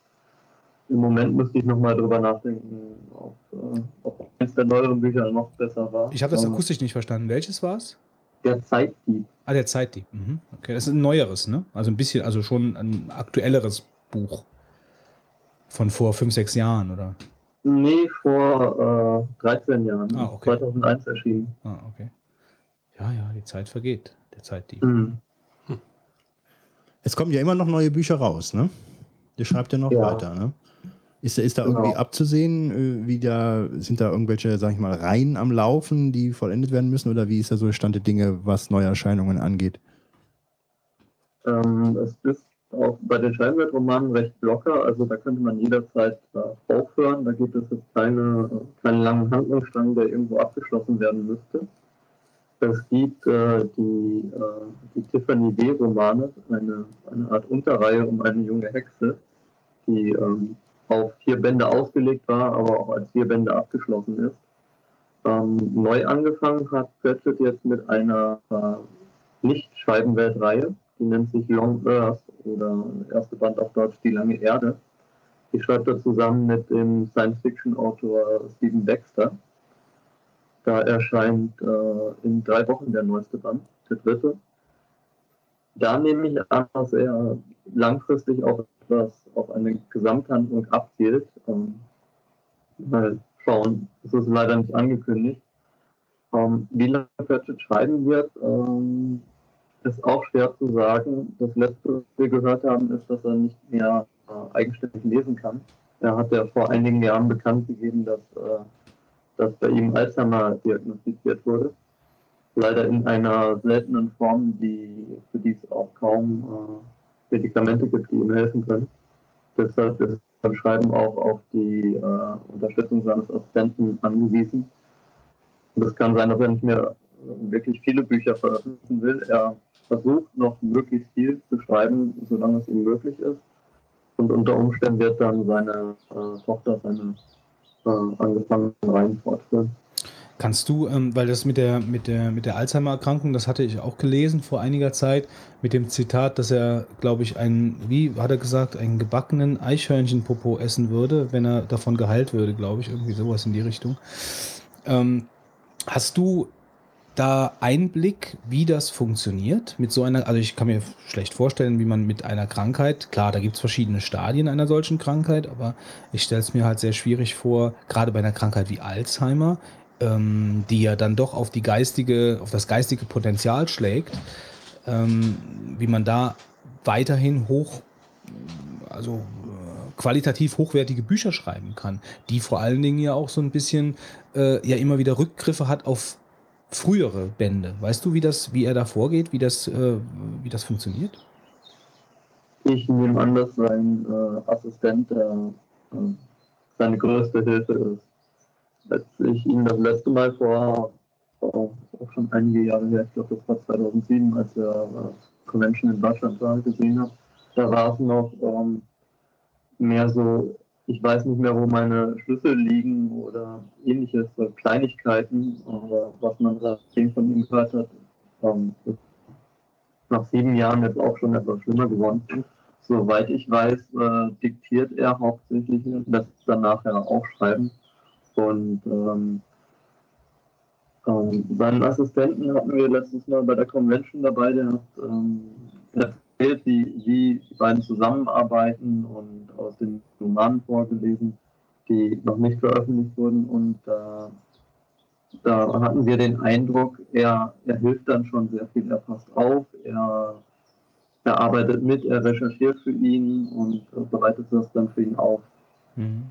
Im Moment müsste ich nochmal drüber nachdenken, ob, äh, ob eines der neueren Bücher noch besser war. Ich habe das Ähm, akustisch nicht verstanden. Welches war es? Der Zeitdieb. Ah, der Zeitdieb. Mhm. Okay, das ist ein neueres, ne? Also ein bisschen, also schon ein aktuelleres Buch. Von vor fünf, sechs Jahren, oder? Nee, vor äh, 13 Jahren. Ah, okay. 2001 erschienen. Ah, okay. Ja, ja, die Zeit vergeht. Der Zeitdieb. Mhm. Es kommen ja immer noch neue Bücher raus, ne? Ihr schreibt ja noch Ja. weiter, ne? Ist, da- ist da Genau. irgendwie abzusehen, äh, wie da, sind da irgendwelche, sag ich mal, Reihen am Laufen, die vollendet werden müssen? Oder wie ist da so der Stand der Dinge, was Neuerscheinungen angeht? Ähm, es ist auch bei den Scheinwertromanen recht locker, also da könnte man jederzeit äh, aufhören. Da gibt es jetzt keine, äh, keinen langen Handlungsstrang, der irgendwo abgeschlossen werden müsste. Es gibt äh, die, äh, die Tiffany D-Romane, eine, eine Art Unterreihe um eine junge Hexe, die ähm, auf vier Bände ausgelegt war, aber auch als vier Bände abgeschlossen ist. Ähm, neu angefangen hat Pratchett jetzt mit einer äh, Nicht-Scheibenweltreihe, die nennt sich Long Earth oder erste Band auf Deutsch Die lange Erde. Die schreibt er zusammen mit dem Science-Fiction-Autor Stephen Dexter. Da erscheint äh, in drei Wochen der neueste Band, der dritte. Da nehme ich an, dass er langfristig auf etwas, auf eine Gesamthandlung abzielt. Ähm, mal schauen, es ist leider nicht angekündigt. Ähm, wie lange Pratchett schreiben wird, ähm, ist auch schwer zu sagen. Das letzte, was wir gehört haben, ist, dass er nicht mehr äh, eigenständig lesen kann. Er hat ja vor einigen Jahren bekannt gegeben, dass, äh, dass bei ihm Alzheimer diagnostiziert wurde. Leider in einer seltenen Form, die, für die es auch kaum äh, Medikamente gibt, die ihm helfen können. Deshalb ist beim Schreiben auch auf die äh, Unterstützung seines Assistenten angewiesen. Und es kann sein, dass er nicht mehr wirklich viele Bücher veröffentlichen will. Er versucht noch möglichst viel zu schreiben, solange es ihm möglich ist. Und unter Umständen wird dann seine äh, Tochter seine äh, angefangenen Reihen fortführen. Kannst du, ähm, weil das mit der, mit der, mit der Alzheimer-Erkrankung, das hatte ich auch gelesen vor einiger Zeit, mit dem Zitat, dass er, glaube ich, einen, wie hat er gesagt, einen gebackenen Eichhörnchenpopo essen würde, wenn er davon geheilt würde, glaube ich, irgendwie sowas in die Richtung. Ähm, hast du da Einblick, wie das funktioniert mit so einer, also ich kann mir schlecht vorstellen, wie man mit einer Krankheit, klar, da gibt es verschiedene Stadien einer solchen Krankheit, aber ich stelle es mir halt sehr schwierig vor, gerade bei einer Krankheit wie Alzheimer, ähm, die ja dann doch auf die geistige, auf das geistige Potenzial schlägt, ähm, wie man da weiterhin hoch, also äh, qualitativ hochwertige Bücher schreiben kann, die vor allen Dingen ja auch so ein bisschen äh, ja immer wieder Rückgriffe hat auf frühere Bände. Weißt du, wie das, wie er da vorgeht, wie das, äh, wie das funktioniert? Ich nehme an, dass sein äh, Assistent äh, seine größte Hilfe ist. Als ich ihn das letzte Mal vor, vor auch schon einige Jahre her, ich glaube das war 2007, als er äh, Convention in Deutschland war, gesehen habe, da war es noch ähm, mehr so, ich weiß nicht mehr, wo meine Schlüssel liegen oder ähnliches, so Kleinigkeiten, aber was man seitdem von ihm gehört hat, ähm, nach sieben Jahren jetzt auch schon etwas schlimmer geworden. Soweit ich weiß, äh, diktiert er hauptsächlich und lässt dann nachher auch schreiben. Und ähm, ähm, seinen Assistenten hatten wir letztes Mal bei der Convention dabei, der hat ähm, erzählt, wie, wie die beiden zusammenarbeiten und aus den Romanen vorgelesen, die noch nicht veröffentlicht wurden. Und äh, da hatten wir den Eindruck, er, er hilft dann schon sehr viel, er passt auf, er, er arbeitet mit, er recherchiert für ihn und äh, bereitet das dann für ihn auf. Mhm.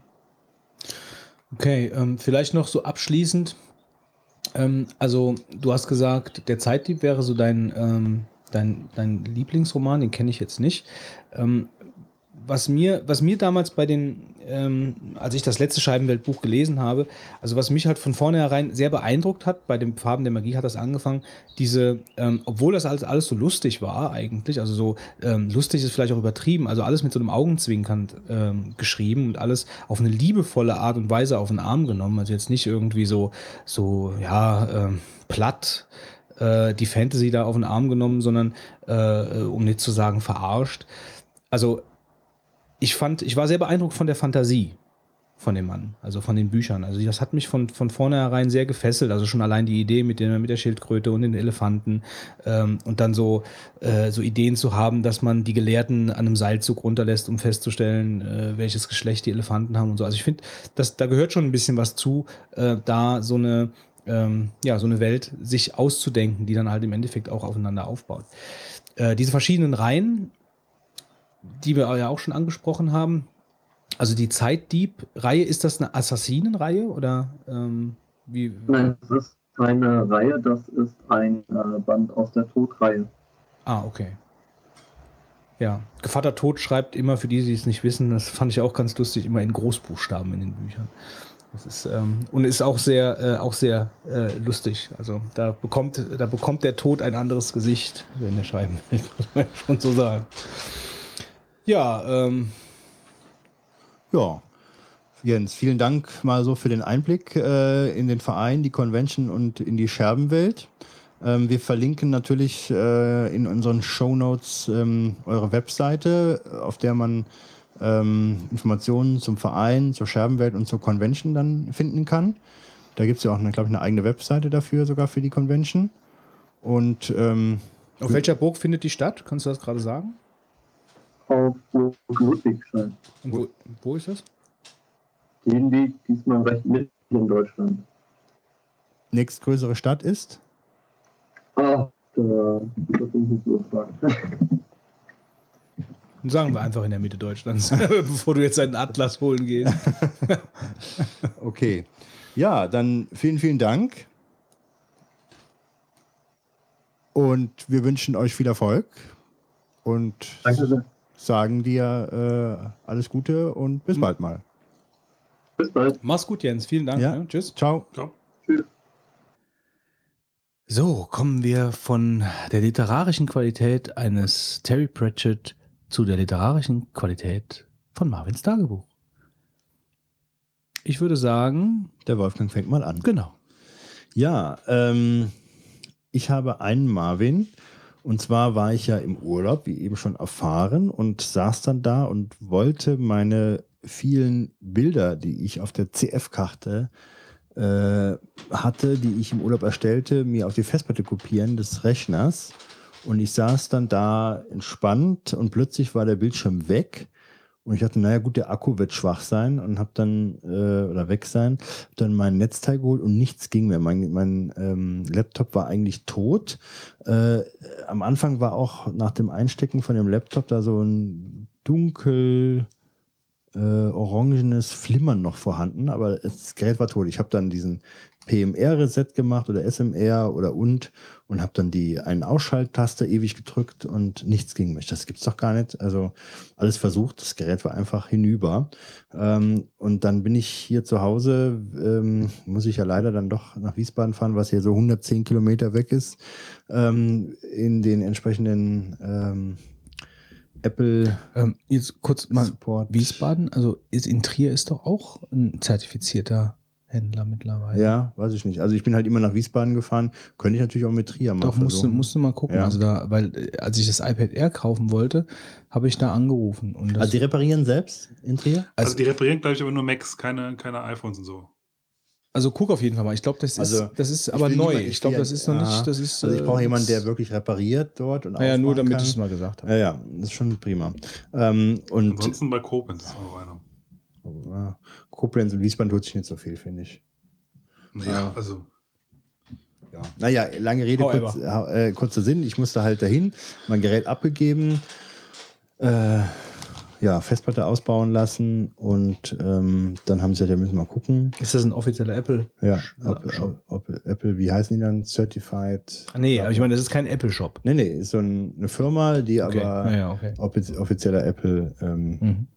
Okay, ähm, vielleicht noch so abschließend. Ähm, also, du hast gesagt, der Zeitdieb wäre so dein, ähm, dein, dein Lieblingsroman, den kenne ich jetzt nicht. Ähm, was, mir, was mir damals bei den ähm, als ich das letzte Scheibenweltbuch gelesen habe, also was mich halt von vornherein sehr beeindruckt hat, bei den Farben der Magie hat das angefangen, diese, ähm, obwohl das alles, alles so lustig war eigentlich, also so ähm, lustig ist vielleicht auch übertrieben, also alles mit so einem Augenzwinkern ähm, geschrieben und alles auf eine liebevolle Art und Weise auf den Arm genommen, also jetzt nicht irgendwie so, so, ja, ähm, platt, äh, die Fantasy da auf den Arm genommen, sondern, äh, um nicht zu sagen, verarscht. Also ich fand, ich war sehr beeindruckt von der Fantasie von dem Mann, also von den Büchern. Also das hat mich von, von vornherein sehr gefesselt. Also schon allein die Idee mit, den, mit der Schildkröte und den Elefanten ähm, und dann so, äh, so Ideen zu haben, dass man die Gelehrten an einem Seilzug runterlässt, um festzustellen, äh, welches Geschlecht die Elefanten haben und so. Also ich finde, da gehört schon ein bisschen was zu, äh, da so eine, ähm, ja, so eine Welt sich auszudenken, die dann halt im Endeffekt auch aufeinander aufbaut. Äh, diese verschiedenen Reihen die wir ja auch schon angesprochen haben. Also die Zeitdieb-Reihe, ist das eine Assassinenreihe oder ähm, wie? Nein, das ist keine Reihe, das ist ein äh, Band aus der Todreihe. Ah, okay. Ja, Gevatter Tod schreibt immer, für die, die es nicht wissen, das fand ich auch ganz lustig, immer in Großbuchstaben in den Büchern. Das ist, ähm, und ist auch sehr, äh, auch sehr äh, lustig. Also da bekommt, da bekommt der Tod ein anderes Gesicht, wenn der schreiben will, [laughs] muss man schon so sagen. Ja, ähm, Ja. Jens, vielen Dank mal so für den Einblick äh, in den Verein, die Convention und in die Scherbenwelt. Ähm, wir verlinken natürlich äh, in unseren Shownotes ähm, eure Webseite, auf der man ähm, Informationen zum Verein, zur Scherbenwelt und zur Convention dann finden kann. Da gibt es ja auch, glaube ich, eine eigene Webseite dafür, sogar für die Convention. Und ähm, auf welcher Burg findet die statt? Kannst du das gerade sagen? Auf Burg Ludwigstein. Und wo, wo ist das? Den Weg diesmal recht mitten in Deutschland. nächstgrößere Stadt ist? Ah, da, das ich nicht so. [laughs] Dann sagen wir einfach in der Mitte Deutschlands, [laughs] bevor du jetzt einen Atlas holen gehst. [laughs] Okay. Ja, dann vielen, vielen Dank. Und wir wünschen euch viel Erfolg und Danke sehr. Sagen dir äh, alles Gute und bis bald mal. Bis bald. Mach's gut, Jens. Vielen Dank. Ja. ne? Tschüss. Ciao. Ja. So, kommen wir von der literarischen Qualität eines Terry Pratchett zu der literarischen Qualität von Marvins Tagebuch. Ich würde sagen, Der Wolfgang fängt mal an. genau. Ja, ähm, ich habe einen Marvin. Und zwar war ich ja im Urlaub, wie eben schon erfahren, und saß dann da und wollte meine vielen Bilder, die ich auf der CF-Karte äh, hatte, die ich im Urlaub erstellte, mir auf die Festplatte kopieren des Rechners. Und ich saß dann da entspannt und plötzlich war der Bildschirm weg. Und ich dachte, naja gut, der Akku wird schwach sein und habe dann, äh, oder weg sein, hab dann mein Netzteil geholt und nichts ging mehr. Mein, mein ähm, Laptop war eigentlich tot. Äh, am Anfang war auch nach dem Einstecken von dem Laptop da so ein dunkel äh, orangenes Flimmern noch vorhanden, aber das Gerät war tot. Ich habe dann diesen PMR-Reset gemacht oder SMR oder und und habe dann die einen Ausschalttaste ewig gedrückt und nichts ging mehr. Das gibt's doch gar nicht. Also alles versucht, das Gerät war einfach hinüber. Ähm, und dann bin ich hier zu Hause, ähm, muss ich ja leider dann doch nach Wiesbaden fahren, was hier so 110 Kilometer weg ist, ähm, in den entsprechenden ähm, Apple Ähm, jetzt kurz mal Support. Wiesbaden, also ist in Trier ist doch auch ein zertifizierter Händler mittlerweile. Ja, weiß ich nicht. Also ich bin halt immer nach Wiesbaden gefahren. Könnte ich natürlich auch mit Trier machen. Doch, musste, musste mal gucken. Ja. Also da, weil äh, als ich das iPad Air kaufen wollte, habe ich da angerufen. Und das, Also die reparieren selbst in Trier? Also, die reparieren, glaube ich, aber nur Macs, keine, keine iPhones und so. also guck auf jeden Fall mal. Ich glaube, das ist, Also, das ist Ich aber neu. niemand- ich glaube, das ist noch ja. nicht. Das ist, Also ich brauche äh, jemanden, der wirklich repariert dort und Naja, nur aufmachen damit ich es mal gesagt habe. Ja, ja, das ist schon prima. Ähm, und Ansonsten bei Koblenz ist auch einer. äh, Koblenz und Wiesbaden tut sich nicht so viel, finde ich. Ja, also. Ja. Naja, lange Rede, kurz, äh, kurzer Sinn. Ich musste halt dahin, mein Gerät abgegeben, äh, ja, Festplatte ausbauen lassen und ähm, dann haben sie gesagt, ja, müssen wir mal gucken. Ist das ein offizieller Apple? Ja, ob, Shop? ob, ob Apple, wie heißen die dann? Certified? Ah, nee, aber ich meine, das ist kein Apple Shop. Nee, nee, ist so ein, eine Firma, die Okay. aber ja, ja, okay. offiz- offizieller Apple ähm, Mhm.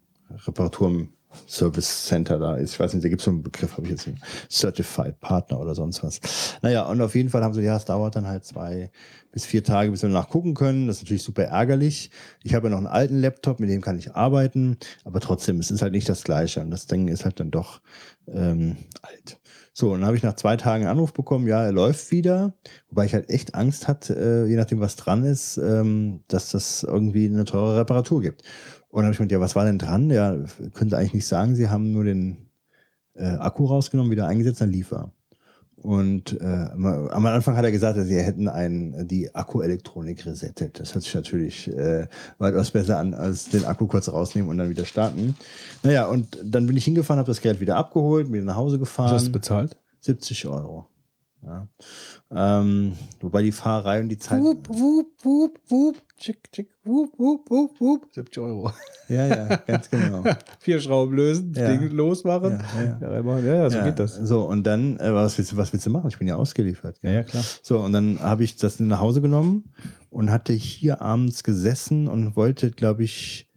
Reparaturen Service Center da ist. Ich weiß nicht, da gibt es so einen Begriff, habe ich jetzt nicht. Certified Partner oder sonst was. Naja, und auf jeden Fall haben sie, ja, es dauert dann halt zwei bis vier Tage, bis wir nachgucken können. Das ist natürlich super ärgerlich. Ich habe ja noch einen alten Laptop, mit dem kann ich arbeiten, aber trotzdem, es ist halt nicht das Gleiche. Und das Ding ist halt dann doch ähm, alt. So, und dann habe ich nach zwei Tagen einen Anruf bekommen, ja, er läuft wieder, wobei ich halt echt Angst hatte, äh, je nachdem, was dran ist, ähm, dass das irgendwie eine teure Reparatur gibt. Und dann habe ich gedacht, ja, was war denn dran? Ja, könnte eigentlich nicht sagen, sie haben nur den äh, Akku rausgenommen, wieder eingesetzt, dann lief er. Und äh, am Anfang hat er gesagt, sie hätten ein, die Akkuelektronik resettet. Das hört sich natürlich äh, weitaus besser an, als den Akku kurz rausnehmen und dann wieder starten. Naja, und dann bin ich hingefahren, habe das Gerät wieder abgeholt, wieder nach Hause gefahren. Was hast du bezahlt? 70 Euro. Ja. Ähm, wobei die Fahrerei und die Zeit. Wup, wup, wup, wup, tschick, tschick, wup, wup, wup, wup. 70 Euro. Ja, ja, ganz genau. [laughs] Vier Schrauben lösen, Ja. Ding losmachen. Ja, ja. Ja, ja, ja so ja, geht das. So, und dann, äh, was, willst du, was willst du machen? Ich bin ja ausgeliefert. Ja, ja, klar. So, und dann habe ich das nach Hause genommen und hatte hier abends gesessen und wollte, glaube ich,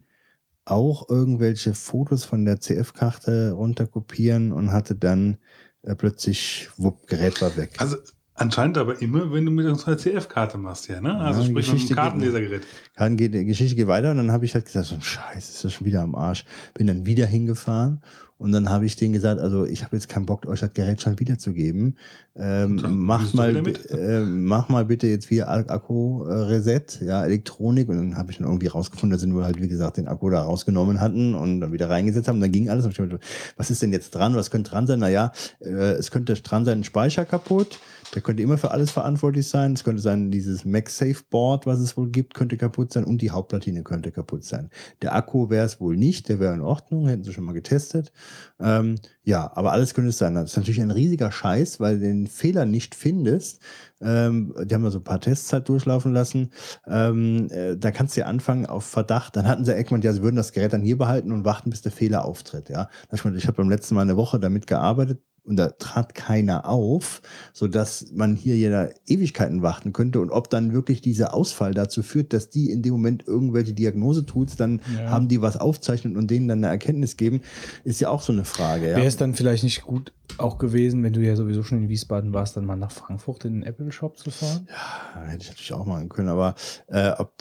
auch irgendwelche Fotos von der CF-Karte runterkopieren und hatte dann äh, plötzlich, wupp, Gerät war weg. Also anscheinend aber immer, wenn du mit unserer CF-Karte machst, ja, ne? Also Ja, sprich mit Geschichte einem geht Kartenlesergerät. Dann geht, die Geschichte geht weiter und dann habe ich halt gesagt, so ein Scheiß, ist das schon wieder am Arsch. Bin dann wieder hingefahren und dann habe ich denen gesagt, also ich habe jetzt keinen Bock, euch das Gerät schon wiederzugeben. Ähm, Und du mal, [laughs] äh, mach mal bitte jetzt wieder Ak- Akku-Reset, ja, Elektronik. Und dann habe ich dann irgendwie rausgefunden, dass sie nur halt, wie gesagt, den Akku da rausgenommen hatten und dann wieder reingesetzt haben. Dann ging alles. Und was ist denn jetzt dran? Was könnte dran sein? Naja, äh, es könnte dran sein, ein Speicher kaputt. Der könnte immer für alles verantwortlich sein. Es könnte sein, dieses MagSafe Board, was es wohl gibt, könnte kaputt sein und die Hauptplatine könnte kaputt sein. Der Akku wäre es wohl nicht, der wäre in Ordnung, hätten sie schon mal getestet. Ähm, ja, aber alles könnte es sein. Das ist natürlich ein riesiger Scheiß, weil du den Fehler nicht findest. Ähm, die haben da so ein paar Tests halt durchlaufen lassen. Ähm, äh, da kannst du ja anfangen auf Verdacht. Dann hatten sie Eckmann, ja, sie würden das Gerät dann hier behalten und warten, bis der Fehler auftritt. Ja, ich, ich habe beim letzten Mal eine Woche damit gearbeitet und da trat keiner auf, so dass man hier ja Ewigkeiten warten könnte und ob dann wirklich dieser Ausfall dazu führt, dass die in dem Moment irgendwelche Diagnosetools dann Ja. haben, die was aufzeichnen und denen dann eine Erkenntnis geben, ist ja auch so eine Frage. Ja. Wäre es dann vielleicht nicht gut auch gewesen, wenn du ja sowieso schon in Wiesbaden warst, dann mal nach Frankfurt in den Apple Shop zu fahren? Ja, hätte ich natürlich auch machen können, aber äh, ob,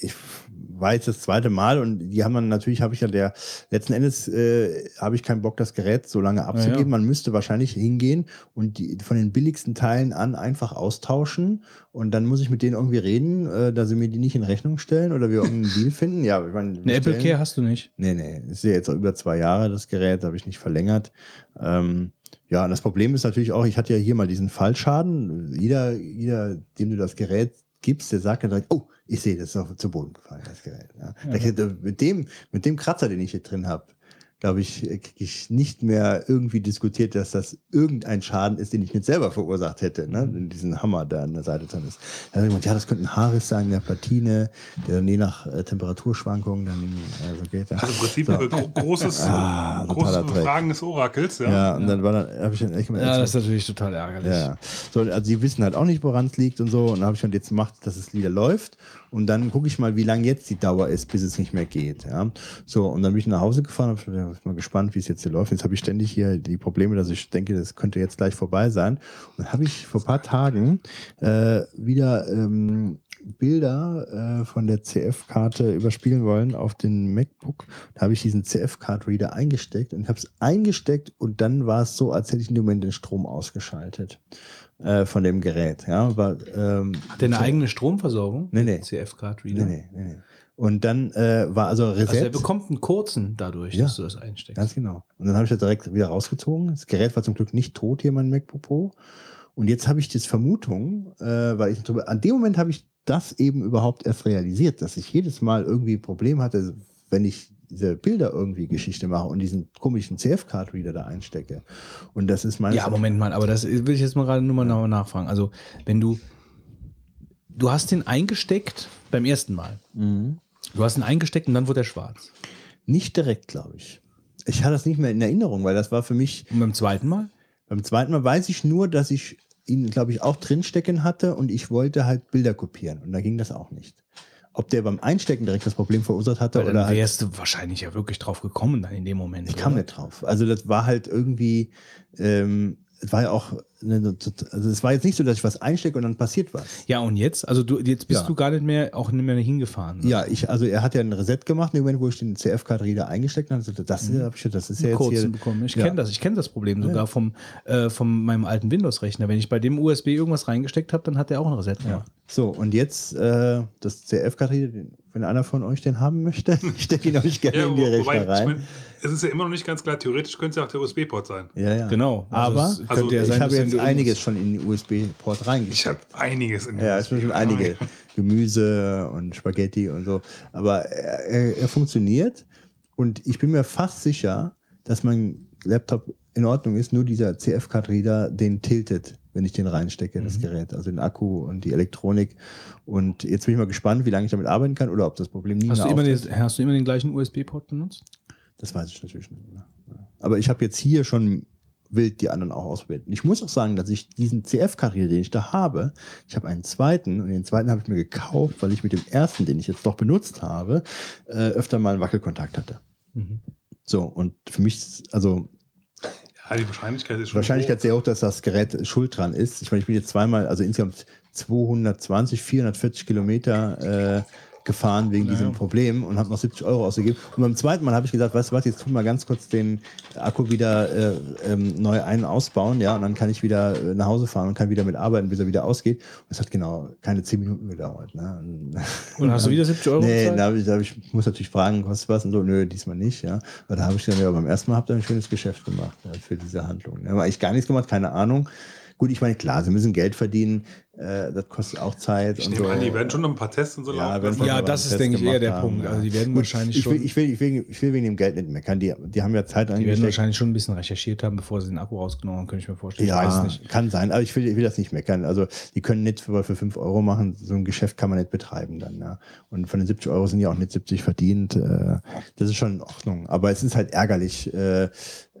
ich war jetzt das zweite Mal und die haben dann natürlich, habe ich ja der, letzten Endes äh, habe ich keinen Bock, das Gerät so lange abzugeben. ja. Man müsste wahrscheinlich hingehen und die von den billigsten Teilen an einfach austauschen und dann muss ich mit denen irgendwie reden, äh, dass sie mir die nicht in Rechnung stellen oder wir irgendeinen [laughs] Deal finden. Ja, ich meine, Eine Apple Care hast du nicht. Nee, nee, ist ja jetzt auch über zwei Jahre das Gerät, habe ich nicht verlängert. Ähm, ja, und das Problem ist natürlich auch, ich hatte ja hier mal diesen Fallschaden. Jeder, jeder, dem du das Gerät gibst, der sagt dann direkt, oh, ich sehe, das ist auf zu Boden gefallen, das Gerät. Ja. Hätte- mit, dem, mit dem Kratzer, den ich hier drin habe, glaube ich, kriege ich nicht mehr irgendwie diskutiert, dass das irgendein Schaden ist, den ich nicht selber verursacht hätte, ne? Wenn diesen Hammer da an der Seite drin ist. Da habe ich gemeint, ja, das könnte ein Haarriss sein in der Platine, der dann je nach äh, Temperaturschwankungen dann äh, so geht. Ja. Also im Prinzip So. äh, gro großes, Ah, großes. Fragen des Orakels, ja. Ja, und dann war dann, habe ich dann echt mal Ja, das ist natürlich total ärgerlich. ja. So, also sie wissen halt auch nicht, woran es liegt und so. Und dann habe ich dann jetzt gemacht, dass es wieder läuft. Und dann gucke ich mal, wie lange jetzt die Dauer ist, bis es nicht mehr geht. Ja. So, und dann bin ich nach Hause gefahren, hab, ja, bin mal gespannt, wie es jetzt hier läuft. Jetzt habe ich ständig hier die Probleme, dass ich denke, das könnte jetzt gleich vorbei sein. Und dann habe ich vor ein paar Tagen äh, wieder ähm, Bilder äh, von der CF-Karte überspielen wollen auf den MacBook. Da habe ich diesen CF-Card-Reader eingesteckt und habe es eingesteckt und dann war es so, als hätte ich in dem Moment den Strom ausgeschaltet äh, von dem Gerät. Ja, war, ähm, Hat der eine eigene Stromversorgung? Nee, nee. CF-Card nee, Reader. nee, nee. Und dann äh, war also Reset. Also er bekommt einen kurzen dadurch, Ja. dass du das einsteckst. Ganz genau. Und dann habe ich das direkt wieder rausgezogen. Das Gerät war zum Glück nicht tot, hier mein MacBook Pro. Und jetzt habe ich das Vermutung, äh, weil ich an dem Moment habe ich das eben überhaupt erst realisiert, dass ich jedes Mal irgendwie ein Problem hatte, wenn ich diese Bilder irgendwie Geschichte mache und diesen komischen CF-Card-Reader da einstecke. Und das ist meines Ja, Moment mal, aber das will ich jetzt mal gerade nur mal nach- nachfragen. Also, wenn du, du hast den eingesteckt beim ersten Mal. Mhm. Du hast ihn eingesteckt und dann wurde er schwarz. Nicht direkt, glaube ich. Ich hatte das nicht mehr in Erinnerung, weil das war für mich Und beim zweiten Mal? Beim zweiten Mal weiß ich nur, dass ich ihn, glaube ich, auch drinstecken hatte und ich wollte halt Bilder kopieren und da ging das auch nicht. Ob der beim Einstecken direkt das Problem verursacht hatte oder dann halt wärst du wahrscheinlich ja wirklich drauf gekommen dann in dem Moment. Ich kam oder? nicht drauf. Also das war halt irgendwie, ähm, es war ja auch, eine, also es war jetzt nicht so, dass ich was einstecke und dann passiert was. Ja, und jetzt? Also du, jetzt bist Ja. du gar nicht mehr, auch nicht mehr hingefahren. ne? Ja, ich, also er hat ja ein Reset gemacht, im Moment, wo ich den CF-Card-Reader eingesteckt habe. Also das, hab ich, das ist ja jetzt kurzen hier. bekommen. Ich Ja. kenne das. Ich kenne das Problem sogar vom, äh, von meinem alten Windows-Rechner. Wenn ich bei dem USB irgendwas reingesteckt habe, dann hat der auch ein Reset gemacht. So, und jetzt äh, das CF-Card-Reader, den- wenn einer von euch den haben möchte, [laughs] ich stecke ihn euch gerne Ja, in die Rechner ich rein. mein, es ist ja immer noch nicht ganz klar, theoretisch könnte es ja auch der USB-Port sein. ja, ja. Genau. Aber es könnte also ja ich sein, habe dass jetzt einiges schon in den USB-Port Ich reingesteckt. habe einiges in Ja, es sind schon einige Gemüse und Spaghetti und so. Aber er, er, er funktioniert und ich bin mir fast sicher, dass mein Laptop in Ordnung ist, nur dieser CF-Card-Reader den tiltet, wenn ich den reinstecke, das Gerät, also den Akku und die Elektronik. Und jetzt bin ich mal gespannt, wie lange ich damit arbeiten kann oder ob das Problem nie Hast mehr du, den, hast du immer den gleichen USB-Port benutzt? Das weiß ich natürlich nicht. mehr. Aber ich habe jetzt hier schon wild die anderen auch ausprobiert. Und ich muss auch sagen, dass ich diesen CF-Karriere, den ich da habe, ich habe einen zweiten und den zweiten habe ich mir gekauft, weil ich mit dem ersten, den ich jetzt doch benutzt habe, äh, öfter mal einen Wackelkontakt hatte. Mhm. So, und für mich, also Ja, die Wahrscheinlichkeit ist schon Wahrscheinlichkeit sehr hoch, dass das Gerät schuld dran ist. Ich meine, ich bin jetzt zweimal, also insgesamt 220, 440 Kilometer äh, gefahren wegen diesem Problem und habe noch 70 Euro ausgegeben. Und beim zweiten Mal habe ich gesagt, weißt du was, jetzt tun wir ganz kurz den Akku wieder äh, ähm, neu ein- ausbauen, ja, und dann kann ich wieder äh, nach Hause fahren und kann wieder mitarbeiten, bis er wieder ausgeht. Und es hat genau keine 10 Minuten gedauert. Ne? Und, Und hast du wieder 70 Euro Nee, da, ich, da ich, muss natürlich fragen, kostet was und so. Nö, diesmal nicht, ja. Aber da habe ich dann ja beim ersten Mal habt ihr ein schönes Geschäft gemacht ja, für diese Handlung. Da habe eigentlich gar nichts gemacht, keine Ahnung. Gut, ich meine, klar, sie müssen Geld verdienen, äh, das kostet auch Zeit. Ich und nehme so. an, die werden schon noch ein paar Tests und so Ja, laufen. Ja, das ist, Test denke ich, eher der haben, Punkt. Also die werden Gut, wahrscheinlich ich will, schon, ich, will, ich, will, ich will wegen dem Geld nicht meckern. Die, die haben ja Zeit die werden wahrscheinlich schon ein bisschen recherchiert haben, bevor sie den Akku rausgenommen haben, könnte ich mir vorstellen. ich weiß Ja, nicht. kann sein, aber ich will, ich will das nicht meckern. Also die können nicht für, für 5 Euro machen, so ein Geschäft kann man nicht betreiben dann. Ja. Und von den 70 Euro sind ja auch nicht 70 verdient. Äh, das ist schon in Ordnung. Aber es ist halt ärgerlich, äh,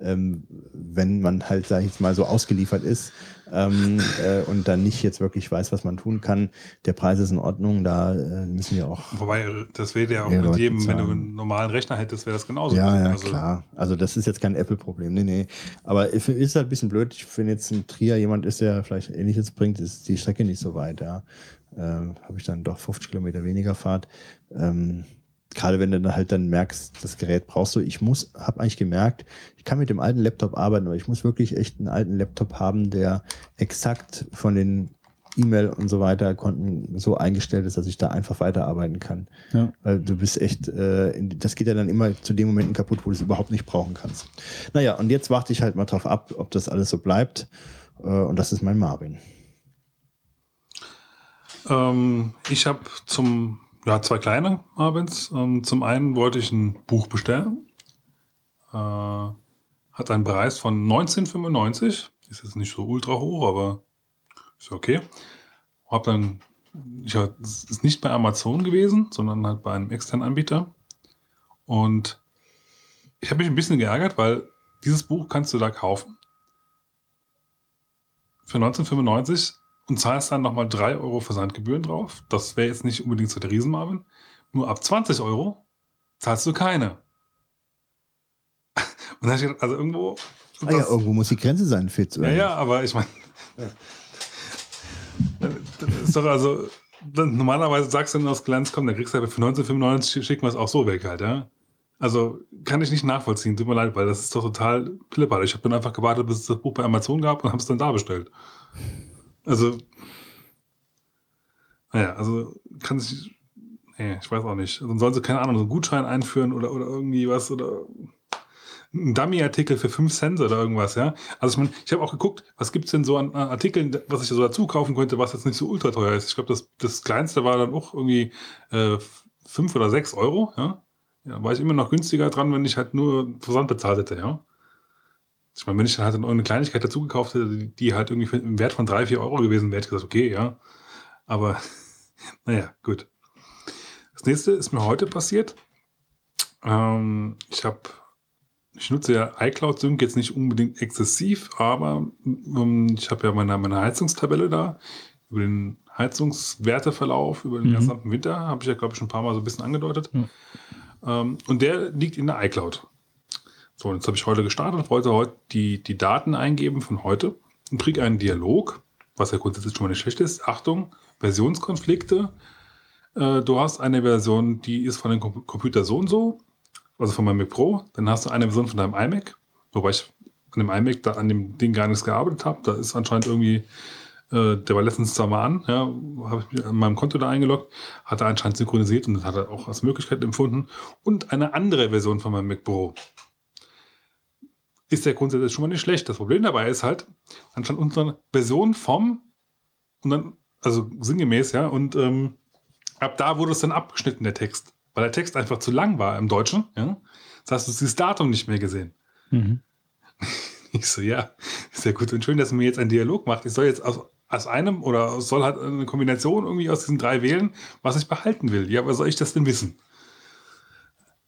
ähm, wenn man halt, sag ich jetzt mal, so ausgeliefert ist ähm, äh, und dann nicht jetzt wirklich weiß, was man tun kann. Der Preis ist in Ordnung, da äh, müssen wir auch Wobei, das wäre ja auch mit Leute jedem, wenn du bezahlen. einen normalen Rechner hättest, wäre das genauso. Ja, ja, Also, klar. Also das ist jetzt kein Apple-Problem. Nee, nee. Aber es ist halt ein bisschen blöd, wenn jetzt ein Trier jemand ist, der vielleicht ähnliches bringt, ist die Strecke nicht so weit, ja. Ähm, Habe ich dann doch 50 Kilometer weniger Fahrt. Ähm, Gerade wenn du dann halt dann merkst, das Gerät brauchst du. Ich muss, habe eigentlich gemerkt, ich kann mit dem alten Laptop arbeiten, aber ich muss wirklich echt einen alten Laptop haben, der exakt von den E-Mail und so weiter Konten so eingestellt ist, dass ich da einfach weiterarbeiten kann. Ja. Weil du bist echt, äh, in, das geht ja dann immer zu den Momenten kaputt, wo du es überhaupt nicht brauchen kannst. Naja, und jetzt warte ich halt mal drauf ab, ob das alles so bleibt. Äh, und das ist mein Marvin. Ähm, ich habe zum, ja, zwei kleine Abends. Ähm, zum einen wollte ich ein Buch bestellen. Äh, hat einen Preis von 19,95. Ist jetzt nicht so ultra hoch, aber ist okay. Hab dann, ich hab, ist nicht bei Amazon gewesen, sondern halt bei einem externen Anbieter. Und ich habe mich ein bisschen geärgert, weil dieses Buch kannst du da kaufen. Für 1995 und zahlst dann nochmal 3 Euro Versandgebühren drauf. Das wäre jetzt nicht unbedingt so der Riesenmarvin. Nur ab 20 Euro zahlst du keine. Und dann gedacht, also irgendwo. Ah ja, irgendwo muss die Grenze sein, Fitz. ja, ja, aber ich meine. Das ist doch also. Normalerweise sagst du dann aus Glanz, komm, dann kriegst du aber für 1995 schicken wir es auch so weg halt, ja. Also kann ich nicht nachvollziehen, tut mir leid, weil das ist doch total klippert. Ich habe dann einfach gewartet, bis es das Buch bei Amazon gab und habe es dann da bestellt. Also, naja, also kann sich, nee, ich weiß auch nicht. Dann sollen sie, keine Ahnung, so einen Gutschein einführen oder, oder irgendwie was oder ein Dummy-Artikel für 5 Cent oder irgendwas, ja. Also ich meine, ich habe auch geguckt, was gibt's denn so an Artikeln, was ich so dazu kaufen könnte, was jetzt nicht so ultra teuer ist. Ich glaube, das, das kleinste war dann auch irgendwie äh, 5 oder 6 Euro, ja. Ja, war ich immer noch günstiger dran, wenn ich halt nur Versand bezahlt hätte, ja. Ich meine, wenn ich dann halt eine Kleinigkeit dazu gekauft hätte, die- halt irgendwie im Wert von 3, 4 Euro gewesen wäre, hätte ich gesagt, okay, ja. Aber, [laughs] naja, gut. Das nächste ist mir heute passiert. Ähm, ich habe, ich nutze ja iCloud Sync jetzt nicht unbedingt exzessiv, aber ähm, ich habe ja meine, meine Heizungstabelle da. über den Heizungswerteverlauf, über den Mhm. gesamten Winter, habe ich ja, glaube ich, schon ein paar Mal so ein bisschen angedeutet. Ähm, und der liegt in der iCloud. So, jetzt habe ich heute gestartet und wollte heute die, die Daten eingeben von heute und kriege einen Dialog, was ja grundsätzlich schon mal nicht schlecht ist. Achtung, Versionskonflikte. Äh, du hast eine Version, die ist von dem Computer so und so, also von meinem Mac Pro. Dann hast du eine Version von deinem iMac, wobei ich an dem iMac da an dem Ding gar nichts gearbeitet habe. Da ist anscheinend irgendwie, äh, der war letztens zwar mal an, ja, habe ich mich an meinem Konto da eingeloggt, hat er anscheinend synchronisiert und das hat er auch als Möglichkeit empfunden. Und eine andere Version von meinem Mac Pro. Ist ja grundsätzlich schon mal nicht schlecht. Das Problem dabei ist halt, anscheinend unsere Version vom und dann, also sinngemäß, ja, und ähm, ab da wurde es dann abgeschnitten, der Text. Weil der Text einfach zu lang war im Deutschen, ja. Das heißt, du hast dieses Datum nicht mehr gesehen. Mhm. [laughs] Ich so, ja, ist ja gut und schön, dass man mir jetzt einen Dialog macht. Ich soll jetzt aus, aus einem oder soll halt eine Kombination irgendwie aus diesen drei wählen, was ich behalten will. Ja, aber soll ich das denn wissen?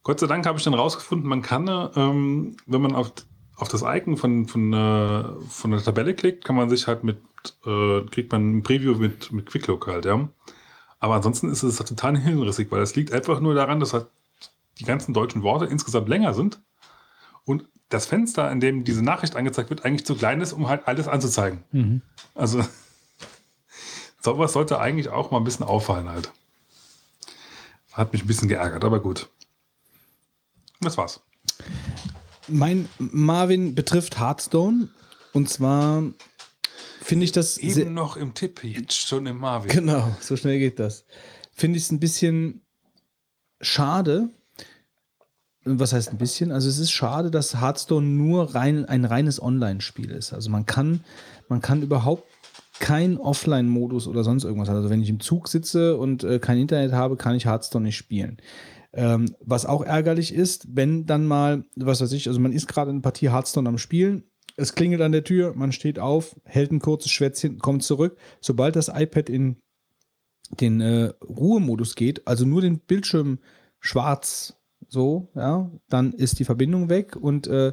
Gott sei Dank habe ich dann rausgefunden, man kann, ähm, wenn man auf, auf das Icon von, von, äh, von der Tabelle klickt, kann man sich halt mit, äh, kriegt man ein Preview mit, mit Quicklook halt, ja. Aber ansonsten ist es total hirnrissig, weil das liegt einfach nur daran, dass halt die ganzen deutschen Worte insgesamt länger sind und das Fenster, in dem diese Nachricht angezeigt wird, eigentlich zu klein ist, um halt alles anzuzeigen. Mhm. Also [laughs] sowas sollte eigentlich auch mal ein bisschen auffallen halt. Hat mich ein bisschen geärgert, aber gut. Das war's. Mein Marvin betrifft Hearthstone. Und zwar finde ich das Eben noch im Tipp, jetzt schon im Marvin. Genau, so schnell geht das. Finde ich es ein bisschen schade. Was heißt ein bisschen? Also es ist schade, dass Hearthstone nur rein, ein reines Online-Spiel ist. Also man kann, man kann überhaupt keinen Offline-Modus oder sonst irgendwas. haben. Also wenn ich im Zug sitze und äh, kein Internet habe, kann ich Hearthstone nicht spielen. Ähm, was auch ärgerlich ist, wenn dann mal, was weiß ich, also man ist gerade eine Partie Hearthstone am Spielen, es klingelt an der Tür, man steht auf, hält ein kurzes Schwätzchen, kommt zurück. Sobald das iPad in den äh, Ruhemodus geht, also nur den Bildschirm schwarz, so, ja, dann ist die Verbindung weg und äh,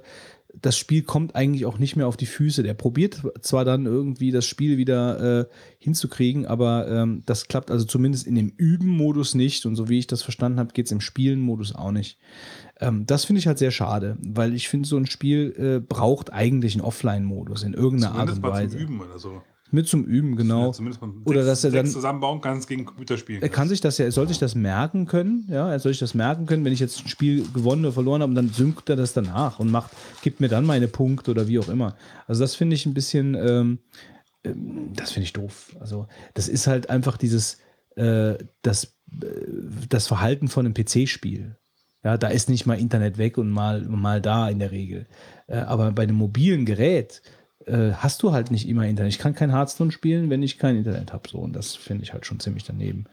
das Spiel kommt eigentlich auch nicht mehr auf die Füße. Der probiert zwar dann irgendwie das Spiel wieder äh, hinzukriegen, aber ähm, das klappt also zumindest in dem Üben-Modus nicht. Und so wie ich das verstanden habe, geht es im Spielen-Modus auch nicht. Ähm, das finde ich halt sehr schade, weil ich finde, so ein Spiel äh, braucht eigentlich einen Offline-Modus in irgendeiner Art Zumindest und mal Weise. zum Üben oder so. Mit zum Üben, genau. Zumindest mal Oder dass er dann- zusammenbauen kannst gegen Computer spielen. Er kann sich das ja, er soll sich das merken können, ja, er soll sich das merken können, wenn ich jetzt ein Spiel gewonnen oder verloren habe, und dann synkt er das danach und macht, gibt mir dann meine Punkte oder wie auch immer. Also das finde ich ein bisschen, ähm, ähm, das finde ich doof. Also das ist halt einfach dieses, äh, das, äh, das Verhalten von einem PC-Spiel. Ja, da ist nicht mal Internet weg und mal, mal da in der Regel. Äh, aber bei einem mobilen Gerät äh, hast du halt nicht immer Internet. Ich kann kein Hearthstone spielen, wenn ich kein Internet habe. So, und das finde ich halt schon ziemlich daneben.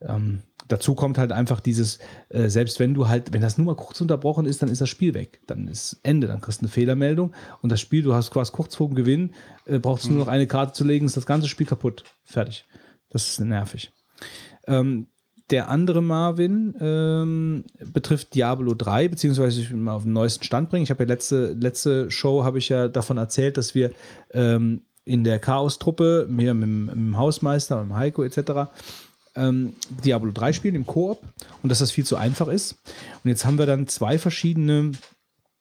Ähm, dazu kommt halt einfach dieses, äh, selbst wenn du halt, wenn das nur mal kurz unterbrochen ist, dann ist das Spiel weg. Dann ist Ende, dann kriegst du eine Fehlermeldung und das Spiel, du hast quasi kurz vor dem Gewinn, äh, brauchst du nur noch eine Karte zu legen, ist das ganze Spiel kaputt. Fertig. Das ist nervig. Ähm, der andere Marvin ähm, betrifft Diablo 3, beziehungsweise ich will mal auf den neuesten Stand bringen. Ich habe ja letzte, letzte Show habe ich ja davon erzählt, dass wir ähm, in der Chaos-Truppe, mir mit, mit dem Hausmeister, mit dem Heiko etc., ähm, Diablo 3 spielen im Koop und dass das viel zu einfach ist. Und jetzt haben wir dann zwei verschiedene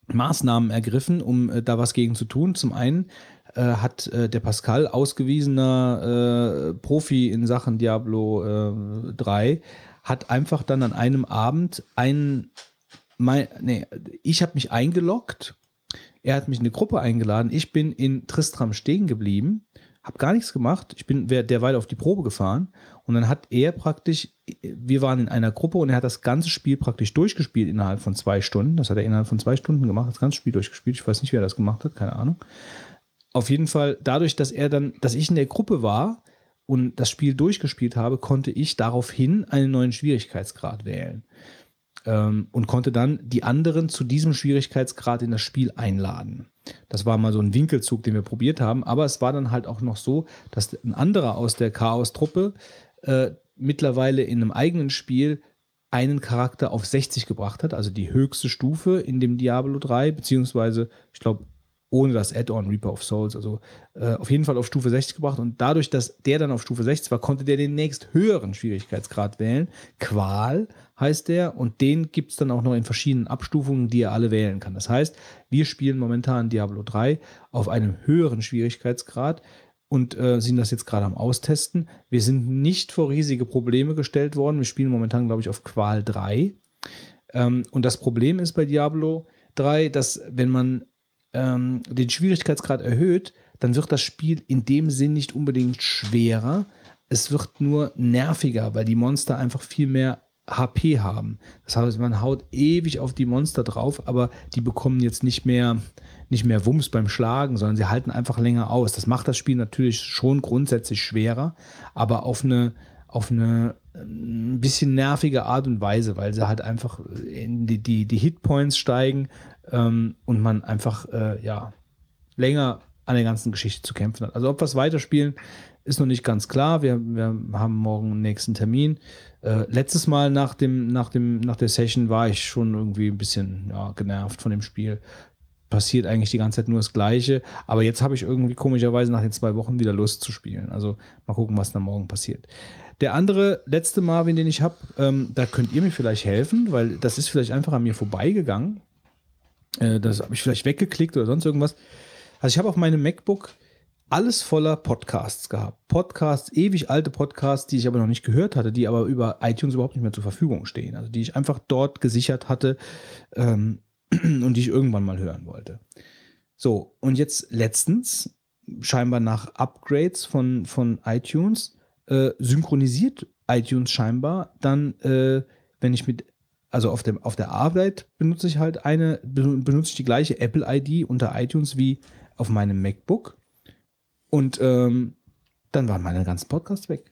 Maßnahmen ergriffen, um äh, da was gegen zu tun. Zum einen äh, hat äh, der Pascal, ausgewiesener äh, Profi in Sachen Diablo äh, 3, hat einfach dann an einem Abend einen, mein, nee, ich habe mich eingeloggt, er hat mich in eine Gruppe eingeladen, ich bin in Tristram stehen geblieben, habe gar nichts gemacht, ich bin wer- derweil auf die Probe gefahren und dann hat er praktisch, wir waren in einer Gruppe und er hat das ganze Spiel praktisch durchgespielt innerhalb von zwei Stunden. Das hat er innerhalb von zwei Stunden gemacht, das ganze Spiel durchgespielt. Ich weiß nicht, wie er das gemacht hat, keine Ahnung. Auf jeden Fall, dadurch, dass er dann, dass ich in der Gruppe war und das Spiel durchgespielt habe, konnte ich daraufhin einen neuen Schwierigkeitsgrad wählen. Ähm, und konnte dann die anderen zu diesem Schwierigkeitsgrad in das Spiel einladen. Das war mal so ein Winkelzug, den wir probiert haben, aber es war dann halt auch noch so, dass ein anderer aus der Chaos-Truppe äh, mittlerweile in einem eigenen Spiel einen Charakter auf 60 gebracht hat, also die höchste Stufe in dem Diablo 3, beziehungsweise, ich glaube, ohne das Add-on Reaper of Souls. Also äh, auf jeden Fall auf Stufe 60 gebracht. Und dadurch, dass der dann auf Stufe 60 war, konnte der den nächst höheren Schwierigkeitsgrad wählen. Qual heißt der. Und den gibt es dann auch noch in verschiedenen Abstufungen, die er alle wählen kann. Das heißt, wir spielen momentan Diablo 3 auf einem höheren Schwierigkeitsgrad und äh, sind das jetzt gerade am Austesten. Wir sind nicht vor riesige Probleme gestellt worden. Wir spielen momentan, glaube ich, auf Qual 3. Ähm, und das Problem ist bei Diablo 3, dass wenn man ähm, den Schwierigkeitsgrad erhöht, dann wird das Spiel in dem Sinn nicht unbedingt schwerer. Es wird nur nerviger, weil die Monster einfach viel mehr HP haben. Das heißt, man haut ewig auf die Monster drauf, aber die bekommen jetzt nicht mehr, nicht mehr Wumms beim Schlagen, sondern sie halten einfach länger aus. Das macht das Spiel natürlich schon grundsätzlich schwerer, aber auf eine, auf eine ein bisschen nervige Art und Weise, weil sie halt einfach in die, die, die Hitpoints steigen ähm, und man einfach äh, ja länger an der ganzen Geschichte zu kämpfen hat. Also ob wir es weiterspielen, ist noch nicht ganz klar. Wir, wir haben morgen einen nächsten Termin. Äh, letztes Mal nach dem, nach dem, nach der Session war ich schon irgendwie ein bisschen ja, genervt von dem Spiel. Passiert eigentlich die ganze Zeit nur das Gleiche. Aber jetzt habe ich irgendwie komischerweise nach den zwei Wochen wieder Lust zu spielen. Also mal gucken, was dann morgen passiert. Der andere letzte Marvin, den ich habe, ähm, da könnt ihr mir vielleicht helfen, weil das ist vielleicht einfach an mir vorbeigegangen. Äh, das habe ich vielleicht weggeklickt oder sonst irgendwas. Also ich habe auf meinem MacBook alles voller Podcasts gehabt. Podcasts, ewig alte Podcasts, die ich aber noch nicht gehört hatte, die aber über iTunes überhaupt nicht mehr zur Verfügung stehen. Also die ich einfach dort gesichert hatte ähm, [clears throat] und die ich irgendwann mal hören wollte. So, und jetzt letztens, scheinbar nach Upgrades von, von iTunes, äh, synchronisiert iTunes scheinbar dann, äh, wenn ich mit, also auf, dem, auf der Arbeit benutze ich halt eine, benutze ich die gleiche Apple-ID unter iTunes wie auf meinem MacBook. Und ähm, dann waren meine ganzen Podcasts weg.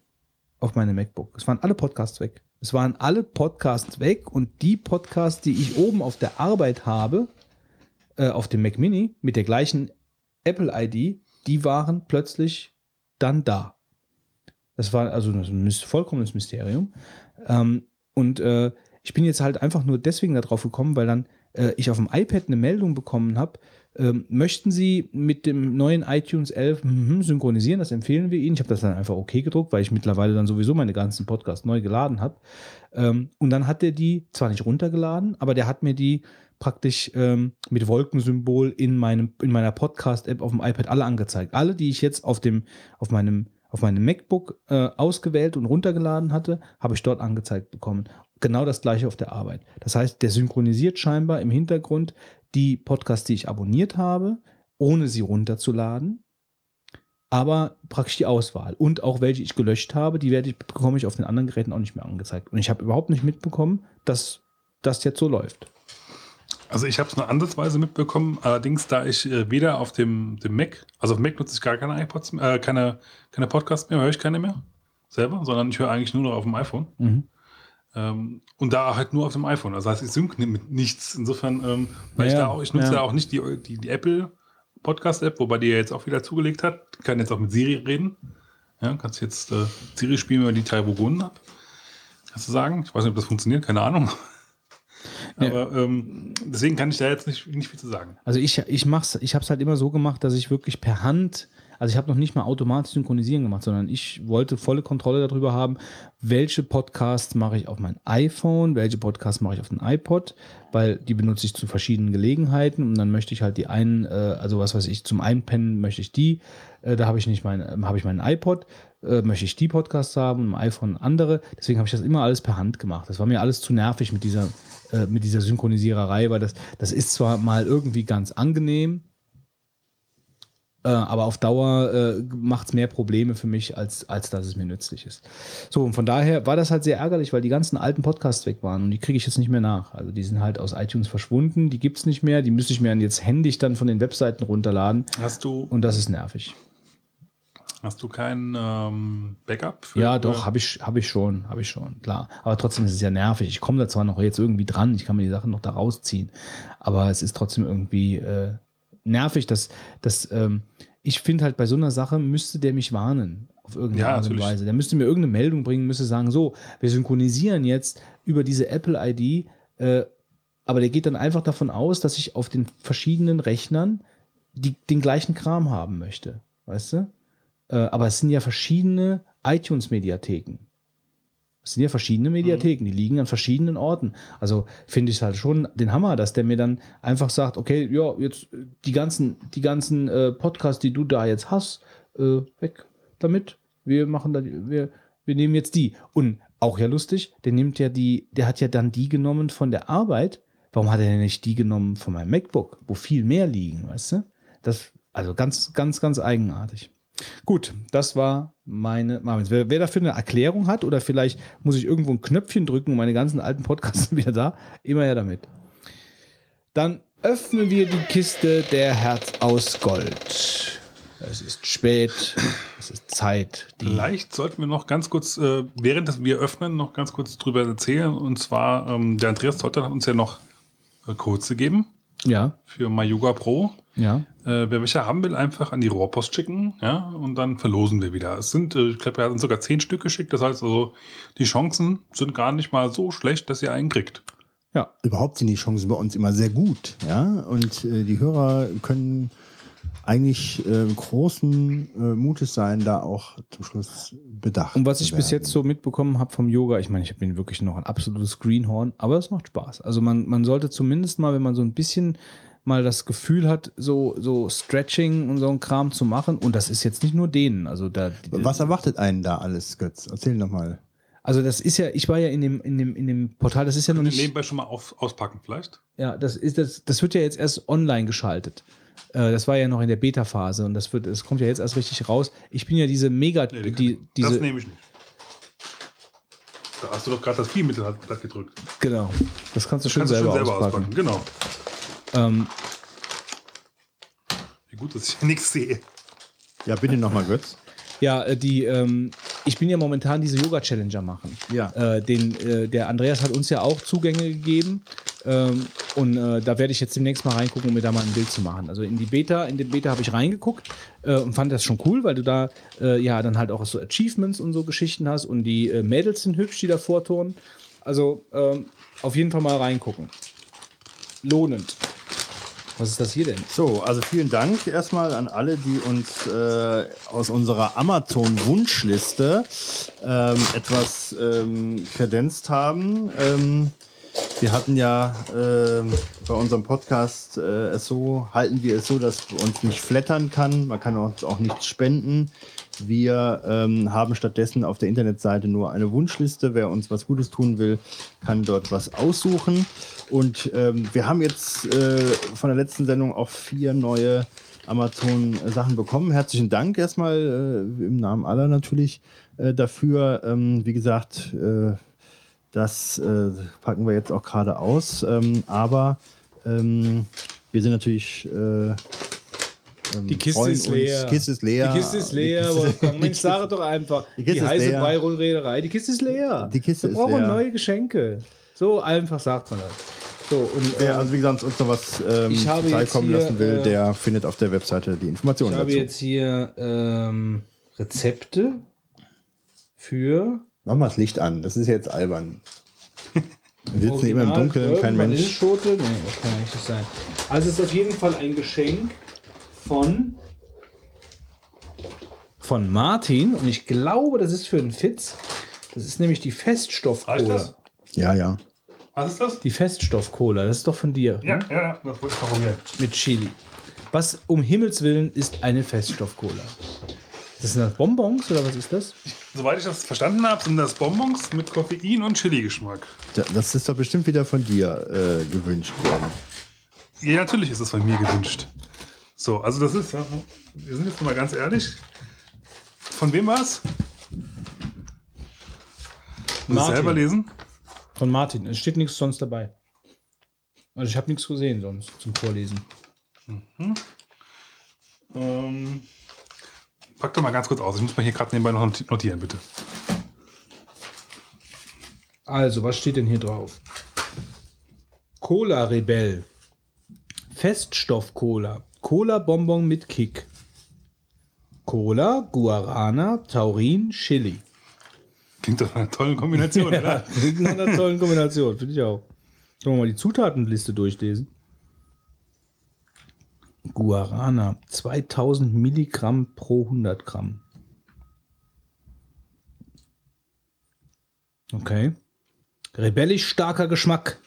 Auf meinem MacBook. Es waren alle Podcasts weg. Es waren alle Podcasts weg und die Podcasts, die ich oben auf der Arbeit habe, äh, auf dem Mac Mini mit der gleichen Apple-ID, die waren plötzlich dann da. Das war also ein vollkommenes Mysterium. Ähm, und äh, ich bin jetzt halt einfach nur deswegen darauf gekommen, weil dann äh, ich auf dem iPad eine Meldung bekommen habe, ähm, möchten Sie mit dem neuen iTunes 11 mm, synchronisieren? Das empfehlen wir Ihnen. Ich habe das dann einfach okay gedruckt, weil ich mittlerweile dann sowieso meine ganzen Podcasts neu geladen habe. Ähm, und dann hat der die zwar nicht runtergeladen, aber der hat mir die praktisch ähm, mit Wolkensymbol in meinem in meiner Podcast-App auf dem iPad alle angezeigt. Alle, die ich jetzt auf dem auf meinem auf meinem MacBook äh, ausgewählt und runtergeladen hatte, habe ich dort angezeigt bekommen. Genau das gleiche auf der Arbeit. Das heißt, der synchronisiert scheinbar im Hintergrund die Podcasts, die ich abonniert habe, ohne sie runterzuladen, aber praktisch die Auswahl. Und auch welche ich gelöscht habe, die werde ich, bekomme ich auf den anderen Geräten auch nicht mehr angezeigt. Und ich habe überhaupt nicht mitbekommen, dass das jetzt so läuft. Also ich habe es nur ansatzweise mitbekommen, allerdings da ich äh, weder auf dem, dem Mac, also auf Mac nutze ich gar keine iPods, äh, keine, keine Podcasts mehr, höre ich keine mehr selber, sondern ich höre eigentlich nur noch auf dem iPhone. Mhm. Ähm, und da halt nur auf dem iPhone. Das heißt, ich sync mit nichts. Insofern, ähm, weil Ja, ich da auch, ich nutze ja. ja auch nicht die, die, die Apple Podcast-App, wobei die ja jetzt auch wieder zugelegt hat. Kann jetzt auch mit Siri reden. Ja, kannst jetzt äh, Siri spielen, wenn die drei Vogonen hat. Kannst du sagen? Ich weiß nicht, ob das funktioniert, keine Ahnung. Aber ähm, deswegen kann ich da jetzt nicht, nicht viel zu sagen. Also ich, ich mach's, ich habe es halt immer so gemacht, dass ich wirklich per Hand, also ich habe noch nicht mal automatisch synchronisieren gemacht, sondern ich wollte volle Kontrolle darüber haben, welche Podcasts mache ich auf mein iPhone, welche Podcasts mache ich auf den iPod, weil die benutze ich zu verschiedenen Gelegenheiten und dann möchte ich halt die einen, äh, also was weiß ich, zum Einpennen möchte ich die, äh, da habe ich nicht mein, habe ich meinen iPod, äh, möchte ich die Podcasts haben, im iPhone andere. Deswegen habe ich das immer alles per Hand gemacht. Das war mir alles zu nervig mit dieser, mit dieser Synchronisiererei, weil das, das ist zwar mal irgendwie ganz angenehm, aber auf Dauer äh, macht es mehr Probleme für mich, als, als dass es mir nützlich ist. So, und von daher war das halt sehr ärgerlich, weil die ganzen alten Podcasts weg waren und die kriege ich jetzt nicht mehr nach. Also die sind halt aus iTunes verschwunden, die gibt's nicht mehr, die müsste ich mir dann jetzt händisch dann von den Webseiten runterladen Hast du, und das ist nervig. hast du kein ähm, Backup? für- Ja, doch, habe ich, hab ich schon, habe ich schon, klar. Aber trotzdem ist es ja nervig. Ich komme da zwar noch jetzt irgendwie dran, ich kann mir die Sachen noch da rausziehen, aber es ist trotzdem irgendwie äh, nervig, dass, dass ähm, ich finde halt bei so einer Sache müsste der mich warnen auf irgendeine Ja, Art und. Weise. Der müsste mir irgendeine Meldung bringen, müsste sagen, so, wir synchronisieren jetzt über diese Apple-ID, äh, aber der geht dann einfach davon aus, dass ich auf den verschiedenen Rechnern die, den gleichen Kram haben möchte. Weißt du? Äh, aber es sind ja verschiedene iTunes-Mediatheken. Es sind ja verschiedene Mediatheken, die liegen an verschiedenen Orten. Also finde ich halt schon den Hammer, dass der mir dann einfach sagt, okay, ja, jetzt äh, die ganzen, die ganzen äh, Podcasts, die du da jetzt hast, äh, weg damit. Wir machen da, wir, wir nehmen jetzt die. Und auch ja lustig, der nimmt ja die, der hat ja dann die genommen von der Arbeit. Warum hat er denn nicht die genommen von meinem MacBook, wo viel mehr liegen, weißt du? Das, also ganz, ganz, ganz eigenartig. Gut, das war meine Marvins. Wer, wer dafür eine Erklärung hat oder vielleicht muss ich irgendwo ein Knöpfchen drücken und meine ganzen alten Podcasts [laughs] sind wieder da, immer her damit. Dann öffnen wir die Kiste der Herz aus Gold. Es ist spät, es ist Zeit. Vielleicht sollten wir noch ganz kurz, äh, während wir öffnen, noch ganz kurz drüber erzählen. Und zwar, ähm, der Andreas Zotter hat uns ja noch äh, Codes gegeben ja, für Mayuga Pro. Ja. Äh, wer welche haben will, einfach an die Rohrpost schicken, ja, und dann verlosen wir wieder. Es sind, äh, ich glaube, hat uns sogar zehn Stück geschickt. Das heißt also, die Chancen sind gar nicht mal so schlecht, dass ihr einen kriegt. Überhaupt sind die Chancen bei uns immer sehr gut. Ja? Und äh, die Hörer können eigentlich äh, großen äh, Mutes sein, da auch zum Schluss bedacht. Und was ich bis jetzt so mitbekommen habe vom Yoga, ich meine, ich bin wirklich noch ein absolutes Greenhorn, aber es macht Spaß. Also man, man sollte zumindest mal, wenn man so ein bisschen mal das Gefühl hat, so, so Stretching und so ein Kram zu machen, und das ist jetzt nicht nur denen, also da. Was erwartet einen da alles, Götz? Erzähl doch mal. Also das ist ja, ich war ja in dem, in dem, in dem Portal, das ist ja noch nicht. nebenbei schon mal auf, auspacken, vielleicht? Ja, das ist das, das wird ja jetzt erst online geschaltet. Äh, das war ja noch in der Beta-Phase und das wird, das kommt ja jetzt erst richtig raus. Ich bin ja diese mega, Nee, die- die, diese, das nehme ich nicht. Da hast du doch gerade das Spielmittel halt gedrückt. genau. Das kannst du schön, Kannst du selber, schon selber auspacken. auspacken. Genau. Ähm, Wie gut, dass ich nichts sehe. Ja, bitte nochmal, Götz. Ja, äh, die, ähm, ich bin ja momentan diese Yoga-Challenger machen. Ja. Äh, den, äh, der Andreas hat uns ja auch Zugänge gegeben. Ähm, und äh, da werde ich jetzt demnächst mal reingucken, um mir da mal ein Bild zu machen. Also in die Beta, in den Beta habe ich reingeguckt äh, und fand das schon cool, weil du da äh, ja dann halt auch so Achievements und so Geschichten hast und die äh, Mädels sind hübsch, die da vorturnen. Also ähm, auf jeden Fall mal reingucken. Lohnend. Was ist das hier denn? So, also vielen Dank erstmal an alle, die uns äh, aus unserer Amazon-Wunschliste ähm, etwas ähm, kredenzt haben. Ähm, wir hatten ja ähm, bei unserem Podcast äh, es so, halten wir es so, dass uns nicht flattern kann. Man kann uns auch nichts spenden. Wir ähm, haben stattdessen auf der Internetseite nur eine Wunschliste. Wer uns was Gutes tun will, kann dort was aussuchen. Und ähm, wir haben jetzt äh, von der letzten Sendung auch vier neue Amazon-Sachen bekommen. Herzlichen Dank erstmal äh, im Namen aller natürlich äh, dafür. Ähm, wie gesagt, äh, das äh, packen wir jetzt auch gerade aus. Ähm, aber ähm, wir sind natürlich. Äh, ähm, Die Kiste ist uns- leer. Die Kiste ist leer. Die Kiste ist leer, Die Kiste-. [laughs] Mensch, sag doch einfach. Die Die, Kiste ist heiße leer. Breirundrederei. Die Kiste ist leer. Die Kiste Wir ist brauchen leer. neue Geschenke. So einfach sagt man das. So, und Wer ähm, also wie gesagt uns noch was ähm, kommen hier, lassen will, äh, der findet auf der Webseite die Informationen ich habe dazu. jetzt hier ähm, Rezepte für Mach mal das Licht an, das ist jetzt albern. [laughs] Wir sitzen immer im Dunkeln, kein Mensch. Vanilleschote. Nee, das kann nicht sein. Also es ist auf jeden Fall ein Geschenk von von Martin und ich glaube, das ist für einen Fitz. Das ist nämlich die das? Ja, ja. Was ist das? Die Feststoff-Cola, das ist doch von dir. Ja, ne? ja, ja, das wollte ich noch probieren. Mit Chili. Was um Himmels Willen ist eine Feststoff-Cola? Das sind das Bonbons oder was ist das? Soweit ich das verstanden habe, sind das Bonbons mit Koffein und Chili-Geschmack. Da- Das ist doch bestimmt wieder von dir äh, gewünscht worden. Ja, natürlich ist das von mir gewünscht. So, also das ist, wir sind jetzt mal ganz ehrlich. Von wem war es? Martin. selber lesen? Von Martin. Es steht nichts sonst dabei. Also ich habe nichts gesehen sonst zum Vorlesen. Ähm, pack doch mal ganz kurz aus. Ich muss mal hier gerade nebenbei noch notieren, bitte. Also, was steht denn hier drauf? Cola Rebell. Feststoff-Cola. Cola-Bonbon mit Kick. Cola, Guarana, Taurin, Chili. Klingt doch einer tollen Kombination, [laughs] oder? Klingt nach einer tollen Kombination, finde ich auch. Sollen wir mal die Zutatenliste durchlesen? Guarana. 2000 Milligramm pro 100 Gramm. Okay. Rebellisch starker Geschmack.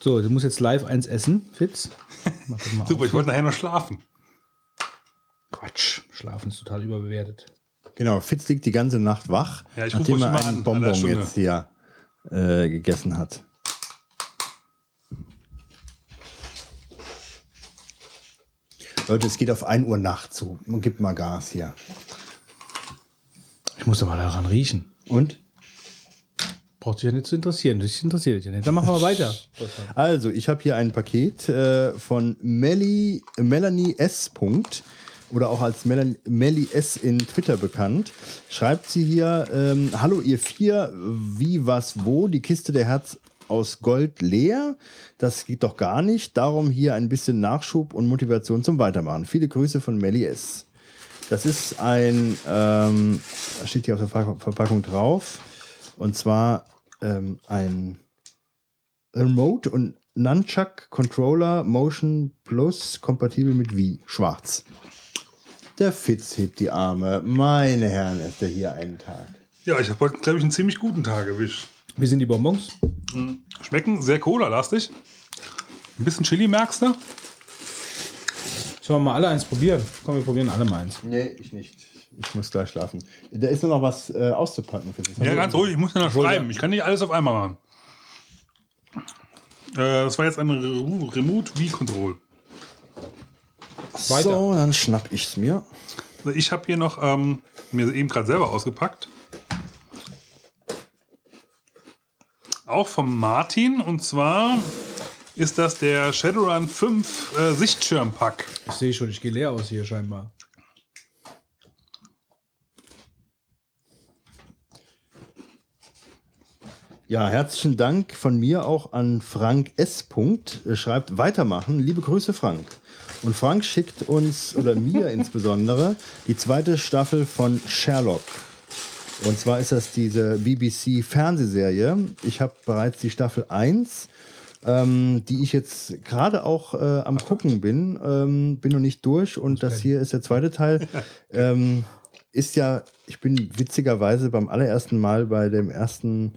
So, du musst jetzt live eins essen, Fitz. Super, auf. ich wollte nachher noch schlafen. Quatsch. Schlafen ist total überbewertet. Genau, Fitz liegt die ganze Nacht wach, Ja, nachdem er mal einen an, an Bonbon Stunde. jetzt hier äh, gegessen hat. Leute, es geht auf 1 Uhr nachts zu. Und gibt mal Gas hier. Ich muss aber daran riechen. Und? Braucht dich ja nicht zu interessieren. Das interessiert dich ja nicht. Dann machen wir weiter. [laughs] Also, ich habe hier ein Paket äh, von Melly, Melanie S. Punkt, oder auch als Melan Melly S. in Twitter bekannt. Schreibt sie hier, ähm, hallo ihr vier, wie, was, wo, die Kiste der Herz aus Gold leer. Das geht doch gar nicht. Darum hier ein bisschen Nachschub und Motivation zum Weitermachen. Viele Grüße von Melly S. Das ist ein, ähm, steht hier auf der Verpack- Verpackung drauf, und zwar ähm, ein Remote und Nunchuck Controller Motion Plus kompatibel mit Wii. Schwarz. Der Fitz hebt die Arme. Meine Herren, ist der hier einen Tag. Ja, ich habe heute, glaube ich, einen ziemlich guten Tag erwischt. Wie sind die Bonbons? Schmecken sehr cola-lastig. Ein bisschen Chili merkst du? Sollen wir mal alle eins probieren? Komm, wir probieren alle mal eins. Nee, ich nicht. Ich muss gleich schlafen. Da ist nur noch was äh, auszupacken. Fitz. Das Ja, ganz ruhig, ich muss ja noch schreiben. Ich kann nicht alles auf einmal machen. Äh, das war jetzt ein Re- Remote V-Control. So, dann schnapp ich's mir. Ich habe hier noch ähm, mir eben gerade selber ausgepackt. Auch vom Martin. Und zwar ist das der Shadowrun 5 äh, Sichtschirmpack. Ich sehe schon, ich gehe leer aus hier scheinbar. Ja, herzlichen Dank von mir auch an Frank S. Er schreibt weitermachen. Liebe Grüße, Frank. Und Frank schickt uns, oder mir [laughs] insbesondere, die zweite Staffel von Sherlock. Und zwar ist das diese BBC-Fernsehserie. Ich habe bereits die Staffel 1, ähm, die ich jetzt gerade auch äh, am gucken bin. Ähm, bin noch nicht durch und das hier ist der zweite Teil. [laughs] ähm, ist ja, ich bin witzigerweise beim allerersten Mal bei dem ersten,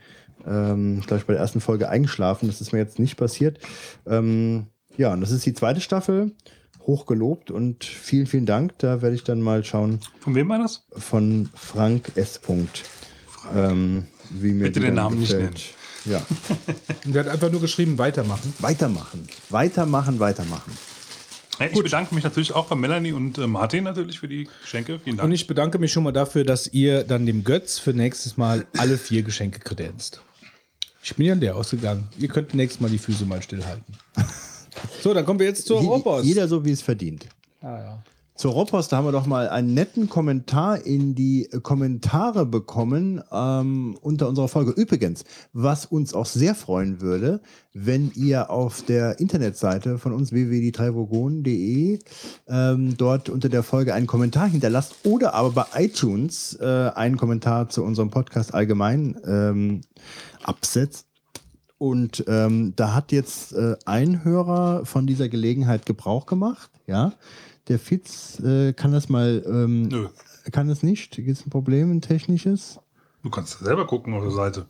ähm, glaube ich, bei der ersten Folge eingeschlafen. Das ist mir jetzt nicht passiert. Ähm, ja, und das ist die zweite Staffel. Hochgelobt und vielen, vielen Dank. Da werde ich dann mal schauen Von wem war das? von Frank S. Punkt. Ähm, wie mir Bitte den Namen nicht gefällt. Ja. Und [laughs] der hat einfach nur geschrieben, weitermachen. Weitermachen. Weitermachen, weitermachen. Ja, ich bedanke mich natürlich auch bei Melanie und äh, Martin natürlich für die Geschenke. Vielen Und Dank. ich bedanke mich schon mal dafür, dass ihr dann dem Götz für nächstes Mal alle vier Geschenke kredenzt. Ich bin ja leer ausgegangen. Ihr könnt nächstes Mal die Füße mal stillhalten. [laughs] So, dann kommen wir jetzt zur Robos. Jeder so, wie es verdient. Ah, ja. Zur Robos, da haben wir doch mal einen netten Kommentar in die Kommentare bekommen ähm, unter unserer Folge. Übrigens, was uns auch sehr freuen würde, wenn ihr auf der Internetseite von uns www.die ähm, dort unter der Folge einen Kommentar hinterlasst oder aber bei iTunes äh, einen Kommentar zu unserem Podcast allgemein ähm, absetzt. Und ähm, da hat jetzt äh, ein Hörer von dieser Gelegenheit Gebrauch gemacht, ja. Der Fitz äh, kann das mal, ähm, Nö. kann es nicht. Gibt es ein Problem, ein technisches? Du kannst selber gucken auf der Seite.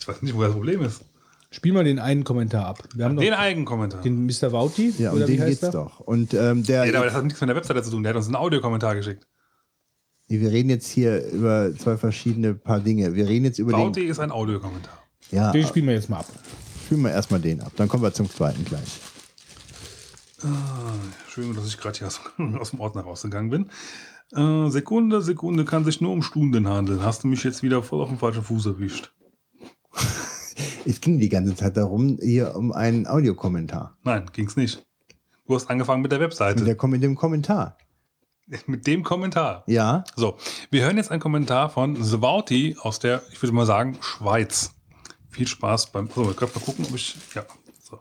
Ich weiß nicht, wo das Problem ist. Spiel mal den einen Kommentar ab. Wir haben Den noch Eigenkommentar. den Mr. Vauti. Ja, um den geht's er? doch. Und ähm, der, Ja, aber das hat nichts mit der Webseite zu tun. Der hat uns einen Audiokommentar geschickt. Wir reden jetzt hier über zwei verschiedene paar Dinge. Wir reden jetzt über Bauti den. ist ein Audiokommentar. Ja, Den spielen wir jetzt mal ab. spielen wir erstmal den ab. Dann kommen wir zum zweiten gleich. Schön, dass ich gerade hier aus, [laughs] aus dem Ordner rausgegangen bin. Äh, Sekunde, Sekunde kann sich nur um Stunden handeln. Hast du mich jetzt wieder voll auf den falschen Fuß erwischt? [laughs] Es ging die ganze Zeit darum, hier um einen Audiokommentar. Nein, ging's nicht. Du hast angefangen mit der Webseite. Und der kommt mit dem Kommentar. [laughs] mit dem Kommentar. Ja, So, wir hören jetzt einen Kommentar von Svauti aus der, ich würde mal sagen, Schweiz. Viel Spaß beim. So, ich kann mal gucken, ob ich. Ja. So.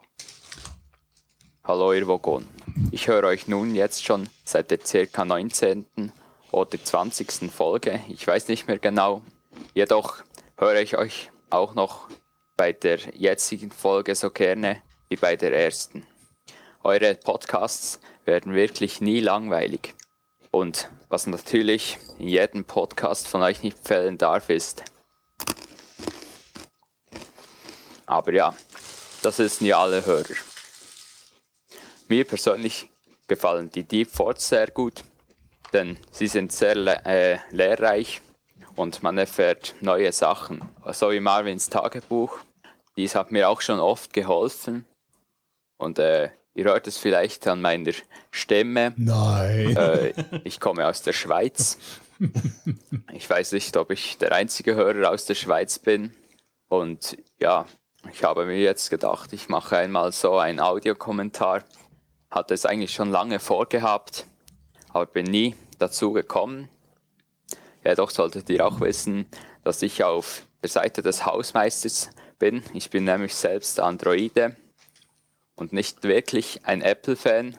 Hallo ihr Vogon. Ich höre euch nun jetzt schon seit der circa 19. oder 20. Folge, ich weiß nicht mehr genau. Jedoch höre ich euch auch noch bei der jetzigen Folge so gerne wie bei der ersten. eure Podcasts werden wirklich nie langweilig. Und was natürlich in jedem Podcast von euch nicht fehlen darf, ist. Aber ja, das wissen ja alle Hörer. Mir persönlich gefallen die Deep Forts sehr gut, denn sie sind sehr le äh, lehrreich und man erfährt neue Sachen. So wie Marvins Tagebuch. Dies hat mir auch schon oft geholfen. Und äh, ihr hört es vielleicht an meiner Stimme. Nein. Äh, ich komme aus der Schweiz. Ich weiß nicht, ob ich der einzige Hörer aus der Schweiz bin. Und ja, ich habe mir jetzt gedacht, ich mache einmal so einen Audiokommentar. Hatte es eigentlich schon lange vorgehabt, aber bin nie dazu gekommen. Jedoch solltet ihr auch wissen, dass ich auf der Seite des Hausmeisters bin. Ich bin nämlich selbst Androide und nicht wirklich ein Apple-Fan.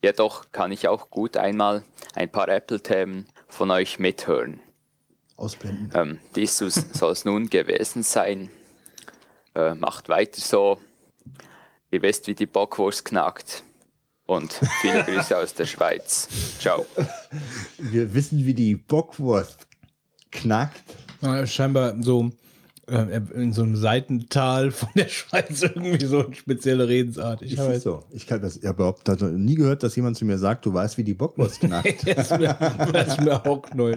Jedoch kann ich auch gut einmal ein paar Apple-Themen von euch mithören. Ausblenden. Ähm, dies soll es nun gewesen sein. Äh, macht weiter so. Ihr wisst, wie die Bockwurst knackt. Und viele Grüße aus der Schweiz. Ciao. Wir wissen, wie die Bockwurst knackt. Ja, scheinbar so äh, in so einem Seitental von der [laughs] Schweiz irgendwie so eine spezielle Redensart. Ich Ist habe so? Ich kann das, ich habe überhaupt also nie gehört, dass jemand zu mir sagt, du weißt, wie die Bockwurst [laughs] knackt. mir, das ist mir auch neu.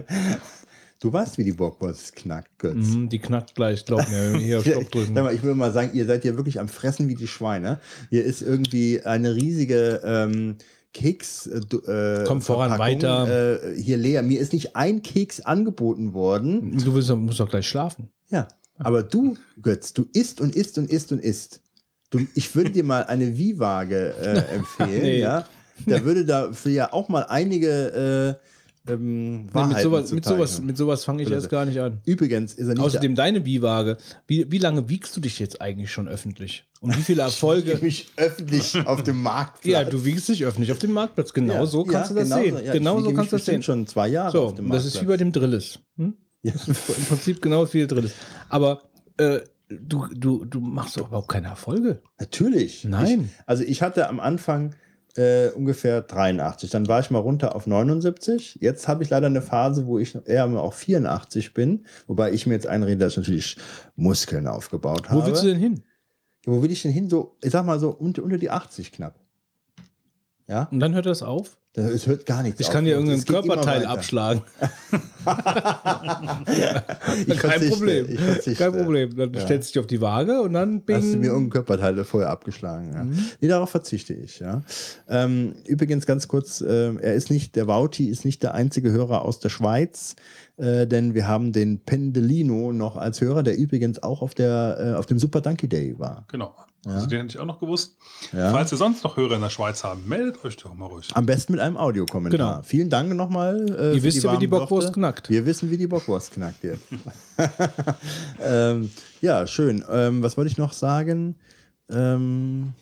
du weißt, wie die Bockwurst knackt, Götz. Mhm, die knackt gleich, glaub mir. Hier auf Stopp drücken. [laughs] mal, ich will mal sagen, ihr seid hier wirklich am Fressen wie die Schweine. Hier ist irgendwie eine riesige ähm, Keks. Äh, äh, Komm voran, weiter. Äh, hier leer. Mir ist nicht ein Keks angeboten worden. Du willst, musst doch gleich schlafen. Ja. Aber du, Götz, du isst und isst und isst und isst. Du, ich würde dir mal eine Wie-Waage äh, [laughs] empfehlen, Nee. ja. Da würde dafür ja auch mal einige äh, ähm, Nee, mit Wahrheiten sowas, mit sowas, mit sowas fange ich Bitte. erst gar nicht an. Übrigens ist er nicht Außerdem deine Biwaage. Wie, wie lange wiegst du dich jetzt eigentlich schon öffentlich? Und wie viele [laughs] Erfolge? mich öffentlich auf dem Markt. ja, du wiegst dich öffentlich auf dem Marktplatz. Genau so kannst du das sehen. genau so kannst du das sehen. schon zwei Jahre So, auf dem das ist wie bei Marktplatz. dem Drillis. Hm? [laughs] Ja. Im Prinzip genau wie der Drillis. Aber äh, du, du, du machst doch überhaupt keine Erfolge. Natürlich. Nein. Ich, also ich hatte am Anfang äh, ungefähr 83. Dann war ich mal runter auf 79. Jetzt habe ich leider eine Phase, wo ich eher mal auf 84 bin. Wobei ich mir jetzt einrede, dass ich natürlich Muskeln aufgebaut habe. Wo willst du denn hin? Wo will ich denn hin? So, ich sag mal so unter, unter die 80 knapp. Ja, Und dann hört das auf? Es hört gar nichts Ich auf. kann dir Es irgendein geht immer Körperteil abschlagen. [laughs] Ich Kein Problem. ich verzichte. Kein Problem. Dann Ja. stellst du dich auf die Waage und dann bing. Hast du mir irgendein Körperteil vorher abgeschlagen? Ja. Nee, darauf verzichte ich, ja. Ähm, übrigens ganz kurz, ähm, er ist nicht, der Wauti ist nicht der einzige Hörer aus der Schweiz, äh, denn wir haben den Pendelino noch als Hörer, der übrigens auch auf der, äh, auf dem Super Donkey Day war. Genau. Ja. Also den hätte ich auch noch gewusst. Ja. Falls ihr sonst noch Hörer in der Schweiz haben, meldet euch doch mal ruhig. Am besten mit einem Audiokommentar. Genau. Vielen Dank nochmal. Äh, Ihr wisst ja, wie die Bockwurst Worte. knackt. Wir wissen, wie die Bockwurst knackt jetzt. [laughs] ähm, ja, schön. Ähm, was wollte ich noch sagen? Ähm,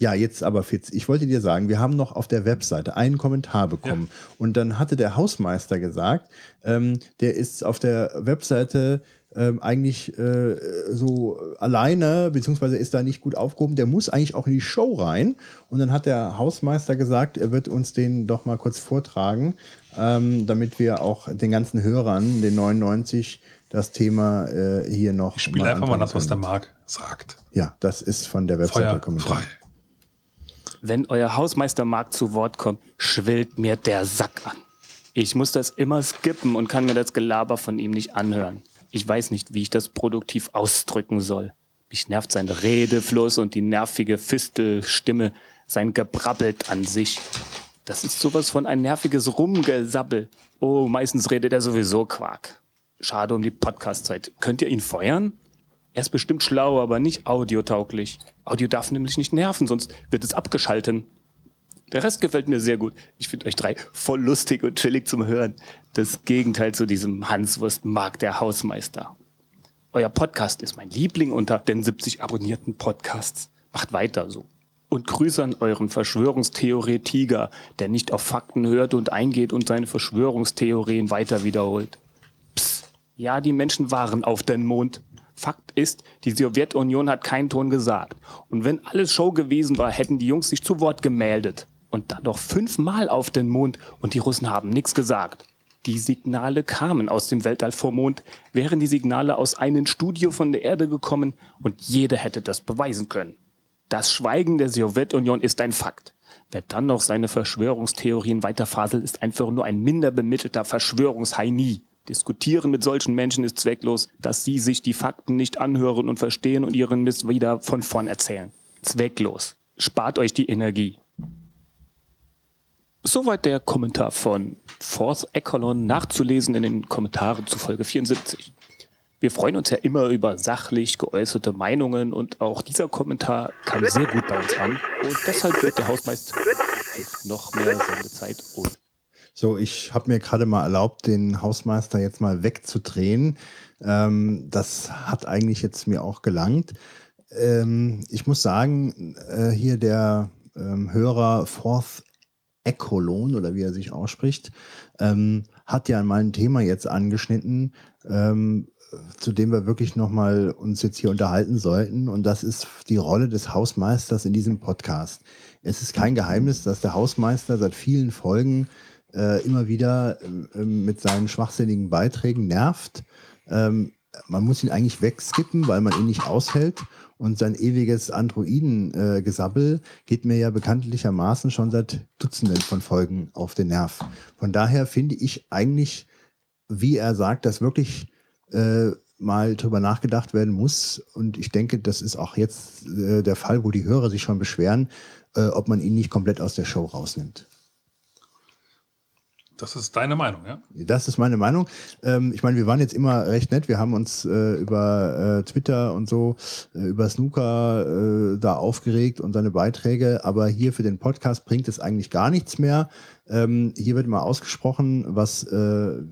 ja, jetzt aber Fitz, ich wollte dir sagen, wir haben noch auf der Webseite einen Kommentar bekommen. Und dann hatte der Hausmeister gesagt, ähm, der ist auf der Webseite ähm, eigentlich äh, so alleine, beziehungsweise ist da nicht gut aufgehoben. Der muss eigentlich auch in die Show rein. Und dann hat der Hausmeister gesagt, er wird uns den doch mal kurz vortragen, ähm, damit wir auch den ganzen Hörern, den 99, das Thema äh, hier noch. Ich spiele einfach mal das, was der. Marc sagt. Ja, das ist von der Webseite Feuer Kommentar. frei. Wenn euer Hausmeister Marc zu Wort kommt, schwillt mir der Sack an. Ich muss das immer skippen und kann mir das Gelaber von ihm nicht anhören. Ich weiß nicht, wie ich das produktiv ausdrücken soll. Mich nervt sein Redefluss und die nervige Fistelstimme, sein Gebrabbelt an sich. Das ist sowas von ein nerviges Rumgesabbel. Oh, meistens redet er sowieso Quark. Schade um die Podcast-Zeit. Könnt ihr ihn feuern? Er ist bestimmt schlau, aber nicht audiotauglich. Audio darf nämlich nicht nerven, sonst wird es abgeschalten. Der Rest gefällt mir sehr gut. Ich finde euch drei voll lustig und chillig zum Hören. Das Gegenteil zu diesem Hanswurst mag der Hausmeister. Euer Podcast ist mein Liebling unter den 70 abonnierten Podcasts. Macht weiter so. Und Grüße an euren Verschwörungstheoretiker, der nicht auf Fakten hört und eingeht und seine Verschwörungstheorien weiter wiederholt. Psst. Ja, die Menschen waren auf den Mond. Fakt ist, die Sowjetunion hat keinen Ton gesagt. Und wenn alles Show gewesen war, hätten die Jungs sich zu Wort gemeldet. Und dann doch fünfmal auf den Mond und die Russen haben nichts gesagt. Die Signale kamen aus dem Weltall vom Mond, wären die Signale aus einem Studio von der Erde gekommen und jeder hätte das beweisen können. Das Schweigen der Sowjetunion ist ein Fakt. Wer dann noch seine Verschwörungstheorien weiterfaselt, ist einfach nur ein minder bemittelter Verschwörungsheini. Diskutieren mit solchen Menschen ist zwecklos, dass sie sich die Fakten nicht anhören und verstehen und ihren Mist wieder von vorn erzählen. Zwecklos. Spart euch die Energie. Soweit der Kommentar von Fourth Echelon nachzulesen in den Kommentaren zu Folge 74. Wir freuen uns ja immer über sachlich geäußerte Meinungen und auch dieser Kommentar kam sehr gut bei uns an und deshalb wird der Hausmeister noch mehr Sendezeit und So, ich habe mir gerade mal erlaubt, den Hausmeister jetzt mal wegzudrehen. Ähm, das hat eigentlich jetzt mir auch gelangt. Ähm, ich muss sagen, äh, hier der ähm, Hörer Fourth Ecolon oder wie er sich ausspricht, ähm, hat ja mal ein Thema jetzt angeschnitten, ähm, zu dem wir wirklich nochmal uns jetzt hier unterhalten sollten. Und das ist die Rolle des Hausmeisters in diesem Podcast. Es ist kein Geheimnis, dass der Hausmeister seit vielen Folgen äh, immer wieder ähm, mit seinen schwachsinnigen Beiträgen nervt. Ähm, man muss ihn eigentlich wegskippen, weil man ihn nicht aushält. Und sein ewiges Androiden-Gesabbel geht mir ja bekanntlichermaßen schon seit Dutzenden von Folgen auf den Nerv. Von daher finde ich eigentlich, wie er sagt, dass wirklich äh, mal drüber nachgedacht werden muss. Und ich denke, das ist auch jetzt äh, der Fall, wo die Hörer sich schon beschweren, äh, ob man ihn nicht komplett aus der Show rausnimmt. Das ist deine Meinung, ja? Das ist meine Meinung. Ähm, ich meine, wir waren jetzt immer recht nett. Wir haben uns äh, über äh, Twitter und so, äh, über Snooker äh, da aufgeregt und seine Beiträge. Aber hier für den Podcast bringt es eigentlich gar nichts mehr. Ähm, hier wird mal ausgesprochen, was, äh,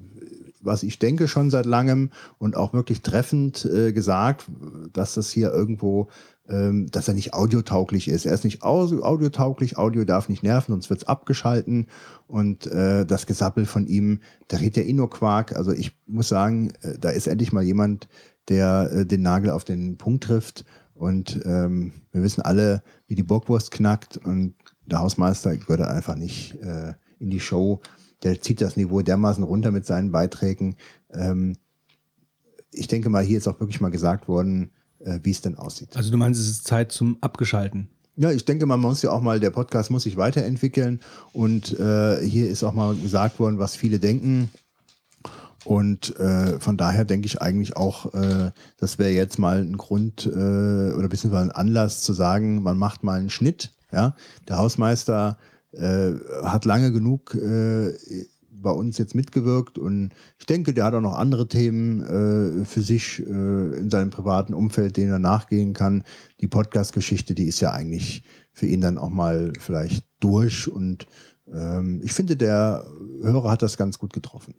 was ich denke schon seit langem und auch wirklich treffend äh, gesagt, dass das hier irgendwo ähm, dass er nicht audiotauglich ist. Er ist nicht au- audiotauglich, Audio darf nicht nerven, sonst wird's abgeschalten. Und äh, das Gesappel von ihm, der redet ja eh nur Quark. Also ich muss sagen, äh, da ist endlich mal jemand, der äh, den Nagel auf den Punkt trifft. Und ähm, wir wissen alle, wie die Bockwurst knackt. Und der Hausmeister gehört da einfach nicht äh, in die Show. Der zieht das Niveau dermaßen runter mit seinen Beiträgen. Ähm, ich denke mal, hier ist auch wirklich mal gesagt worden, äh, wie es denn aussieht. Also du meinst, es ist Zeit zum Abgeschalten. Ja, ich denke, man muss ja auch mal, der Podcast muss sich weiterentwickeln und äh, hier ist auch mal gesagt worden, was viele denken. Und äh, von daher denke ich eigentlich auch, äh, das wäre jetzt mal ein Grund äh, oder beziehungsweise ein Anlass zu sagen, man macht mal einen Schnitt. Ja, der Hausmeister äh, hat lange genug äh, bei uns jetzt mitgewirkt und ich denke, der hat auch noch andere Themen äh, für sich äh, in seinem privaten Umfeld, denen er nachgehen kann. Die Podcast-Geschichte, die ist ja eigentlich für ihn dann auch mal vielleicht durch und ähm, ich finde, der Hörer hat das ganz gut getroffen.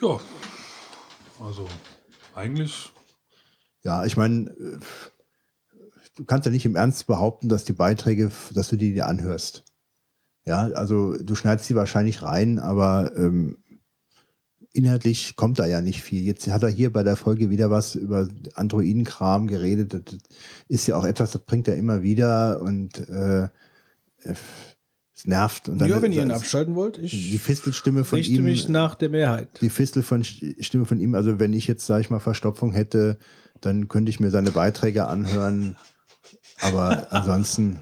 Ja. Also, eigentlich. Ja, ich meine, äh, du kannst ja nicht im Ernst behaupten, dass die Beiträge, dass du die dir anhörst. Ja, also du schneidest sie wahrscheinlich rein, aber ähm, inhaltlich kommt da ja nicht viel. Jetzt hat er hier bei der Folge wieder was über Androidenkram geredet. Das ist ja auch etwas, das bringt er immer wieder und äh, es nervt. Und ja, wenn ihr ihn abschalten wollt, die ich Fistelstimme von richte ihm. mich nach der Mehrheit. die Fistel von Stimme von ihm, also wenn ich jetzt, sage ich mal, Verstopfung hätte, dann könnte ich mir seine Beiträge anhören. Aber ansonsten,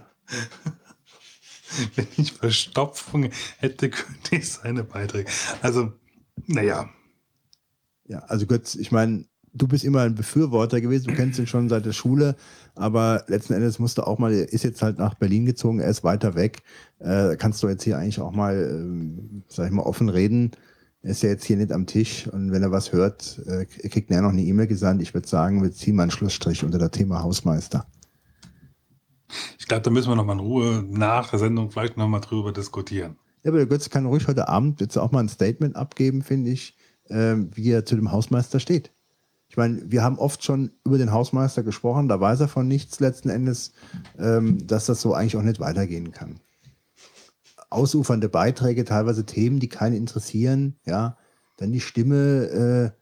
[laughs] Wenn ich Verstopfung hätte, könnte ich seine Beiträge. Also, naja. ja, also Götz, ich meine, du bist immer ein Befürworter gewesen, du kennst ihn schon seit der Schule, aber letzten Endes musste auch mal, er ist jetzt halt nach Berlin gezogen, er ist weiter weg. Äh, kannst du jetzt hier eigentlich auch mal, ähm, sag ich mal, offen reden. Er ist ja jetzt hier nicht am Tisch und wenn er was hört, äh, kriegt er noch eine E-Mail gesandt. Ich würde sagen, wir ziehen mal einen Schlussstrich unter das Thema Hausmeister. Ich glaube, da müssen wir nochmal in Ruhe nach der Sendung vielleicht nochmal drüber diskutieren. Ja, aber der Götze kann ruhig heute Abend jetzt auch mal ein Statement abgeben, finde ich, ähm, wie er zu dem Hausmeister steht. Ich meine, wir haben oft schon über den Hausmeister gesprochen, da weiß er von nichts letzten Endes, ähm, dass das so eigentlich auch nicht weitergehen kann. Ausufernde Beiträge, teilweise Themen, die keinen interessieren, ja. Dann die Stimme, äh,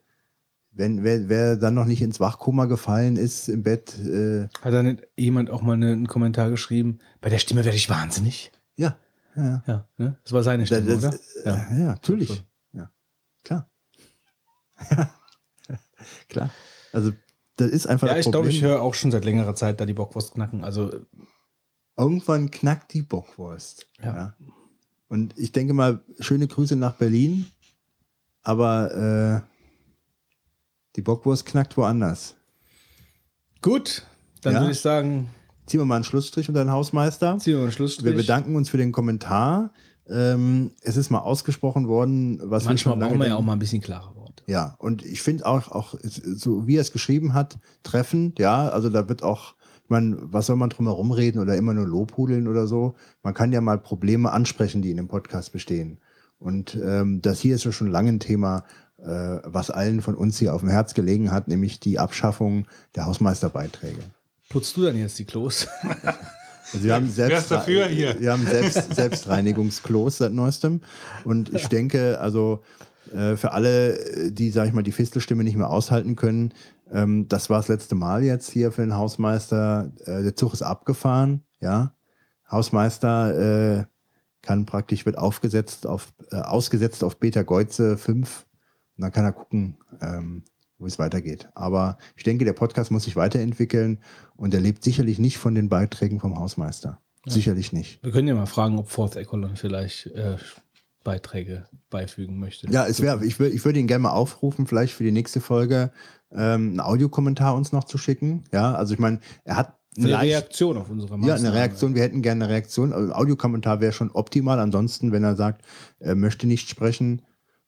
wenn wer, wer dann noch nicht ins Wachkoma gefallen ist im Bett, äh, Hat da nicht jemand auch mal eine, einen Kommentar geschrieben? Bei der Stimme werde ich wahnsinnig. ja, ja, Ja, ne? Das war seine Stimme, das, oder? ja. Ja. ja, natürlich. Ja, klar. [laughs] klar. Also, das ist einfach Ja, das ich glaube, ich höre auch schon seit längerer Zeit da die Bockwurst knacken. Also, Irgendwann knackt die Bockwurst. Ja. Ja. Und ich denke mal, schöne Grüße nach Berlin, aber äh, die Bockwurst knackt woanders. gut, dann Ja. würde ich sagen, Ziehen wir mal einen Schlussstrich unter den Hausmeister. ziehen wir einen Schlussstrich. Wir bedanken uns für den Kommentar. Ähm, es ist mal ausgesprochen worden, was wir Manchmal lange brauchen wir ja auch mal ein bisschen klare Worte. Ja, und ich finde auch, auch so wie er es geschrieben hat, treffend, ja, also da wird auch, ich meine, was soll man drum herum reden oder immer nur Lobhudeln oder so? Man kann ja mal Probleme ansprechen, die in dem Podcast bestehen. Und ähm, das hier ist ja schon lange ein Thema, was allen von uns hier auf dem Herz gelegen hat, nämlich die Abschaffung der Hausmeisterbeiträge. Putzt du dann jetzt die Klos? [laughs] Also wir haben selbst, Wer ist dafür hier? Wir haben selbst, Selbstreinigungsklos seit neuestem. Und ich [laughs] denke, also äh, für alle, äh, die, sag ich mal, die Fistelstimme nicht mehr aushalten können, ähm, das war das letzte Mal jetzt hier für den Hausmeister. Äh, der Zug ist abgefahren, ja. Hausmeister äh, kann praktisch, wird aufgesetzt auf, äh, ausgesetzt auf Beta Geuze 5. Und dann kann er gucken, ähm, wo es weitergeht. Aber ich denke, der Podcast muss sich weiterentwickeln und er lebt sicherlich nicht von den Beiträgen vom Hausmeister. Sicherlich nicht. Wir können ja mal fragen, ob Fourth Echelon vielleicht äh, Beiträge beifügen möchte. Ja, es wäre, ich würde ich würde ihn gerne mal aufrufen, vielleicht für die nächste Folge ähm, einen Audiokommentar uns noch zu schicken. Ja, also ich meine, er hat Eine leicht- Reaktion auf unsere Ja, Maßnahmen. eine Reaktion. Wir hätten gerne eine Reaktion. Also Audiokommentar wäre schon optimal. Ansonsten, wenn er sagt, er möchte nicht sprechen,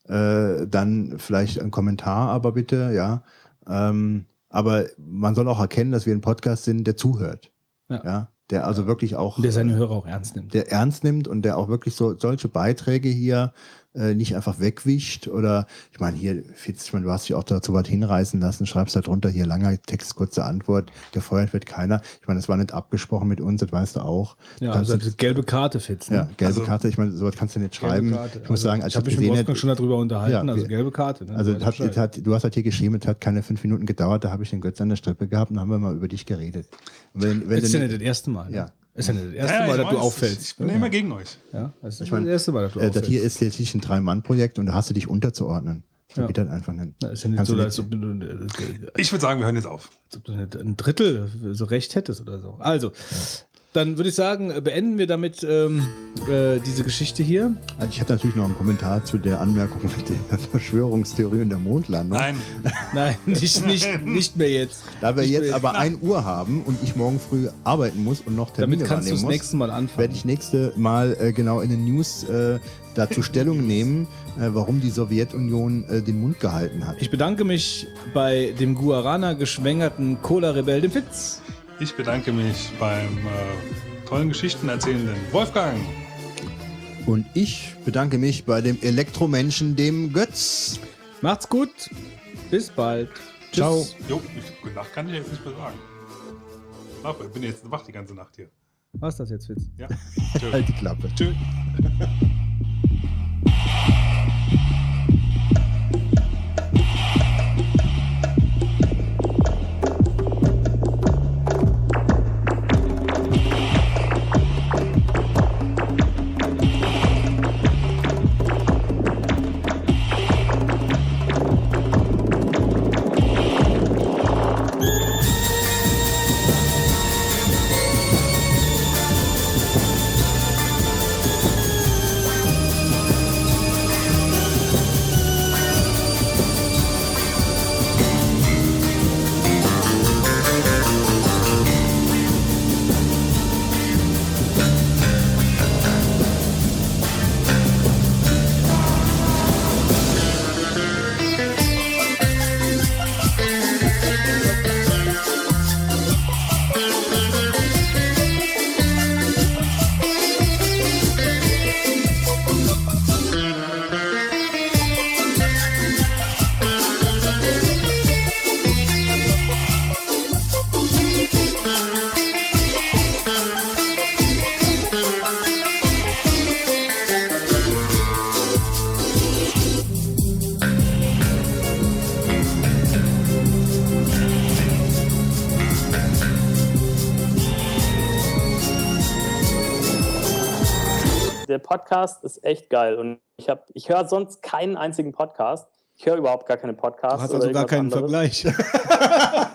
äh, dann vielleicht ein Kommentar, aber bitte, ja. Ähm, aber man soll auch erkennen, dass wir ein Podcast sind, der zuhört. Ja. der also wirklich auch. Und der seine Hörer auch ernst nimmt. der ernst nimmt und der auch wirklich so solche Beiträge hier äh, nicht einfach wegwischt oder ich meine hier Fitz, ich meine, du hast dich auch dazu was hinreißen lassen, schreibst da drunter hier langer Text, kurze Antwort, gefeuert wird keiner. Ich meine, das war nicht abgesprochen mit uns, das weißt du auch. Ja, also du- die gelbe Karte fitz. ja, Ne? gelbe Also- Karte, ich meine, sowas kannst du nicht schreiben. Karte. Ich muss sagen, als ich habe mich mit Wolfgang schon darüber unterhalten, Ja, also gelbe Karte. Ne? also hat, hat, du hast halt hier geschrieben, es hat keine fünf Minuten gedauert, da habe ich den Götz an der Strippe gehabt und haben wir mal über dich geredet. Wenn, wenn das ist ja nicht- nicht das erste Mal. Ne? Ja. Ist ja nicht das erste Ja, Mal, dass du auffällst. Ich bin ja immer gegen euch. Ja, das ist Ich meine, das erste Mal, dass du äh, das auffällst. hier ist jetzt nicht ein Drei-Mann-Projekt und da hast du dich unterzuordnen. Ja. geht das einfach nicht. Na, ist ja nicht so, als ob du, Ich würde sagen, wir hören jetzt auf. als ob du ein Drittel so recht hättest oder so. Also, dann würde ich sagen, äh, beenden wir damit ähm, äh, diese Geschichte hier. Also ich hatte natürlich noch einen Kommentar zu der Anmerkung mit der [laughs] Verschwörungstheorie und der Mondlandung. Nein, [laughs] Nein, nicht, nicht, nicht mehr jetzt. Da wir Ich jetzt aber 1 Uhr haben und ich morgen früh arbeiten muss und noch Termine Damit kannst du das muss, nächste Mal anfangen. werde ich nächste Mal äh, genau in den News äh, dazu [laughs] Stellung nehmen, äh, warum die Sowjetunion äh, den Mund gehalten hat. Ich bedanke mich bei dem Guarana geschwängerten Cola-Rebell, dem Fitz. Ich bedanke mich beim äh, tollen Geschichten erzählenden Wolfgang. Und ich bedanke mich bei dem Elektromenschen, dem Götz. Macht's gut. Bis bald. Ciao. Tschüss. Jo, ich, gute Nacht kann ich jetzt nicht mehr sagen. Ich bin jetzt wach die ganze Nacht hier. Was ist das jetzt, Fitz? Ja. [laughs] Halt die Klappe. Tschüss. Podcast ist echt geil. Und ich, hab- ich höre sonst keinen einzigen Podcast. Ich höre überhaupt gar keine Podcasts. Du hast also gar keinen anderes. Vergleich. [laughs]